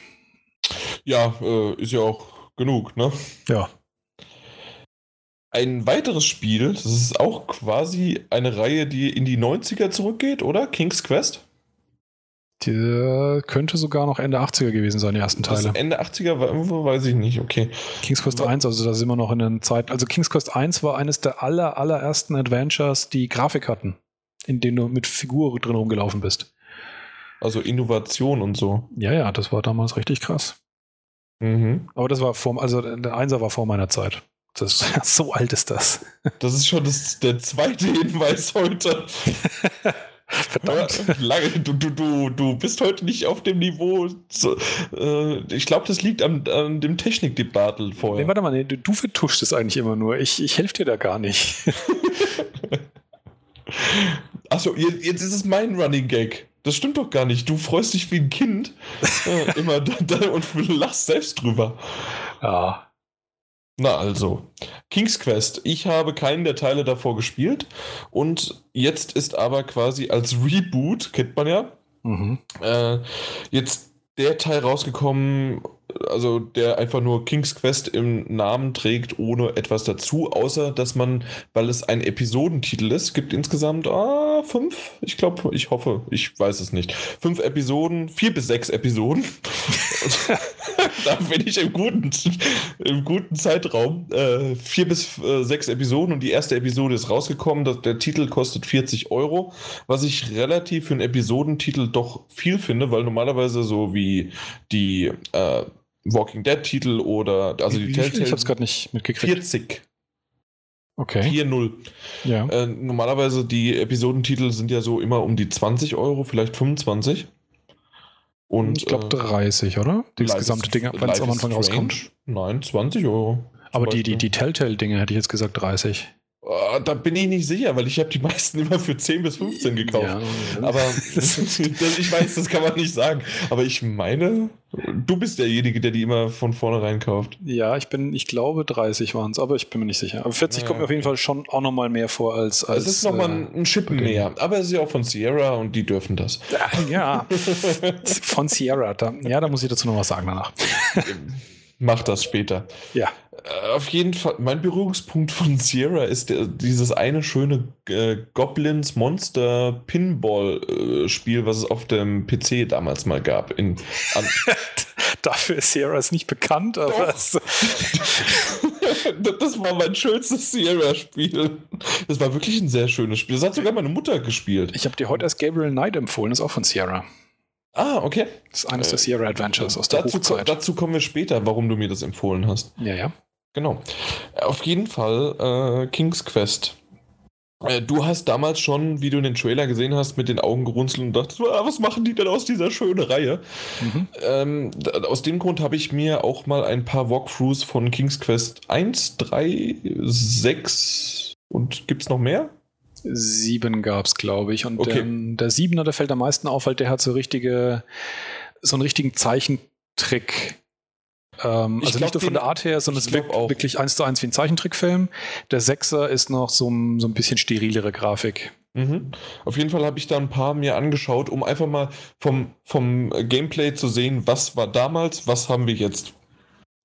Speaker 2: Ja, äh, ist ja auch genug, ne?
Speaker 1: Ja.
Speaker 2: Ein weiteres Spiel, das ist auch quasi eine Reihe, die in die 90er zurückgeht, oder? King's Quest?
Speaker 1: Der könnte sogar noch Ende 80er gewesen sein, die ersten
Speaker 2: Das
Speaker 1: Teile.
Speaker 2: Ende 80er war irgendwo, weiß ich nicht, okay.
Speaker 1: King's Quest
Speaker 2: Wa-
Speaker 1: 1, also da sind wir noch in den Zeiten. Also King's Quest 1 war eines der aller, allerersten Adventures, die Grafik hatten, in denen du mit Figur drin rumgelaufen bist.
Speaker 2: Also Innovation und so.
Speaker 1: Ja, ja, das war damals richtig krass.
Speaker 2: Mhm.
Speaker 1: Aber das war vor, also der Einser war vor meiner Zeit. Das, [LAUGHS] so alt ist das.
Speaker 2: Das ist schon das, der zweite Hinweis heute.
Speaker 1: Verdammt.
Speaker 2: Lange, du, du, du, du bist heute nicht auf dem Niveau. So, äh, ich glaube, das liegt an, an dem Technikdebakel
Speaker 1: Nee,
Speaker 2: vorher.
Speaker 1: warte mal, nee, du, du vertuscht es eigentlich immer nur. Ich, ich helfe dir da gar nicht. [LAUGHS]
Speaker 2: Achso, jetzt, jetzt ist es mein Running Gag. Das stimmt doch gar nicht. Du freust dich wie ein Kind äh, immer da, da und lachst selbst drüber.
Speaker 1: Ja.
Speaker 2: Na also, King's Quest. Ich habe keinen der Teile davor gespielt und jetzt ist aber quasi als Reboot, kennt man ja,
Speaker 1: Mhm.
Speaker 2: äh, jetzt der Teil rausgekommen, also der einfach nur King's Quest im Namen trägt, ohne etwas dazu, außer dass man, weil es ein Episodentitel ist, gibt insgesamt ah, fünf, ich glaube, ich hoffe, ich weiß es nicht, fünf Episoden, vier bis sechs Episoden. [LAUGHS] da bin ich im guten, im guten Zeitraum. Äh, vier bis äh, sechs Episoden und die erste Episode ist rausgekommen. Das, der Titel kostet 40 Euro, was ich relativ für einen Episodentitel doch viel finde, weil normalerweise so wie die äh, Walking Dead Titel oder also die
Speaker 1: Wie? Ich
Speaker 2: Telltale
Speaker 1: habe es gerade nicht mitgekriegt.
Speaker 2: 40,
Speaker 1: Okay.
Speaker 2: 4-0.
Speaker 1: Ja.
Speaker 2: Äh, normalerweise die Episodentitel sind ja so immer um die 20 Euro, vielleicht 25. Und
Speaker 1: ich glaube
Speaker 2: äh,
Speaker 1: 30, oder? Das
Speaker 2: Life
Speaker 1: gesamte Ding, wenn es am Anfang rauskommt.
Speaker 2: Nein, 20 Euro.
Speaker 1: Aber die, die, die Telltale-Dinge hätte ich jetzt gesagt 30.
Speaker 2: Ah, da bin ich nicht sicher, weil ich habe die meisten [LAUGHS] immer für 10 bis 15 gekauft.
Speaker 1: Ja.
Speaker 2: Aber [LAUGHS]
Speaker 1: Das-
Speaker 2: ich weiß, das kann man nicht sagen. Aber ich meine, du bist derjenige, der die immer von vornherein kauft.
Speaker 1: Ja, ich bin, ich glaube 30 waren es, aber ich bin mir nicht sicher. Aber 40
Speaker 2: Ja,
Speaker 1: kommt mir auf jeden Fall schon auch nochmal mehr vor als. als
Speaker 2: Es ist nochmal
Speaker 1: äh,
Speaker 2: ein, Schippen
Speaker 1: okay.
Speaker 2: mehr. Aber es ist ja auch von Sierra und die dürfen das.
Speaker 1: ja, [LAUGHS] von Sierra. Da, ja, da muss ich dazu noch was sagen danach.
Speaker 2: Mach das später.
Speaker 1: Ja.
Speaker 2: Äh, Auf jeden Fall, mein Berührungspunkt von Sierra ist der, dieses eine schöne äh, Goblins Monster Pinball äh, Spiel, was es auf dem PC damals mal gab. In, an, [LAUGHS]
Speaker 1: Dafür ist Sierra ist nicht bekannt, aber es, [LAUGHS]
Speaker 2: das war mein schönstes Sierra-Spiel. Das war wirklich ein sehr schönes Spiel. Das hat sogar meine Mutter gespielt.
Speaker 1: ich habe dir heute erst Gabriel Knight empfohlen, ist auch von Sierra.
Speaker 2: Ah, okay.
Speaker 1: Das ist eines
Speaker 2: Äh,
Speaker 1: der Sierra Adventures aus der
Speaker 2: Dazu,
Speaker 1: Hochzeit.
Speaker 2: dazu kommen wir später, warum du mir das empfohlen hast.
Speaker 1: ja, ja.
Speaker 2: Genau. Auf jeden Fall äh, King's Quest. Äh, Du hast damals schon, wie du den Trailer gesehen hast, mit den Augen gerunzelt und dachtest, ah, was machen die denn aus dieser schönen Reihe?
Speaker 1: Mhm.
Speaker 2: Ähm, aus dem Grund habe ich mir auch mal ein paar Walkthroughs von King's Quest 1, 3, 6 und gibt's noch mehr?
Speaker 1: Sieben gab es, glaube ich. Und
Speaker 2: Okay.
Speaker 1: ähm, der Siebener, der fällt am meisten auf, weil der hat so richtige, so einen richtigen Zeichentrick. Ähm, also
Speaker 2: glaub,
Speaker 1: nicht nur von der Art her, sondern es wirkt
Speaker 2: auch.
Speaker 1: wirklich eins zu eins wie ein Zeichentrickfilm. Der Sechser ist noch so, ein- so ein bisschen sterilere Grafik.
Speaker 2: Mhm. Auf jeden Fall habe ich da ein paar mir angeschaut, um einfach mal vom, vom Gameplay zu sehen, was war damals, was haben wir jetzt.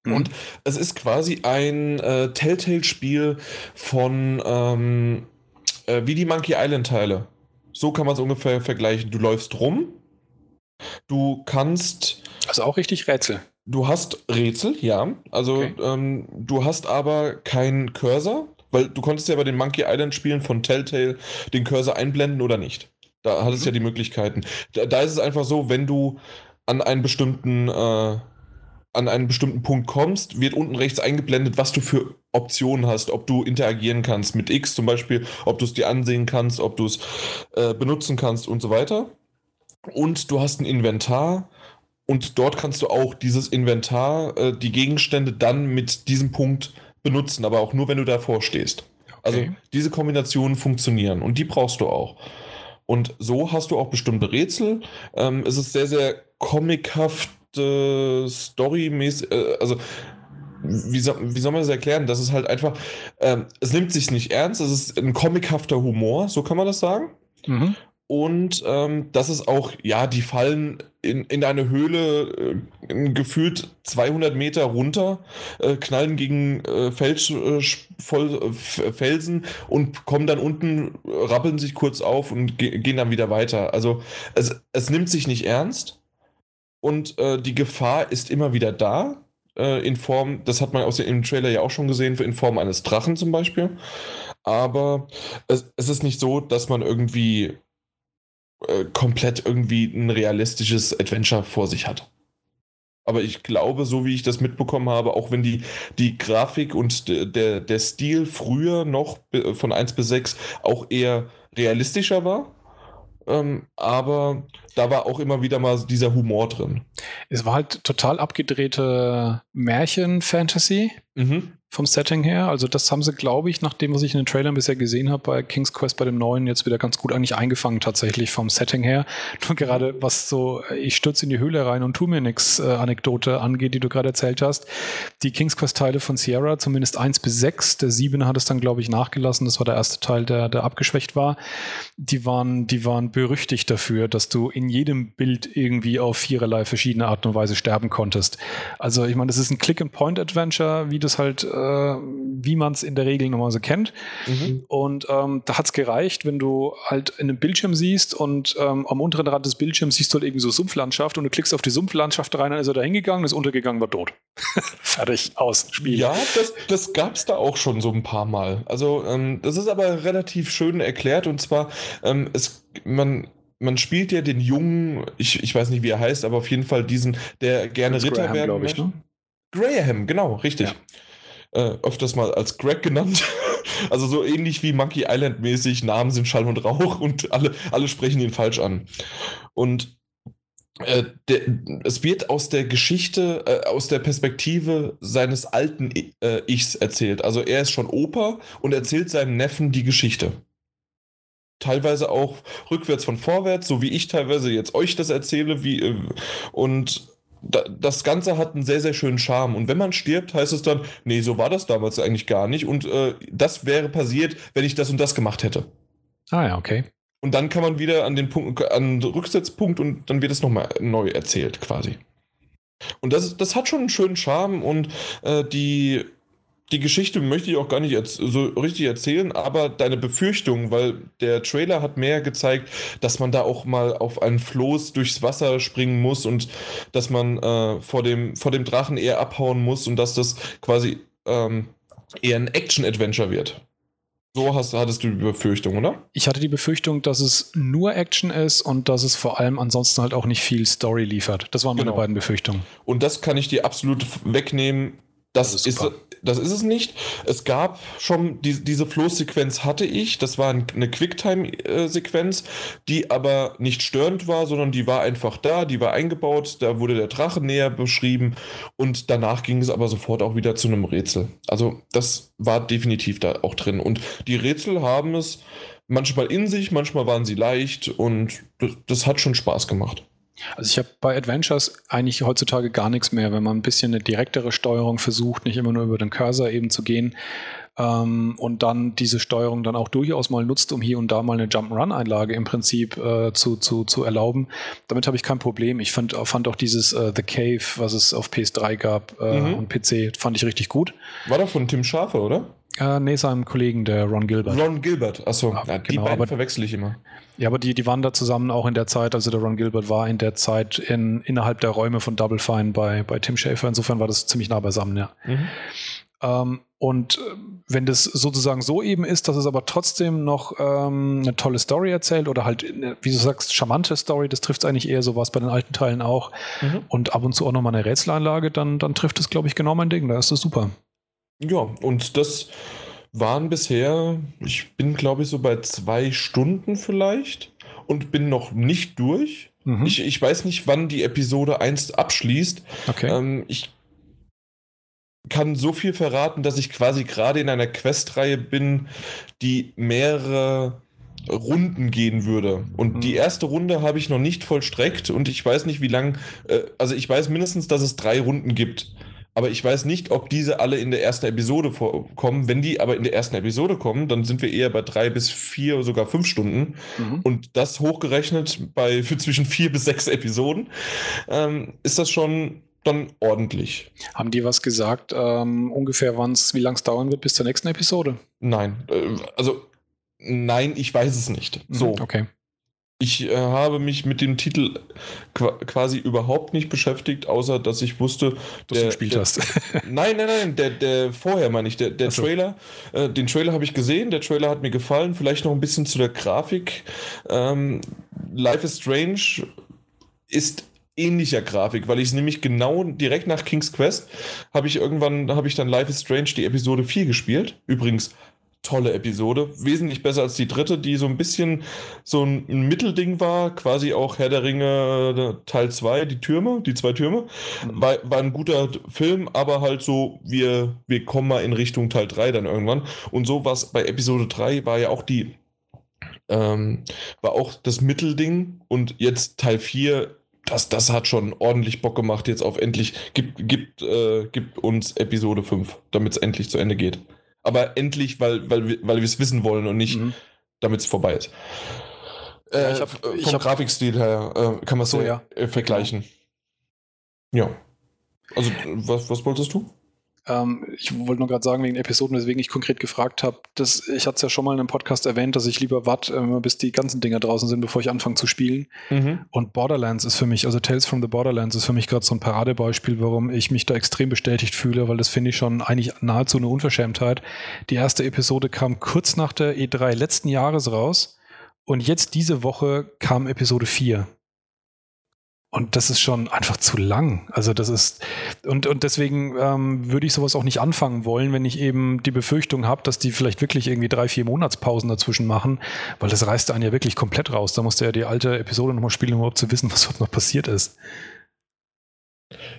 Speaker 2: Und es ist quasi ein äh, Telltale-Spiel von ähm, äh, wie die Monkey Island-Teile. So kann man es ungefähr vergleichen. Du läufst rum, du kannst,
Speaker 1: Also auch richtig Rätsel.
Speaker 2: Du hast Rätsel, ja. Also
Speaker 1: Okay.
Speaker 2: ähm, du hast aber keinen Cursor, weil du konntest ja bei den Monkey Island-Spielen von Telltale den Cursor einblenden oder nicht. Da hattest du ja die Möglichkeiten. Da, da ist es einfach so, wenn du an einen bestimmten äh, an einen bestimmten Punkt kommst, wird unten rechts eingeblendet, was du für Optionen hast, ob du interagieren kannst mit X zum Beispiel, ob du es dir ansehen kannst, ob du es äh, benutzen kannst und so weiter. Und du hast ein Inventar und dort kannst du auch dieses Inventar, äh, die Gegenstände dann mit diesem Punkt benutzen, aber auch nur, wenn du davor stehst. Also
Speaker 1: Okay.
Speaker 2: diese Kombinationen funktionieren und die brauchst du auch. Und so hast du auch bestimmte Rätsel. Ähm, es ist sehr, sehr comichaft, äh, storymäßig, äh, also wie soll, wie soll man das erklären? Das ist halt einfach, ähm, es nimmt sich nicht ernst, es ist ein comichafter Humor, so kann man das sagen.
Speaker 1: Mhm.
Speaker 2: Und ähm, das ist auch, ja, die fallen in, in eine Höhle äh, gefühlt 200 Meter runter, äh, knallen gegen äh, Fels, äh, voll, Felsen und kommen dann unten, rappeln sich kurz auf und ge gehen dann wieder weiter. Also es, es nimmt sich nicht ernst und äh, die Gefahr ist immer wieder da äh, in Form, das hat man aus dem Trailer ja auch schon gesehen, in Form eines Drachen zum Beispiel. Aber es, es ist nicht so, dass man irgendwie äh, komplett irgendwie ein realistisches Adventure vor sich hat. Aber ich glaube, so wie ich das mitbekommen habe, auch wenn die, die Grafik und der, der Stil früher noch von 1 bis 6 auch eher realistischer war, ähm, aber da war auch immer wieder mal dieser Humor drin.
Speaker 1: Es war halt total abgedrehte Märchen-Fantasy. Mhm vom Setting her. Also das haben sie, glaube ich, nach dem, was ich in den Trailern bisher gesehen habe, bei King's Quest bei dem neuen jetzt wieder ganz gut eigentlich eingefangen tatsächlich vom Setting her. Nur gerade was so, ich stürze in die Höhle rein und tu mir nichts äh, Anekdote angeht, die du gerade erzählt hast. Die King's Quest Teile von Sierra, zumindest eins bis sechs, der sieben hat es dann, glaube ich, nachgelassen. Das war der erste Teil, der, der abgeschwächt war. Die waren, die waren berüchtigt dafür, dass du in jedem Bild irgendwie auf viererlei verschiedene Art und Weise sterben konntest. Also ich meine, das ist ein Click-and-Point-Adventure, wie das halt äh, wie man es in der Regel normalerweise kennt. Mhm. Und ähm, da hat es gereicht, wenn du halt in einem Bildschirm siehst und ähm, am unteren Rand des Bildschirms siehst du halt irgendwie so Sumpflandschaft und du klickst auf die Sumpflandschaft rein, dann ist er da hingegangen, ist untergegangen, war tot. [LAUGHS] Fertig, aus,
Speaker 2: Spiel. Ja, das, das gab es da auch schon so ein paar Mal. Also ähm, das ist aber relativ schön erklärt und zwar, ähm, es, man, man spielt ja den jungen, ich, ich weiß nicht, wie er heißt, aber auf jeden Fall diesen, der gerne Ritter Graham, werden möchte. Ne? Graham, genau, richtig. Ja äh, öfters mal als Greg genannt. [LAUGHS] also so ähnlich wie Monkey Island mäßig, Namen sind Schall und Rauch [LAUGHS] und alle, alle sprechen ihn falsch an. Und äh, der, es wird aus der Geschichte, äh, aus der Perspektive seines alten äh, Ichs erzählt. Also er ist schon Opa und erzählt seinem Neffen die Geschichte. Teilweise auch rückwärts von vorwärts, so wie ich teilweise jetzt euch das erzähle, wie äh, und das Ganze hat einen sehr, sehr schönen Charme. Und wenn man stirbt, heißt es dann, nee, so war das damals eigentlich gar nicht. Und äh, das wäre passiert, wenn ich das und das gemacht hätte.
Speaker 1: Ah ja, okay.
Speaker 2: Und dann kann man wieder an den Punkt, an den Rücksetzpunkt und dann wird es nochmal neu erzählt, quasi. Und das, das hat schon einen schönen Charme und äh, die die Geschichte möchte ich auch gar nicht so richtig erzählen, aber deine Befürchtung, weil der Trailer hat mehr gezeigt, dass man da auch mal auf einen Floß durchs Wasser springen muss und dass man äh, vor, dem, vor dem Drachen eher abhauen muss und dass das quasi ähm, eher ein Action-Adventure wird. So hast, hattest du die Befürchtung, oder?
Speaker 1: Ich hatte die Befürchtung, dass es nur Action ist und dass es vor allem ansonsten halt auch nicht viel Story liefert. Das waren meine genau. beiden Befürchtungen.
Speaker 2: Und das kann ich dir absolut wegnehmen. Das, das ist, ist das ist es nicht. Es gab schon die, diese Floßsequenz hatte ich. Das war eine Quicktime-Sequenz, die aber nicht störend war, sondern die war einfach da, die war eingebaut. Da wurde der Drache näher beschrieben und danach ging es aber sofort auch wieder zu einem Rätsel. Also das war definitiv da auch drin. Und die Rätsel haben es manchmal in sich, manchmal waren sie leicht und das, das hat schon Spaß gemacht.
Speaker 1: Also ich habe bei Adventures eigentlich heutzutage gar nichts mehr, wenn man ein bisschen eine direktere Steuerung versucht, nicht immer nur über den Cursor eben zu gehen ähm, und dann diese Steuerung dann auch durchaus mal nutzt, um hier und da mal eine Jump-Run-Einlage im Prinzip äh, zu, zu, zu erlauben. Damit habe ich kein Problem. Ich fand, fand auch dieses äh, The Cave, was es auf PS3 gab äh, mhm. und PC, fand ich richtig gut.
Speaker 2: War doch von Tim Schafer, oder?
Speaker 1: Äh, nee, seinem Kollegen, der Ron Gilbert.
Speaker 2: Ron Gilbert, achso, ja, ja, die genau, beiden aber, verwechsel ich immer.
Speaker 1: Ja, aber die, die waren da zusammen auch in der Zeit, also der Ron Gilbert war in der Zeit in, innerhalb der Räume von Double Fine bei, bei Tim Schafer. Insofern war das ziemlich nah beisammen, ja. Mhm. Ähm, und äh, wenn das sozusagen so eben ist, dass es aber trotzdem noch ähm, eine tolle Story erzählt oder halt, wie du sagst, charmante Story, das trifft es eigentlich eher so was bei den alten Teilen auch mhm. und ab und zu auch nochmal eine Rätseleinlage, dann, dann trifft es, glaube ich, genau mein Ding. Da ist das super.
Speaker 2: Ja, und das waren bisher, ich bin glaube ich so bei zwei Stunden vielleicht und bin noch nicht durch. Mhm. Ich, ich weiß nicht, wann die Episode 1 abschließt. Okay. Ähm, ich kann so viel verraten, dass ich quasi gerade in einer Questreihe bin, die mehrere Runden gehen würde. Und mhm. die erste Runde habe ich noch nicht vollstreckt und ich weiß nicht, wie lang, äh, also ich weiß mindestens, dass es drei Runden gibt. Aber ich weiß nicht, ob diese alle in der ersten Episode vorkommen. Wenn die aber in der ersten Episode kommen, dann sind wir eher bei drei bis vier, oder sogar fünf Stunden. Mhm. Und das hochgerechnet bei für [LAUGHS] zwischen vier bis sechs Episoden, ähm, ist das schon dann ordentlich.
Speaker 1: Haben die was gesagt, ähm, ungefähr wann's, wie lange es dauern wird bis zur nächsten Episode?
Speaker 2: Nein, äh, also nein, ich weiß es nicht. Mhm, so.
Speaker 1: Okay.
Speaker 2: Ich äh, habe mich mit dem Titel quasi überhaupt nicht beschäftigt, außer dass ich wusste,
Speaker 1: dass du gespielt
Speaker 2: der,
Speaker 1: hast. [LAUGHS]
Speaker 2: nein, nein, nein, der, der vorher meine ich, der, der so. Trailer, äh, den Trailer habe ich gesehen, der Trailer hat mir gefallen, vielleicht noch ein bisschen zu der Grafik. Ähm, Life is Strange ist ähnlicher Grafik, weil ich es nämlich genau direkt nach King's Quest habe ich irgendwann, habe ich dann Life is Strange die Episode 4 gespielt. Übrigens, tolle Episode. Wesentlich besser als die dritte, die so ein bisschen so ein Mittelding war. Quasi auch Herr der Ringe äh, Teil 2, die Türme, die zwei Türme. Mhm. War, war ein guter Film, aber halt so, wir, wir kommen mal in Richtung Teil 3 dann irgendwann. Und so war es bei Episode 3, war ja auch die, ähm, war auch das Mittelding. Und jetzt Teil 4 das, das hat schon ordentlich Bock gemacht, jetzt auf endlich, gibt, gibt, äh, gibt uns Episode 5, damit es endlich zu Ende geht aber endlich, weil, weil, weil wir es wissen wollen und nicht, mhm. damit es vorbei ist. Äh, ja, hab, vom hab, Grafikstil her äh, kann man es so ja. Äh, vergleichen. Ja. ja. Also, was, was wolltest du?
Speaker 1: Ähm, ich wollte nur gerade sagen, wegen Episoden, weswegen ich konkret gefragt habe, ich hatte es ja schon mal in einem Podcast erwähnt, dass ich lieber warte, äh, bis die ganzen Dinger draußen sind, bevor ich anfange zu spielen. Mhm. Und Borderlands ist für mich, also Tales from the Borderlands ist für mich gerade so ein Paradebeispiel, warum ich mich da extrem bestätigt fühle, weil das finde ich schon eigentlich nahezu eine Unverschämtheit. Die erste Episode kam kurz nach der E3 letzten Jahres raus und jetzt diese Woche kam Episode 4. Und das ist schon einfach zu lang. Also das ist, und, und deswegen ähm, würde ich sowas auch nicht anfangen wollen, wenn ich eben die Befürchtung habe, dass die vielleicht wirklich irgendwie drei, vier Monatspausen dazwischen machen, weil das reißt einen ja wirklich komplett raus. Da musst du ja die alte Episode nochmal spielen, um überhaupt zu wissen, [LAUGHS] was dort noch passiert ist.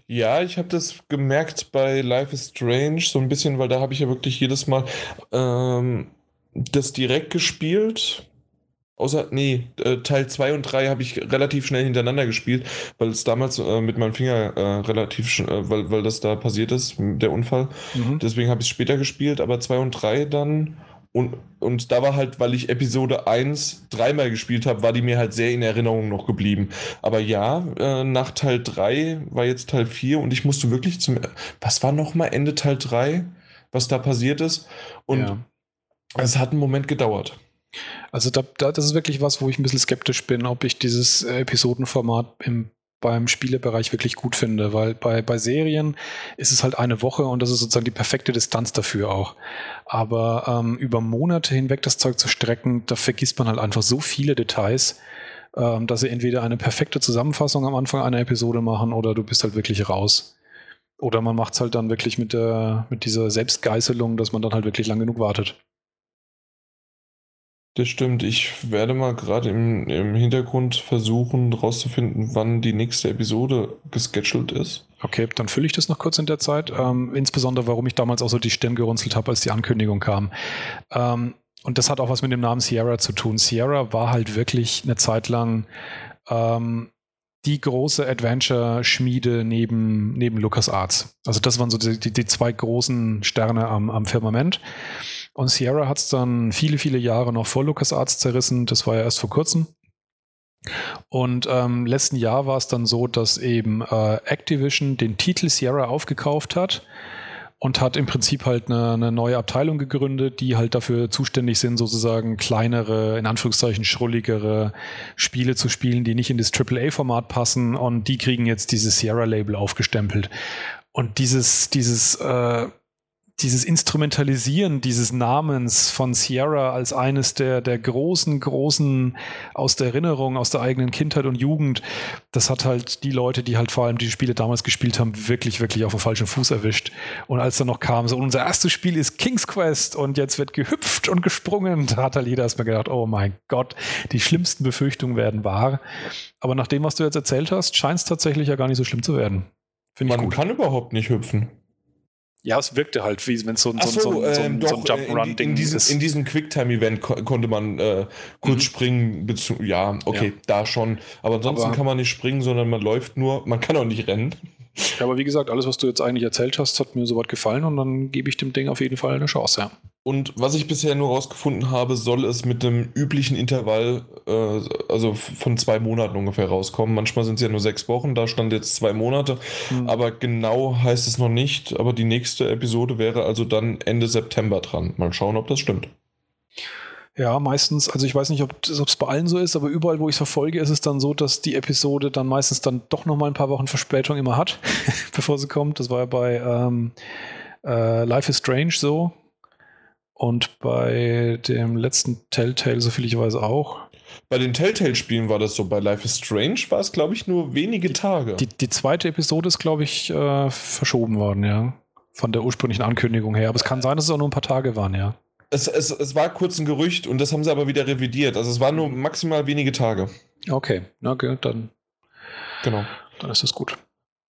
Speaker 2: Ja, ich habe das gemerkt bei Life is Strange so ein bisschen, weil da habe ich ja wirklich jedes Mal ähm, das direkt gespielt Außer, nee, äh, Teil 2 und 3 habe ich relativ schnell hintereinander gespielt, weil es damals äh, mit meinem Finger äh, relativ, äh, weil, weil das da passiert ist, der Unfall. Mhm. Deswegen habe ich es später gespielt, aber 2 und 3 dann. Und, und da war halt, weil ich Episode 1 dreimal gespielt habe, war die mir halt sehr in Erinnerung noch geblieben. Aber ja, äh, nach Teil 3 war jetzt Teil 4 und ich musste wirklich zum. Was war nochmal Ende Teil 3, was da passiert ist? Und ja. es hat einen Moment gedauert.
Speaker 1: Also da, da, das ist wirklich was, wo ich ein bisschen skeptisch bin, ob ich dieses äh, Episodenformat im, beim Spielebereich wirklich gut finde, weil bei, bei Serien ist es halt eine Woche und das ist sozusagen die perfekte Distanz dafür auch. Aber ähm, über Monate hinweg das Zeug zu strecken, da vergisst man halt einfach so viele Details, ähm, dass sie entweder eine perfekte Zusammenfassung am Anfang einer Episode machen oder du bist halt wirklich raus. Oder man macht es halt dann wirklich mit, der, mit dieser Selbstgeißelung, dass man dann halt wirklich lang genug wartet.
Speaker 2: Das stimmt. Ich werde mal gerade im, im Hintergrund versuchen, rauszufinden, wann die nächste Episode gescheduled ist.
Speaker 1: Okay, dann fülle ich das noch kurz in der Zeit. Ähm, insbesondere, warum ich damals auch so die Stirn gerunzelt habe, als die Ankündigung kam. Ähm, und das hat auch was mit dem Namen Sierra zu tun. Sierra war halt wirklich eine Zeit lang ähm, die große Adventure-Schmiede neben, neben LucasArts. Also das waren so die, die, die zwei großen Sterne am, am Firmament. Und Sierra hat es dann viele, viele Jahre noch vor LucasArts zerrissen. Das war ja erst vor kurzem. Und ähm, letzten Jahr war es dann so, dass eben äh, Activision den Titel Sierra aufgekauft hat und hat im Prinzip halt eine, eine, neue Abteilung gegründet, die halt dafür zuständig sind, sozusagen kleinere, in Anführungszeichen schrulligere Spiele zu spielen, die nicht in das AAA-Format passen und die kriegen jetzt dieses Sierra-Label aufgestempelt. Und dieses, dieses äh, dieses Instrumentalisieren dieses Namens von Sierra als eines der, der großen, großen aus der Erinnerung, aus der eigenen Kindheit und Jugend, das hat halt die Leute, die halt vor allem die Spiele damals gespielt haben, wirklich, wirklich auf den falschen Fuß erwischt. Und als dann noch kam, so unser erstes Spiel ist King's Quest und jetzt wird gehüpft und gesprungen, da hat halt jeder erstmal gedacht, oh mein Gott, die schlimmsten Befürchtungen werden wahr. Aber nach dem, was du jetzt erzählt hast, scheint es tatsächlich ja gar nicht so schlimm zu werden.
Speaker 2: Finde Man kann überhaupt nicht hüpfen.
Speaker 1: Ja, es wirkte halt, wie wenn es so, so, so, so, ähm, so ein Jump-Run-Ding
Speaker 2: ist. In diesem Quicktime-Event ko konnte man äh, kurz mhm. springen. Ja, okay, ja. da schon. Aber ansonsten Aber kann man nicht springen, sondern man läuft nur. Man kann auch nicht rennen.
Speaker 1: Ja, aber wie gesagt, alles, was du jetzt eigentlich erzählt hast, hat mir soweit gefallen und dann gebe ich dem Ding auf jeden Fall eine Chance, ja.
Speaker 2: Und was ich bisher nur rausgefunden habe, soll es mit dem üblichen Intervall, äh, also von zwei Monaten ungefähr rauskommen. Manchmal sind es ja nur sechs Wochen, da stand jetzt zwei Monate.
Speaker 1: Hm.
Speaker 2: Aber genau heißt es noch nicht. Aber die nächste Episode wäre also dann Ende September dran. Mal schauen, ob das stimmt.
Speaker 1: Ja, meistens, also ich weiß nicht, ob es bei allen so ist, aber überall, wo ich es verfolge, ist es dann so, dass die Episode dann meistens dann doch nochmal ein paar Wochen Verspätung immer hat, [LAUGHS] bevor sie kommt. Das war ja bei ähm, äh, Life is Strange so. Und bei dem letzten Telltale, soviel ich weiß, auch.
Speaker 2: Bei den Telltale-Spielen war das so. Bei Life is Strange war es, glaube ich, nur wenige Tage.
Speaker 1: Die, die zweite Episode ist, glaube ich, äh, verschoben worden, ja. Von der ursprünglichen Ankündigung her. Aber es kann sein, dass es auch nur ein paar Tage waren, ja.
Speaker 2: Es, es, es war kurz ein Gerücht und das haben sie aber wieder revidiert. Also es waren nur maximal wenige Tage.
Speaker 1: Okay, na okay, dann,
Speaker 2: Genau.
Speaker 1: dann ist das gut.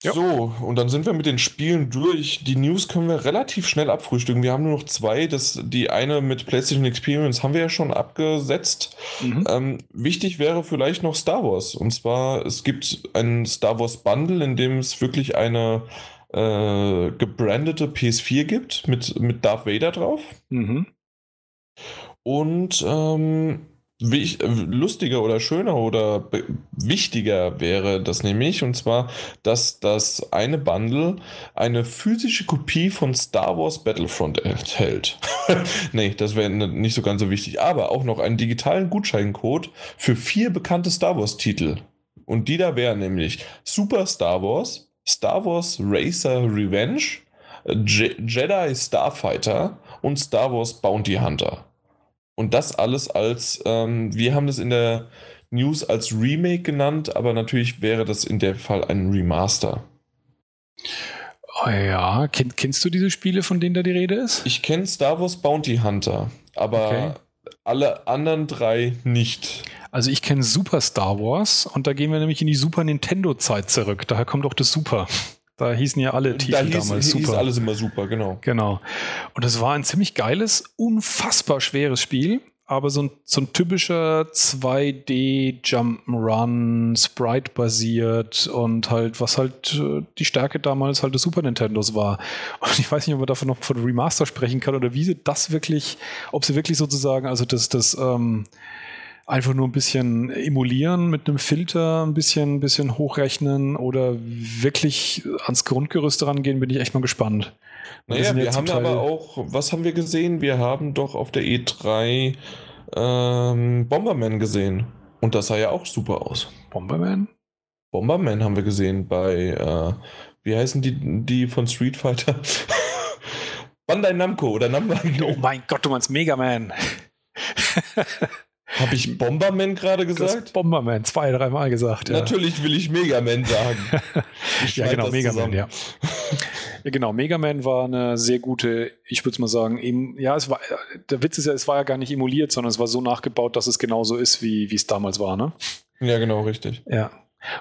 Speaker 1: Ja.
Speaker 2: So, und dann sind wir mit den Spielen durch. Die News können wir relativ schnell abfrühstücken. Wir haben nur noch zwei. Das, die eine mit PlayStation Experience haben wir ja schon abgesetzt.
Speaker 1: Mhm.
Speaker 2: Ähm, wichtig wäre vielleicht noch Star Wars. Und zwar, es gibt ein Star Wars Bundle, in dem es wirklich eine äh, gebrandete PS4 gibt mit, mit Darth Vader drauf.
Speaker 1: Mhm.
Speaker 2: Und ähm, wich- äh, lustiger oder schöner oder wichtiger wäre das nämlich, und zwar, dass das eine Bundle eine physische Kopie von Star Wars Battlefront enthält. [LAUGHS] nee, das wäre nicht so ganz so wichtig, aber auch noch einen digitalen Gutscheincode für vier bekannte Star Wars-Titel. Und die da wären nämlich Super Star Wars, Star Wars Racer Revenge, Je Jedi Starfighter und Star Wars Bounty Hunter. Und das alles als, ähm, wir haben das in der News als Remake genannt, aber natürlich wäre das in dem Fall ein Remaster.
Speaker 1: Oh ja, Kenn, kennst du diese Spiele, von denen da die Rede ist?
Speaker 2: Ich kenne Star Wars Bounty Hunter, aber
Speaker 1: Okay.
Speaker 2: alle anderen drei nicht.
Speaker 1: Also ich kenne Super Star Wars und da gehen wir nämlich in die Super Nintendo-Zeit zurück. Daher kommt auch das Super. Da hießen ja alle Titel
Speaker 2: da hieß,
Speaker 1: damals
Speaker 2: hieß
Speaker 1: Super.
Speaker 2: alles immer super, genau.
Speaker 1: Genau. Und das war ein ziemlich geiles, unfassbar schweres Spiel, aber so ein, so ein typischer 2D Jump'n'Run, Sprite-basiert und halt, was halt äh, die Stärke damals halt des Super Nintendos war. Und ich weiß nicht, ob man davon noch von Remaster sprechen kann oder wie sie das wirklich, ob sie wirklich sozusagen, also das, das, ähm, einfach nur ein bisschen emulieren mit einem Filter, ein bisschen, ein bisschen hochrechnen oder wirklich ans Grundgerüst rangehen, bin ich echt mal gespannt.
Speaker 2: Naja, wir
Speaker 1: zum
Speaker 2: haben aber auch, was haben wir gesehen? Wir haben doch auf der E3 ähm, Bomberman gesehen. Und das sah ja auch super aus.
Speaker 1: Bomberman?
Speaker 2: Bomberman haben wir gesehen bei, äh, wie heißen die, die von Street Fighter? [LAUGHS] Bandai Namco oder Namco.
Speaker 1: Oh mein Gott, du meinst Mega Man. [LAUGHS]
Speaker 2: Habe ich Bomberman gerade gesagt?
Speaker 1: Bomberman zwei, dreimal gesagt. Ja.
Speaker 2: Natürlich will ich Mega Man sagen. [LAUGHS] Ich
Speaker 1: Ja, genau,
Speaker 2: das
Speaker 1: Mega Man,
Speaker 2: zusammen.
Speaker 1: ja. ja. Genau, Mega Man war eine sehr gute, ich würde mal sagen, em- ja, es war, der Witz ist ja, es war ja gar nicht emuliert, sondern es war so nachgebaut, dass es genauso ist, wie wie es damals war, ne?
Speaker 2: Ja, genau, richtig.
Speaker 1: Ja.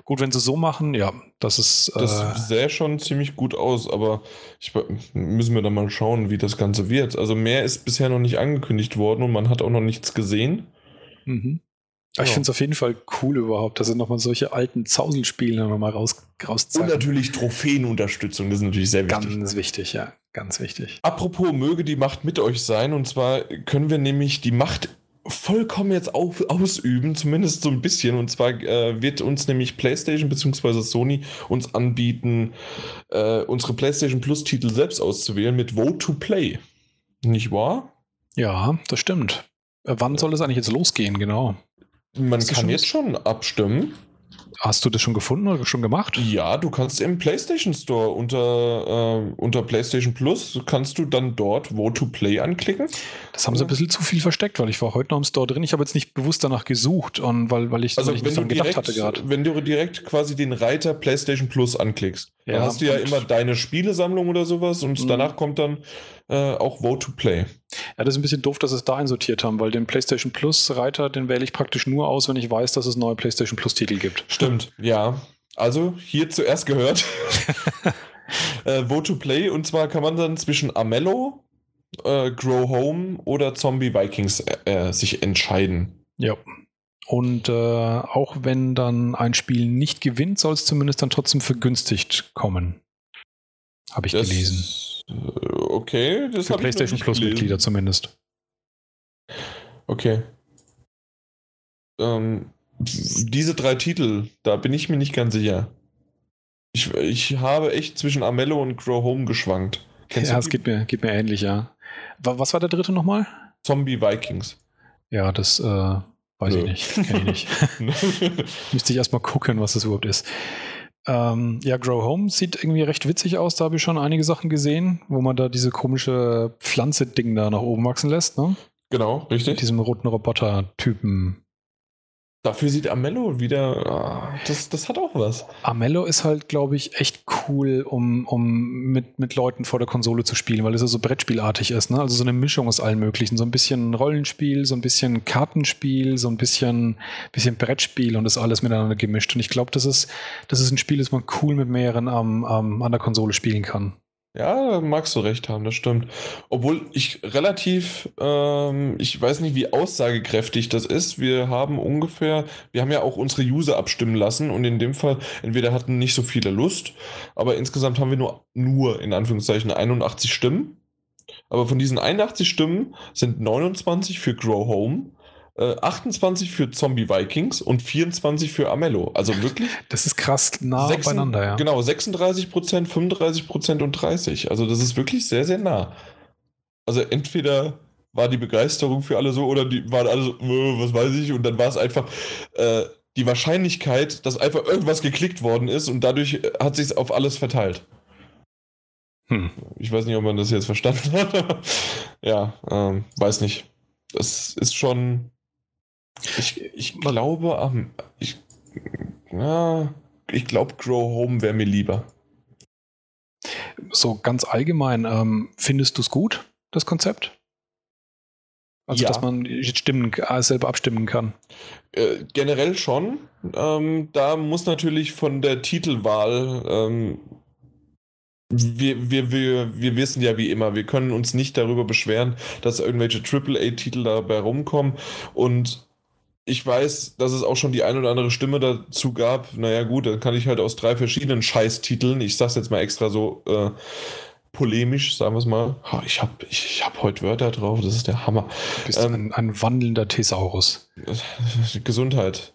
Speaker 1: Gut, wenn sie so machen, ja, das ist.
Speaker 2: Das
Speaker 1: äh,
Speaker 2: sähe schon ziemlich gut aus, aber ich, müssen wir dann mal schauen, wie das Ganze wird. Also mehr ist bisher noch nicht angekündigt worden und man hat auch noch nichts gesehen.
Speaker 1: Mhm. Aber Ich
Speaker 2: Ja.
Speaker 1: finde es auf jeden Fall cool überhaupt, dass sie nochmal solche alten Zauselspiele nochmal raus,
Speaker 2: Und
Speaker 1: rauszeigen.
Speaker 2: natürlich Trophäenunterstützung, das ist natürlich sehr wichtig.
Speaker 1: Ganz wichtig, ja, ganz wichtig.
Speaker 2: Apropos, möge die Macht mit euch sein. Und zwar können wir nämlich die Macht vollkommen jetzt auf, ausüben, zumindest so ein bisschen. Und zwar äh, wird uns nämlich PlayStation bzw. Sony uns anbieten, äh, unsere PlayStation Plus-Titel selbst auszuwählen mit Vote to Play. Nicht wahr?
Speaker 1: Ja, das stimmt. Wann soll es eigentlich jetzt losgehen, genau?
Speaker 2: Man
Speaker 1: Hast
Speaker 2: kann jetzt schon abstimmen.
Speaker 1: Hast du das schon gefunden oder schon gemacht?
Speaker 2: Ja, du kannst im PlayStation Store unter, äh, unter PlayStation Plus kannst du dann dort Vote to Play anklicken.
Speaker 1: Das haben sie ein bisschen zu viel versteckt, weil ich war heute noch im Store drin. Ich habe jetzt nicht bewusst danach gesucht, und weil, weil ich,
Speaker 2: Also
Speaker 1: weil ich nicht
Speaker 2: du,
Speaker 1: dran gedacht
Speaker 2: direkt,
Speaker 1: hatte gerade.
Speaker 2: wenn du direkt quasi den Reiter PlayStation Plus anklickst, dann
Speaker 1: Ja,
Speaker 2: hast du ja immer deine Spielesammlung oder sowas und
Speaker 1: Mhm.
Speaker 2: danach kommt dann äh, auch Vote to Play.
Speaker 1: Ja, das ist ein bisschen doof, dass sie es da einsortiert haben, weil den PlayStation Plus Reiter, den wähle ich praktisch nur aus, wenn ich weiß, dass es neue PlayStation Plus Titel gibt.
Speaker 2: Stimmt, ja. Also hier zuerst gehört [LAUGHS] äh, Vote to Play und zwar kann man dann zwischen Amello, äh, Grow Home oder Zombie Vikings äh, äh, sich entscheiden.
Speaker 1: Ja. Und äh, auch wenn dann ein Spiel nicht gewinnt, soll es zumindest dann trotzdem vergünstigt kommen. Habe ich
Speaker 2: Das-
Speaker 1: gelesen.
Speaker 2: Okay, das
Speaker 1: Für
Speaker 2: ich
Speaker 1: PlayStation Plus-Mitglieder zumindest.
Speaker 2: Okay. Ähm, diese drei Titel, da bin ich mir nicht ganz sicher. Ich, ich habe echt zwischen Amello und Grow Home geschwankt. Kennst
Speaker 1: Ja, es geht mir, geht mir ähnlich, ja. Wa- Was war der dritte nochmal?
Speaker 2: Zombie Vikings.
Speaker 1: Ja, das äh, weiß ich
Speaker 2: Nö.
Speaker 1: nicht. Kenn ich nicht. [LAUGHS] [LAUGHS] Müsste ich erstmal gucken, was das überhaupt ist. Ähm, ja, Grow Home sieht irgendwie recht witzig aus. Da habe ich schon einige Sachen gesehen, wo man da diese komische Pflanze-Ding da nach oben wachsen lässt, ne?
Speaker 2: genau,
Speaker 1: Mit
Speaker 2: richtig.
Speaker 1: diesem roten Roboter-Typen.
Speaker 2: Dafür sieht Amello wieder. ah, Das, das hat auch was.
Speaker 1: Amello ist halt, glaube ich, echt cool, um, um mit, mit Leuten vor der Konsole zu spielen, weil es ja so Brettspielartig ist. Ne? Also so eine Mischung aus allen möglichen. So ein bisschen Rollenspiel, so ein bisschen Kartenspiel, so ein bisschen, bisschen Brettspiel und das alles miteinander gemischt. Und ich glaube, das ist, das ist ein Spiel, das man cool mit mehreren am, am, an der Konsole spielen kann.
Speaker 2: Ja, magst du recht haben, das stimmt. Obwohl ich relativ, ähm, ich weiß nicht, wie aussagekräftig das ist. Wir haben ungefähr, wir haben ja auch unsere User abstimmen lassen und in dem Fall, entweder hatten nicht so viele Lust, aber insgesamt haben wir nur, nur in Anführungszeichen 81 Stimmen. Aber von diesen 81 Stimmen sind 29 für Grow Home, äh, 28 für Zombie Vikings und 24 für Amello. Also wirklich
Speaker 1: Das ist krass nah
Speaker 2: Sechsen-
Speaker 1: beieinander, ja.
Speaker 2: Genau, 36 Prozent, 35 Prozent und 30. Also das ist wirklich sehr, sehr nah. Also entweder war die Begeisterung für alle so oder die waren alle so, äh, was weiß ich, und dann war es einfach äh, die Wahrscheinlichkeit, dass einfach irgendwas geklickt worden ist und dadurch äh, hat sich auf alles verteilt.
Speaker 1: Hm.
Speaker 2: Ich weiß nicht, ob man das jetzt verstanden [LAUGHS] hat. ja, ähm, weiß nicht. Das ist schon. Ich, ich glaube, am- ich, ja, ich glaube, Grow Home wäre mir lieber.
Speaker 1: So ganz allgemein, ähm, findest du es gut, das Konzept? Also,
Speaker 2: Ja.
Speaker 1: dass man stimmen, äh, selber abstimmen kann.
Speaker 2: Äh, generell schon. Ähm, da muss natürlich von der Titelwahl. Ähm, wir, wir, wir, wir wissen ja wie immer, wir können uns nicht darüber beschweren, dass irgendwelche AAA-Titel dabei rumkommen. Und ich weiß, dass es auch schon die ein oder andere Stimme dazu gab. Naja, gut, dann kann ich halt aus drei verschiedenen Scheißtiteln, ich sag's jetzt mal extra so äh, polemisch, sagen wir es mal. Ha, Ich habe ich, ich hab heute Wörter drauf, das ist der Hammer.
Speaker 1: Du bist
Speaker 2: Ähm,
Speaker 1: ein, ein wandelnder Thesaurus. [LAUGHS]
Speaker 2: Gesundheit.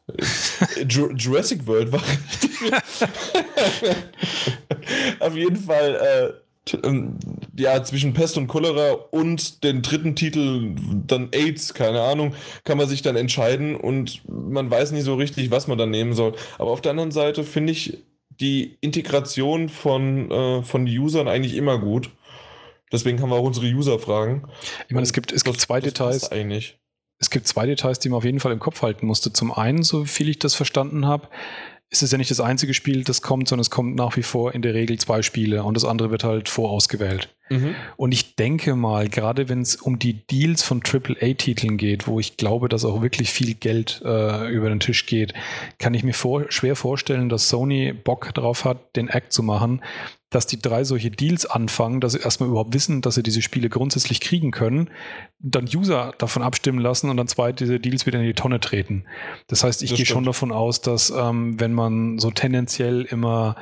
Speaker 2: Ju- Jurassic World war richtig. [LAUGHS] Auf jeden Fall, äh, ähm, ja, zwischen Pest und Cholera und den dritten Titel, dann AIDS, keine Ahnung, kann man sich dann entscheiden und man weiß nicht so richtig, was man dann nehmen soll. Aber auf der anderen Seite finde ich die Integration von, äh, von Usern eigentlich immer gut. Deswegen haben wir auch unsere User-Fragen.
Speaker 1: Ich meine, es gibt, es gibt
Speaker 2: Das-
Speaker 1: zwei
Speaker 2: das
Speaker 1: Details.
Speaker 2: Eigentlich.
Speaker 1: Es gibt zwei Details, die man auf jeden Fall im Kopf halten musste. Zum einen, so viel ich das verstanden habe, ist es ja nicht das einzige Spiel, das kommt, sondern es kommt nach wie vor in der Regel zwei Spiele und das andere wird halt vorausgewählt.
Speaker 2: Mhm.
Speaker 1: Und ich denke mal, gerade wenn es um die Deals von AAA-Titeln geht, wo ich glaube, dass auch wirklich viel Geld äh, über den Tisch geht, kann ich mir vor, schwer vorstellen, dass Sony Bock drauf hat, den Act zu machen, dass die drei solche Deals anfangen, dass sie erstmal überhaupt wissen, dass sie diese Spiele grundsätzlich kriegen können, dann User davon abstimmen lassen und dann zwei diese Deals wieder in die Tonne treten. Das heißt, ich gehe schon davon aus, dass ähm, wenn man so tendenziell immer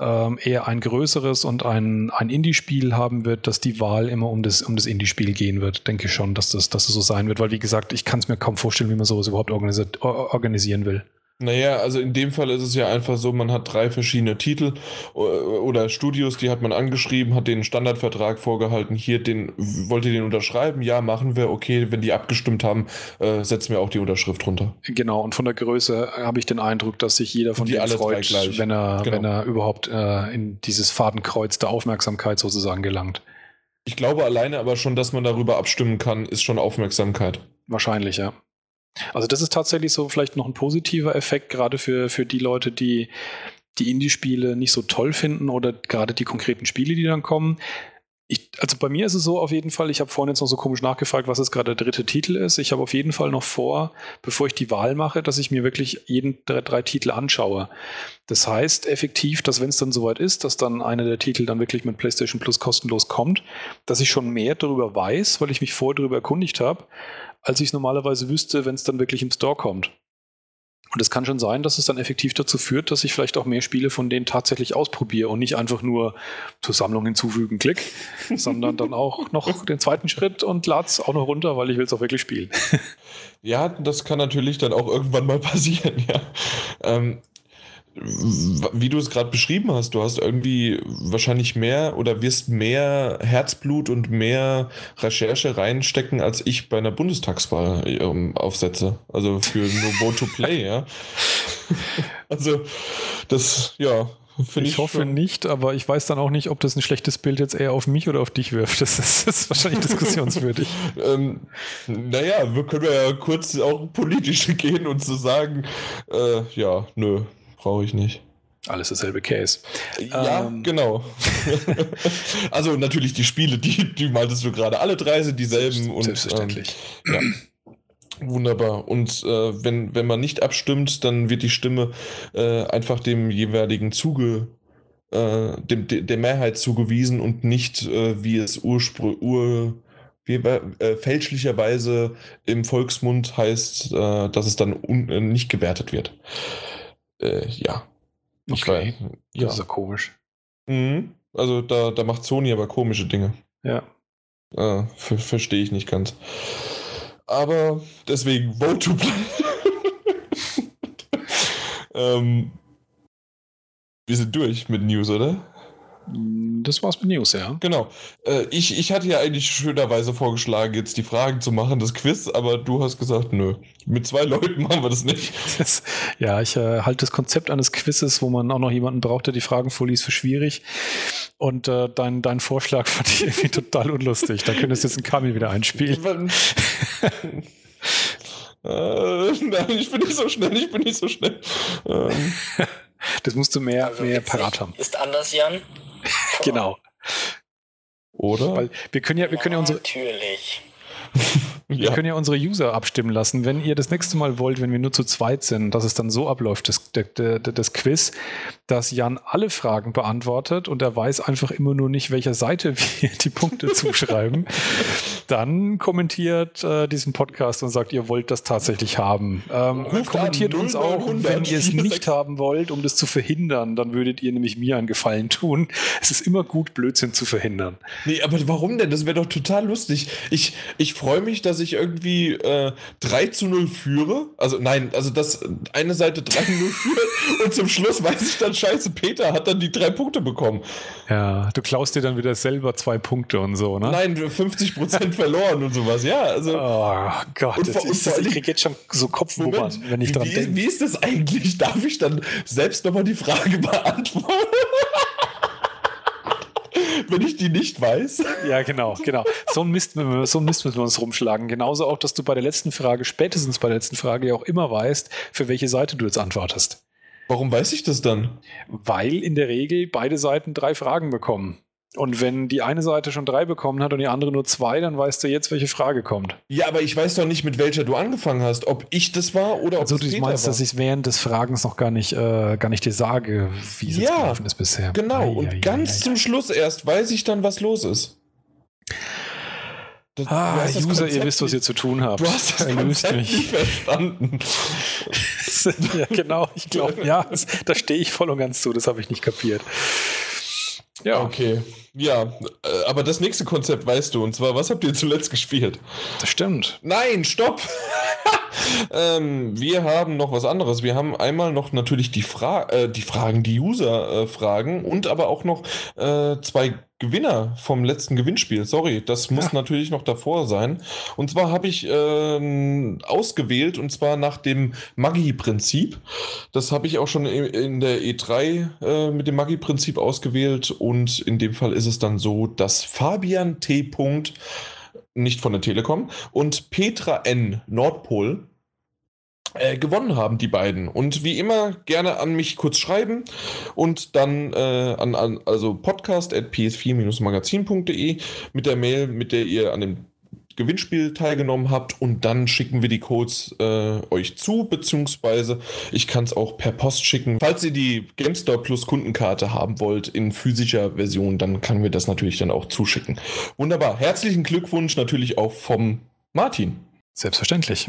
Speaker 1: ähm, eher ein größeres und ein, ein Indie-Spiel haben wird, dass die Wahl immer um das, um das Indie-Spiel gehen wird. Denke ich schon, dass das, dass das so sein wird, weil wie gesagt, ich kann es mir kaum vorstellen, wie man sowas überhaupt organisiert, or- organisieren will.
Speaker 2: Naja, also in dem Fall ist es ja einfach so, man hat drei verschiedene Titel äh, oder Studios, die hat man angeschrieben, hat den Standardvertrag vorgehalten, hier den, wollt ihr den unterschreiben? Ja, machen wir, okay, wenn die abgestimmt haben, äh, setzen wir auch die Unterschrift runter.
Speaker 1: Genau, und von der Größe habe ich den Eindruck, dass sich jeder von
Speaker 2: Die
Speaker 1: denen freut, wenn er,
Speaker 2: Genau.
Speaker 1: wenn er überhaupt äh, in dieses Fadenkreuz der Aufmerksamkeit sozusagen gelangt.
Speaker 2: Ich glaube alleine aber schon, dass man darüber abstimmen kann, ist schon Aufmerksamkeit.
Speaker 1: Wahrscheinlich, ja. Also das ist tatsächlich so vielleicht noch ein positiver Effekt, gerade für, für die Leute, die die Indie-Spiele nicht so toll finden oder gerade die konkreten Spiele, die dann kommen. Ich, also bei mir ist es so auf jeden Fall, ich habe vorhin jetzt noch so komisch nachgefragt, was jetzt gerade der dritte Titel ist. Ich habe auf jeden Fall noch vor, bevor ich die Wahl mache, dass ich mir wirklich jeden der drei Titel anschaue. Das heißt effektiv, dass wenn es dann soweit ist, dass dann einer der Titel dann wirklich mit PlayStation Plus kostenlos kommt, dass ich schon mehr darüber weiß, weil ich mich vorher darüber erkundigt habe, als ich es normalerweise wüsste, wenn es dann wirklich im Store kommt. Und es kann schon sein, dass es dann effektiv dazu führt, dass ich vielleicht auch mehr Spiele von denen tatsächlich ausprobiere und nicht einfach nur zur Sammlung hinzufügen, klick, [LAUGHS] sondern dann auch noch den zweiten Schritt und lade es auch noch runter, weil ich will es auch wirklich spielen.
Speaker 2: Ja, das kann natürlich dann auch irgendwann mal passieren, ja. Ähm, wie du es gerade beschrieben hast, du hast irgendwie wahrscheinlich mehr oder wirst mehr Herzblut und mehr Recherche reinstecken, als ich bei einer Bundestagswahl ähm, aufsetze. Also für nur Vote to Play, ja. [LAUGHS] Also, das, ja.
Speaker 1: Ich, ich hoffe nicht, aber ich weiß dann auch nicht, ob das ein schlechtes Bild jetzt eher auf mich oder auf dich wirft. Das ist, das ist wahrscheinlich diskussionswürdig. [LAUGHS]
Speaker 2: ähm, naja, wir können ja kurz auch politisch [LAUGHS] gehen und zu so sagen, äh, ja, nö, brauche ich nicht.
Speaker 1: Alles dasselbe Case.
Speaker 2: Ja, ähm. genau. [LAUGHS] also natürlich die Spiele, die, die meintest du gerade, alle drei sind dieselben.
Speaker 1: Und, Selbstverständlich.
Speaker 2: Ähm, ja. Wunderbar. Und äh, wenn, wenn man nicht abstimmt, dann wird die Stimme äh, einfach dem jeweiligen Zuge, äh, dem, de, der Mehrheit zugewiesen und nicht, äh, wie es ursprünglich, ur, wie, äh, fälschlicherweise im Volksmund heißt, äh, dass es dann un, nicht gewertet wird. Äh, ja.
Speaker 1: Ich okay. Weiß, ja. Das ist ja komisch.
Speaker 2: Mhm. Also da, da macht Sony aber komische Dinge.
Speaker 1: Ja.
Speaker 2: Äh, Verstehe ich nicht ganz. Aber deswegen Vote to Play. [LAUGHS] ähm, wir sind durch mit News, oder?
Speaker 1: Das war's mit News, ja.
Speaker 2: Genau. Äh, ich, ich hatte ja eigentlich schönerweise vorgeschlagen, jetzt die Fragen zu machen, das Quiz, aber du hast gesagt, nö. Mit zwei Leuten [LAUGHS] machen wir das nicht. Das,
Speaker 1: ja, ich äh, halte das Konzept eines Quizzes, wo man auch noch jemanden braucht, der die Fragen vorliest, für schwierig. Und äh, dein, dein Vorschlag [LAUGHS] fand ich irgendwie total unlustig. Da könntest du jetzt einen Kamil wieder einspielen. [LAUGHS]
Speaker 2: äh, nein, ich bin nicht so schnell, ich bin nicht so schnell. Ähm.
Speaker 1: Das musst du mehr, also mehr parat haben.
Speaker 3: Ist anders, Jan? [LAUGHS]
Speaker 1: genau.
Speaker 2: Oder?
Speaker 1: Weil wir können ja, wir können ja unsere.
Speaker 3: Natürlich. [LAUGHS]
Speaker 1: Wir ja. können ja unsere User abstimmen lassen. Wenn ihr das nächste Mal wollt, wenn wir nur zu zweit sind, dass es dann so abläuft, das, das, das Quiz, dass Jan alle Fragen beantwortet und er weiß einfach immer nur nicht, welcher Seite [LAUGHS] wir die Punkte [LAUGHS] zuschreiben, dann kommentiert äh, diesen Podcast und sagt, ihr wollt das tatsächlich haben. Ähm, kommentiert an, uns auch, wenn ihr es nicht haben wollt, um das zu verhindern. Dann würdet ihr nämlich mir einen Gefallen tun. Es ist immer gut, Blödsinn zu verhindern.
Speaker 2: Nee, aber warum denn? Das wäre doch total lustig. Ich, ich freue mich, dass ich irgendwie äh, 3 zu 0 führe. Also nein, also dass eine Seite 3 zu 0 führt [LAUGHS] und zum Schluss weiß ich dann, scheiße, Peter hat dann die drei Punkte bekommen.
Speaker 1: Ja, du klaust dir dann wieder selber zwei Punkte und so, ne?
Speaker 2: Nein, 50 Prozent verloren und sowas, ja. Also,
Speaker 1: oh Gott, und, das ist, das, ich krieg jetzt schon so Kopfnummern, wenn ich dran denke.
Speaker 2: Wie ist das eigentlich? Darf ich dann selbst nochmal die Frage beantworten? Wenn ich die nicht weiß.
Speaker 1: Ja, genau, genau. So ein Mist, so ein Mist müssen wir uns rumschlagen. Genauso auch, dass du bei der letzten Frage, spätestens bei der letzten Frage ja auch immer weißt, für welche Seite du jetzt antwortest.
Speaker 2: Warum weiß ich das dann?
Speaker 1: Weil in der Regel beide Seiten drei Fragen bekommen. Und wenn die eine Seite schon drei bekommen hat und die andere nur zwei, dann weißt du jetzt, welche Frage kommt.
Speaker 2: Ja, aber ich weiß doch nicht, mit welcher du angefangen hast. Ob ich das war oder ob
Speaker 1: also,
Speaker 2: es
Speaker 1: du meinst, war. dass ich während des Fragens noch gar nicht, äh, gar nicht dir sage, wie es ja, gelaufen ist bisher.
Speaker 2: Genau, ei, und ei, ganz ei, zum Schluss erst weiß ich dann, was los ist.
Speaker 1: Das, ah, User, Konzept ihr wisst, was ihr zu tun habt.
Speaker 2: Du hast das Konzept mich. nicht verstanden. [LAUGHS]
Speaker 1: ja, genau, ich glaube, ja, da stehe ich voll und ganz zu, das habe ich nicht kapiert.
Speaker 2: Ja. Okay. Ja, äh, aber das nächste Konzept weißt du, und zwar, was habt ihr zuletzt gespielt?
Speaker 1: Das stimmt.
Speaker 2: Nein, stopp! [LAUGHS] ähm, wir haben noch was anderes. Wir haben einmal noch natürlich die, Fra äh, die Fragen, die User-Fragen äh, und aber auch noch äh, zwei Gewinner vom letzten Gewinnspiel. Sorry, das muss ja. natürlich noch davor sein. Und zwar habe ich äh, ausgewählt und zwar nach dem Maggi-Prinzip. Das habe ich auch schon in der E3 äh, mit dem Maggi-Prinzip ausgewählt und in dem Fall ist es dann so, dass Fabian T. nicht von der Telekom und Petra N. Nordpol äh, gewonnen haben, die beiden. Und wie immer gerne an mich kurz schreiben und dann äh, an, an also podcast at ps4-magazin.de mit der Mail, mit der ihr an dem Gewinnspiel teilgenommen habt und dann schicken wir die Codes äh, euch zu, beziehungsweise ich kann es auch per Post schicken. Falls ihr die GameStop Plus Kundenkarte haben wollt in physischer Version, dann können wir das natürlich dann auch zuschicken. Wunderbar. Herzlichen Glückwunsch natürlich auch vom Martin.
Speaker 1: Selbstverständlich.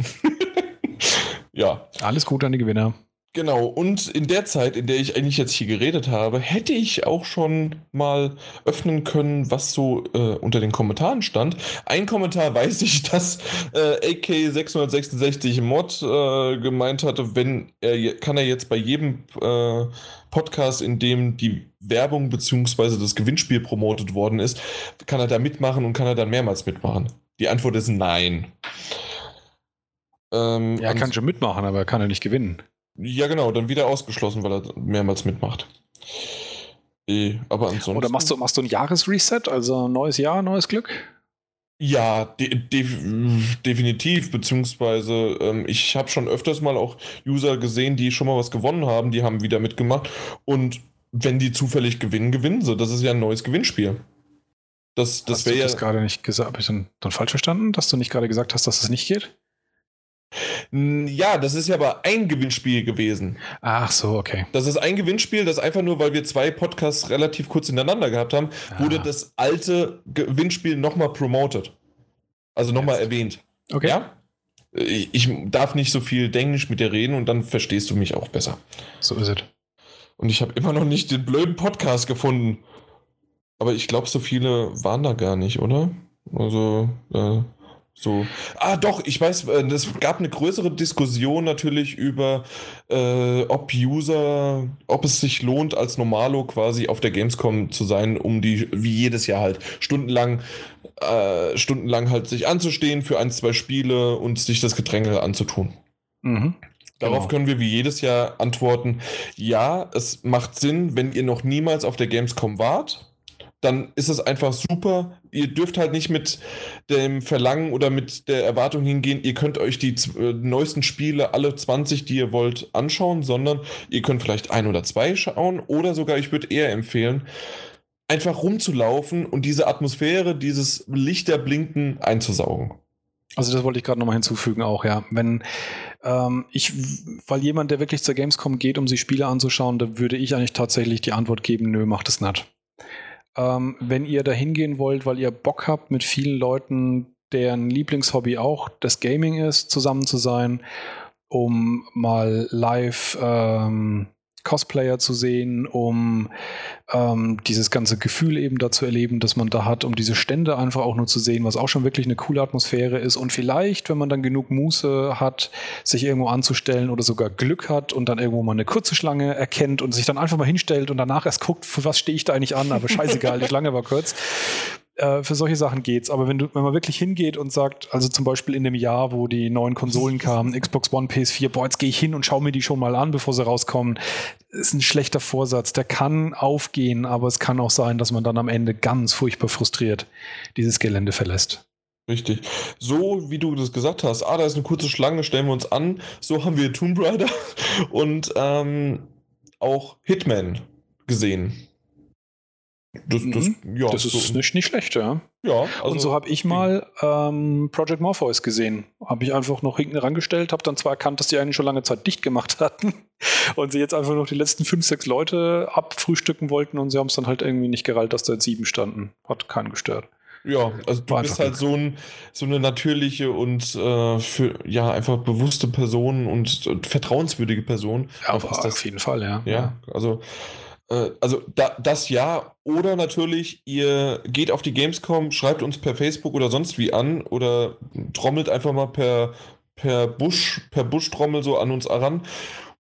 Speaker 1: [LAUGHS]
Speaker 2: ja.
Speaker 1: Alles gut an die Gewinner.
Speaker 2: Genau, und in der Zeit, in der ich eigentlich jetzt hier geredet habe, hätte ich auch schon mal öffnen können, was so äh, unter den Kommentaren stand. Ein Kommentar weiß ich, [LAUGHS] dass äh, AK666 Mod äh, gemeint hatte, wenn er kann er jetzt bei jedem äh, Podcast, in dem die Werbung bzw. das Gewinnspiel promotet worden ist, kann er da mitmachen und kann er dann mehrmals mitmachen. Die Antwort ist nein.
Speaker 1: Ähm, ja, er kann schon mitmachen, aber er kann ja nicht gewinnen.
Speaker 2: Ja, genau, dann wieder ausgeschlossen, weil er mehrmals mitmacht.
Speaker 1: Eh, aber ansonsten. Oder machst du, machst du ein Jahresreset, also neues Jahr, neues Glück?
Speaker 2: Ja, de de definitiv, beziehungsweise ähm, ich habe schon öfters mal auch User gesehen, die schon mal was gewonnen haben, die haben wieder mitgemacht und wenn die zufällig gewinnen, gewinnen sie. Das ist ja ein neues Gewinnspiel.
Speaker 1: Das, das wäre ja. das gerade nicht gesagt? Habe ich dann, dann falsch verstanden, dass du nicht gerade gesagt hast, dass es das nicht geht?
Speaker 2: Ja, das ist ja aber ein Gewinnspiel gewesen.
Speaker 1: Ach so, okay.
Speaker 2: Das ist ein Gewinnspiel, das einfach nur, weil wir zwei Podcasts relativ kurz hintereinander gehabt haben, ah. wurde das alte Gewinnspiel nochmal promoted. Also nochmal erwähnt.
Speaker 1: Okay.
Speaker 2: Ja? Ich darf nicht so viel Englisch mit dir reden und dann verstehst du mich auch besser.
Speaker 1: So ist es.
Speaker 2: Und ich habe immer noch nicht den blöden Podcast gefunden. Aber ich glaube, so viele waren da gar nicht, oder? Also, äh, so. Ah, doch, ich weiß, äh, es gab eine größere Diskussion natürlich über, äh, ob User, ob es sich lohnt, als Normalo quasi auf der Gamescom zu sein, um die, wie jedes Jahr halt, stundenlang, äh, stundenlang halt sich anzustehen für ein, zwei Spiele und sich das Gedränge anzutun. Mhm. Darauf genau. können wir wie jedes Jahr antworten, ja, es macht Sinn, wenn ihr noch niemals auf der Gamescom wart dann ist es einfach super. Ihr dürft halt nicht mit dem Verlangen oder mit der Erwartung hingehen, ihr könnt euch die äh, neuesten Spiele, alle 20, die ihr wollt, anschauen, sondern ihr könnt vielleicht ein oder zwei schauen oder sogar, ich würde eher empfehlen, einfach rumzulaufen und diese Atmosphäre, dieses Lichterblinken einzusaugen.
Speaker 1: Also das wollte ich gerade nochmal hinzufügen auch, ja. Wenn ähm, ich, weil jemand, der wirklich zur Gamescom geht, um sich Spiele anzuschauen, da würde ich eigentlich tatsächlich die Antwort geben, nö, macht es nicht. Ähm, wenn ihr da hingehen wollt, weil ihr Bock habt, mit vielen Leuten, deren Lieblingshobby auch das Gaming ist, zusammen zu sein, um mal live ähm, Cosplayer zu sehen, um ähm, dieses ganze Gefühl eben da zu erleben, dass man da hat, um diese Stände einfach auch nur zu sehen, was auch schon wirklich eine coole Atmosphäre ist. Und vielleicht, wenn man dann genug Muße hat, sich irgendwo anzustellen oder sogar Glück hat und dann irgendwo mal eine kurze Schlange erkennt und sich dann einfach mal hinstellt und danach erst guckt, für was stehe ich da eigentlich an, aber [LAUGHS] scheißegal, die Schlange war kurz äh, für solche Sachen geht's. Aber wenn, du, wenn man wirklich hingeht und sagt, also zum Beispiel in dem Jahr, wo die neuen Konsolen kamen, Xbox One, PS4, boah, jetzt gehe ich hin und schaue mir die schon mal an, bevor sie rauskommen, ist ein schlechter Vorsatz. Der kann aufgehen, aber es kann auch sein, dass man dann am Ende ganz furchtbar frustriert dieses Gelände verlässt.
Speaker 2: Richtig. So wie du das gesagt hast, ah, da ist eine kurze Schlange, stellen wir uns an. So haben wir Tomb Raider [LAUGHS] und ähm, auch Hitman gesehen.
Speaker 1: Das, das, mhm. ja, das ist so. nicht, nicht schlecht, ja.
Speaker 2: Ja,
Speaker 1: also und so habe ich mal ähm, Project Morpheus gesehen. Habe ich einfach noch hinten rangestellt, habe dann zwar erkannt, dass die eigentlich schon lange Zeit dicht gemacht [LAUGHS] hatten und sie jetzt einfach noch die letzten fünf, sechs Leute abfrühstücken wollten und sie haben es dann halt irgendwie nicht gereilt, dass da jetzt sieben standen. Hat keinen gestört.
Speaker 2: Ja, also du War bist halt so, ein, so eine natürliche und äh, für ja einfach bewusste Person und, und vertrauenswürdige Person.
Speaker 1: Ja, auf, auf jeden Fall, ja.
Speaker 2: Ja, also also da, das ja. Oder natürlich, ihr geht auf die Gamescom, schreibt uns per Facebook oder sonst wie an oder trommelt einfach mal per, per Busch, per Buschtrommel so an uns heran.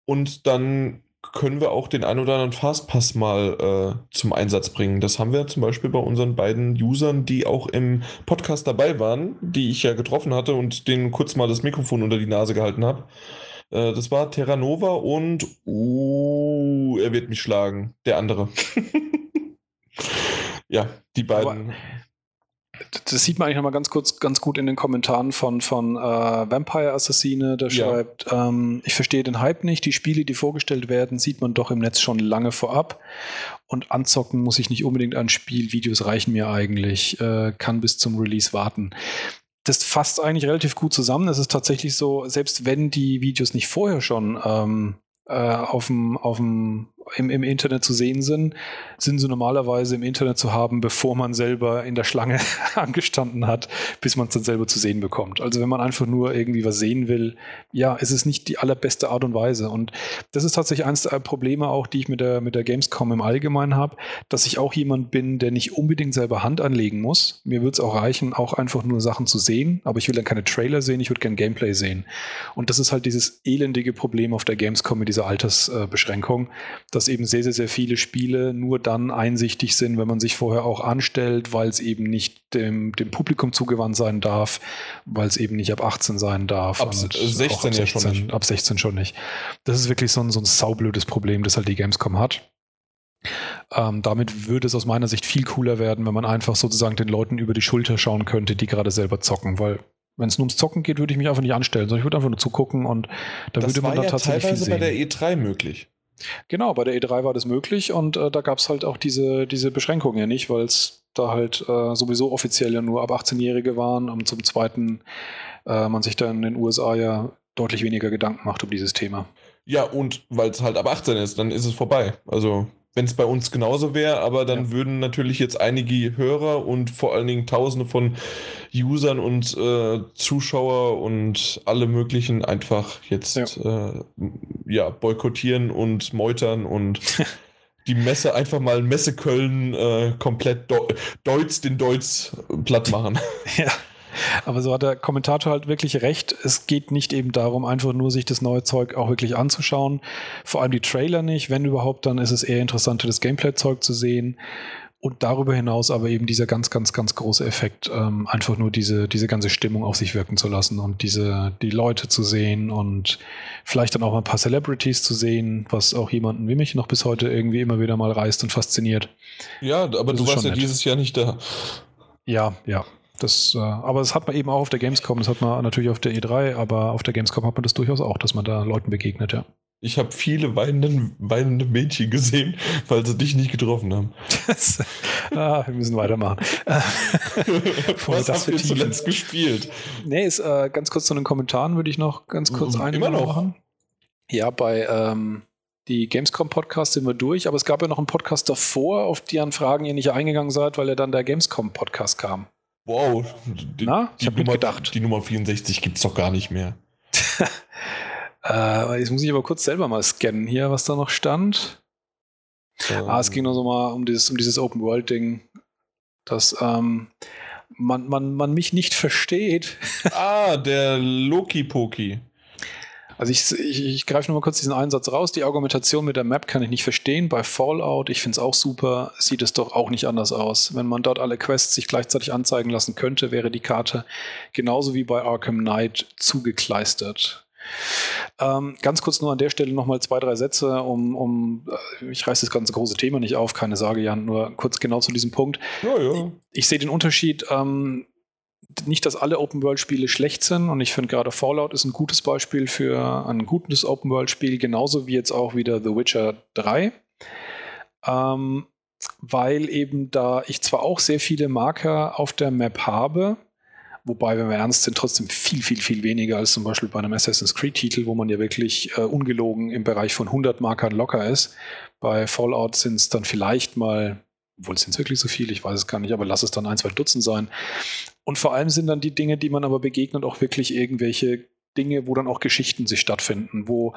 Speaker 2: Und dann können wir auch den ein oder anderen Fastpass mal äh, zum Einsatz bringen. Das haben wir zum Beispiel bei unseren beiden Usern, die auch im Podcast dabei waren, die ich ja getroffen hatte und denen kurz mal das Mikrofon unter die Nase gehalten habe. Äh, das war Terranova und uh, er wird mich schlagen. Der andere. [LAUGHS] ja, die beiden. Aber
Speaker 1: das sieht man eigentlich nochmal ganz kurz, ganz gut in den Kommentaren von, von äh, Vampire Assassine, der ja. schreibt, ähm, ich verstehe den Hype nicht, die Spiele, die vorgestellt werden, sieht man doch im Netz schon lange vorab und anzocken muss ich nicht unbedingt an Spielvideos, reichen mir eigentlich, äh, kann bis zum Release warten das fasst eigentlich relativ gut zusammen. Es ist tatsächlich so, selbst wenn die Videos nicht vorher schon ähm, äh, auf dem, auf dem im, im Internet zu sehen sind, sind sie normalerweise im Internet zu haben, bevor man selber in der Schlange [LAUGHS] angestanden hat, bis man es dann selber zu sehen bekommt. Also wenn man einfach nur irgendwie was sehen will, ja, es ist nicht die allerbeste Art und Weise. Und das ist tatsächlich eines der Probleme auch, die ich mit der, mit der Gamescom im Allgemeinen habe, dass ich auch jemand bin, der nicht unbedingt selber Hand anlegen muss. Mir würde es auch reichen, auch einfach nur Sachen zu sehen, aber ich will dann keine Trailer sehen, ich würde gerne Gameplay sehen. Und das ist halt dieses elendige Problem auf der Gamescom mit dieser Altersbeschränkung, dass eben sehr, sehr, sehr viele Spiele nur dann einsichtig sind, wenn man sich vorher auch anstellt, weil es eben nicht dem, dem Publikum zugewandt sein darf, weil es eben nicht ab 18 sein darf.
Speaker 2: Ab 16, ab 16 ja schon nicht.
Speaker 1: Ab 16 schon nicht. Das ist wirklich so ein, so ein saublödes Problem, das halt die Gamescom hat. Ähm, damit würde es aus meiner Sicht viel cooler werden, wenn man einfach sozusagen den Leuten über die Schulter schauen könnte, die gerade selber zocken, weil wenn es nur ums Zocken geht, würde ich mich einfach nicht anstellen, sondern ich würde einfach nur zugucken und da
Speaker 2: das
Speaker 1: würde man
Speaker 2: war
Speaker 1: da
Speaker 2: ja
Speaker 1: tatsächlich
Speaker 2: teilweise
Speaker 1: viel
Speaker 2: bei
Speaker 1: sehen.
Speaker 2: der E3 möglich.
Speaker 1: Genau, bei der E3 war das möglich und äh, da gab es halt auch diese, diese Beschränkungen ja nicht, weil es da halt äh, sowieso offiziell ja nur ab 18-Jährige waren und zum Zweiten äh, man sich da in den USA ja deutlich weniger Gedanken macht um dieses Thema.
Speaker 2: Ja, und weil es halt ab 18 ist, dann ist es vorbei. Also, wenn es bei uns genauso wäre, aber dann
Speaker 1: Ja.
Speaker 2: würden natürlich jetzt einige Hörer und vor allen Dingen Tausende von Usern und äh, Zuschauer und alle möglichen einfach jetzt ja, äh, ja boykottieren und meutern und [LAUGHS] die Messe einfach mal Messe Köln äh, komplett Deu Deutz den Deutz platt machen.
Speaker 1: Ja. [LAUGHS] Aber so hat der Kommentator halt wirklich recht. Es geht nicht eben darum, einfach nur sich das neue Zeug auch wirklich anzuschauen. Vor allem die Trailer nicht. Wenn überhaupt, dann ist es eher interessanter, das Gameplay-Zeug zu sehen. Und darüber hinaus aber eben dieser ganz, ganz, ganz große Effekt, ähm, einfach nur diese, diese ganze Stimmung auf sich wirken zu lassen und diese, die Leute zu sehen und vielleicht dann auch mal ein paar Celebrities zu sehen, was auch jemanden wie mich noch bis heute irgendwie immer wieder mal reißt und fasziniert.
Speaker 2: Ja, aber
Speaker 1: Das
Speaker 2: du warst ja
Speaker 1: nett.
Speaker 2: dieses Jahr nicht da.
Speaker 1: Ja, ja. Das, äh, aber das hat man eben auch auf der Gamescom, das hat man natürlich auf der E3, aber auf der Gamescom hat man das durchaus auch, dass man da Leuten begegnet, ja.
Speaker 2: Ich habe viele weinende, weinende Mädchen gesehen, weil sie dich nicht getroffen haben.
Speaker 1: Das, ah, wir müssen weitermachen. [LAUGHS]
Speaker 2: Was
Speaker 1: das
Speaker 2: habt ihr zuletzt gespielt?
Speaker 1: Nee, ist, äh, ganz kurz zu den Kommentaren würde ich noch ganz kurz
Speaker 2: Mhm, immer noch?
Speaker 1: machen. Ja, bei ähm, die Gamescom-Podcast sind wir durch, aber es gab ja noch einen Podcast davor, auf deren Fragen ihr nicht eingegangen seid, weil ja dann der Gamescom-Podcast kam.
Speaker 2: Wow, die,
Speaker 1: Na, ich
Speaker 2: die Nummer,
Speaker 1: mitgedacht.
Speaker 2: die Nummer 64 gibt's doch gar nicht mehr. [LAUGHS]
Speaker 1: Äh, jetzt muss ich aber kurz selber mal scannen hier, was da noch stand. Ah, es ging nur so mal um dieses, um dieses Open-World-Ding, dass ähm, man, man, man mich nicht versteht. [LAUGHS]
Speaker 2: ah, der Loki-Poki.
Speaker 1: Also ich, ich, ich greife nur mal kurz diesen Einsatz raus. Die Argumentation mit der Map kann ich nicht verstehen. Bei Fallout, ich finde es auch super, sieht es doch auch nicht anders aus. Wenn man dort alle Quests sich gleichzeitig anzeigen lassen könnte, wäre die Karte genauso wie bei Arkham Knight zugekleistert. Ähm, ganz kurz nur an der Stelle nochmal zwei, drei Sätze, um, um äh, ich reiße das ganze große Thema nicht auf, keine Sorge, Jan, nur kurz genau zu diesem Punkt.
Speaker 2: Ja, ja.
Speaker 1: Ich sehe den Unterschied, ähm, nicht, dass alle Open-World-Spiele schlecht sind und ich finde gerade Fallout ist ein gutes Beispiel für ein gutes Open-World-Spiel, genauso wie jetzt auch wieder The Witcher 3. Ähm, weil eben da ich zwar auch sehr viele Marker auf der Map habe, wobei, wenn wir ernst sind, trotzdem viel, viel, viel weniger als zum Beispiel bei einem Assassin's Creed-Titel, wo man ja wirklich äh, ungelogen im Bereich von 100 Markern locker ist. Bei Fallout sind es dann vielleicht mal, obwohl sind es wirklich so viel, ich weiß es gar nicht, aber lass es dann ein, zwei Dutzend sein. Und vor allem sind dann die Dinge, die man aber begegnet, auch wirklich irgendwelche Dinge, wo dann auch Geschichten sich stattfinden, wo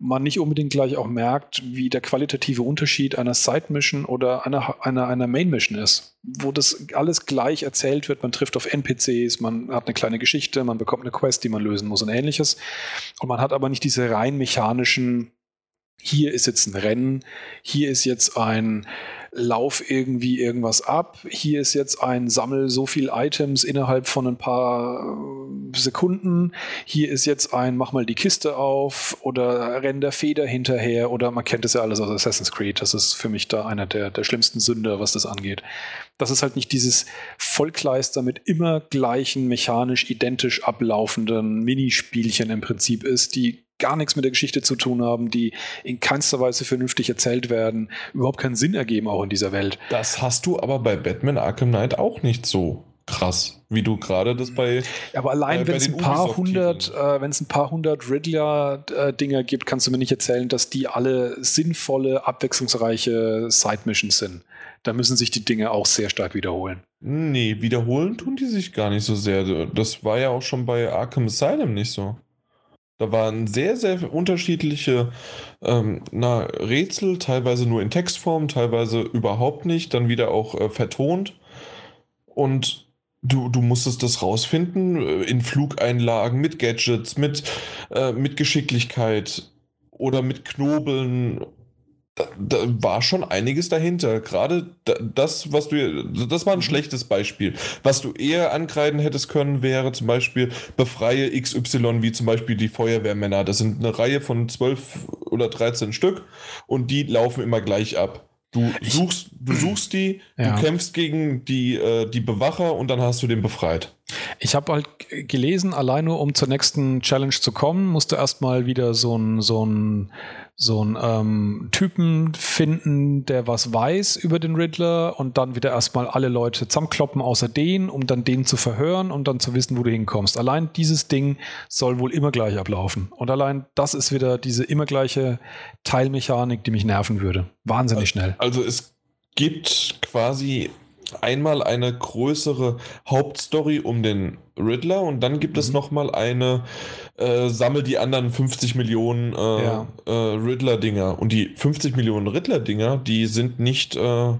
Speaker 1: man nicht unbedingt gleich auch merkt, wie der qualitative Unterschied einer Side-Mission oder einer, einer, einer Main-Mission ist, wo das alles gleich erzählt wird, man trifft auf NPCs, man hat eine kleine Geschichte, man bekommt eine Quest, die man lösen muss und ähnliches. Und man hat aber nicht diese rein mechanischen, hier ist jetzt ein Rennen, hier ist jetzt ein Lauf irgendwie irgendwas ab. Hier ist jetzt ein Sammel so viel Items innerhalb von ein paar äh, Sekunden. Hier ist jetzt ein mach mal die Kiste auf oder renn der Feder hinterher oder man kennt das ja alles aus Assassin's Creed. Das ist für mich da einer der, der schlimmsten Sünder, was das angeht. Das ist halt nicht dieses Vollkleister mit immer gleichen, mechanisch identisch ablaufenden Minispielchen im Prinzip ist, die gar nichts mit der Geschichte zu tun haben, die in keinster Weise vernünftig erzählt werden, überhaupt keinen Sinn ergeben auch in dieser Welt.
Speaker 2: Das hast du aber bei Batman Arkham Knight auch nicht so. krass, wie du gerade das bei.
Speaker 1: Aber allein,
Speaker 2: äh,
Speaker 1: wenn es ein
Speaker 2: den
Speaker 1: paar hundert, äh, wenn es ein paar hundert Riddler-Dinger gibt, kannst du mir nicht erzählen, dass die alle sinnvolle, abwechslungsreiche Side-Missions sind. Da müssen sich die Dinge auch sehr stark wiederholen.
Speaker 2: Nee, wiederholen tun die sich gar nicht so sehr. Das war ja auch schon bei Arkham Asylum nicht so. Da waren sehr, sehr unterschiedliche ähm, na, Rätsel, teilweise nur in Textform, teilweise überhaupt nicht, dann wieder auch äh, vertont. Und du, du musstest das rausfinden äh, in Flugeinlagen, mit Gadgets, mit, äh, mit Geschicklichkeit oder mit Knobeln. Da, da war schon einiges dahinter. Gerade da, das, was du. Das war ein schlechtes Beispiel. Was du eher ankreiden hättest können, wäre zum Beispiel befreie XY, wie zum Beispiel die Feuerwehrmänner. Das sind eine Reihe von 12 oder 13 Stück und die laufen immer gleich ab. Du suchst, du [CLEARS THROAT] suchst die,
Speaker 1: Ja.
Speaker 2: du kämpfst gegen die, äh, die Bewacher und dann hast du den befreit.
Speaker 1: Ich habe halt gelesen, allein nur um zur nächsten Challenge zu kommen, musst du erstmal wieder so einen so einen- so einen, ähm, Typen finden, der was weiß über den Riddler und dann wieder erstmal alle Leute zusammenkloppen, außer den, um dann den zu verhören und dann zu wissen, wo du hinkommst. Allein dieses Ding soll wohl immer gleich ablaufen. Und allein das ist wieder diese immer gleiche Teilmechanik, die mich nerven würde. Wahnsinnig schnell.
Speaker 2: Also es gibt quasi einmal eine größere Hauptstory um den Riddler und dann gibt es
Speaker 1: Mhm.
Speaker 2: noch mal eine äh, sammel die anderen 50 Millionen äh,
Speaker 1: Ja.
Speaker 2: äh, Riddler-Dinger. Und die 50 Millionen Riddler-Dinger, die sind nicht, äh,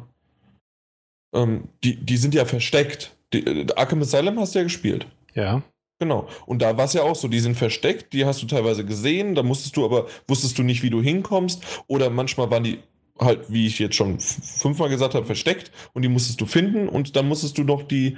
Speaker 2: ähm, die, die sind ja versteckt. Die, äh, Arkham Asylum hast du ja gespielt.
Speaker 1: Ja.
Speaker 2: Genau. Und da war es ja auch so, die sind versteckt, die hast du teilweise gesehen, da musstest du aber, wusstest du nicht, wie du hinkommst. Oder manchmal waren die halt, wie ich jetzt schon fünfmal gesagt habe, versteckt und die musstest du finden und dann musstest du noch die,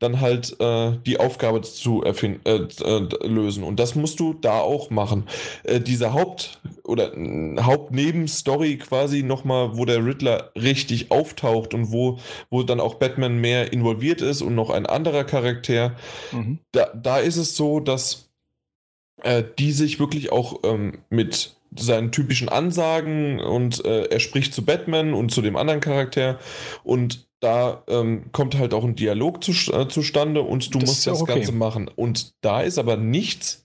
Speaker 2: dann halt äh, die Aufgabe zu erfinden, äh, äh, lösen. Und das musst du da auch machen. Äh, diese Haupt- oder Hauptnebenstory quasi nochmal, wo der Riddler richtig auftaucht und wo, wo dann auch Batman mehr involviert ist und noch ein anderer Charakter
Speaker 1: Mhm.
Speaker 2: da, da ist es so, dass äh, die sich wirklich auch ähm, mit seinen typischen Ansagen und äh, er spricht zu Batman und zu dem anderen Charakter und da ähm, kommt halt auch ein Dialog zu, äh, zustande und du
Speaker 1: Das
Speaker 2: musst das
Speaker 1: okay.
Speaker 2: Ganze machen. Und da ist aber nichts,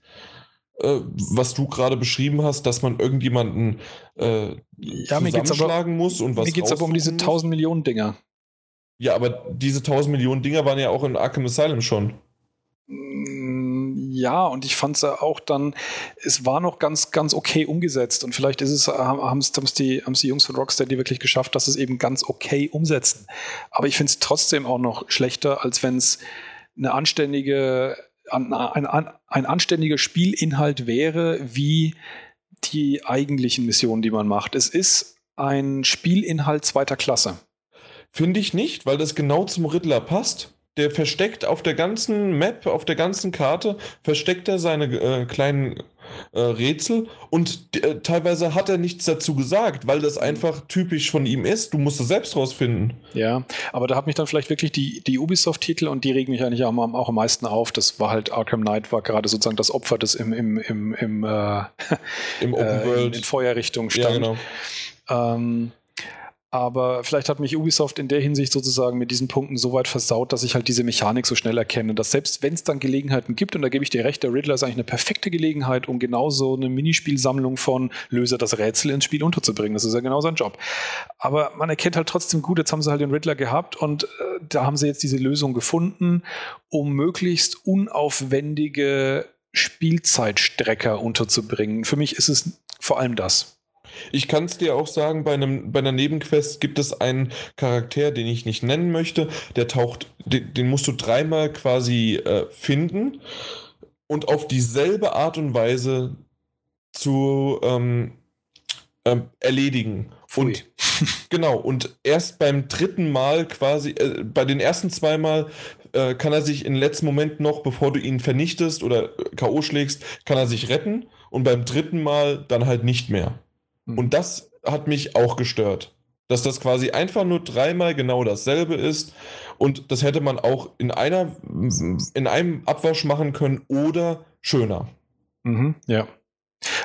Speaker 2: äh, was du gerade beschrieben hast, dass man irgendjemanden äh,
Speaker 1: Ja, geht's aber-
Speaker 2: zusammenschlagen muss und was
Speaker 1: Mir geht es aber um diese
Speaker 2: raussuchen muss.
Speaker 1: 1000 Millionen Dinger.
Speaker 2: Ja, aber diese 1000 Millionen Dinger waren ja auch in Arkham Asylum schon.
Speaker 1: Mm, Ja, und ich fand es auch dann, es war noch ganz, ganz okay umgesetzt. Und vielleicht ist es, haben es die, die Jungs von Rocksteady wirklich geschafft, dass es eben ganz okay umsetzen. Aber ich finde es trotzdem auch noch schlechter, als wenn es eine anständige, ein, ein, ein anständiger Spielinhalt wäre, wie die eigentlichen Missionen, die man macht. Es ist ein Spielinhalt zweiter Klasse.
Speaker 2: Finde ich nicht, weil das genau zum Riddler passt. Der versteckt auf der ganzen Map, auf der ganzen Karte, versteckt er seine äh, kleinen äh, Rätsel und äh, teilweise hat er nichts dazu gesagt, weil das einfach typisch von ihm ist. Du musst es selbst rausfinden.
Speaker 1: Ja, aber da hat mich dann vielleicht wirklich die, die Ubisoft-Titel und die regen mich eigentlich auch, am- auch am meisten auf. Das war halt Arkham Knight, war gerade sozusagen das Opfer, das im, im, im, im, äh,
Speaker 2: Im [LAUGHS] Open
Speaker 1: äh, in,
Speaker 2: World.
Speaker 1: in Feuerrichtung
Speaker 2: ja,
Speaker 1: stand.
Speaker 2: genau.
Speaker 1: Ähm, aber vielleicht hat mich Ubisoft in der Hinsicht sozusagen mit diesen Punkten so weit versaut, dass ich halt diese Mechanik so schnell erkenne, dass selbst wenn es dann Gelegenheiten gibt, und da gebe ich dir recht, der Riddler ist eigentlich eine perfekte Gelegenheit, um genau so eine Minispielsammlung von Löse das Rätsel ins Spiel unterzubringen. Das ist ja genau sein Job. Aber man erkennt halt trotzdem gut, jetzt haben sie halt den Riddler gehabt und äh, da haben sie jetzt diese Lösung gefunden, um möglichst unaufwendige Spielzeitstrecker unterzubringen. Für mich ist es vor allem das.
Speaker 2: Ich kann es dir auch sagen, bei, einem, bei einer Nebenquest gibt es einen Charakter, den ich nicht nennen möchte. Der taucht, den, den musst du dreimal quasi äh, finden und auf dieselbe Art und Weise zu ähm, ähm, erledigen.
Speaker 1: Pfui.
Speaker 2: Und [LAUGHS] genau, und erst beim dritten Mal quasi, äh, bei den ersten zwei Mal äh, kann er sich im letzten Moment noch, bevor du ihn vernichtest oder K.O. schlägst, kann er sich retten und beim dritten Mal dann halt nicht mehr.
Speaker 1: Mhm.
Speaker 2: Und das hat mich auch gestört. Dass das quasi einfach nur dreimal genau dasselbe ist. Und das hätte man auch in einer, in einem Abwasch machen können oder schöner.
Speaker 1: Mhm, ja.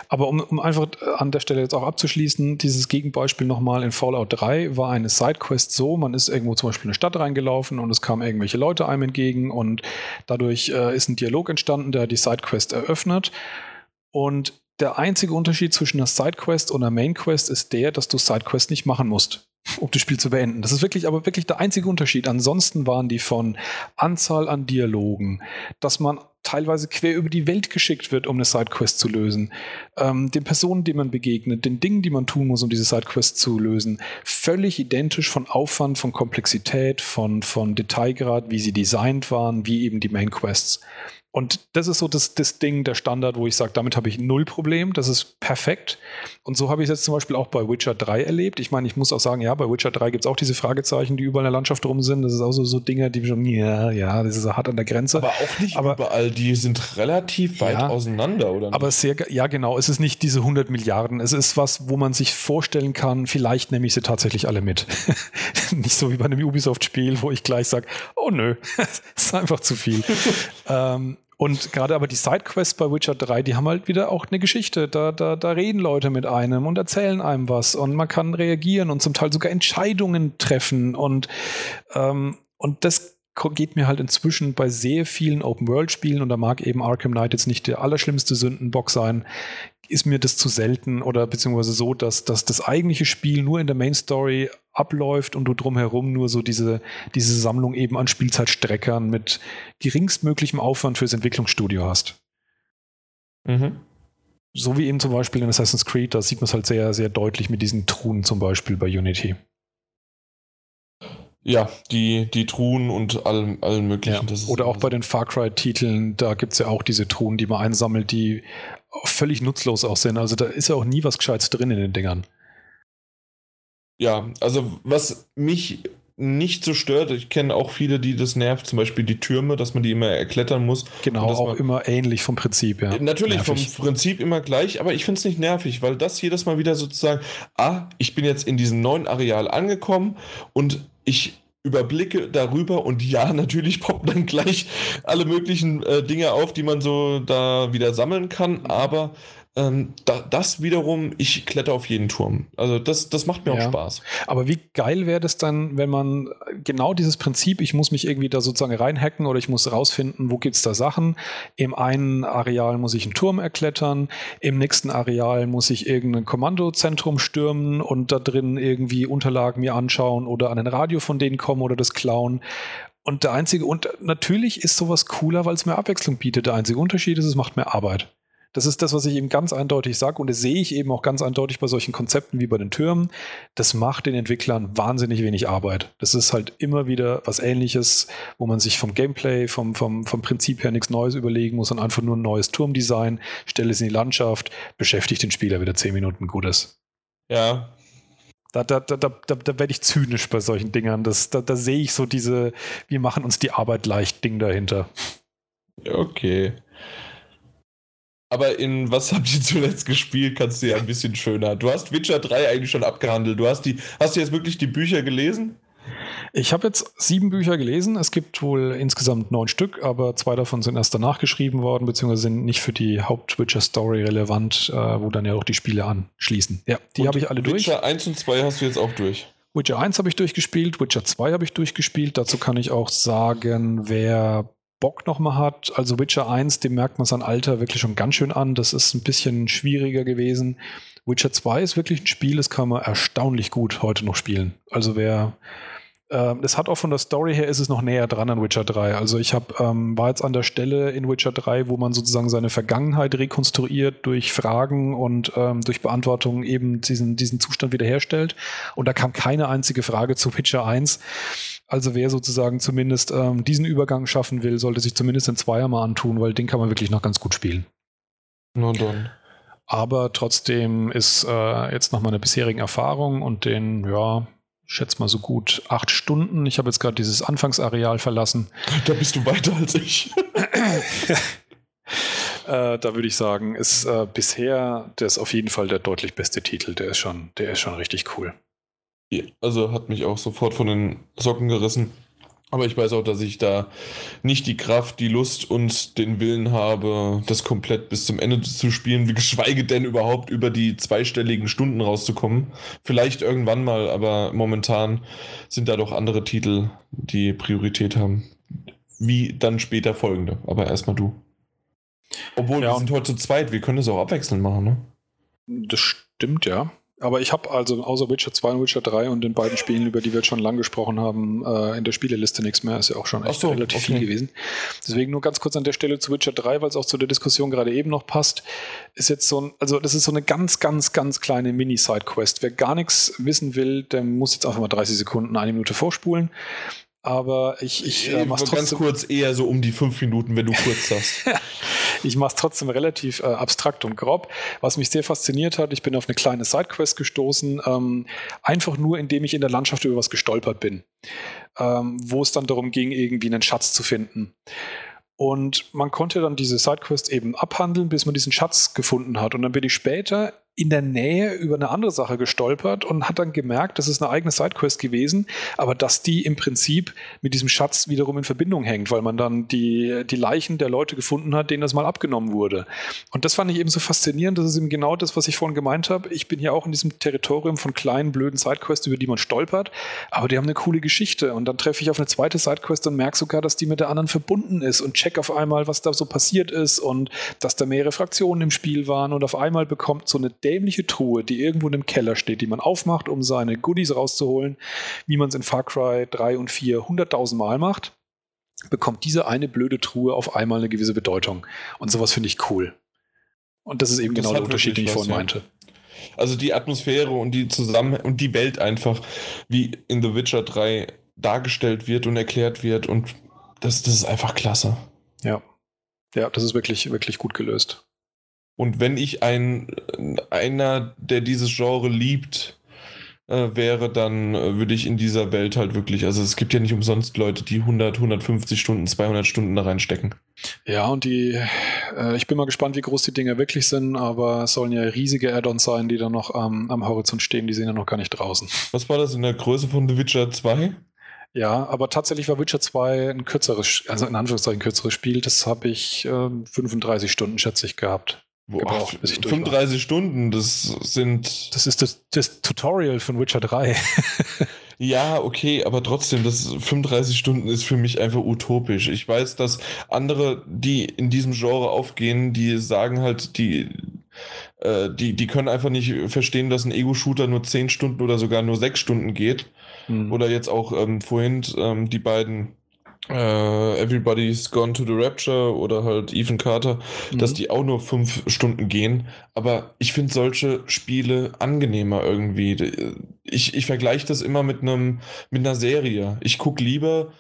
Speaker 1: Aber um, um einfach an der Stelle jetzt auch abzuschließen, dieses Gegenbeispiel nochmal in Fallout 3 war eine Sidequest so, man ist irgendwo zum Beispiel in eine Stadt reingelaufen und es kamen irgendwelche Leute einem entgegen und dadurch äh, ist ein Dialog entstanden, der die Sidequest eröffnet. Und der einzige Unterschied zwischen einer Sidequest und einer Mainquest ist der, dass du Sidequest nicht machen musst, um das Spiel zu beenden. Das ist wirklich, aber wirklich der einzige Unterschied. Ansonsten waren die von Anzahl an Dialogen, dass man teilweise quer über die Welt geschickt wird, um eine Sidequest zu lösen, ähm, den Personen, denen man begegnet, den Dingen, die man tun muss, um diese Sidequest zu lösen, völlig identisch von Aufwand, von Komplexität, von, von Detailgrad, wie sie designt waren, wie eben die Mainquests. Und das ist so das, das Ding, der Standard, wo ich sage, damit habe ich null Problem, das ist perfekt. Und so habe ich es jetzt zum Beispiel auch bei Witcher 3 erlebt. Ich meine, ich muss auch sagen, ja, bei Witcher 3 gibt es auch diese Fragezeichen, die überall in der Landschaft rum sind. Das ist auch so, so Dinge, die schon, ja, ja, das ist hart an der Grenze.
Speaker 2: Aber auch nicht aber, überall, die sind relativ weit ja, auseinander, oder?
Speaker 1: Nicht? Aber sehr, ja, genau, es ist nicht diese 100 Milliarden. Es ist was, wo man sich vorstellen kann, vielleicht nehme ich sie tatsächlich alle mit. [LAUGHS] nicht so wie bei einem Ubisoft-Spiel, wo ich gleich sage, oh nö, das [LAUGHS] ist einfach zu viel. [LAUGHS] ähm, und gerade aber die Sidequests bei Witcher 3, die haben halt wieder auch eine Geschichte. Da, da, da reden Leute mit einem und erzählen einem was und man kann reagieren und zum Teil sogar Entscheidungen treffen. Und, ähm, und das geht mir halt inzwischen bei sehr vielen Open-World-Spielen und da mag eben Arkham Knight jetzt nicht der allerschlimmste Sündenbock sein, ist mir das zu selten oder beziehungsweise so, dass, dass das eigentliche Spiel nur in der Main Story abläuft und du drumherum nur so diese, diese Sammlung eben an Spielzeitstreckern mit geringstmöglichem Aufwand fürs Entwicklungsstudio hast. Mhm. So wie eben zum Beispiel in Assassin's Creed, da sieht man es halt sehr, sehr deutlich mit diesen Truhen zum Beispiel bei Unity.
Speaker 2: Ja, die, die Truhen und allen, allen möglichen.
Speaker 1: Ja. Oder auch bei den Far Cry-Titeln, da gibt es ja auch diese Truhen, die man einsammelt, die völlig nutzlos aussehen. Also da ist ja auch nie was Gescheites drin in den Dingern.
Speaker 2: Ja, also was mich nicht so stört, ich kenne auch viele, die das nervt, zum Beispiel die Türme, dass man die immer erklettern muss.
Speaker 1: Genau, auch immer ähnlich vom Prinzip, ja.
Speaker 2: Natürlich nervig. vom Prinzip immer gleich, aber ich finde es nicht nervig, weil das jedes Mal wieder sozusagen, ah, ich bin jetzt in diesem neuen Areal angekommen und ich überblicke darüber und ja, [LAUGHS] natürlich poppen dann gleich alle möglichen äh, Dinge auf, die man so da wieder sammeln kann, aber ähm, da, das wiederum, ich kletter auf jeden Turm. Also das, das macht mir ja. auch Spaß.
Speaker 1: Aber wie geil wäre das dann, wenn man genau dieses Prinzip, ich muss mich irgendwie da sozusagen reinhacken oder ich muss rausfinden, wo gibt es da Sachen. Im einen Areal muss ich einen Turm erklettern, im nächsten Areal muss ich irgendein Kommandozentrum stürmen und da drin irgendwie Unterlagen mir anschauen oder an ein Radio von denen kommen oder das klauen. Und der einzige, und natürlich ist sowas cooler, weil es mehr Abwechslung bietet. Der einzige Unterschied ist, es macht mehr Arbeit. Das ist das, was ich eben ganz eindeutig sage und das sehe ich eben auch ganz eindeutig bei solchen Konzepten wie bei den Türmen. Das macht den Entwicklern wahnsinnig wenig Arbeit. Das ist halt immer wieder was Ähnliches, wo man sich vom Gameplay, vom, vom, vom Prinzip her nichts Neues überlegen muss und einfach nur ein neues Turmdesign, stelle es in die Landschaft, beschäftigt den Spieler wieder zehn Minuten Gutes.
Speaker 2: Ja,
Speaker 1: da, da, da, da, da werde ich zynisch bei solchen Dingern. Das, da, da sehe ich so diese, wir machen uns die Arbeit leicht Ding dahinter.
Speaker 2: Okay. Aber in was habt ihr zuletzt gespielt, kannst du ja ein bisschen schöner. Du hast Witcher 3 eigentlich schon abgehandelt. Du hast die, hast du jetzt wirklich die Bücher gelesen?
Speaker 1: Ich habe jetzt sieben Bücher gelesen. Es gibt wohl insgesamt neun Stück, aber zwei davon sind erst danach geschrieben worden, beziehungsweise sind nicht für die Haupt-Witcher-Story relevant, äh, wo dann ja auch die Spiele anschließen. Ja, die habe ich alle
Speaker 2: Witcher durch. Witcher 1 und 2 hast du jetzt auch durch.
Speaker 1: Witcher 1 habe ich durchgespielt, Witcher 2 habe ich durchgespielt. Dazu kann ich auch sagen, wer Bock nochmal hat. Also Witcher 1, dem merkt man sein Alter wirklich schon ganz schön an. Das ist ein bisschen schwieriger gewesen. Witcher 2 ist wirklich ein Spiel, das kann man erstaunlich gut heute noch spielen. Also wer ähm, es hat auch von der Story her ist es noch näher dran an Witcher 3. Also ich hab, ähm, war jetzt an der Stelle in Witcher 3, wo man sozusagen seine Vergangenheit rekonstruiert durch Fragen und ähm, durch Beantwortung eben diesen, diesen Zustand wiederherstellt. Und da kam keine einzige Frage zu Witcher 1. Also wer sozusagen zumindest ähm, diesen Übergang schaffen will, sollte sich zumindest in Zweier mal antun, weil den kann man wirklich noch ganz gut spielen.
Speaker 2: Nur dann.
Speaker 1: Aber trotzdem ist äh, jetzt nach meiner bisherigen Erfahrung und den, ja, ich schätze mal so gut acht Stunden. Ich habe jetzt gerade dieses Anfangsareal verlassen. [LAUGHS]
Speaker 2: Da bist du weiter als ich. [LAUGHS] [LAUGHS]
Speaker 1: äh, da würde ich sagen, ist äh, bisher der ist auf jeden Fall der deutlich beste Titel. Der ist schon, der ist schon richtig cool.
Speaker 2: Ja, also hat mich auch sofort von den Socken gerissen. Aber ich weiß auch, dass ich da nicht die Kraft, die Lust und den Willen habe, das komplett bis zum Ende zu spielen, wie geschweige denn überhaupt über die zweistelligen Stunden rauszukommen. Vielleicht irgendwann mal, aber momentan sind da doch andere Titel, die Priorität haben. Wie dann später folgende. Aber erstmal du. Obwohl, ja, wir sind heute zu zweit, wir können das auch abwechselnd machen, ne?
Speaker 1: Das stimmt, ja. Aber ich habe also außer Witcher 2 und Witcher 3 und den beiden Spielen, über die wir jetzt schon lang gesprochen haben, äh, in der Spieleliste nichts mehr. Ist ja auch schon echt so, relativ okay. viel gewesen. Deswegen nur ganz kurz an der Stelle zu Witcher 3, weil es auch zu der Diskussion gerade eben noch passt. Ist jetzt so ein, also das ist so eine ganz, ganz, ganz kleine Mini-Side-Quest. Wer gar nichts wissen will, der muss jetzt einfach mal 30 Sekunden, eine Minute vorspulen aber ich, ich
Speaker 2: äh, mach's trotzdem. Ganz kurz eher so um die fünf Minuten, wenn du kurz sagst. [LAUGHS]
Speaker 1: ich mache es trotzdem relativ äh, abstrakt und grob. Was mich sehr fasziniert hat, ich bin auf eine kleine Sidequest gestoßen, ähm, einfach nur, indem ich in der Landschaft über was gestolpert bin, ähm, wo es dann darum ging, irgendwie einen Schatz zu finden. Und man konnte dann diese Sidequest eben abhandeln, bis man diesen Schatz gefunden hat. Und dann bin ich später in der Nähe über eine andere Sache gestolpert und hat dann gemerkt, das ist eine eigene Sidequest gewesen, aber dass die im Prinzip mit diesem Schatz wiederum in Verbindung hängt, weil man dann die, die Leichen der Leute gefunden hat, denen das mal abgenommen wurde. Und das fand ich eben so faszinierend, das ist eben genau das, was ich vorhin gemeint habe. Ich bin hier auch in diesem Territorium von kleinen, blöden Sidequests, über die man stolpert, aber die haben eine coole Geschichte. Und dann treffe ich auf eine zweite Sidequest und merke sogar, dass die mit der anderen verbunden ist und check auf einmal, was da so passiert ist und dass da mehrere Fraktionen im Spiel waren und auf einmal bekommt so eine dämliche Truhe, die irgendwo in einem Keller steht, die man aufmacht, um seine Goodies rauszuholen, wie man es in Far Cry 3 und 4 hunderttausend Mal macht, bekommt diese eine blöde Truhe auf einmal eine gewisse Bedeutung. Und sowas finde ich cool. Und das ist eben das genau der Unterschied, den ich vorhin ja. meinte.
Speaker 2: Also die Atmosphäre und die zusammen und die Welt einfach, wie in The Witcher 3 dargestellt wird und erklärt wird und das, das ist einfach klasse.
Speaker 1: Ja. Ja, das ist wirklich, wirklich gut gelöst.
Speaker 2: Und wenn ich ein einer, der dieses Genre liebt, äh, wäre, dann äh, würde ich in dieser Welt halt wirklich, also es gibt ja nicht umsonst Leute, die 100, 150 Stunden, 200 Stunden da reinstecken.
Speaker 1: Ja, und die, äh, ich bin mal gespannt, wie groß die Dinger wirklich sind, aber es sollen ja riesige Add-ons sein, die dann noch ähm, am Horizont stehen, die sind ja noch gar nicht draußen.
Speaker 2: Was war das in der Größe von The Witcher 2?
Speaker 1: Ja, aber tatsächlich war Witcher 2 ein kürzeres, also in Anführungszeichen kürzeres Spiel. Das habe ich äh, 35 Stunden, schätze ich, gehabt
Speaker 2: gebraucht, Ach, bis ich 35 war. Stunden, das sind.
Speaker 1: Das ist das, das Tutorial von Witcher 3. [LAUGHS]
Speaker 2: ja, okay, aber trotzdem, das 35 Stunden ist für mich einfach utopisch. Ich weiß, dass andere, die in diesem Genre aufgehen, die sagen halt, die, äh, die, die können einfach nicht verstehen, dass ein Ego-Shooter nur 10 Stunden oder sogar nur 6 Stunden geht. Mhm. Oder jetzt auch ähm, vorhin ähm, die beiden äh, Everybody's Gone to the Rapture oder halt Ethan Carter, mhm. dass die auch nur fünf Stunden gehen. Aber ich finde solche Spiele angenehmer irgendwie. Ich, ich vergleiche das immer mit einem mit einer Serie. Ich gucke lieber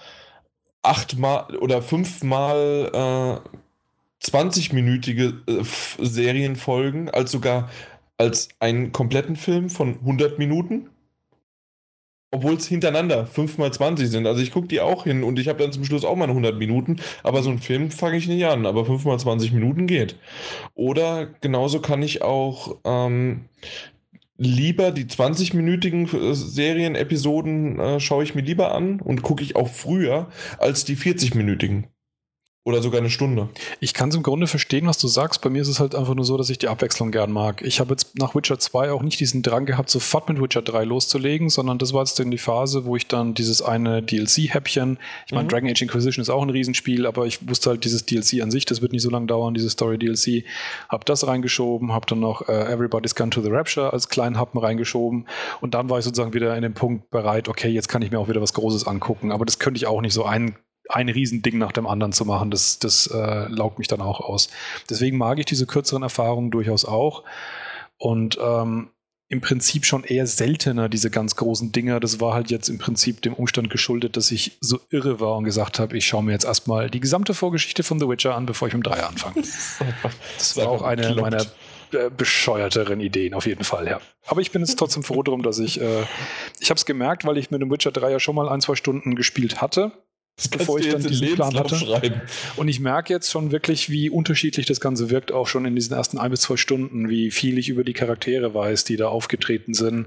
Speaker 2: achtmal oder fünfmal äh, 20-minütige äh, Serienfolgen als sogar als einen kompletten Film von 100 Minuten obwohl es hintereinander 5 mal 20 sind. Also ich gucke die auch hin und ich habe dann zum Schluss auch mal 100 Minuten. Aber so einen Film fange ich nicht an. Aber 5 mal 20 Minuten geht. Oder genauso kann ich auch ähm, lieber die 20-minütigen äh, Serienepisoden äh, schaue ich mir lieber an und gucke ich auch früher als die 40-minütigen. Oder sogar eine Stunde.
Speaker 1: Ich kann es im Grunde verstehen, was du sagst. Bei mir ist es halt einfach nur so, dass ich die Abwechslung gern mag. Ich habe jetzt nach Witcher 2 auch nicht diesen Drang gehabt, sofort mit Witcher 3 loszulegen, sondern das war jetzt dann die Phase, wo ich dann dieses eine DLC-Häppchen, ich meine, mhm. Dragon Age Inquisition ist auch ein Riesenspiel, aber ich wusste halt, dieses DLC an sich, das wird nicht so lange dauern, diese Story-DLC. Habe das reingeschoben, habe dann noch äh, Everybody's Gone to the Rapture als kleinen Happen reingeschoben und dann war ich sozusagen wieder in dem Punkt bereit, okay, jetzt kann ich mir auch wieder was Großes angucken, aber das könnte ich auch nicht so ein ein Riesending nach dem anderen zu machen, das, das äh, laugt mich dann auch aus. Deswegen mag ich diese kürzeren Erfahrungen durchaus auch. Und ähm, im Prinzip schon eher seltener, diese ganz großen Dinger. Das war halt jetzt im Prinzip dem Umstand geschuldet, dass ich so irre war und gesagt habe, ich schaue mir jetzt erstmal die gesamte Vorgeschichte von The Witcher an, bevor ich mit 3 anfange. Das war auch eine meiner äh, bescheuerteren Ideen, auf jeden Fall, ja. Aber ich bin jetzt trotzdem froh darum, dass ich, äh, ich habe es gemerkt, weil ich mit dem Witcher 3 ja schon mal ein, zwei Stunden gespielt hatte bevor ich dann diesen Plan hatte. Schreiben. Und ich merke jetzt schon wirklich, wie unterschiedlich das Ganze wirkt, auch schon in diesen ersten ein bis zwei Stunden, wie viel ich über die Charaktere weiß, die da aufgetreten sind.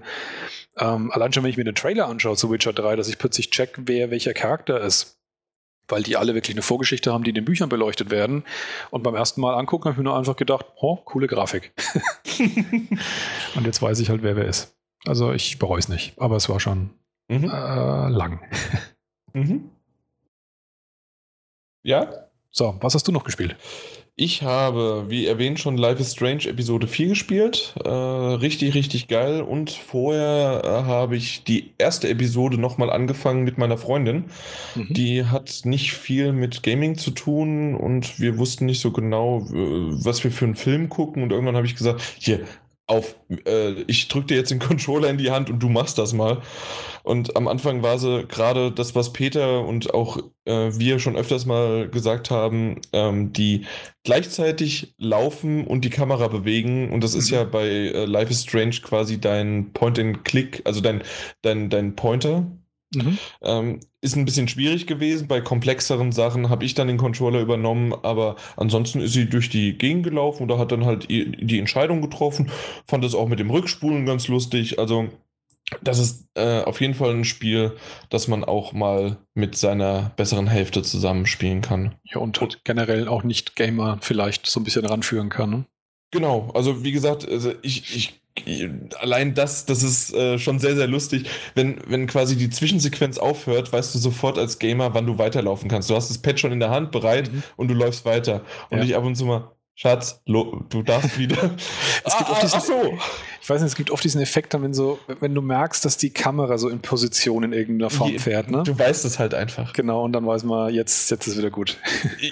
Speaker 1: Ähm, allein schon, wenn ich mir den Trailer anschaue zu Witcher 3, dass ich plötzlich check, wer welcher Charakter ist. Weil die alle wirklich eine Vorgeschichte haben, die in den Büchern beleuchtet werden. Und beim ersten Mal angucken, habe ich mir nur einfach gedacht, oh, coole Grafik. [LAUGHS] Und jetzt weiß ich halt, wer wer ist. Also ich bereue es nicht, aber es war schon mhm. äh, lang.
Speaker 2: Mhm. Ja?
Speaker 1: So, was hast du noch gespielt?
Speaker 2: Ich habe, wie erwähnt, schon Life is Strange Episode 4 gespielt. Äh, richtig, richtig geil. Und vorher äh, habe ich die erste Episode nochmal angefangen mit meiner Freundin. Mhm. Die hat nicht viel mit Gaming zu tun und wir wussten nicht so genau, was wir für einen Film gucken. Und irgendwann habe ich gesagt, hier, auf, äh, ich drücke dir jetzt den [LAUGHS] Controller in die Hand und du machst das mal. Und am Anfang war sie gerade das, was Peter und auch äh, wir schon öfters mal gesagt haben, ähm, die gleichzeitig laufen und die Kamera bewegen. Und das ist mhm. ja bei äh, Life is Strange quasi dein Point-and-Click, also dein, dein, dein Pointer, Mhm. Ähm, ist ein bisschen schwierig gewesen. Bei komplexeren Sachen habe ich dann den Controller übernommen, aber ansonsten ist sie durch die Gegend gelaufen oder hat dann halt die Entscheidung getroffen. Fand das auch mit dem Rückspulen ganz lustig. Also, das ist äh, auf jeden Fall ein Spiel, das man auch mal mit seiner besseren Hälfte zusammenspielen kann.
Speaker 1: Ja, und, und generell auch nicht Gamer vielleicht so ein bisschen ranführen kann. Ne?
Speaker 2: Genau, also wie gesagt, also ich, ich allein das, das ist äh, schon sehr, sehr lustig. Wenn, wenn quasi die Zwischensequenz aufhört, weißt du sofort als Gamer, wann du weiterlaufen kannst. Du hast das Pad schon in der Hand bereit mhm. und du läufst weiter. Und ja. ich ab und zu mal, Schatz, du darfst [LAUGHS] wieder.
Speaker 1: es gibt ah, diesen, ach so. Ich weiß nicht, es gibt oft diesen Effekt, wenn so, wenn du merkst, dass die Kamera so in Position in irgendeiner Form fährt. Ne?
Speaker 2: Du weißt es halt einfach.
Speaker 1: Genau, und dann weiß man, jetzt, jetzt ist wieder gut.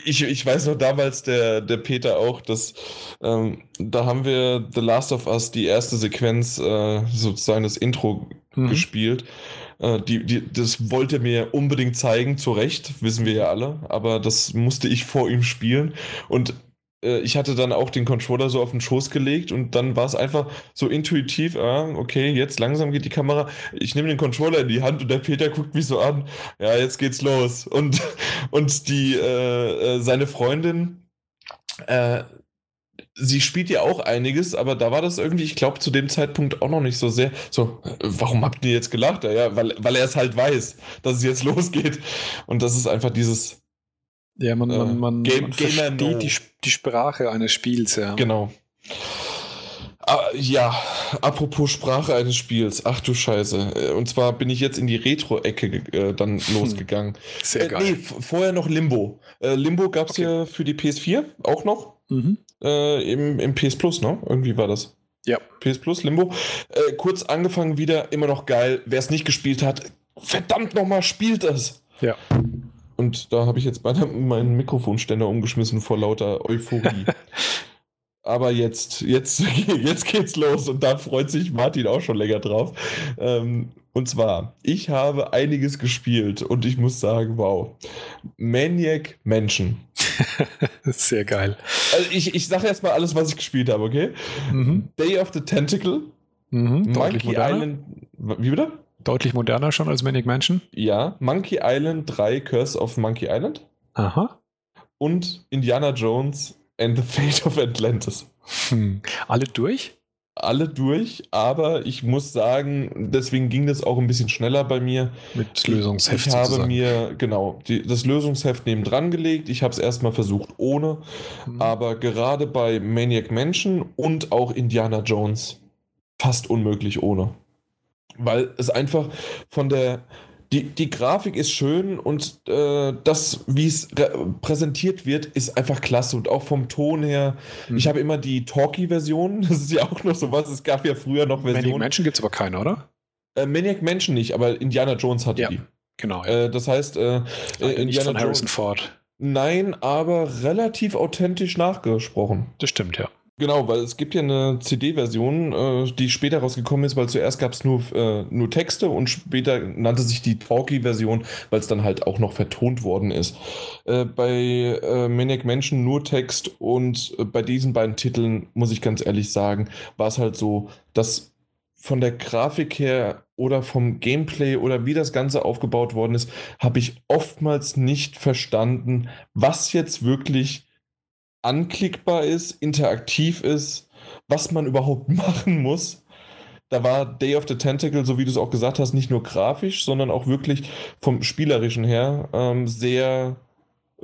Speaker 2: ich, ich weiß noch damals, der, der Peter auch, dass ähm, da haben wir The Last of Us, die erste Sequenz, äh, sozusagen das Intro mhm. gespielt. Äh, die, die, das wollte mir unbedingt zeigen, zu Recht, wissen wir ja alle, aber das musste ich vor ihm spielen. Und ich hatte dann auch den Controller so auf den Schoß gelegt und dann war es einfach so intuitiv, ah, okay, jetzt langsam geht die Kamera. Ich nehme den Controller in die Hand und der Peter guckt mich so an, ja, jetzt geht's los. Und, [LAUGHS] und die, äh, äh, seine Freundin, äh, sie spielt ja auch einiges, aber da war das irgendwie, ich glaube, zu dem Zeitpunkt auch noch nicht so sehr. So, äh, warum habt ihr jetzt gelacht? Ja, weil, weil er es halt weiß, dass es jetzt [LAUGHS] losgeht. Und das ist einfach dieses,
Speaker 1: ja, man, man, man, Game, man versteht die, die Sprache eines Spiels, ja.
Speaker 2: Genau. Ah, ja, apropos Sprache eines Spiels. Ach du Scheiße. Äh, und zwar bin ich jetzt in die Retro-Ecke äh, dann hm. losgegangen.
Speaker 1: Sehr geil.
Speaker 2: Äh, nee, vorher noch Limbo. Äh, Limbo gab es okay. ja für die PS4 auch noch. Mhm. Äh, im, Im PS Plus, ne? Irgendwie war das.
Speaker 1: Ja.
Speaker 2: PS Plus, Limbo. Äh, kurz angefangen wieder, immer noch geil. Wer es nicht gespielt hat, verdammt nochmal, spielt es.
Speaker 1: Ja.
Speaker 2: Und da habe ich jetzt beinahe meinen Mikrofonständer umgeschmissen vor lauter Euphorie. [LAUGHS] Aber jetzt, jetzt, [LAUGHS] jetzt geht's los und da freut sich Martin auch schon länger drauf. Ähm, und zwar, ich habe einiges gespielt und ich muss sagen, wow. Maniac Menschen. [LAUGHS]
Speaker 1: Sehr geil.
Speaker 2: Also ich, ich sage erstmal alles, was ich gespielt habe, okay? Mhm. Day of the Tentacle.
Speaker 1: Mhm, Monkey Island.
Speaker 2: Wie bitte?
Speaker 1: Deutlich moderner schon als Manic Mansion.
Speaker 2: Ja, Monkey Island 3 Curse of Monkey Island.
Speaker 1: Aha.
Speaker 2: Und Indiana Jones and the [LAUGHS] Fate of Atlantis.
Speaker 1: Hm. Alle durch?
Speaker 2: Alle durch, aber ich muss sagen, deswegen ging das auch ein bisschen schneller bei mir.
Speaker 1: Mit Lösungsheft.
Speaker 2: Ich, habe mir, genau, die, das Lösungsheft neben dran gelegt. Ich habe es erstmal versucht ohne, hm. aber gerade bei Maniac Mansion und auch Indiana Jones fast unmöglich ohne weil es einfach von der die, die Grafik ist schön und äh, das, wie es präsentiert wird, ist einfach klasse. Und auch vom Ton her. Mhm. Ich habe immer die Talkie-Version. [LAUGHS] Das ist ja auch noch so was. Es gab ja früher noch Versionen.
Speaker 1: Maniac Mansion gibt es aber keine, oder?
Speaker 2: Äh, Maniac Mansion nicht, aber Indiana Jones hatte
Speaker 1: ja,
Speaker 2: die.
Speaker 1: Genau.
Speaker 2: Ja. Äh, das heißt, äh,
Speaker 1: Indiana nicht von Harrison Jones, Ford.
Speaker 2: Nein, aber relativ authentisch nachgesprochen.
Speaker 1: Das stimmt, ja.
Speaker 2: Genau, weil es gibt ja eine CD-Version, äh, die später rausgekommen ist, weil zuerst gab es nur, äh, nur Texte und später nannte sich die Talkie-Version, weil es dann halt auch noch vertont worden ist. Äh, bei äh, Maniac Mansion nur Text und äh, bei diesen beiden Titeln, muss ich ganz ehrlich sagen, war es halt so, dass von der Grafik her oder vom Gameplay oder wie das Ganze aufgebaut worden ist, habe ich oftmals nicht verstanden, was jetzt wirklich anklickbar ist, interaktiv ist, was man überhaupt [LAUGHS] machen muss. Da war Day of the Tentacle, so wie du es auch gesagt hast, nicht nur grafisch, sondern auch wirklich vom spielerischen her ähm, sehr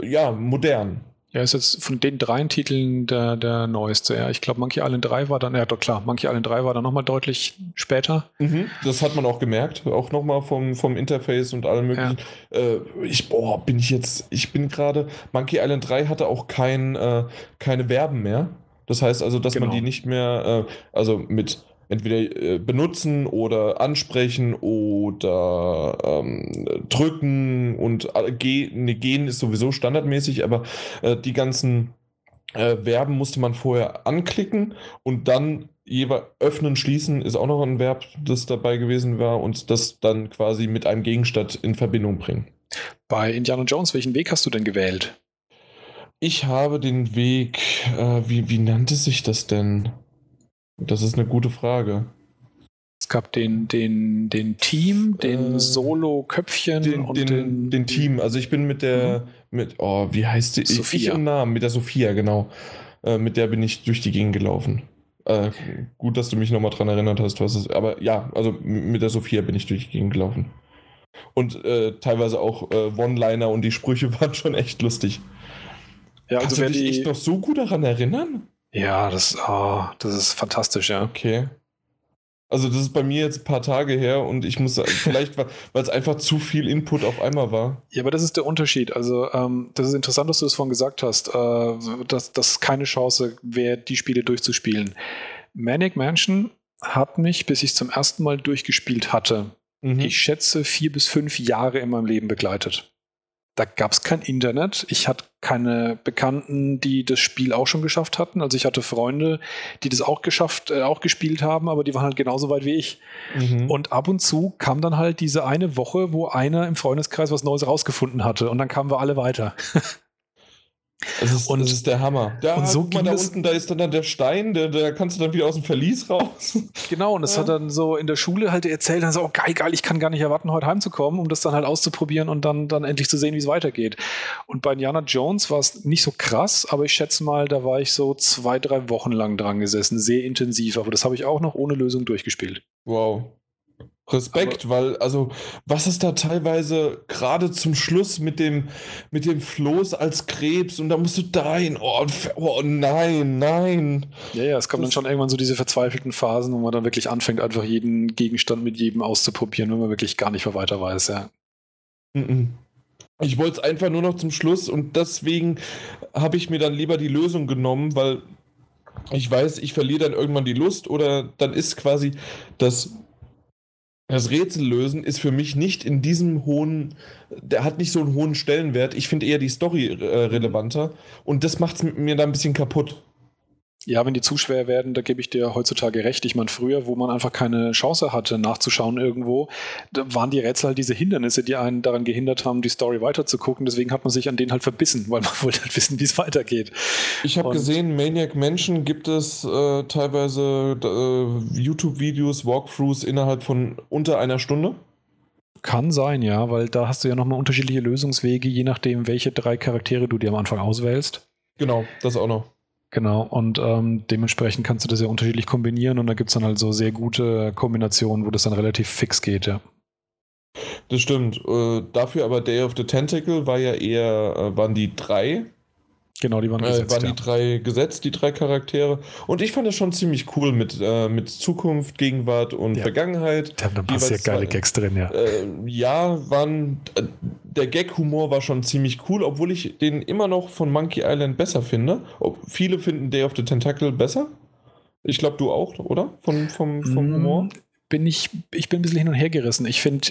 Speaker 2: ja, modern.
Speaker 1: Ja, ist jetzt von den drei Titeln der, der neueste. Ja, ich glaube, Monkey Island 3 war dann, ja doch klar, Monkey Island 3 war dann nochmal deutlich später.
Speaker 2: Mhm, das hat man auch gemerkt, auch nochmal vom, vom Interface und allem möglichen. Ja. Äh, ich, boah, bin ich jetzt, ich bin gerade, Monkey Island 3 hatte auch kein, äh, keine Verben mehr. Das heißt also, dass genau. man die nicht mehr, äh, also mit entweder äh, benutzen oder ansprechen oder ähm, drücken und äh, gehen, ne, gehen ist sowieso standardmäßig, aber äh, die ganzen äh, Verben musste man vorher anklicken und dann jeweils öffnen, schließen ist auch noch ein Verb, das dabei gewesen war und das dann quasi mit einem Gegenstand in Verbindung bringen.
Speaker 1: Bei Indiana Jones, welchen Weg hast du denn gewählt?
Speaker 2: Ich habe den Weg, äh, wie, wie nannte sich das denn? Das ist eine gute Frage.
Speaker 1: Es gab den, den, den Team, den äh, Solo-Köpfchen
Speaker 2: den, und den, den, den, Team. Also ich bin mit der, mhm. mit, oh, wie heißt die? Sophia. Ich im Namen, mit der Sophia, genau. Äh, mit der bin ich durch die Gegend gelaufen. Äh, gut, dass du mich nochmal dran erinnert hast, was es. Aber ja, also mit der Sophia bin ich durch die Gegend gelaufen. Und äh, teilweise auch äh, One-Liner und die Sprüche [LAUGHS] waren schon echt lustig. Ja, also Kannst du dich die... echt noch so gut daran erinnern?
Speaker 1: Ja, das, oh, das ist fantastisch, ja.
Speaker 2: Okay. Also das ist bei mir jetzt ein paar Tage her und ich muss [LAUGHS] vielleicht, weil es einfach zu viel Input auf einmal war.
Speaker 1: Ja, aber das ist der Unterschied. Also ähm, das ist interessant, dass du das vorhin gesagt hast, äh, dass das keine Chance wäre, die Spiele durchzuspielen. Manic Mansion hat mich, bis ich es zum ersten Mal durchgespielt hatte, mhm. ich schätze vier bis fünf Jahre in meinem Leben begleitet da gab es kein Internet. Ich hatte keine Bekannten, die das Spiel auch schon geschafft hatten. Also ich hatte Freunde, die das auch geschafft, äh, auch gespielt haben, aber die waren halt genauso weit wie ich. Mhm. Und ab und zu kam dann halt diese eine Woche, wo einer im Freundeskreis was Neues rausgefunden hatte und dann kamen wir alle weiter. [LAUGHS]
Speaker 2: Das ist, und, das ist der Hammer.
Speaker 1: Da, und so
Speaker 2: guck mal, da unten, da ist dann, der Stein, da, da kannst du dann wieder aus dem Verlies raus. [LAUGHS]
Speaker 1: Genau, und das ja. hat dann so in der Schule halt erzählt, dann so, oh geil, geil, ich kann gar nicht erwarten, heute heimzukommen, um das dann halt auszuprobieren und dann, dann endlich zu sehen, wie es weitergeht. Und bei Indiana Jones war es nicht so krass, aber ich schätze mal, da war ich so zwei, drei Wochen lang dran gesessen, sehr intensiv, aber das habe ich auch noch ohne Lösung durchgespielt.
Speaker 2: Wow. Respekt, Aber weil, also, was ist da teilweise gerade zum Schluss mit dem, mit dem Floß als Krebs und da musst du dahin, oh, oh nein, nein.
Speaker 1: Ja, ja, es kommen dann schon irgendwann so diese verzweifelten Phasen, wo man dann wirklich anfängt, einfach jeden Gegenstand mit jedem auszuprobieren, wenn man wirklich gar nicht mehr weiter weiß, ja.
Speaker 2: Ich wollte es einfach nur noch zum Schluss und deswegen habe ich mir dann lieber die Lösung genommen, weil ich weiß, ich verliere dann irgendwann die Lust oder dann ist quasi das das Rätsel lösen ist für mich nicht in diesem hohen, der hat nicht so einen hohen Stellenwert. Ich finde eher die Story äh, relevanter und das macht es mir da ein bisschen kaputt.
Speaker 1: Ja, wenn die zu schwer werden, da gebe ich dir heutzutage recht. Ich meine, früher, wo man einfach keine Chance hatte, nachzuschauen irgendwo, da waren die Rätsel halt diese Hindernisse, die einen daran gehindert haben, die Story weiterzugucken. Deswegen hat man sich an denen halt verbissen, weil man [LAUGHS] wollte halt wissen, wie es weitergeht.
Speaker 2: Ich habe gesehen, Maniac Mansion gibt es äh, teilweise äh, YouTube-Videos, Walkthroughs innerhalb von unter einer Stunde.
Speaker 1: Kann sein, ja, weil da hast du ja nochmal unterschiedliche Lösungswege, je nachdem, welche drei Charaktere du dir am Anfang auswählst.
Speaker 2: Genau, das auch noch.
Speaker 1: Genau, und ähm, dementsprechend kannst du das ja unterschiedlich kombinieren und da gibt es dann halt so sehr gute Kombinationen, wo das dann relativ fix geht, ja.
Speaker 2: Das stimmt. Äh, dafür aber Day of the Tentacle war ja eher, äh, waren die drei
Speaker 1: Genau, die waren äh, gesetzt.
Speaker 2: Waren ja. die drei gesetzt, die drei Charaktere. Und ich fand das schon ziemlich cool mit, äh, mit Zukunft, Gegenwart und ja. Vergangenheit.
Speaker 1: Da haben ein sehr geile Gags drin, ja.
Speaker 2: Äh, ja, waren, äh, der Gag-Humor war schon ziemlich cool, obwohl ich den immer noch von Monkey Island besser finde. Ob, viele finden Day of the Tentacle besser. Ich glaube, du auch, oder? Von, vom, vom mm, Humor?
Speaker 1: Bin ich, ich bin ein bisschen hin und her gerissen. Ich finde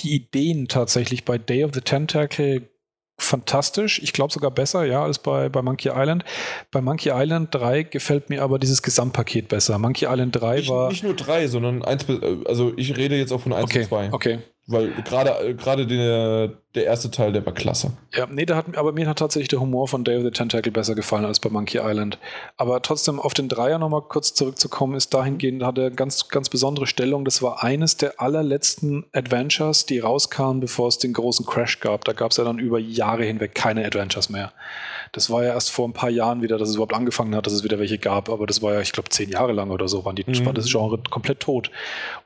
Speaker 1: die Ideen tatsächlich bei Day of the Tentacle fantastisch. Ich glaube sogar besser, ja, als bei, bei Monkey Island. Bei Monkey Island 3 gefällt mir aber dieses Gesamtpaket besser. Monkey Island 3
Speaker 2: nicht,
Speaker 1: war.
Speaker 2: Nicht nur 3, sondern 1, also ich rede jetzt auch von 1
Speaker 1: okay,
Speaker 2: und 2.
Speaker 1: Okay.
Speaker 2: Weil gerade äh, gerade der, der erste Teil, der war klasse.
Speaker 1: Ja, nee, da hat, aber mir hat tatsächlich der Humor von of the Tentacle besser gefallen als bei Monkey Island. Aber trotzdem auf den Dreier nochmal kurz zurückzukommen, ist dahingehend, hat er ganz, ganz besondere Stellung. Das war eines der allerletzten Adventures, die rauskamen, bevor es den großen Crash gab. Da gab es ja dann über Jahre hinweg keine Adventures mehr. Das war ja erst vor ein paar Jahren wieder, dass es überhaupt angefangen hat, dass es wieder welche gab, aber das war ja, ich glaube, zehn Jahre lang oder so, waren die, mhm. war das Genre komplett tot.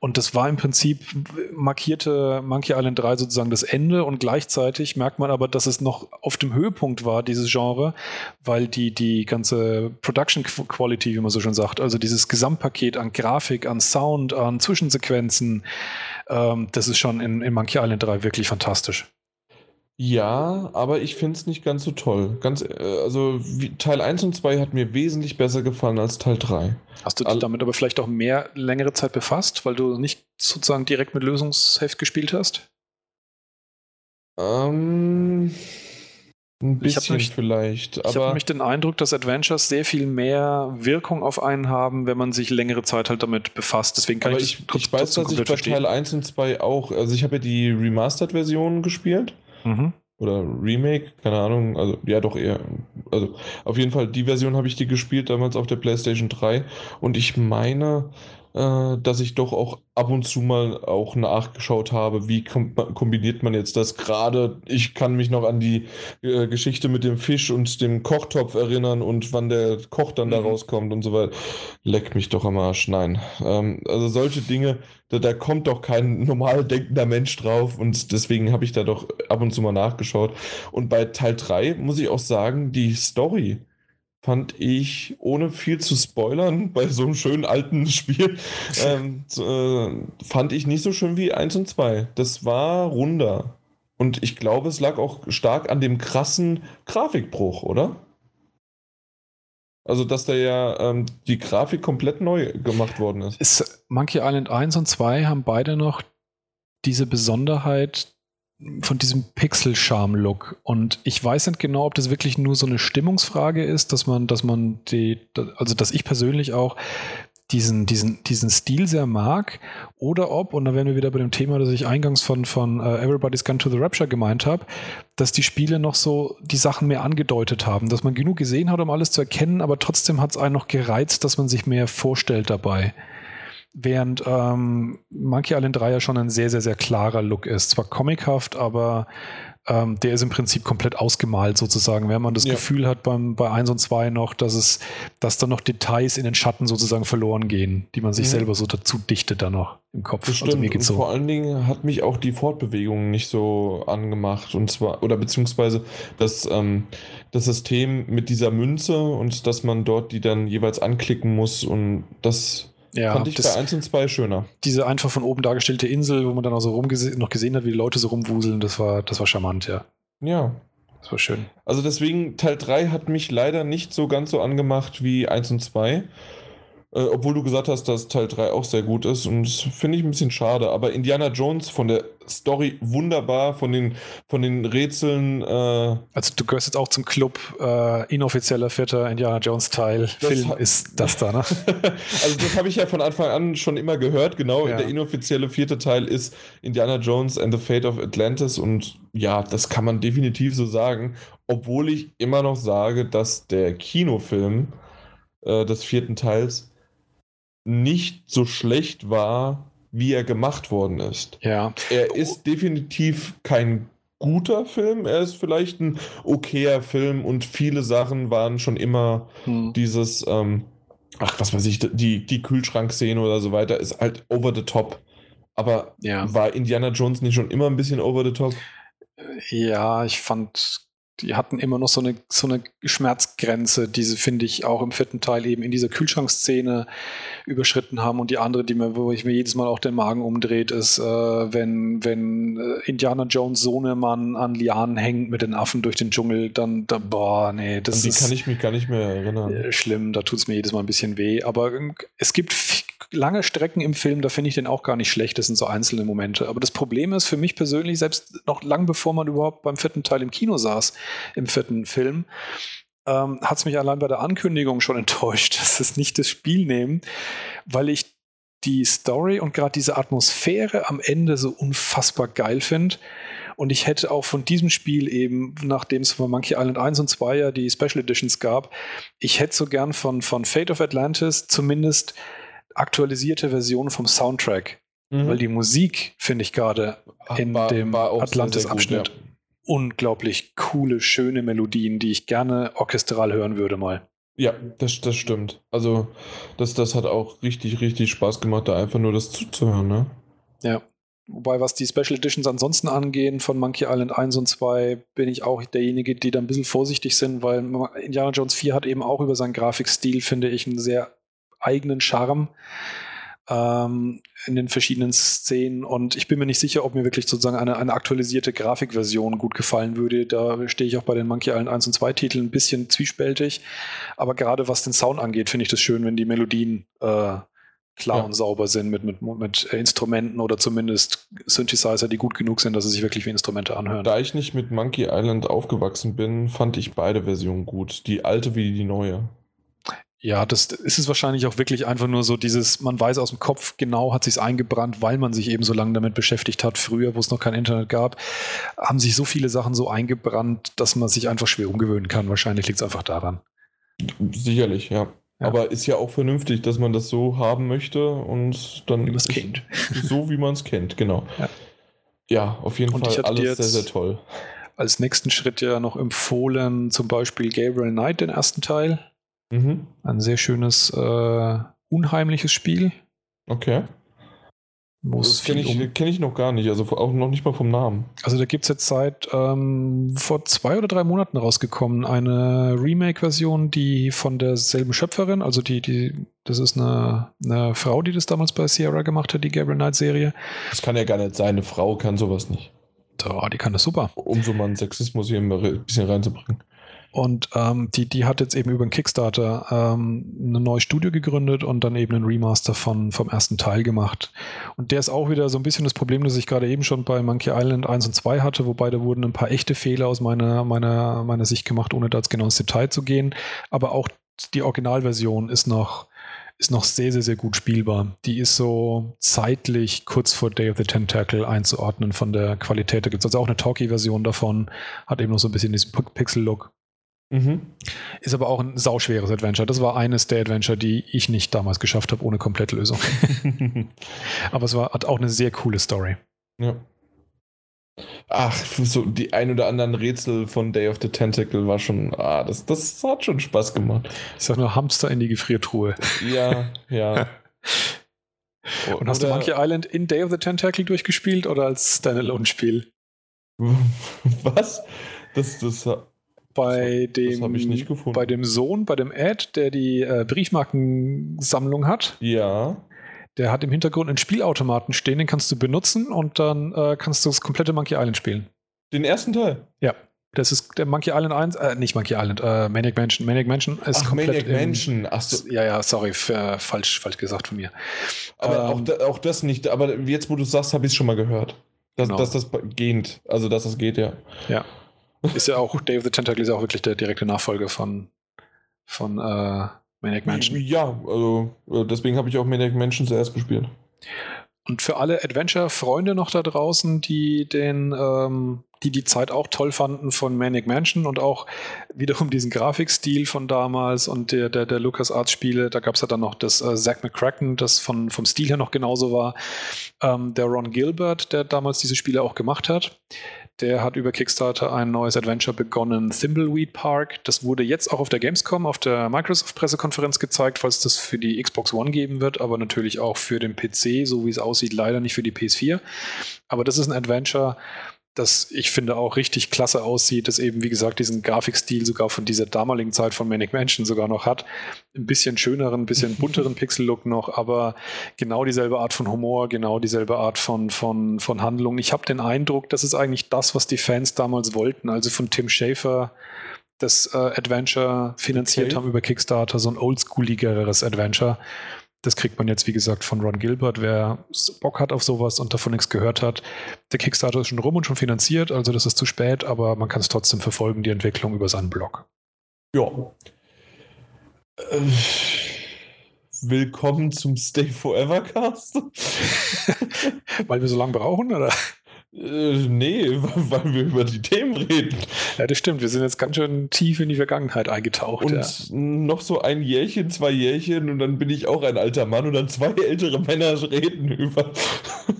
Speaker 1: Und das war im Prinzip, markierte Monkey Island 3 sozusagen das Ende und gleichzeitig merkt man aber, dass es noch auf dem Höhepunkt war, dieses Genre, weil die, die ganze Production Quality, wie man so schon sagt, also dieses Gesamtpaket an Grafik, an Sound, an Zwischensequenzen, ähm, das ist schon in, in Monkey Island 3 wirklich fantastisch.
Speaker 2: Ja, aber ich finde es nicht ganz so toll. Ganz, äh, also wie, Teil 1 und 2 hat mir wesentlich besser gefallen als Teil 3.
Speaker 1: Hast du dich damit aber vielleicht auch mehr längere Zeit befasst, weil du nicht sozusagen direkt mit Lösungsheft gespielt hast?
Speaker 2: Ähm, ein bisschen ich vielleicht.
Speaker 1: ich habe nämlich den Eindruck, dass Adventures sehr viel mehr Wirkung auf einen haben, wenn man sich längere Zeit halt damit befasst. Deswegen kann
Speaker 2: aber ich, ich, ich weiß, dass ich bei. Teil 1 und 2 auch, also ich habe ja die Remastered-Version gespielt. Mhm. Oder Remake, keine Ahnung, also ja doch eher. Also auf jeden Fall, die Version habe ich die gespielt damals auf der PlayStation 3 und ich meine, dass ich doch auch ab und zu mal auch nachgeschaut habe, wie kombiniert man jetzt das gerade. Ich kann mich noch an die äh, Geschichte mit dem Fisch und dem Kochtopf erinnern und wann der Koch dann mhm. da rauskommt und so weiter. Leck mich doch am Arsch. Nein. Ähm, also solche Dinge, da, da, kommt doch kein [LAUGHS] normal denkender Mensch drauf und deswegen habe ich da doch ab und zu mal nachgeschaut. Und bei Teil 3 muss ich auch sagen, die Story fand ich, ohne viel zu spoilern, [LAUGHS] bei so einem schönen alten Spiel, [LAUGHS] ähm, äh, fand ich nicht so schön wie 1 und 2. Das war runder. Und ich glaube, es lag auch stark an dem krassen Grafikbruch, oder? Also, dass da ja ähm, die Grafik komplett neu gemacht worden ist. ist.
Speaker 1: Monkey Island 1 und 2 haben beide noch diese Besonderheit, von diesem Pixel-Charme-Look. Und ich weiß nicht genau, ob das wirklich nur so eine Stimmungsfrage ist, dass man, dass man die, also dass ich persönlich auch diesen, diesen, diesen Stil sehr mag, oder ob, und da wären wir wieder bei dem Thema, das ich eingangs von, von uh, Everybody's Gone to the Rapture gemeint habe, dass die Spiele noch so die Sachen mehr angedeutet haben, dass man genug gesehen hat, um alles zu erkennen, aber trotzdem hat es einen noch gereizt, dass man sich mehr vorstellt dabei. Während ähm, Monkey Island 3 ja schon ein sehr, sehr, sehr klarer Look ist. Zwar comichaft, aber ähm, der ist im Prinzip komplett ausgemalt sozusagen. Wenn man das ja. Gefühl hat beim, bei 1 und 2 noch, dass es, dass da noch Details in den Schatten sozusagen verloren gehen, die man sich mhm. selber so dazu dichtet dann noch im Kopf.
Speaker 2: Das also stimmt. Also so. Vor allen Dingen hat mich auch die Fortbewegung nicht so angemacht. Und zwar, oder beziehungsweise das, ähm, das System mit dieser Münze und dass man dort die dann jeweils anklicken muss und das
Speaker 1: ja,
Speaker 2: Fand ich das, bei 1 und 2 schöner.
Speaker 1: Diese einfach von oben dargestellte Insel, wo man dann auch so noch gesehen hat, wie die Leute so rumwuseln, das war, das war charmant, ja.
Speaker 2: Ja.
Speaker 1: Das war schön.
Speaker 2: Also deswegen, Teil 3 hat mich leider nicht so ganz so angemacht wie 1 und 2. Äh, obwohl du gesagt hast, dass Teil 3 auch sehr gut ist und finde ich ein bisschen schade. Aber Indiana Jones von der Story wunderbar, von den, von den Rätseln. Äh
Speaker 1: also du gehörst jetzt auch zum Club äh, inoffizieller vierter Indiana Jones Teil. Film ist das da, ne? [LAUGHS]
Speaker 2: also das habe ich ja von Anfang an schon immer gehört. Genau, ja. der inoffizielle vierte Teil ist Indiana Jones and the Fate of Atlantis und ja, das kann man definitiv so sagen. Obwohl ich immer noch sage, dass der Kinofilm äh, des vierten Teils nicht so schlecht war, wie er gemacht worden ist.
Speaker 1: Ja.
Speaker 2: Er ist definitiv kein guter Film, er ist vielleicht ein okayer Film und viele Sachen waren schon immer hm. dieses, ähm, ach, was weiß ich, die, die Kühlschrankszene oder so weiter ist halt over the top. Aber ja. war Indiana Jones nicht schon immer ein bisschen over the top?
Speaker 1: Ja, ich fand die hatten immer noch so eine, so eine Schmerzgrenze, die sie, finde ich, auch im vierten Teil eben in dieser Kühlschrankszene überschritten haben. Und die andere, die mir, wo ich mir jedes Mal auch den Magen umdreht, ist, äh, wenn, wenn äh, Indiana Jones Sohnemann an Lianen hängt mit den Affen durch den Dschungel, dann, da, boah, nee, das
Speaker 2: die ist. kann ich mich gar nicht mehr erinnern.
Speaker 1: Äh, schlimm, da tut es mir jedes Mal ein bisschen weh. Aber ähm, es gibt lange Strecken im Film, da finde ich den auch gar nicht schlecht. Das sind so einzelne Momente. Aber das Problem ist für mich persönlich, selbst noch lang bevor man überhaupt beim vierten Teil im Kino saß, im vierten Film, ähm, hat es mich allein bei der Ankündigung schon [LAUGHS] enttäuscht, dass es nicht das Spiel nehmen, weil ich die Story und gerade diese Atmosphäre am Ende so unfassbar geil finde. Und ich hätte auch von diesem Spiel eben, nachdem es von Monkey Island 1 und 2 ja die Special Editions gab, ich hätte so gern von, von Fate of Atlantis zumindest aktualisierte Versionen vom Soundtrack. Mhm. Weil die Musik, finde ich gerade in war, dem Atlantis-Abschnitt, ja. Unglaublich coole, schöne Melodien, die ich gerne orchestral hören würde mal.
Speaker 2: Ja, das, das stimmt. Also, das, das hat auch richtig, richtig Spaß gemacht, da einfach nur das zuzuhören, ne?
Speaker 1: Ja. Wobei, was die Special Editions ansonsten angehen, von Monkey Island 1 und 2, bin ich auch derjenige, die da ein bisschen vorsichtig sind, weil Indiana Jones 4 hat eben auch über seinen Grafikstil, finde ich, einen sehr eigenen Charme ähm, in den verschiedenen Szenen. Und ich bin mir nicht sicher, ob mir wirklich sozusagen eine, eine aktualisierte Grafikversion gut gefallen würde. Da stehe ich auch bei den Monkey Island 1 und 2 Titeln ein bisschen zwiespältig. Aber gerade was den Sound angeht, finde ich das schön, wenn die Melodien äh, klar ja. und sauber sind mit, mit, mit Instrumenten oder zumindest Synthesizer, die gut genug sind, dass sie sich wirklich wie Instrumente anhören.
Speaker 2: Da ich nicht mit Monkey Island aufgewachsen bin, fand ich beide Versionen gut. Die alte wie die neue.
Speaker 1: Ja, das ist es wahrscheinlich auch wirklich einfach nur so dieses, man weiß aus dem Kopf genau, hat sich eingebrannt, weil man sich eben so lange damit beschäftigt hat. Früher, wo es noch kein Internet gab, haben sich so viele Sachen so eingebrannt, dass man sich einfach schwer umgewöhnen kann. Wahrscheinlich liegt es einfach daran.
Speaker 2: Sicherlich, ja. Ja. Aber ist ja auch vernünftig, dass man das so haben möchte und dann.
Speaker 1: Wie man es kennt. [LAUGHS]
Speaker 2: So wie man es kennt, genau. Ja, ja auf jeden und Fall alles sehr, sehr toll.
Speaker 1: Als nächsten Schritt ja noch empfohlen, zum Beispiel Gabriel Knight, den ersten Teil. Mhm. Ein sehr schönes, äh, unheimliches Spiel.
Speaker 2: Okay. Das kenne ich, um kenn ich noch gar nicht, also auch noch nicht mal vom Namen.
Speaker 1: Also da gibt es jetzt seit ähm, vor zwei oder drei Monaten rausgekommen eine Remake-Version, die von derselben Schöpferin, also die, die, das ist eine, eine Frau, die das damals bei Sierra gemacht hat, die Gabriel Knight-Serie.
Speaker 2: Das kann ja gar nicht sein, eine Frau kann sowas nicht.
Speaker 1: Ja, die kann das super.
Speaker 2: Um so mal einen Sexismus hier ein bisschen reinzubringen.
Speaker 1: Und ähm, die, die hat jetzt eben über einen Kickstarter ähm, ein neues Studio gegründet und dann eben einen Remaster von, vom ersten Teil gemacht. Und der ist auch wieder so ein bisschen das Problem, das ich gerade eben schon bei Monkey Island 1 und 2 hatte, wobei da wurden ein paar echte Fehler aus meiner, meiner, meiner Sicht gemacht, ohne da jetzt genau ins Detail zu gehen. Aber auch die Originalversion ist noch, ist noch sehr, sehr, sehr gut spielbar. Die ist so zeitlich kurz vor Day of the Tentacle einzuordnen von der Qualität. Da gibt es also auch eine Talkie-Version davon, hat eben noch so ein bisschen diesen Pixel-Look. Mhm. Ist aber auch ein sauschweres Adventure. Das war eines der Adventure, die ich nicht damals geschafft habe, ohne komplette Lösung. [LAUGHS] aber es war, hat auch eine sehr coole Story. Ja.
Speaker 2: Ach, so die ein oder anderen Rätsel von Day of the Tentacle war schon, ah, das, das hat schon Spaß gemacht.
Speaker 1: Ich sag nur Hamster in die Gefriertruhe.
Speaker 2: Ja, ja. [LAUGHS]
Speaker 1: Und hast du Monkey Island in Day of the Tentacle durchgespielt oder als Standalone-Spiel? [LAUGHS]
Speaker 2: Was? Das, das
Speaker 1: bei dem, bei dem Sohn, bei dem Ed, der die äh, Briefmarkensammlung hat.
Speaker 2: Ja.
Speaker 1: Der hat im Hintergrund einen Spielautomaten stehen, den kannst du benutzen und dann äh, kannst du das komplette Monkey Island spielen.
Speaker 2: Den ersten Teil?
Speaker 1: Ja. Das ist der Monkey Island 1, äh, nicht Monkey Island, äh, Maniac Mansion. Maniac Mansion ist Ach, komplett.
Speaker 2: Maniac Mansion, ach
Speaker 1: so. Ja, ja, sorry, für, falsch, falsch gesagt von mir.
Speaker 2: Aber ähm, auch, da, auch das nicht, aber jetzt, wo du sagst, habe ich es schon mal gehört. Dass, genau. dass das geht, also dass das geht, ja.
Speaker 1: Ja. Ist ja auch, of the Tentacle ist ja auch wirklich der direkte Nachfolger von, von äh, Maniac Mansion.
Speaker 2: Ja, also äh, deswegen habe ich auch Maniac Mansion zuerst gespielt.
Speaker 1: Und für alle Adventure-Freunde noch da draußen, die den, ähm, die die Zeit auch toll fanden von Manic Mansion und auch wiederum diesen Grafikstil von damals und der, der, der LucasArts-Spiele, da gab es ja dann noch das äh, Zack McCracken, das von, vom Stil her noch genauso war. Ähm, der Ron Gilbert, der damals diese Spiele auch gemacht hat, der hat über Kickstarter ein neues Adventure begonnen, Thimbleweed Park. Das wurde jetzt auch auf der Gamescom, auf der Microsoft-Pressekonferenz gezeigt, falls das für die Xbox One geben wird, aber natürlich auch für den PC, so wie es aussieht, leider nicht für die PS4. Aber das ist ein Adventure, das ich finde auch richtig klasse aussieht, das eben, wie gesagt, diesen Grafikstil sogar von dieser damaligen Zeit von Manic Mansion sogar noch hat. Ein bisschen schöneren, ein bisschen [LAUGHS] bunteren Pixel-Look noch, aber genau dieselbe Art von Humor, genau dieselbe Art von, von, von Handlung. Ich habe den Eindruck, das ist eigentlich das, was die Fans damals wollten. Also von Tim Schafer das äh, Adventure finanziert okay. haben über Kickstarter, so ein oldschooligeres Adventure. Das kriegt man jetzt, wie gesagt, von Ron Gilbert. Wer Bock hat auf sowas und davon nichts gehört hat, der Kickstarter ist schon rum und schon finanziert, also das ist zu spät, aber man kann es trotzdem verfolgen, die Entwicklung über seinen Blog.
Speaker 2: Ja. Äh, willkommen zum Stay Forever Cast. [LAUGHS]
Speaker 1: Weil wir so lange brauchen, oder?
Speaker 2: Äh, nee, [LAUGHS] weil wir über die Themen reden.
Speaker 1: Ja, das stimmt. Wir sind jetzt ganz schön tief in die Vergangenheit eingetaucht.
Speaker 2: Und
Speaker 1: ja.
Speaker 2: noch so ein Jährchen, zwei Jährchen und dann bin ich auch ein alter Mann und dann zwei [LAUGHS] ältere Männer reden über. [LAUGHS]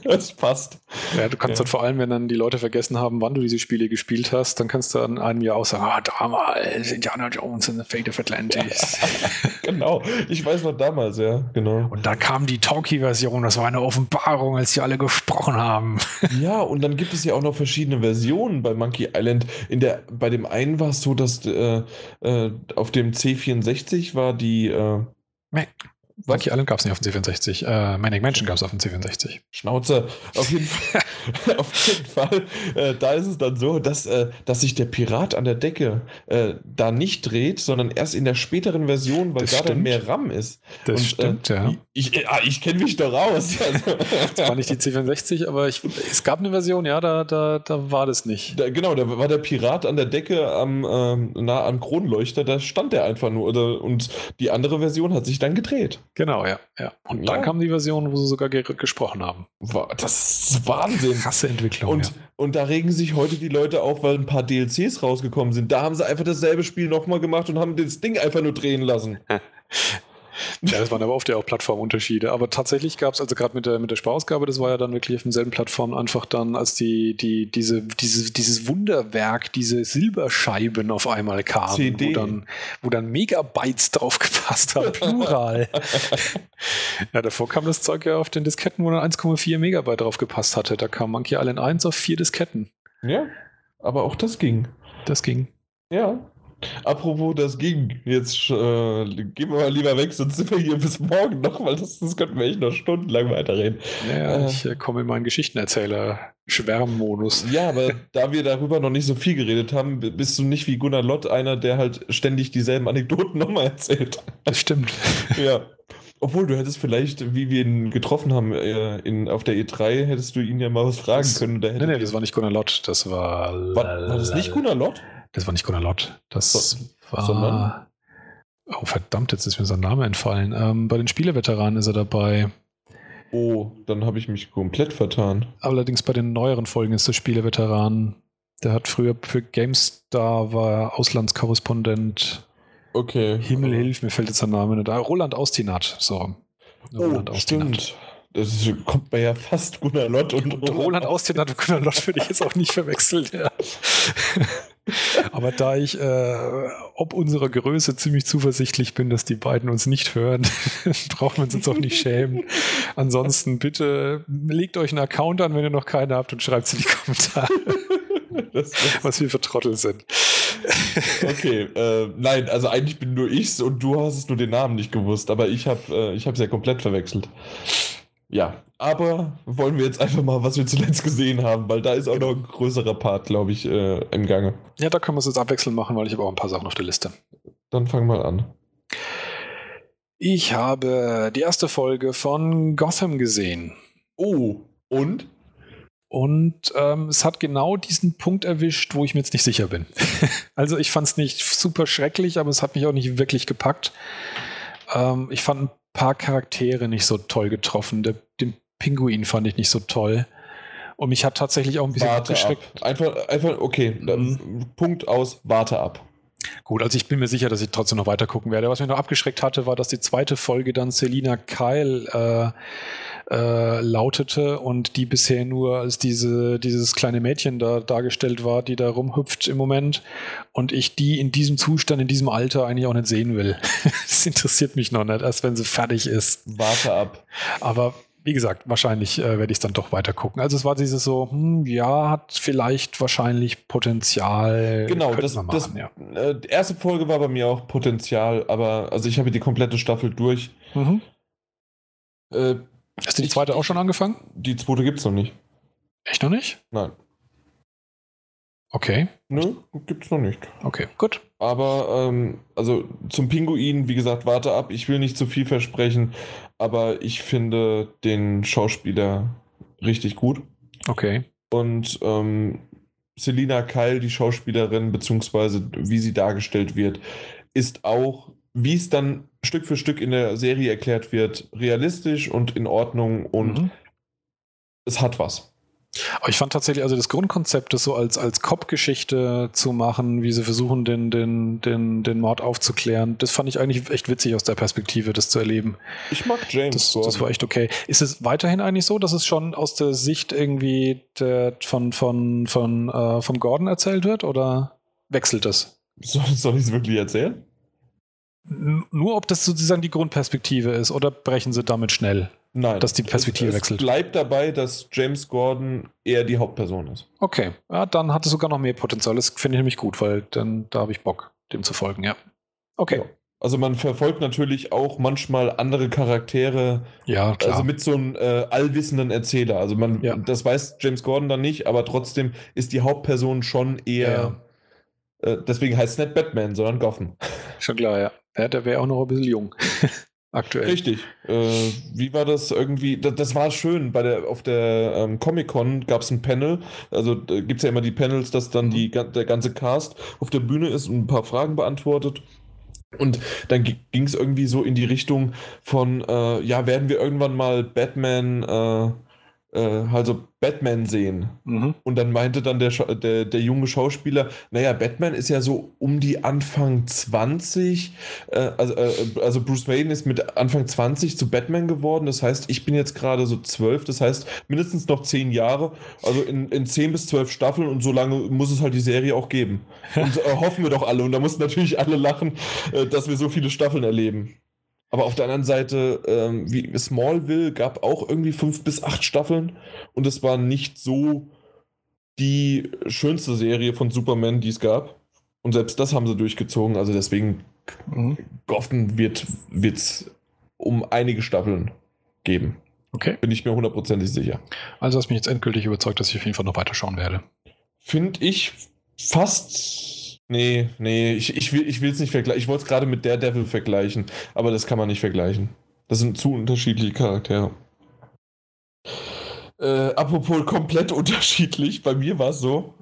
Speaker 2: Das passt.
Speaker 1: Ja, du kannst
Speaker 2: Ja.
Speaker 1: dann vor allem, wenn dann die Leute vergessen haben, wann du diese Spiele gespielt hast, dann kannst du an einem Jahr auch sagen, ah, damals Indiana Jones in the Fate of Atlantis.
Speaker 2: Genau. Ich weiß noch damals, ja, genau.
Speaker 1: Und da kam die Talkie-Version, das war eine Offenbarung, als die alle gesprochen haben. [LAUGHS]
Speaker 2: Ja, und dann gibt es ja auch noch verschiedene Versionen bei Monkey Island. In der, bei dem einen war es so, dass äh, äh, auf dem C64 war die äh,
Speaker 1: Monkey Island gab es nicht auf dem C64. Äh, Manic Mansion gab es auf dem C64.
Speaker 2: Schnauze. Auf jeden Fall, [LAUGHS] auf jeden Fall äh, da ist es dann so, dass, äh, dass sich der Pirat an der Decke äh, da nicht dreht, sondern erst in der späteren Version, weil
Speaker 1: Das
Speaker 2: da dann
Speaker 1: stimmt.
Speaker 2: mehr RAM ist.
Speaker 1: Das
Speaker 2: Und,
Speaker 1: stimmt,
Speaker 2: äh,
Speaker 1: ja.
Speaker 2: Ich, ich, ah, ich kenne mich doch raus. [LAUGHS] Also,
Speaker 1: Das war nicht die C64, aber ich, es gab eine Version, ja, da, da, da war das nicht.
Speaker 2: da, genau, da war der Pirat an der Decke am, ähm, nah am Kronleuchter, da stand der einfach nur. Oder, und die andere Version hat sich dann gedreht.
Speaker 1: Genau, ja. ja. Und
Speaker 2: Ja.
Speaker 1: dann kam die Version, wo sie sogar ge gesprochen haben.
Speaker 2: Das ist Wahnsinn.
Speaker 1: Krasse Entwicklung.
Speaker 2: Und,
Speaker 1: ja.
Speaker 2: und da regen sich heute die Leute auf, weil ein paar DLCs rausgekommen sind. Da haben sie einfach dasselbe Spiel nochmal gemacht und haben das Ding einfach nur drehen lassen. [LAUGHS]
Speaker 1: Ja, das waren aber oft ja auch Plattformunterschiede. Aber tatsächlich gab es, also gerade mit der, mit der Sprachausgabe, das war ja dann wirklich auf demselben Plattform einfach dann, als die, die, diese, diese, dieses Wunderwerk, diese Silberscheiben auf einmal kamen,
Speaker 2: CD.
Speaker 1: wo dann, wo dann Megabytes drauf gepasst haben, plural. [LAUGHS] ja, davor kam das Zeug ja auf den Disketten, wo dann 1,4 Megabyte drauf gepasst hatte. Da kam Monkey Island 1 auf vier Disketten.
Speaker 2: Ja, aber auch das ging.
Speaker 1: Das ging.
Speaker 2: Ja. Apropos, das ging. Jetzt äh, gehen wir mal lieber weg, sonst sind wir hier bis morgen noch, weil das, das könnten wir echt noch stundenlang weiterreden.
Speaker 1: Ja,
Speaker 2: Äh.
Speaker 1: ich äh, komme in meinen Geschichtenerzähler-Schwärmmodus.
Speaker 2: Ja, aber [LAUGHS] da wir darüber noch nicht so viel geredet haben, bist du nicht wie Gunnar Lott einer, der halt ständig dieselben Anekdoten [LAUGHS] nochmal erzählt.
Speaker 1: Das stimmt. [LAUGHS]
Speaker 2: ja. Obwohl, du hättest vielleicht, wie wir ihn getroffen haben äh, in, auf der E3, hättest du ihn ja mal was fragen
Speaker 1: Das-
Speaker 2: können. Da
Speaker 1: Nee, nee, das war nicht Gunnar Lott, das war.
Speaker 2: war, war das nicht Gunnar Lott?
Speaker 1: Das war nicht Gunnar Lott. Das
Speaker 2: So-
Speaker 1: war.
Speaker 2: sondern?
Speaker 1: Oh, verdammt, jetzt ist mir sein Name entfallen. Ähm, bei den Spieleveteranen ist er dabei.
Speaker 2: Oh, dann habe ich mich komplett vertan.
Speaker 1: Allerdings bei den neueren Folgen ist der Spieleveteran. Der hat früher für GameStar war er Auslandskorrespondent.
Speaker 2: Okay.
Speaker 1: Himmel hilf, mir fällt jetzt sein Name nicht. ein. Roland Austinat. So.
Speaker 2: Oh, stimmt. Das ist, kommt mir ja fast Gunnar Lott und,
Speaker 1: Und Roland Austinat und Gunnar Lott würde ich jetzt auch nicht verwechseln. Ja. [LAUGHS] Aber da ich äh, ob unserer Größe ziemlich zuversichtlich bin, dass die beiden uns nicht hören, [LAUGHS] brauchen wir uns jetzt auch nicht schämen. Ansonsten bitte legt euch einen Account an, wenn ihr noch keinen habt und schreibt es in die Kommentare, [LAUGHS]
Speaker 2: Das, das,
Speaker 1: was wir für Trottel sind.
Speaker 2: okay, äh, nein, also eigentlich bin nur ich's und du hast es nur den Namen nicht gewusst, aber ich habe äh, ich es ja komplett verwechselt. Ja, aber wollen wir jetzt einfach mal, was wir zuletzt gesehen haben, weil da ist auch noch ein größerer Part, glaube ich, äh, im Gange.
Speaker 1: Ja, da können wir es jetzt abwechselnd machen, weil ich habe auch ein paar Sachen auf der Liste.
Speaker 2: Dann fang mal an.
Speaker 1: Ich habe die erste Folge von Gotham gesehen.
Speaker 2: Oh, und?
Speaker 1: Und ähm, es hat genau diesen Punkt erwischt, wo ich mir jetzt nicht sicher bin. [LAUGHS] also ich fand es nicht super schrecklich, aber es hat mich auch nicht wirklich gepackt. Ähm, ich fand ein paar Charaktere nicht so toll getroffen. Der, den Pinguin fand ich nicht so toll. Und mich hat tatsächlich auch ein bisschen
Speaker 2: Warte ab.
Speaker 1: abgeschreckt.
Speaker 2: Einfach, einfach, okay, dann Punkt aus, warte ab.
Speaker 1: Gut, also ich bin mir sicher, dass ich trotzdem noch weiter gucken werde. Was mich noch abgeschreckt hatte, war, dass die zweite Folge dann Selina Kyle äh, äh, lautete und die bisher nur als diese, dieses kleine Mädchen da dargestellt war, die da rumhüpft im Moment und ich die in diesem Zustand, in diesem Alter eigentlich auch nicht sehen will. [LAUGHS] das interessiert mich noch nicht, erst wenn sie fertig ist.
Speaker 2: Warte ab.
Speaker 1: Aber wie gesagt, wahrscheinlich äh, werde ich es dann doch weiter gucken. Also es war dieses so, hm, ja, hat vielleicht wahrscheinlich Potenzial.
Speaker 2: Genau, das,
Speaker 1: wir
Speaker 2: das
Speaker 1: machen, ja.
Speaker 2: äh, die erste Folge war bei mir auch Potenzial, aber also ich habe die komplette Staffel durch.
Speaker 1: Mhm.
Speaker 2: Äh,
Speaker 1: Hast du die
Speaker 2: Ich-
Speaker 1: zweite auch schon angefangen?
Speaker 2: die zweite gibt's noch nicht.
Speaker 1: Echt noch nicht?
Speaker 2: Nein.
Speaker 1: Okay,
Speaker 2: Nö, gibt's noch nicht.
Speaker 1: okay, gut.
Speaker 2: Aber, ähm, also zum Pinguin, wie gesagt, warte ab. Ich will nicht zu viel versprechen, aber ich finde den Schauspieler richtig gut.
Speaker 1: Okay.
Speaker 2: Und ähm, Selina Kyle, die Schauspielerin, beziehungsweise wie sie dargestellt wird, ist auch wie es dann Stück für Stück in der Serie erklärt wird, realistisch und in Ordnung und
Speaker 1: Mhm.
Speaker 2: es hat was.
Speaker 1: Aber ich fand tatsächlich, also das Grundkonzept, das so als, als Cop-Geschichte zu machen, wie sie versuchen, den, den, den, den Mord aufzuklären, das fand ich eigentlich echt witzig aus der Perspektive, das zu erleben.
Speaker 2: Ich mag James.
Speaker 1: Das,
Speaker 2: Gordon.
Speaker 1: das war echt okay. Ist es weiterhin eigentlich so, dass es schon aus der Sicht irgendwie der, von, von, von, äh, vom Gordon erzählt wird oder wechselt das?
Speaker 2: soll, soll ich es wirklich erzählen?
Speaker 1: N nur ob das sozusagen die Grundperspektive ist oder brechen sie damit schnell?
Speaker 2: Nein.
Speaker 1: Dass die Perspektive
Speaker 2: es,
Speaker 1: wechselt.
Speaker 2: Es bleibt dabei, dass James Gordon eher die Hauptperson ist.
Speaker 1: Okay, ja, dann hat es sogar noch mehr Potenzial. Das finde ich nämlich gut, weil dann da habe ich Bock, dem zu folgen, ja. Okay.
Speaker 2: Ja. Also man verfolgt natürlich auch manchmal andere Charaktere,
Speaker 1: Ja, klar.
Speaker 2: also mit so einem äh, allwissenden Erzähler. Also man,
Speaker 1: Ja.
Speaker 2: das weiß James Gordon dann nicht, aber trotzdem ist die Hauptperson schon eher. Äh, deswegen heißt es nicht Batman, sondern Gotham.
Speaker 1: Schon klar, ja. ja der wäre auch noch ein bisschen jung. [LAUGHS] Aktuell.
Speaker 2: Richtig. Äh, wie war das irgendwie? Das, das war schön. Bei der, auf der ähm, Comic-Con gab es ein Panel. Also gibt es ja immer die Panels, dass dann
Speaker 1: Mhm.
Speaker 2: die, ga- der ganze Cast auf der Bühne ist und ein paar Fragen beantwortet. Und dann ging es irgendwie so in die Richtung von, äh, ja, werden wir irgendwann mal Batman, äh, also Batman sehen?
Speaker 1: Mhm.
Speaker 2: Und dann meinte dann der, der, der junge Schauspieler, naja, Batman ist ja so um die Anfang 20, äh, also, äh, also Bruce Wayne ist mit Anfang 20 zu Batman geworden, das heißt, ich bin jetzt gerade so 12, das heißt mindestens noch 10 Jahre, also in, in 10 bis 12 Staffeln und so lange muss es halt die Serie auch geben. [LAUGHS] Und äh, hoffen wir doch alle, und da mussten natürlich alle lachen, äh, dass wir so viele Staffeln erleben. Aber auf der anderen Seite, ähm, wie Smallville gab auch irgendwie fünf bis acht Staffeln und es war nicht so die schönste Serie von Superman, die es gab. Und selbst das haben sie durchgezogen. Also deswegen,
Speaker 1: Mhm.
Speaker 2: Gotham wird es um einige Staffeln geben.
Speaker 1: Okay.
Speaker 2: Bin ich mir hundertprozentig sicher.
Speaker 1: Also hast mich jetzt endgültig überzeugt, dass ich auf jeden Fall noch weiterschauen werde.
Speaker 2: Finde ich fast. Nee, nee, ich, ich will es nicht vergleichen. Ich wollte es gerade mit Daredevil vergleichen, aber das kann man nicht vergleichen. Das sind zu unterschiedliche Charaktere. Äh, apropos komplett unterschiedlich, bei mir war es so,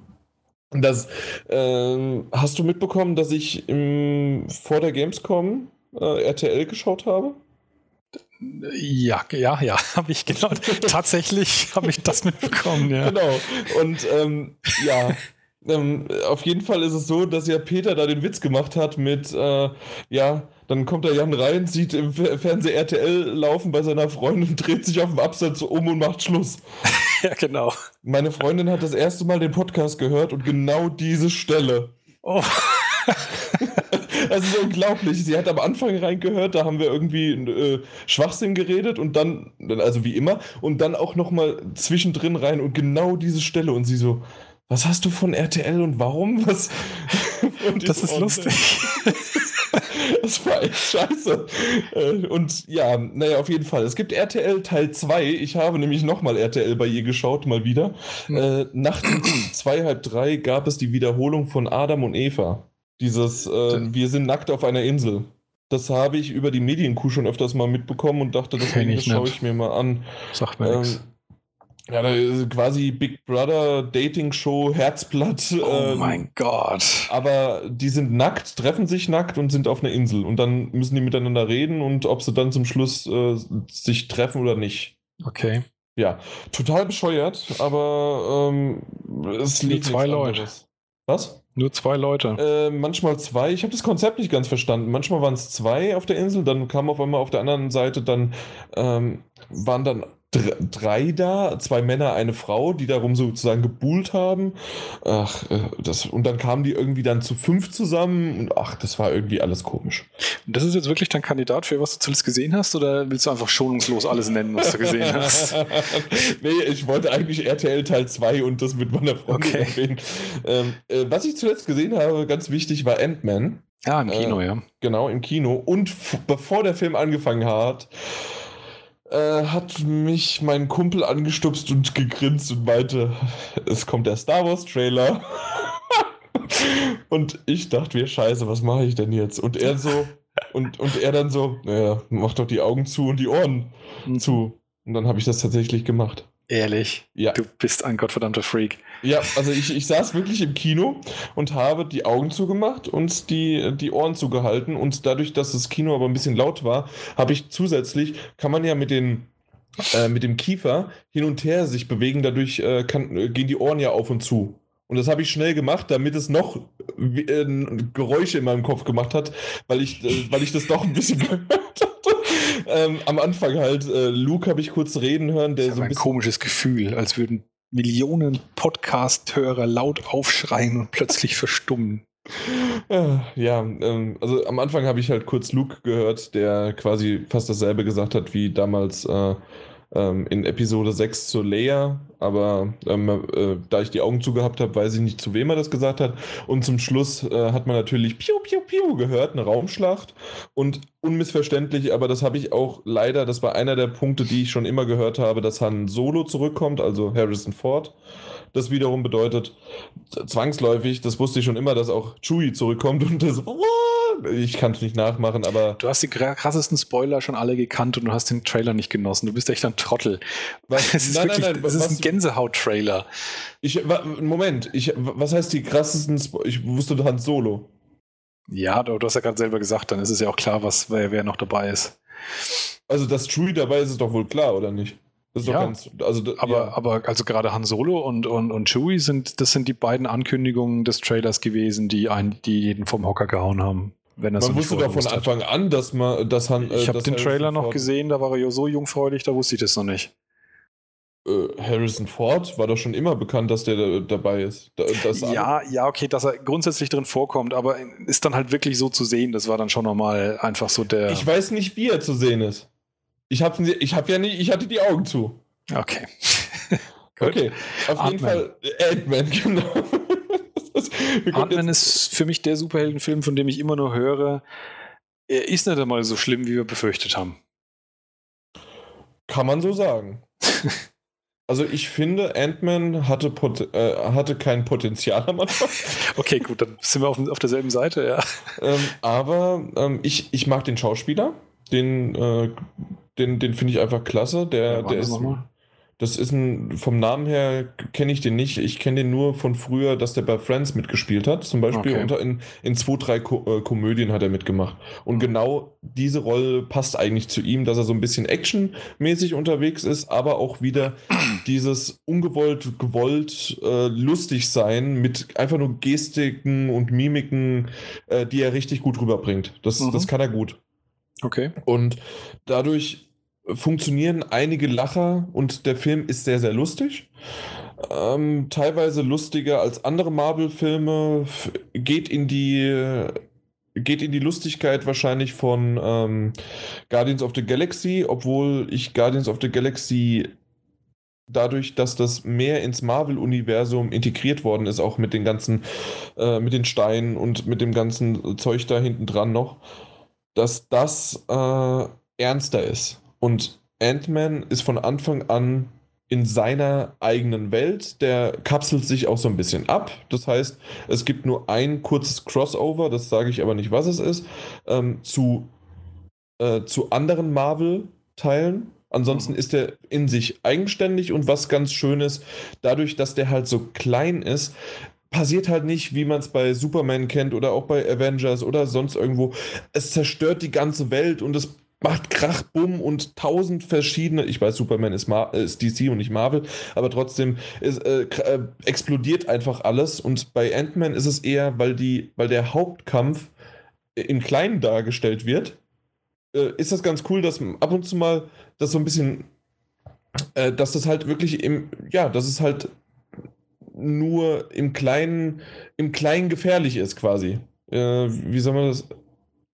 Speaker 2: dass, ähm, hast du mitbekommen, dass ich im, vor der Gamescom äh, RTL geschaut habe?
Speaker 1: Ja, ja, ja, [LAUGHS] habe ich genau. [LAUGHS] Tatsächlich habe ich das mitbekommen, ja.
Speaker 2: Genau. Und ähm, ja, ähm, auf jeden Fall ist es so, dass ja Peter da den Witz gemacht hat mit, äh, ja, dann kommt der Jan rein, sieht im Fer- Fernseher RTL laufen bei seiner Freundin, [LAUGHS] dreht sich auf dem Absatz um und macht Schluss. [LAUGHS]
Speaker 1: Ja, genau.
Speaker 2: Meine Freundin hat das erste Mal den Podcast gehört und genau diese Stelle.
Speaker 1: Oh. [LAUGHS]
Speaker 2: Das ist unglaublich. Sie hat am Anfang reingehört, da haben wir irgendwie äh, Schwachsinn geredet und dann, also wie immer, und dann auch nochmal zwischendrin rein und genau diese Stelle und sie so, was hast du von RTL und warum? Was? [LAUGHS] Und
Speaker 1: Das ist lustig. [LAUGHS]
Speaker 2: Das war echt scheiße. Äh, Und ja, naja, auf jeden Fall. Es gibt RTL Teil 2. Ich habe nämlich nochmal RTL bei ihr geschaut, mal wieder.
Speaker 1: Hm.
Speaker 2: Äh, nachts um zwei, halb drei gab es die Wiederholung von Adam und Eva. Dieses äh, Wir sind nackt auf einer Insel. Das habe ich über die Medienkuh schon öfters mal mitbekommen und dachte, deswegen das schaue ich mir mal an.
Speaker 1: Sagt mir
Speaker 2: Ähm,
Speaker 1: nichts.
Speaker 2: Ja, quasi Big Brother Dating Show Herzblatt.
Speaker 1: Oh
Speaker 2: ähm,
Speaker 1: mein Gott.
Speaker 2: aber die sind nackt, treffen sich nackt und sind auf einer Insel. Und dann müssen die miteinander reden und ob sie dann zum Schluss äh, sich treffen oder nicht.
Speaker 1: Okay.
Speaker 2: Ja, total bescheuert, aber ähm, es
Speaker 1: Nur
Speaker 2: liegt
Speaker 1: zwei
Speaker 2: nichts
Speaker 1: Leute.
Speaker 2: anderes. Was?
Speaker 1: Nur zwei Leute.
Speaker 2: Äh, manchmal zwei. Ich habe das Konzept nicht ganz verstanden. Manchmal waren es zwei auf der Insel, dann kam auf einmal auf der anderen Seite dann ähm, waren dann drei da, zwei Männer, eine Frau, die darum sozusagen gebuhlt haben. Ach, äh, das und dann kamen die irgendwie dann zu fünf zusammen und ach, das war irgendwie alles komisch.
Speaker 1: Das ist jetzt wirklich dein Kandidat für was du zuletzt gesehen hast oder willst du einfach schonungslos alles nennen, was du gesehen hast? [LAUGHS]
Speaker 2: nee, ich wollte eigentlich RTL Teil 2 und das mit meiner Freundin
Speaker 1: Okay.
Speaker 2: erwähnen. Ähm, äh, was ich zuletzt gesehen habe, ganz wichtig, war Ant-Man.
Speaker 1: Ja, im Kino,
Speaker 2: Äh,
Speaker 1: ja.
Speaker 2: Genau, im Kino. Und bevor der Film angefangen hat, äh, hat mich mein Kumpel angestupst und gegrinst und meinte, es kommt der Star Wars Trailer. [LAUGHS] und ich dachte mir, scheiße, was mache ich denn jetzt? Und er so, und, und er dann so, naja, mach doch die Augen zu und die Ohren
Speaker 1: Mhm.
Speaker 2: zu. Und dann habe ich das tatsächlich gemacht.
Speaker 1: Ehrlich?
Speaker 2: Ja.
Speaker 1: Du bist ein gottverdammter Freak.
Speaker 2: Ja, also ich, ich saß wirklich im Kino und habe die Augen zugemacht und die, die Ohren zugehalten. Und dadurch, dass das Kino aber ein bisschen laut war, habe ich zusätzlich, kann man ja mit den äh, mit dem Kiefer hin und her sich bewegen, dadurch äh, kann, äh, gehen die Ohren ja auf und zu. Und das habe ich schnell gemacht, damit es noch äh, Geräusche in meinem Kopf gemacht hat, weil ich, weil ich das doch ein bisschen [LAUGHS] gehört hatte. Ähm, am Anfang halt, äh, Luke habe ich kurz reden hören, der so ein
Speaker 1: ein komisches Gefühl, als würden Millionen Podcast-Hörer laut aufschreien und plötzlich verstummen.
Speaker 2: Ja, ja ähm, also am Anfang habe ich halt kurz Luke gehört, der quasi fast dasselbe gesagt hat wie damals äh, ähm, in Episode 6 zu Leia, aber ähm, äh, da ich die Augen zugehabt habe, weiß ich nicht, zu wem er das gesagt hat. Und zum Schluss äh, hat man natürlich Piu, Piu, Piu gehört, eine Raumschlacht. Und unmissverständlich, aber das habe ich auch leider, das war einer der Punkte, die ich schon immer gehört habe, dass Han Solo zurückkommt, also Harrison Ford. Das wiederum bedeutet zwangsläufig, das wusste ich schon immer, dass auch Chewie zurückkommt und das. [LAUGHS] Ich kann es nicht nachmachen, aber.
Speaker 1: Du hast die krassesten Spoiler schon alle gekannt und du hast den Trailer nicht genossen. Du bist echt ein Trottel.
Speaker 2: Was, [LAUGHS]
Speaker 1: Es ist
Speaker 2: nein,
Speaker 1: wirklich,
Speaker 2: nein, nein,
Speaker 1: das ist ein Gänsehaut-Trailer.
Speaker 2: Moment, ich, was heißt die krassesten. Spo ich wusste Han Solo.
Speaker 1: Ja, du, du hast ja gerade selber gesagt, dann ist es ja auch klar, was, wer, wer noch dabei ist.
Speaker 2: Also, dass Chewie dabei ist, ist doch wohl klar, oder nicht?
Speaker 1: Ja.
Speaker 2: ganz. Also,
Speaker 1: Aber,
Speaker 2: ja.
Speaker 1: aber also gerade Han Solo und, und, und Chewie sind, das sind die beiden Ankündigungen des Trailers gewesen, die, einen, die jeden vom Hocker gehauen haben. Wenn er
Speaker 2: man
Speaker 1: so
Speaker 2: wusste doch von
Speaker 1: hat.
Speaker 2: Anfang an, dass man. Dass Han, äh,
Speaker 1: Ich habe
Speaker 2: dass
Speaker 1: den
Speaker 2: Harrison
Speaker 1: Trailer noch
Speaker 2: Ford-
Speaker 1: gesehen, da war er ja so jungfräulich, da wusste ich das noch nicht.
Speaker 2: Äh, Harrison Ford war doch schon immer bekannt, dass der da, dabei ist. Da, das
Speaker 1: Ja, ja, okay, dass er grundsätzlich drin vorkommt, aber ist dann halt wirklich so zu sehen. Das war dann schon nochmal einfach so der.
Speaker 2: Ich weiß nicht, wie er zu sehen ist. Ich habe ich hab ja nicht, ich hatte die Augen zu.
Speaker 1: okay. [LAUGHS]
Speaker 2: Okay, auf jeden
Speaker 1: Ant-Man.
Speaker 2: Fall äh, Ant-Man, [LAUGHS] genau.
Speaker 1: Ant-Man ist für mich der Superheldenfilm, von dem ich immer nur höre, er ist nicht einmal so schlimm, wie wir befürchtet haben.
Speaker 2: Kann man so sagen. [LAUGHS] Also ich finde, Ant-Man hatte, Pot äh, hatte kein Potenzial am Anfang. [LAUGHS]
Speaker 1: Okay, gut, dann sind wir auf, auf derselben Seite, ja.
Speaker 2: ähm, aber ähm, ich, ich mag den Schauspieler. Den, äh, den, den finde ich einfach klasse. Der,
Speaker 1: war
Speaker 2: der ist,
Speaker 1: nochmal?
Speaker 2: Das ist ein, vom Namen her kenne ich den nicht. Ich kenne den nur von früher, dass der bei Friends mitgespielt hat. Zum Beispiel
Speaker 1: Okay.
Speaker 2: unter, in, in zwei, drei Ko äh, Komödien hat er mitgemacht. Und
Speaker 1: Mhm.
Speaker 2: genau diese Rolle passt eigentlich zu ihm, dass er so ein bisschen actionmäßig unterwegs ist, aber auch wieder [CLEARS THROAT] dieses ungewollt, gewollt äh, lustig sein mit einfach nur Gestiken und Mimiken, äh, die er richtig gut rüberbringt. Das,
Speaker 1: Mhm.
Speaker 2: das kann er gut.
Speaker 1: Okay.
Speaker 2: Und dadurch funktionieren einige Lacher und der Film ist sehr, sehr lustig. Ähm, teilweise lustiger als andere Marvel-Filme. Geht in die. Geht in die Lustigkeit wahrscheinlich von ähm, Guardians of the Galaxy, obwohl ich Guardians of the Galaxy dadurch, dass das mehr ins Marvel-Universum integriert worden ist, auch mit den ganzen, äh, mit den Steinen und mit dem ganzen Zeug da hinten dran noch, dass das äh, ernster ist. Und Ant-Man ist von Anfang an in seiner eigenen Welt, der kapselt sich auch so ein bisschen ab. Das heißt, es gibt nur ein kurzes Crossover, das sage ich aber nicht, was es ist, ähm, zu, äh, zu anderen Marvel-Teilen. Ansonsten ist er in sich eigenständig und was ganz schön ist, dadurch, dass der halt so klein ist, passiert halt nicht, wie man es bei Superman kennt oder auch bei Avengers oder sonst irgendwo. Es zerstört die ganze Welt und es macht Krach, Bumm und tausend verschiedene. Ich weiß, Superman ist, Mar ist DC und nicht Marvel, aber trotzdem ist, äh, äh, explodiert einfach alles. Und bei Ant-Man ist es eher, weil, die, weil der Hauptkampf im Kleinen dargestellt wird, äh, ist das ganz cool, dass ab und zu mal das so ein bisschen, äh, dass das halt wirklich im, ja, dass es halt nur im Kleinen, im Kleinen gefährlich ist quasi. Äh, wie soll man das?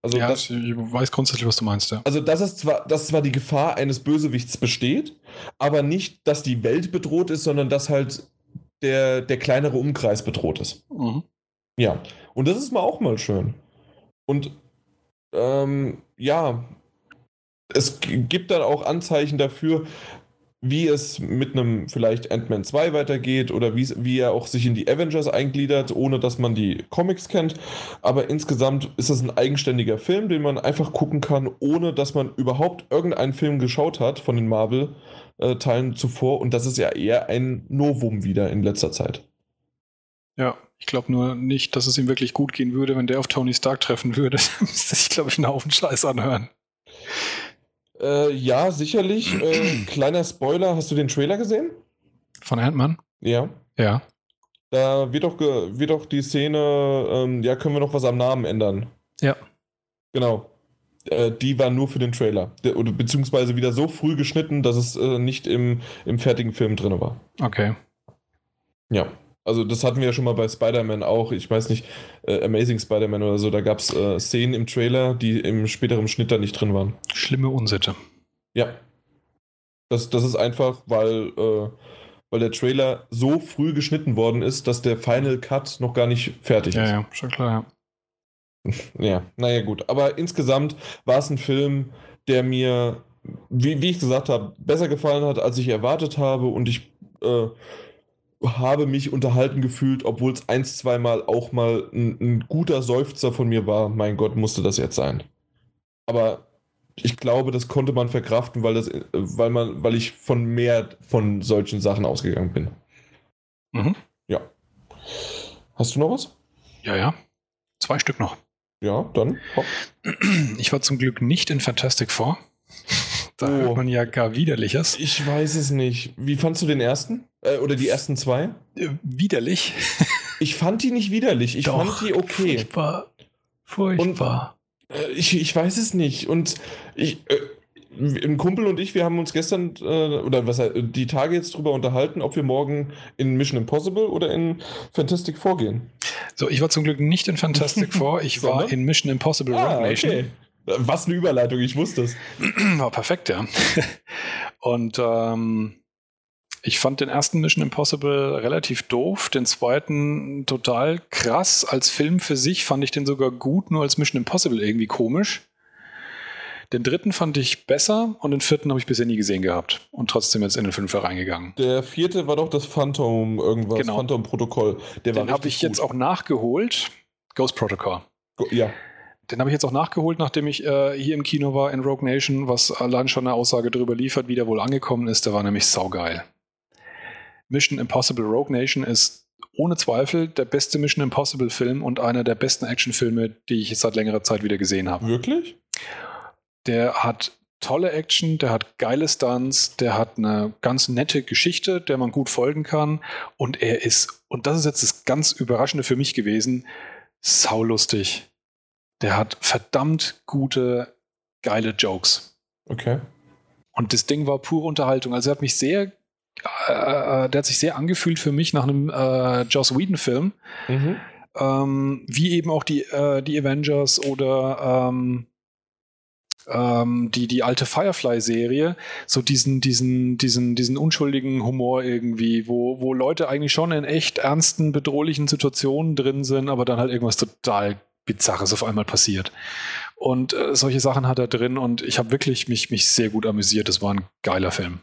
Speaker 2: Also
Speaker 1: ja,
Speaker 2: das,
Speaker 1: ich weiß grundsätzlich, was du meinst, ja.
Speaker 2: also dass es zwar, dass zwar die Gefahr eines Bösewichts besteht, aber nicht, dass die Welt bedroht ist, sondern dass halt der, der kleinere Umkreis bedroht ist.
Speaker 1: Mhm.
Speaker 2: Ja, und das ist mal auch mal schön. Und ähm, ja, es gibt dann auch Anzeichen dafür, wie es mit einem vielleicht Ant-Man 2 weitergeht oder wie er auch sich in die Avengers eingliedert, ohne dass man die Comics kennt. Aber insgesamt ist es ein eigenständiger Film, den man einfach gucken kann, ohne dass man überhaupt irgendeinen Film geschaut hat von den Marvel-Teilen zuvor. Und das ist ja eher ein Novum wieder in letzter Zeit.
Speaker 1: Ja, ich glaube nur nicht, dass es ihm wirklich gut gehen würde, wenn der auf Tony Stark treffen würde. [LAUGHS] Da müsste sich, glaube ich, einen Haufen Scheiß anhören.
Speaker 2: Äh, ja, sicherlich. Äh, [CLEARS THROAT] kleiner Spoiler, hast du den Trailer gesehen?
Speaker 1: Von Ant-Man?
Speaker 2: Ja.
Speaker 1: Ja.
Speaker 2: Da wird doch, wird doch die Szene, ähm, ja, können wir noch was am Namen ändern?
Speaker 1: Ja.
Speaker 2: Genau. Äh, die war nur für den Trailer. Oder, beziehungsweise wieder so früh geschnitten, dass es äh, nicht im, im fertigen Film drin war.
Speaker 1: Okay.
Speaker 2: Ja. Also das hatten wir ja schon mal bei Spider-Man auch. Ich weiß nicht, äh, Amazing Spider-Man oder so. Da gab es äh, Szenen im Trailer, die im späteren Schnitt da nicht drin waren.
Speaker 1: Schlimme Unsitte.
Speaker 2: Ja. Das, das ist einfach, weil, äh, weil der Trailer so früh geschnitten worden ist, dass der Final Cut noch gar nicht fertig
Speaker 1: ja,
Speaker 2: ist.
Speaker 1: Ja, schon klar,
Speaker 2: ja. [LAUGHS] ja, naja, gut. Aber insgesamt war es ein Film, der mir, wie, wie ich gesagt habe, besser gefallen hat, als ich erwartet habe. Und ich äh, habe mich unterhalten gefühlt, obwohl es ein, zweimal auch mal ein, ein, guter Seufzer von mir war. Mein Gott, musste das jetzt sein. Aber ich glaube, das konnte man verkraften, weil, das, weil, man, weil ich von mehr von solchen Sachen ausgegangen bin.
Speaker 1: Mhm.
Speaker 2: Ja. Hast du noch was?
Speaker 1: Ja, ja. Zwei Stück noch.
Speaker 2: Ja, dann. Hopp.
Speaker 1: Ich war zum Glück nicht in Fantastic Four. [LAUGHS] Da oh. hört man ja gar Widerliches.
Speaker 2: Ich weiß es nicht. Wie fandst du den ersten? Äh, oder die ersten zwei?
Speaker 1: Äh, widerlich. [LAUGHS]
Speaker 2: ich fand die nicht widerlich. Ich Doch, fand die okay.
Speaker 1: Furchtbar. Furchtbar.
Speaker 2: Und, äh, ich, ich weiß es nicht. Und ich. Äh, ein Kumpel und ich, wir haben uns gestern äh, oder was die Tage jetzt drüber unterhalten, ob wir morgen in Mission Impossible oder in Fantastic Four gehen.
Speaker 1: So, ich war zum Glück nicht in Fantastic [LAUGHS] Four, ich war in Mission Impossible
Speaker 2: ah, Rogue Nation. Okay. Was eine Überleitung, ich wusste es. [CLEARS THROAT]
Speaker 1: War perfekt, ja. [LAUGHS] Und ähm, ich fand den ersten Mission Impossible relativ doof, den zweiten total krass. Als Film für sich fand ich den sogar gut, nur als Mission Impossible irgendwie komisch. Den dritten fand ich besser und den vierten habe ich bisher nie gesehen gehabt und trotzdem jetzt in den Fünfer reingegangen.
Speaker 2: Der vierte war doch das Phantom irgendwas,
Speaker 1: genau.
Speaker 2: Phantom-Protokoll.
Speaker 1: Den habe ich gut. jetzt auch nachgeholt. Ghost Protocol.
Speaker 2: Ja.
Speaker 1: Den habe ich jetzt auch nachgeholt, nachdem ich äh, hier im Kino war in Rogue Nation, was allein schon eine Aussage darüber liefert, wie der wohl angekommen ist. Der war nämlich saugeil. Mission Impossible Rogue Nation ist ohne Zweifel der beste Mission Impossible Film und einer der besten Actionfilme, die ich seit längerer Zeit wieder gesehen habe.
Speaker 2: Wirklich?
Speaker 1: Der hat tolle Action, der hat geile Stunts, der hat eine ganz nette Geschichte, der man gut folgen kann und er ist, und das ist jetzt das ganz Überraschende für mich gewesen, saulustig. Der hat verdammt gute, geile Jokes.
Speaker 2: Okay.
Speaker 1: Und das Ding war pure Unterhaltung. Also er hat mich sehr, äh, äh, der hat sich sehr angefühlt für mich nach einem äh, Joss Whedon-Film. Mhm. Ähm, wie eben auch die, äh, die Avengers oder ähm, ähm, die, die alte Firefly-Serie, so diesen, diesen, diesen, diesen unschuldigen Humor irgendwie, wo, wo Leute eigentlich schon in echt ernsten, bedrohlichen Situationen drin sind, aber dann halt irgendwas total Bizarres auf einmal passiert. Und äh, solche Sachen hat er drin und ich habe wirklich mich, mich sehr gut amüsiert. Das war ein geiler Film.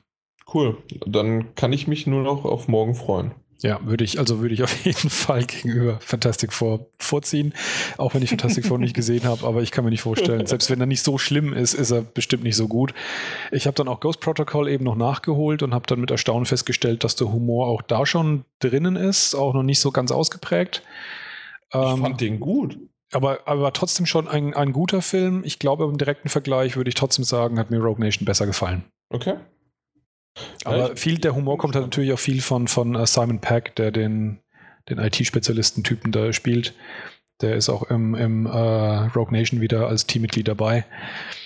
Speaker 2: Cool. Dann kann ich mich nur noch auf morgen freuen.
Speaker 1: Ja, würde ich, also würde ich auf [LAUGHS] jeden Fall gegenüber Fantastic Four vorziehen, auch wenn ich Fantastic Four nicht gesehen habe, aber ich kann mir nicht vorstellen, selbst wenn er nicht so schlimm ist, ist er bestimmt nicht so gut. Ich habe dann auch Ghost Protocol eben noch nachgeholt und habe dann mit Erstaunen festgestellt, dass der Humor auch da schon drinnen ist, auch noch nicht so ganz ausgeprägt.
Speaker 2: Ich ähm, fand den gut.
Speaker 1: Aber, aber trotzdem schon ein, ein guter Film. Ich glaube, im direkten Vergleich würde ich trotzdem sagen, hat mir Rogue Nation besser gefallen.
Speaker 2: Okay.
Speaker 1: Aber viel der Humor kommt halt natürlich auch viel von, von uh, Simon Peck, der den, den IT-Spezialisten-Typen da spielt. Der ist auch im, im uh, Rogue Nation wieder als Teammitglied dabei.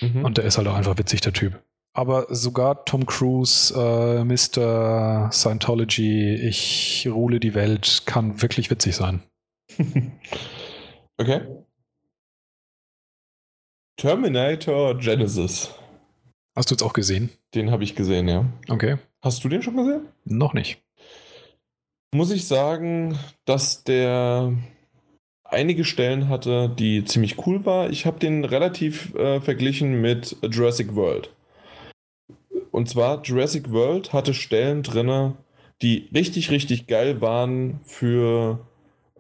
Speaker 1: Mhm. Und der ist halt auch einfach witzig, der Typ. Aber sogar Tom Cruise, äh, Mr. Scientology, ich ruhle die Welt, kann wirklich witzig sein. [LAUGHS]
Speaker 2: Okay. Terminator Genesis.
Speaker 1: Hast du jetzt auch gesehen?
Speaker 2: Den habe ich gesehen, ja.
Speaker 1: Okay.
Speaker 2: Hast du den schon gesehen?
Speaker 1: Noch nicht.
Speaker 2: Muss ich sagen, dass der einige Stellen hatte, die ziemlich cool war. Ich habe den relativ äh, verglichen mit Jurassic World. und zwar Jurassic World hatte Stellen drin, die richtig, richtig geil waren für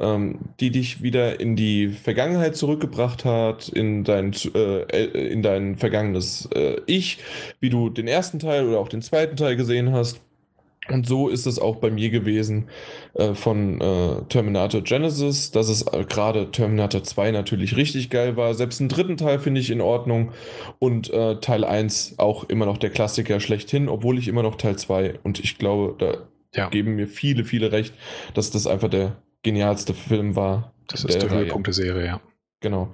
Speaker 2: ähm, die dich wieder in die Vergangenheit zurückgebracht hat, in dein, äh, äh, in dein vergangenes äh, Ich, wie du den ersten Teil oder auch den zweiten Teil gesehen hast. Und so ist es auch bei mir gewesen äh, von äh, Terminator Genesis, dass es äh, gerade Terminator 2 natürlich richtig geil war. Selbst den dritten Teil finde ich in Ordnung und äh, Teil 1 auch immer noch der Klassiker schlechthin, obwohl ich immer noch Teil 2 und ich glaube, da ja. geben mir viele, viele recht, dass das einfach der genialste Film war.
Speaker 1: Das ist der, der Höhepunkt der Serie, ja.
Speaker 2: Genau.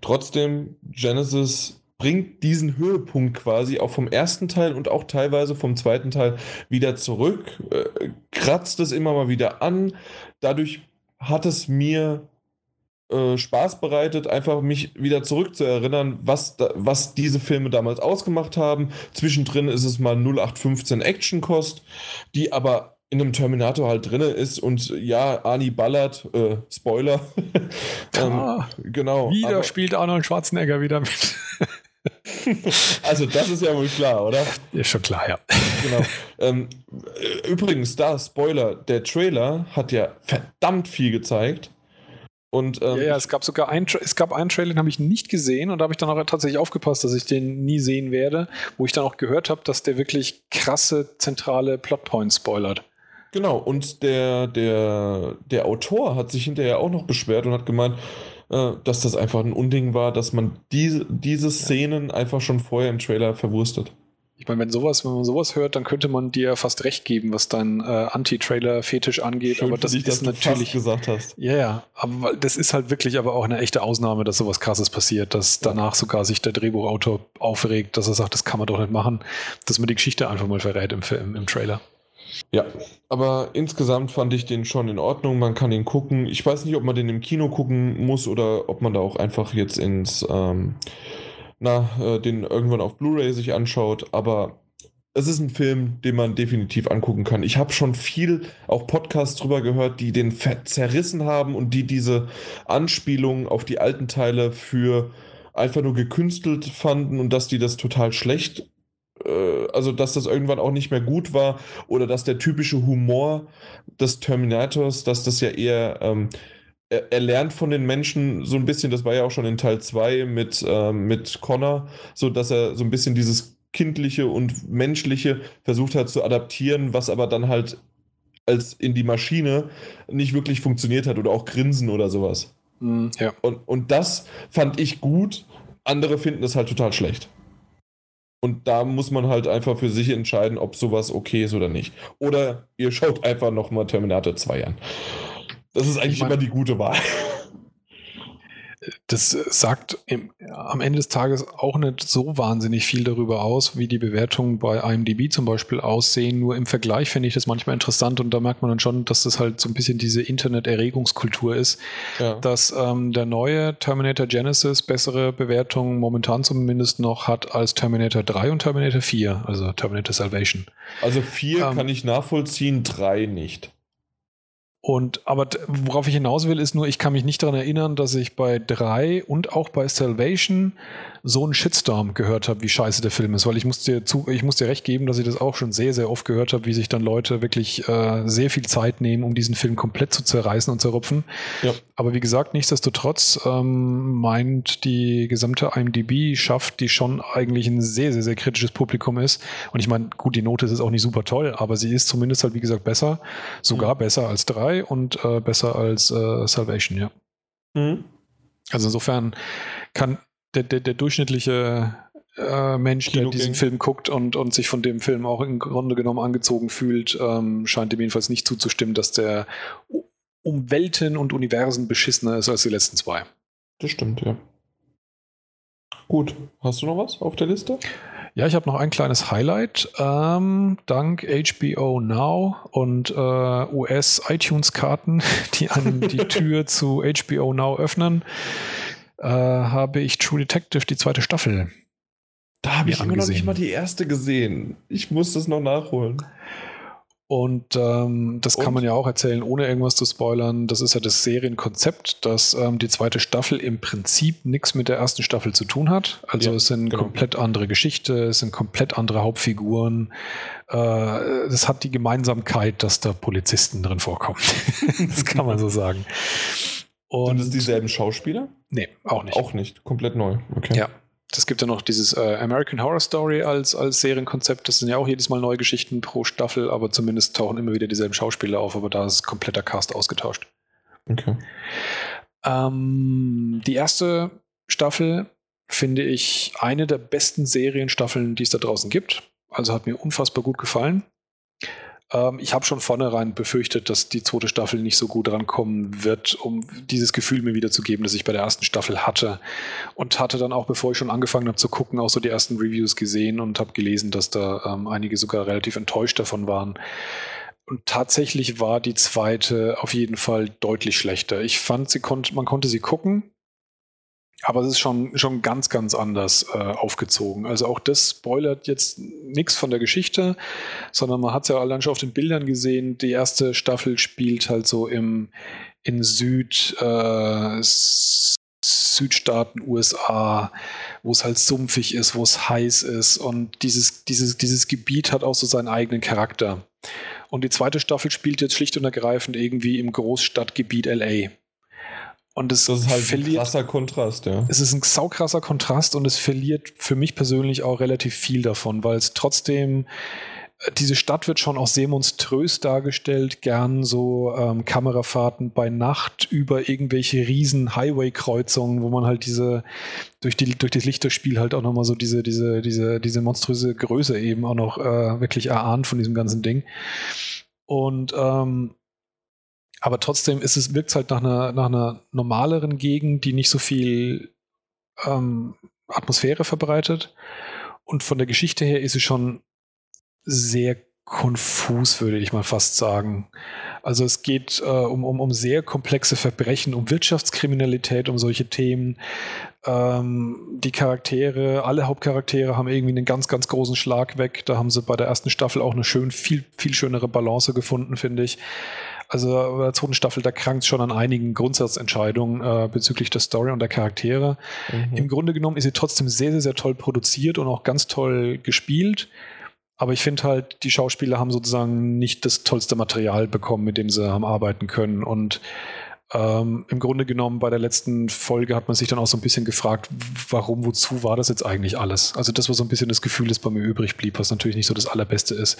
Speaker 2: Trotzdem, Genesis bringt diesen Höhepunkt quasi auch vom ersten Teil und auch teilweise vom zweiten Teil wieder zurück, äh, kratzt es immer mal wieder an. Dadurch hat es mir äh, Spaß bereitet, einfach mich wieder zurückzuerinnern, was, da, was diese Filme damals ausgemacht haben. Zwischendrin ist es mal 0815 Action-Kost, die aber in einem Terminator halt drin ist und ja, Ani ballert, äh, Spoiler. [LAUGHS]
Speaker 1: ähm, ah, genau. Wieder aber, spielt Arnold Schwarzenegger wieder mit. [LAUGHS]
Speaker 2: also das ist ja wohl klar, oder?
Speaker 1: Ist schon klar, ja.
Speaker 2: Genau. Ähm, äh, übrigens, da, Spoiler, der Trailer hat ja verdammt viel gezeigt. Und,
Speaker 1: ähm, ja, ja, es gab sogar einen, es gab einen Trailer, den habe ich nicht gesehen und da habe ich dann auch tatsächlich aufgepasst, dass ich den nie sehen werde, wo ich dann auch gehört habe, dass der wirklich krasse zentrale Plotpoints spoilert.
Speaker 2: Genau, und der, der, der Autor hat sich hinterher auch noch beschwert und hat gemeint, äh, dass das einfach ein Unding war, dass man diese, diese Szenen einfach schon vorher im Trailer verwurstet.
Speaker 1: Ich meine, wenn sowas, wenn man sowas hört, dann könnte man dir fast recht geben, was dein äh, Anti-Trailer-Fetisch angeht.
Speaker 2: Schön aber das dich, ist natürlich
Speaker 1: gesagt hast. Ja, ja, aber das ist halt wirklich aber auch eine echte Ausnahme, dass sowas Krasses passiert, dass danach sogar sich der Drehbuchautor aufregt, dass er sagt, das kann man doch nicht machen, dass man die Geschichte einfach mal verrät im, im, im Trailer.
Speaker 2: Ja, aber insgesamt fand ich den schon in Ordnung. Man kann ihn gucken. Ich weiß nicht, ob man den im Kino gucken muss oder ob man da auch einfach jetzt ins, ähm, na, äh, den irgendwann auf Blu-ray sich anschaut. Aber es ist ein Film, den man definitiv angucken kann. Ich habe schon viel auch Podcasts drüber gehört, die den zerrissen haben und die diese Anspielungen auf die alten Teile für einfach nur gekünstelt fanden und dass die das total schlecht also dass das irgendwann auch nicht mehr gut war oder dass der typische Humor des Terminators, dass das ja eher ähm, er, er, lernt von den Menschen so ein bisschen, das war ja auch schon in Teil 2 mit, ähm, mit Connor, so dass er so ein bisschen dieses kindliche und menschliche versucht hat zu adaptieren, was aber dann halt als in die Maschine nicht wirklich funktioniert hat oder auch Grinsen oder sowas.
Speaker 1: Mm, ja.
Speaker 2: und, und das fand ich gut, andere finden es halt total schlecht. Und da muss man halt einfach für sich entscheiden, ob sowas okay ist oder nicht. Oder ihr schaut einfach nochmal Terminator 2 an. Das ist eigentlich ich mein, immer die gute Wahl
Speaker 1: das sagt im, am Ende des Tages auch nicht so wahnsinnig viel darüber aus, wie die Bewertungen bei IMDb zum Beispiel aussehen. Nur im Vergleich finde ich das manchmal interessant und da merkt man dann schon, dass das halt so ein bisschen diese Internet-Erregungskultur ist, ja. dass ähm, der neue Terminator Genesis bessere Bewertungen momentan zumindest noch hat als Terminator 3 und Terminator 4, also Terminator Salvation.
Speaker 2: Also 4 ähm, kann ich nachvollziehen, 3 nicht.
Speaker 1: Und aber worauf ich hinaus will, ist nur, ich kann mich nicht daran erinnern, dass ich bei 3 und auch bei Salvation so einen Shitstorm gehört habe, wie scheiße der Film ist, weil ich muss dir zu, ich muss dir recht geben, dass ich das auch schon sehr, sehr oft gehört habe, wie sich dann Leute wirklich äh, sehr viel Zeit nehmen, um diesen Film komplett zu zerreißen und zerrupfen. Ja. Aber wie gesagt, nichtsdestotrotz ähm, meint die gesamte IMDb schafft, die schon eigentlich ein sehr, sehr, sehr kritisches Publikum ist. Und ich meine, gut, die Note ist auch nicht super toll, aber sie ist zumindest halt, wie gesagt, besser, sogar mhm. besser als 3 und äh, besser als äh, Salvation, ja. Mhm. Also insofern kann der, der, der durchschnittliche äh, Mensch, der diesen Film guckt und, und sich von dem Film auch im Grunde genommen angezogen fühlt, ähm, scheint dem jedenfalls nicht zuzustimmen, dass der um Welten und Universen beschissener ist als die letzten zwei.
Speaker 2: Das stimmt, ja. Gut, hast du noch was auf der Liste?
Speaker 1: Ja, ich habe noch ein kleines Highlight. Ähm, dank HBO Now und äh, US-iTunes-Karten, [LAUGHS] die einem die [LAUGHS] Tür zu HBO Now öffnen, äh, habe ich True Detective die zweite Staffel.
Speaker 2: Da habe ich immer noch nicht mal die erste gesehen. Ich muss das noch nachholen.
Speaker 1: Und ähm, das
Speaker 2: Und?
Speaker 1: kann man ja auch erzählen, ohne irgendwas zu spoilern. Das ist ja das Serienkonzept, dass ähm, die zweite Staffel im Prinzip nichts mit der ersten Staffel zu tun hat. Also
Speaker 2: Ja,
Speaker 1: es sind
Speaker 2: genau.
Speaker 1: komplett andere Geschichte, es sind komplett andere Hauptfiguren. Äh, das hat die Gemeinsamkeit, dass da Polizisten drin vorkommen. [LAUGHS] das kann man so sagen.
Speaker 2: Sind es dieselben Schauspieler?
Speaker 1: Nee, auch nicht.
Speaker 2: Auch nicht. Komplett neu. Okay.
Speaker 1: Ja. Es gibt ja noch dieses äh, American Horror Story als, als Serienkonzept. Das sind ja auch jedes Mal neue Geschichten pro Staffel, aber zumindest tauchen immer wieder dieselben Schauspieler auf, aber da ist kompletter Cast ausgetauscht.
Speaker 2: Okay.
Speaker 1: Ähm, die erste Staffel finde ich eine der besten Serienstaffeln, die es da draußen gibt. Also hat mir unfassbar gut gefallen. Ähm, ich habe schon vornherein befürchtet, dass die zweite Staffel nicht so gut rankommen wird, um dieses Gefühl mir wiederzugeben, das ich bei der ersten Staffel hatte. Und hatte dann auch, bevor ich schon angefangen habe zu gucken, auch so die ersten Reviews gesehen und habe gelesen, dass da ähm, einige sogar relativ enttäuscht davon waren. Und tatsächlich war die zweite auf jeden Fall deutlich schlechter. Ich fand, sie konnte, man konnte sie gucken, aber es ist schon, schon ganz, ganz anders äh, aufgezogen. Also auch das spoilert jetzt nichts von der Geschichte, sondern man hat es ja allein schon auf den Bildern gesehen. Die erste Staffel spielt halt so im in Süd, äh, Südstaaten USA, wo es halt sumpfig ist, wo es heiß ist und dieses, dieses, dieses Gebiet hat auch so seinen eigenen Charakter. Und die zweite Staffel spielt jetzt schlicht und ergreifend irgendwie im Großstadtgebiet LA. Und es
Speaker 2: Das ist halt ein
Speaker 1: verliert
Speaker 2: krasser Kontrast, ja.
Speaker 1: es ist ein saukrasser Kontrast und es verliert für mich persönlich auch relativ viel davon, weil es trotzdem, äh, diese Stadt wird schon auch sehr monströs dargestellt, gern so ähm, Kamerafahrten bei Nacht über irgendwelche riesen Highway-Kreuzungen, wo man halt diese, durch, die, durch das Lichterspiel halt auch nochmal so diese, diese, diese, diese monströse Größe eben auch noch äh, wirklich erahnt von diesem ganzen Ding. Und ähm, aber trotzdem ist es, wirkt es halt nach einer, nach einer normaleren Gegend, die nicht so viel ähm, Atmosphäre verbreitet. Und von der Geschichte her ist sie schon sehr konfus, würde ich mal fast sagen. Also es geht äh, um, um, um sehr komplexe Verbrechen, um Wirtschaftskriminalität, um solche Themen. Ähm, die Charaktere, alle Hauptcharaktere haben irgendwie einen ganz, ganz großen Schlag weg. Da haben sie bei der ersten Staffel auch eine schön, viel, viel schönere Balance gefunden, finde ich. Also bei der zweiten Staffel, da krankt es schon an einigen Grundsatzentscheidungen äh, bezüglich der Story und der Charaktere.
Speaker 2: Mhm.
Speaker 1: Im Grunde genommen ist sie trotzdem sehr, sehr, sehr toll produziert und auch ganz toll gespielt. Aber ich finde halt, die Schauspieler haben sozusagen nicht das tollste Material bekommen, mit dem sie haben arbeiten können. Und ähm, im Grunde genommen bei der letzten Folge hat man sich dann auch so ein bisschen gefragt, warum, wozu war das jetzt eigentlich alles? Also das war so ein bisschen das Gefühl, das bei mir übrig blieb, was natürlich nicht so das Allerbeste ist.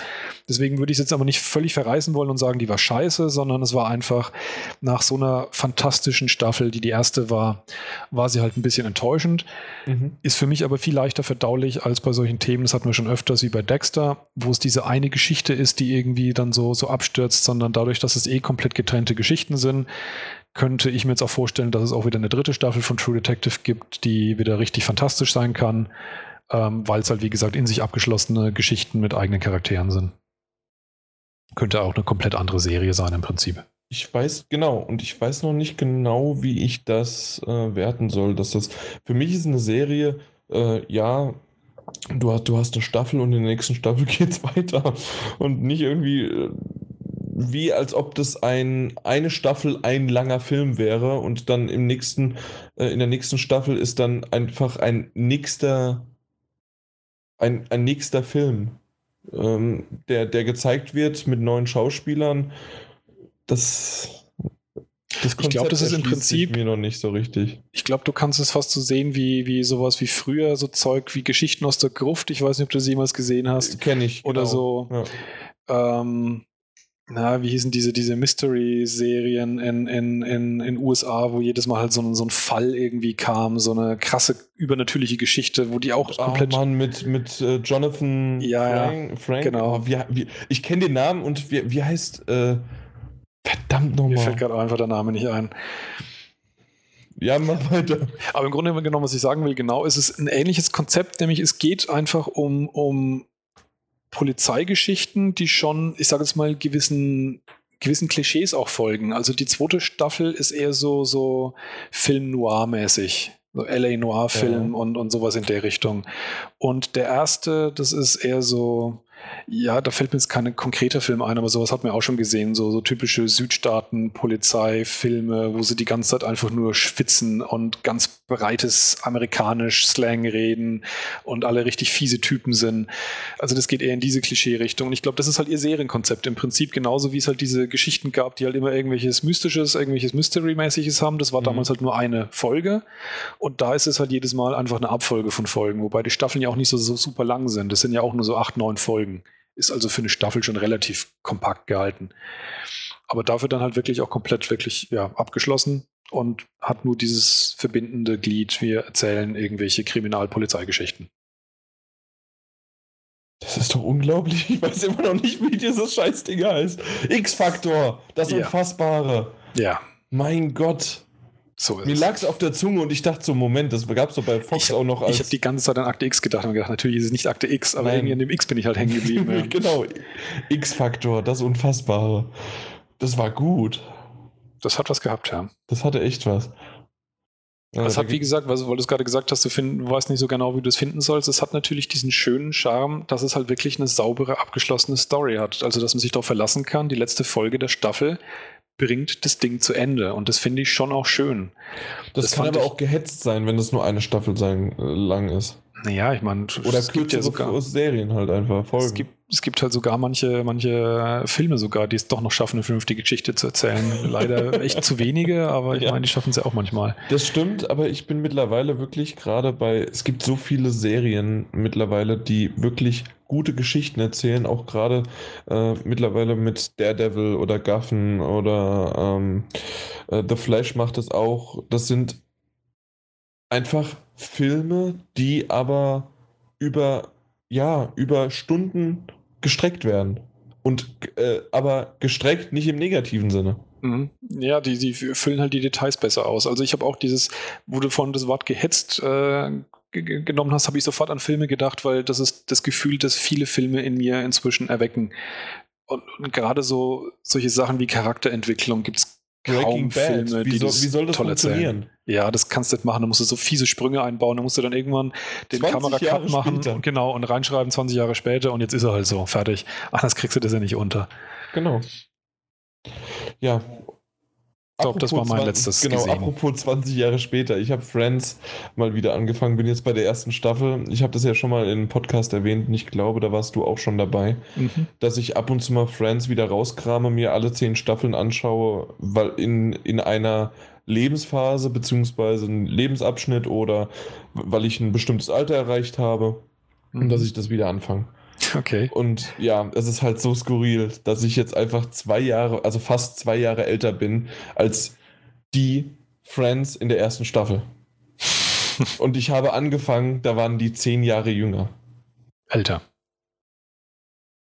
Speaker 1: Deswegen würde ich es jetzt aber nicht völlig verreißen wollen und sagen, die war scheiße, sondern es war einfach nach so einer fantastischen Staffel, die die erste war, war sie halt ein bisschen enttäuschend.
Speaker 2: Mhm.
Speaker 1: Ist für mich aber viel leichter verdaulich als bei solchen Themen, das hatten wir schon öfters wie bei Dexter, wo es diese eine Geschichte ist, die irgendwie dann so, so abstürzt, sondern dadurch, dass es eh komplett getrennte Geschichten sind, könnte ich mir jetzt auch vorstellen, dass es auch wieder eine dritte Staffel von True Detective gibt, die wieder richtig fantastisch sein kann, ähm, weil es halt, wie gesagt, in sich abgeschlossene Geschichten mit eigenen Charakteren sind. Könnte auch eine komplett andere Serie sein im Prinzip.
Speaker 2: Ich weiß, genau, und ich weiß noch nicht genau, wie ich das äh, werten soll. Dass das, für mich ist eine Serie, äh, ja, du hast, du hast eine Staffel und in der nächsten Staffel [LAUGHS] geht's weiter. Und nicht irgendwie äh, wie als ob das ein, eine Staffel ein langer Film wäre und dann im nächsten, äh, in der nächsten Staffel ist dann einfach ein nächster, ein, ein nächster Film, ähm, der, der gezeigt wird mit neuen Schauspielern. Das, das
Speaker 1: Ich glaub, das ist im Prinzip-
Speaker 2: mir noch nicht so richtig.
Speaker 1: Ich glaube, du kannst es fast so sehen wie, wie sowas wie früher, so Zeug wie Geschichten aus der Gruft. Ich weiß nicht, ob du das jemals gesehen hast.
Speaker 2: Kenne ich.
Speaker 1: Oder
Speaker 2: genau.
Speaker 1: so.
Speaker 2: Ja.
Speaker 1: Ähm, na, wie hießen diese, diese Mystery-Serien in, in, in, in USA, wo jedes Mal halt so ein, so ein Fall irgendwie kam, so eine krasse übernatürliche Geschichte, wo die auch
Speaker 2: Oh
Speaker 1: komplett.
Speaker 2: Mann, mit, mit äh, Jonathan
Speaker 1: Ja,
Speaker 2: Frank. Frank.
Speaker 1: genau.
Speaker 2: Oh, wie, wie, ich kenne den Namen und wie, wie heißt. Äh, verdammt
Speaker 1: Mir
Speaker 2: nochmal.
Speaker 1: fällt gerade einfach der Name nicht ein.
Speaker 2: Ja, mach weiter.
Speaker 1: Aber im Grunde genommen, was ich sagen will, genau, ist es ein ähnliches Konzept, nämlich es geht einfach um, um Polizeigeschichten, die schon, ich sage jetzt mal, gewissen, gewissen Klischees auch folgen. Also die zweite Staffel ist eher so, so Film-Noir-mäßig. So LA Noir-Film
Speaker 2: Ja.
Speaker 1: und, und sowas in der Richtung. Und der erste, das ist eher so, Ja, da fällt mir jetzt kein konkreter Film ein, aber sowas hat man auch schon gesehen. So, so typische Südstaaten-Polizei-Filme, wo sie die ganze Zeit einfach nur schwitzen und ganz breites amerikanisch Slang reden und alle richtig fiese Typen sind. Also das geht eher in diese Klischee-Richtung. Und ich glaube, das ist halt ihr Serienkonzept im Prinzip, genauso wie es halt diese Geschichten gab, die halt immer irgendwelches Mystisches, irgendwelches Mystery-mäßiges haben. Das war mhm. damals halt nur eine Folge. Und da ist es halt jedes Mal einfach eine Abfolge von Folgen, wobei die Staffeln ja auch nicht so, so super lang sind. Das sind ja auch nur so acht, neun Folgen. Ist also für eine Staffel schon relativ kompakt gehalten. Aber dafür dann halt wirklich auch komplett wirklich ja, abgeschlossen und hat nur dieses verbindende Glied. Wir erzählen irgendwelche Kriminalpolizeigeschichten.
Speaker 2: Das ist doch unglaublich. Ich weiß immer noch nicht, wie dieses Scheißding heißt. X-Faktor, das ja. Unfassbare.
Speaker 1: Ja.
Speaker 2: Mein Gott.
Speaker 1: So
Speaker 2: Mir lag es auf der Zunge und ich dachte so, Moment, das gab es doch bei Fox
Speaker 1: ich,
Speaker 2: auch noch
Speaker 1: als... Ich habe die ganze Zeit an Akte X gedacht und gedacht, natürlich ist es nicht Akte X, aber
Speaker 2: Nein.
Speaker 1: irgendwie an dem X bin ich halt hängen geblieben. [LAUGHS] ja.
Speaker 2: genau, X-Faktor, das Unfassbare. Das war gut.
Speaker 1: Das hat was gehabt, ja.
Speaker 2: Das hatte echt was.
Speaker 1: Ja, es hat, wie gesagt, weil du es gerade gesagt hast, du, find, du weißt nicht so genau, wie du es finden sollst. Es hat natürlich diesen schönen Charme, dass es halt wirklich eine saubere, abgeschlossene Story hat. Also, dass man sich darauf verlassen kann, die letzte Folge der Staffel bringt das Ding zu Ende. Und das finde ich schon auch schön.
Speaker 2: Das, das kann aber auch gehetzt sein, wenn es nur eine Staffel sein, äh, lang ist.
Speaker 1: Naja, ich meine,
Speaker 2: oder es gibt ja sogar Serien halt einfach
Speaker 1: Folgen. Es gibt, es gibt halt sogar manche, manche Filme sogar, die es doch noch schaffen, eine vernünftige Geschichte zu erzählen. Leider echt zu wenige, aber ich ja. meine, die schaffen es ja auch manchmal.
Speaker 2: Das stimmt, aber ich bin mittlerweile wirklich gerade bei, es gibt so viele Serien mittlerweile, die wirklich gute Geschichten erzählen, auch gerade äh, mittlerweile mit Daredevil oder Guffen oder ähm, äh, The Flash macht es auch. Das sind einfach Filme, die aber über, ja, über Stunden gestreckt werden. Und äh, aber gestreckt nicht im negativen Sinne.
Speaker 1: Mhm. Ja, die, die füllen halt die Details besser aus. Also ich habe auch dieses, wo du von das Wort gehetzt äh, genommen hast, habe ich sofort an Filme gedacht, weil das ist das Gefühl, das viele Filme in mir inzwischen erwecken. Und, und gerade so solche Sachen wie Charakterentwicklung gibt es
Speaker 2: Breaking Bad.
Speaker 1: Filme,
Speaker 2: wie,
Speaker 1: die
Speaker 2: soll, wie soll das funktionieren?
Speaker 1: Erzählen. Ja, das kannst du nicht machen. Da musst du so fiese Sprünge einbauen. Da musst du dann irgendwann den Kameracut machen und, genau, und reinschreiben 20 Jahre später und jetzt ist er halt so fertig. Anders kriegst du das ja nicht unter.
Speaker 2: Genau. Ja,
Speaker 1: ich glaube, das war mein
Speaker 2: 20,
Speaker 1: letztes
Speaker 2: Genau,
Speaker 1: gesehen.
Speaker 2: apropos 20 Jahre später. Ich habe Friends mal wieder angefangen, bin jetzt bei der ersten Staffel. Ich habe das ja schon mal in einem Podcast erwähnt und ich glaube, da warst du auch schon dabei,
Speaker 1: Mhm.
Speaker 2: dass ich ab und zu mal Friends wieder rauskrame, mir alle zehn Staffeln anschaue, weil in, in einer Lebensphase beziehungsweise einen Lebensabschnitt oder weil ich ein bestimmtes Alter erreicht habe und
Speaker 1: Mhm.
Speaker 2: dass ich das wieder anfange.
Speaker 1: Okay.
Speaker 2: Und ja, es ist halt so skurril, dass ich jetzt einfach zwei Jahre, also fast zwei Jahre älter bin als die Friends in der ersten Staffel. [LAUGHS] Und ich habe angefangen, da waren die zehn Jahre jünger.
Speaker 1: Älter.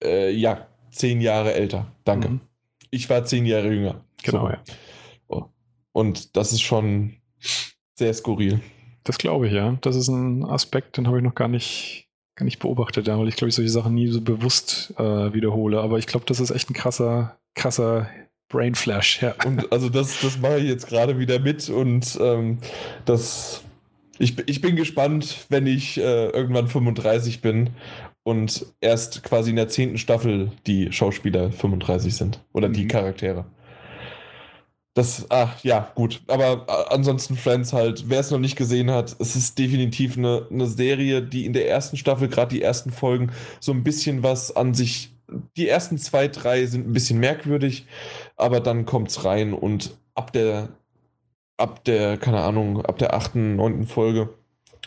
Speaker 2: Äh, ja, zehn Jahre älter. Danke.
Speaker 1: Mhm.
Speaker 2: Ich war zehn Jahre jünger.
Speaker 1: Genau,
Speaker 2: So.
Speaker 1: ja.
Speaker 2: Und das ist schon sehr skurril.
Speaker 1: Das glaube ich, ja. Das ist ein Aspekt, den habe ich noch gar nicht, gar nicht beobachtet, ja, weil ich glaube, ich solche Sachen nie so bewusst äh, wiederhole. Aber ich glaube, das ist echt ein krasser, krasser Brainflash, ja.
Speaker 2: Und also das, das mache ich jetzt gerade wieder mit und ähm, das. Ich, ich bin gespannt, wenn ich äh, irgendwann 35 bin und erst quasi in der zehnten Staffel die Schauspieler 35 sind. Oder die
Speaker 1: Mhm.
Speaker 2: Charaktere. Das, ah, ja, gut. Aber äh, ansonsten Friends halt, wer es noch nicht gesehen hat, es ist definitiv eine, eine Serie, die in der ersten Staffel, gerade die ersten Folgen, so ein bisschen was an sich. Die ersten zwei, drei sind ein bisschen merkwürdig, aber dann kommt's rein und ab der, ab der, keine Ahnung, ab der achten, neunten Folge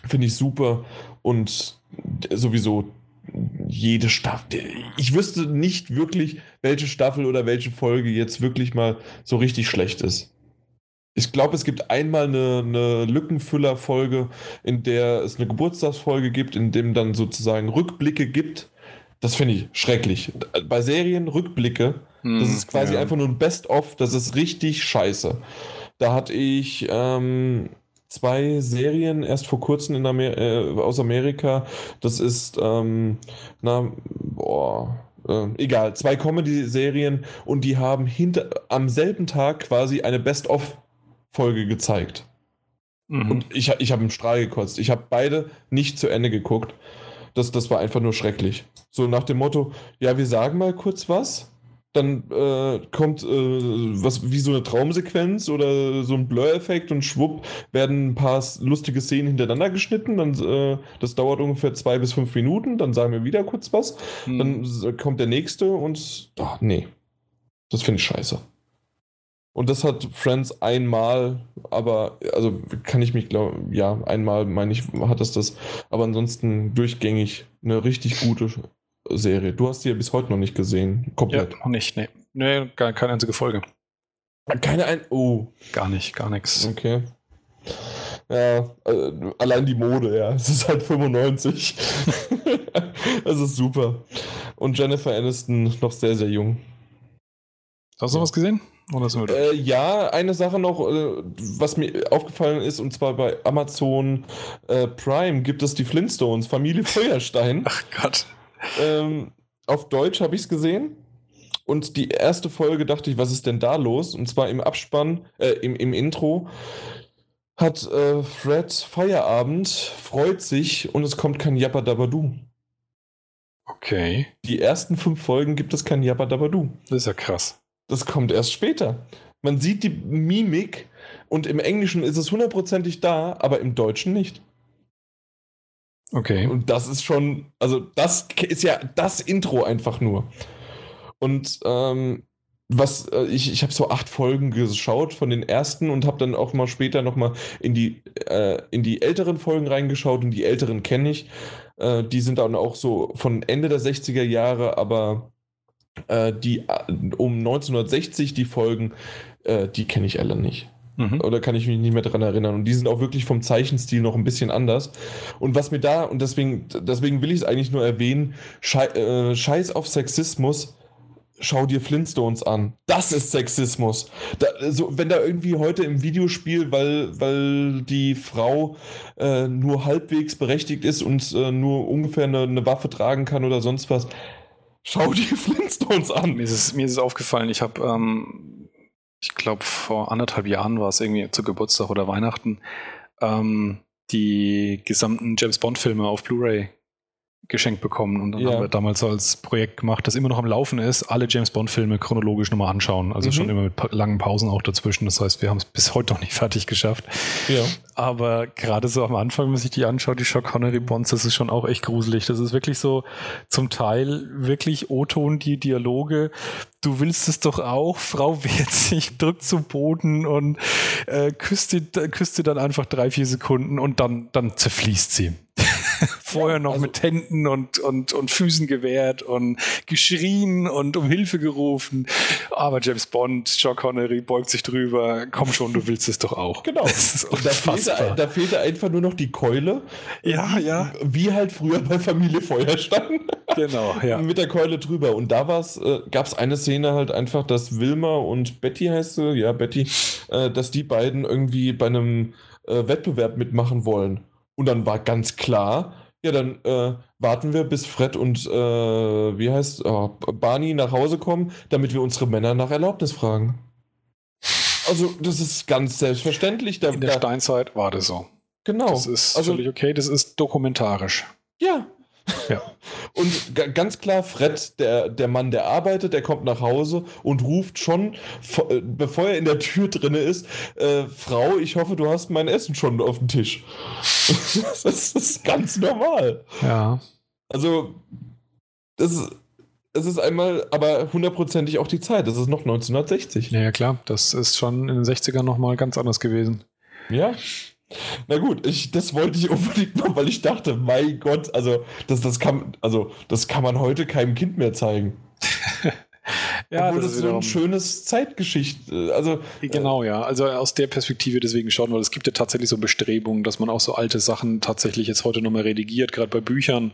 Speaker 2: finde ich super und sowieso jede Staffel. Ich wüsste nicht wirklich, welche Staffel oder welche Folge jetzt wirklich mal so richtig schlecht ist. Ich glaube, es gibt einmal eine, eine Lückenfüller-Folge, in der es eine Geburtstagsfolge gibt, in dem dann sozusagen Rückblicke gibt. Das finde ich schrecklich. Bei Serien Rückblicke, das ist quasi
Speaker 1: ja.
Speaker 2: einfach nur ein Best-of, das ist richtig scheiße. Da hatte ich ähm, zwei Serien erst vor kurzem in Amer äh, aus Amerika. Das ist, ähm, na, boah, äh, egal, zwei Comedy-Serien und die haben hinter, am selben Tag quasi eine Best-of-Folge gezeigt.
Speaker 1: Mhm.
Speaker 2: Und ich, ich habe im Strahl gekotzt. Ich habe beide nicht zu Ende geguckt. Das, das war einfach nur schrecklich. So nach dem Motto, ja, wir sagen mal kurz was, dann äh, kommt äh, was wie so eine Traumsequenz oder so ein Blur-Effekt und schwupp werden ein paar lustige Szenen hintereinander geschnitten. Dann, äh, das dauert ungefähr zwei bis fünf Minuten, dann sagen wir wieder kurz was. Hm. Dann kommt der nächste und ach, nee. Das finde ich scheiße. Und das hat Friends einmal, aber, also kann ich mich glauben, ja, einmal meine ich, hat es das, aber ansonsten durchgängig eine richtig gute Serie. Du hast die ja bis heute noch nicht gesehen,
Speaker 1: komplett. Ja, noch nicht, nee. Nee, gar keine einzige Folge.
Speaker 2: Keine ein, oh.
Speaker 1: Gar nicht, gar nichts.
Speaker 2: Okay. Ja, äh, allein die Mode, ja. Es ist halt 95. das [LAUGHS] ist super. Und Jennifer Aniston noch sehr, sehr jung.
Speaker 1: Hast du noch was gesehen?
Speaker 2: Äh, ja, eine Sache noch, äh, was mir aufgefallen ist, und zwar bei Amazon äh, Prime gibt es die Flintstones, Familie Feuerstein.
Speaker 1: Ach Gott.
Speaker 2: Ähm, auf Deutsch habe ich es gesehen. Und die erste Folge dachte ich, was ist denn da los? Und zwar im Abspann, äh, im, im Intro hat äh, Fred Feierabend, freut sich und es kommt kein Yappa Dabadu.
Speaker 1: Okay.
Speaker 2: Die ersten fünf Folgen gibt es kein Yappa Dabadu.
Speaker 1: Das ist ja krass.
Speaker 2: Das kommt erst später. Man sieht die Mimik und im Englischen ist es hundertprozentig da, aber im Deutschen nicht.
Speaker 1: Okay.
Speaker 2: Und das ist schon, also das ist ja das Intro einfach nur. Und ähm, was äh, ich, ich habe so acht Folgen geschaut von den ersten und habe dann auch mal später noch mal in die äh, in die älteren Folgen reingeschaut und die älteren kenne ich. Äh, die sind dann auch so von Ende der 60er Jahre, aber äh, die äh, um 1960 die Folgen, äh, die kenne ich alle nicht. Mhm. Oder kann ich mich nicht mehr daran erinnern. Und die sind auch wirklich vom Zeichenstil noch ein bisschen anders. Und was mir da, und deswegen, deswegen will ich es eigentlich nur erwähnen, Schei äh, Scheiß auf Sexismus schau dir Flintstones an. Das ist Sexismus. Da, so, wenn da irgendwie heute im Videospiel, weil, weil die Frau äh, nur halbwegs berechtigt ist und äh, nur ungefähr eine, eine, Waffe tragen kann oder sonst was, schau dir [LAUGHS] Flintstones an.
Speaker 1: Mir ist es, mir ist es aufgefallen, ich habe ähm, ich glaube, vor anderthalb Jahren war es irgendwie zu Geburtstag oder Weihnachten, ähm, die gesamten James Bond-Filme auf Blu-ray geschenkt bekommen. Und dann ja. haben wir damals so als Projekt gemacht, das immer noch am Laufen ist, alle James Bond-Filme chronologisch nochmal anschauen. Also mhm. schon immer mit langen Pausen auch dazwischen. Das heißt, wir haben es bis heute noch nicht [LAUGHS] fertig geschafft.
Speaker 2: Ja.
Speaker 1: Aber gerade so am Anfang, wenn man sich die anschaut, die Sean Connery Bonds, das ist schon auch echt gruselig. Das ist wirklich so zum Teil wirklich O-Ton, die Dialoge. Du willst es doch auch. Frau wehrt sich, [LAUGHS] drückt zu Boden und äh, küsst, die, küsst die dann einfach drei, vier Sekunden und dann, dann zerfließt sie. [LAUGHS] Vorher noch also, mit Händen und, und, und Füßen gewehrt und geschrien und um Hilfe gerufen. Aber James Bond, Sean Connery beugt sich drüber. Komm schon, du willst es doch auch.
Speaker 2: Genau. [LAUGHS] da, fehlte, da fehlte einfach nur noch die Keule.
Speaker 1: Ja,
Speaker 2: wie,
Speaker 1: ja.
Speaker 2: Wie halt früher bei Familie Feuerstein.
Speaker 1: Genau, ja.
Speaker 2: Mit der Keule drüber. Und da äh, gab es eine Szene halt einfach, dass Wilma und Betty heißt sie, ja, Betty, äh, dass die beiden irgendwie bei einem äh, Wettbewerb mitmachen wollen. Und dann war ganz klar, ja, dann äh, warten wir, bis Fred und äh, wie heißt oh, Barney nach Hause kommen, damit wir unsere Männer nach Erlaubnis fragen. Also, das ist ganz selbstverständlich.
Speaker 1: Da, In der Steinzeit war das so.
Speaker 2: Genau.
Speaker 1: Das ist also, völlig okay, das ist dokumentarisch.
Speaker 2: Ja, ja. Und ganz klar, Fred, der, der Mann, der arbeitet, der kommt nach Hause und ruft schon, äh, bevor er in der Tür drin ist, äh, Frau, ich hoffe, du hast mein Essen schon auf dem Tisch. [LAUGHS] das ist ganz normal.
Speaker 1: Ja.
Speaker 2: Also, das ist, es ist einmal, aber hundertprozentig auch die Zeit. Das ist noch 1960.
Speaker 1: Ja, klar. Das ist schon in den 60ern nochmal ganz anders gewesen.
Speaker 2: Ja. Na gut, ich, das wollte ich unbedingt mal, weil ich dachte, mein Gott, also das, das, kann, also das kann man heute keinem Kind mehr zeigen. [LAUGHS] ja, Obwohl das, das so ein schönes Zeitgeschichte, also
Speaker 1: genau, ja, also aus der Perspektive deswegen schauen, weil es gibt ja tatsächlich so Bestrebungen, dass man auch so alte Sachen tatsächlich jetzt heute nochmal redigiert, gerade bei Büchern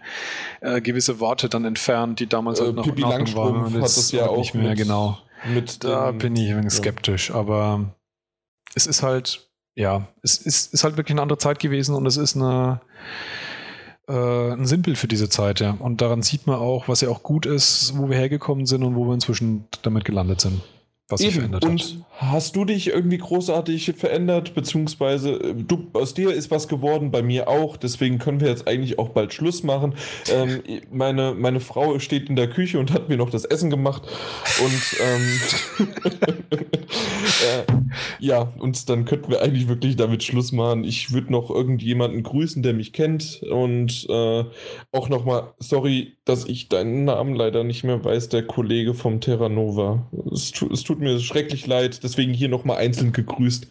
Speaker 1: äh, gewisse Worte dann entfernt, die damals
Speaker 2: halt äh, halt noch Pippi
Speaker 1: waren.
Speaker 2: hat das ja auch
Speaker 1: nicht mehr mit, genau. Mit da den, bin ich ein wenig skeptisch, aber es ist halt ja, es ist, ist halt wirklich eine andere Zeit gewesen und es ist eine, äh, ein Sinnbild für diese Zeit, ja. Und daran sieht man auch, was ja auch gut ist, wo wir hergekommen sind und wo wir inzwischen damit gelandet sind. Was sich verändert
Speaker 2: und hat. Hast du dich irgendwie großartig verändert, beziehungsweise äh, du, aus dir ist was geworden, bei mir auch, deswegen können wir jetzt eigentlich auch bald Schluss machen. Ähm, meine, meine Frau steht in der Küche und hat mir noch das Essen gemacht und ähm, [LAUGHS] äh, ja, und dann könnten wir eigentlich wirklich damit Schluss machen. Ich würde noch irgendjemanden grüßen, der mich kennt und äh, auch nochmal, sorry, dass ich deinen Namen leider nicht mehr weiß, der Kollege vom Terra Nova. Es, es tut mir schrecklich leid Deswegen hier nochmal einzeln gegrüßt.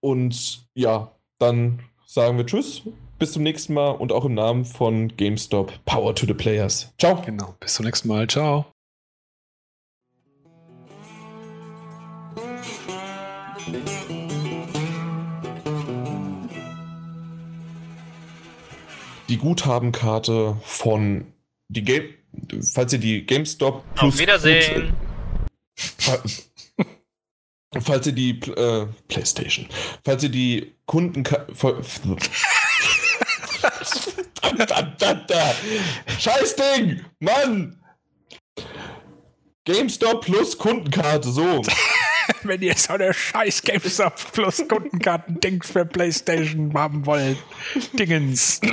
Speaker 2: Und ja, dann sagen wir Tschüss. Bis zum nächsten Mal und auch im Namen von GameStop. Power to the Players. Ciao.
Speaker 1: Genau. Bis zum nächsten Mal. Ciao.
Speaker 2: Die Guthabenkarte von die Game, falls ihr die GameStop
Speaker 4: Auf Wiedersehen.
Speaker 2: Gut, Falls ihr die äh, PlayStation, falls ihr die Kunden [LAUGHS] Scheiß Ding, Mann! GameStop plus Kundenkarte, so. [LAUGHS]
Speaker 1: Wenn ihr so eine scheiß GameStop plus Kundenkarten-Ding für PlayStation haben wollt. Dingens. [CLEARS THROAT]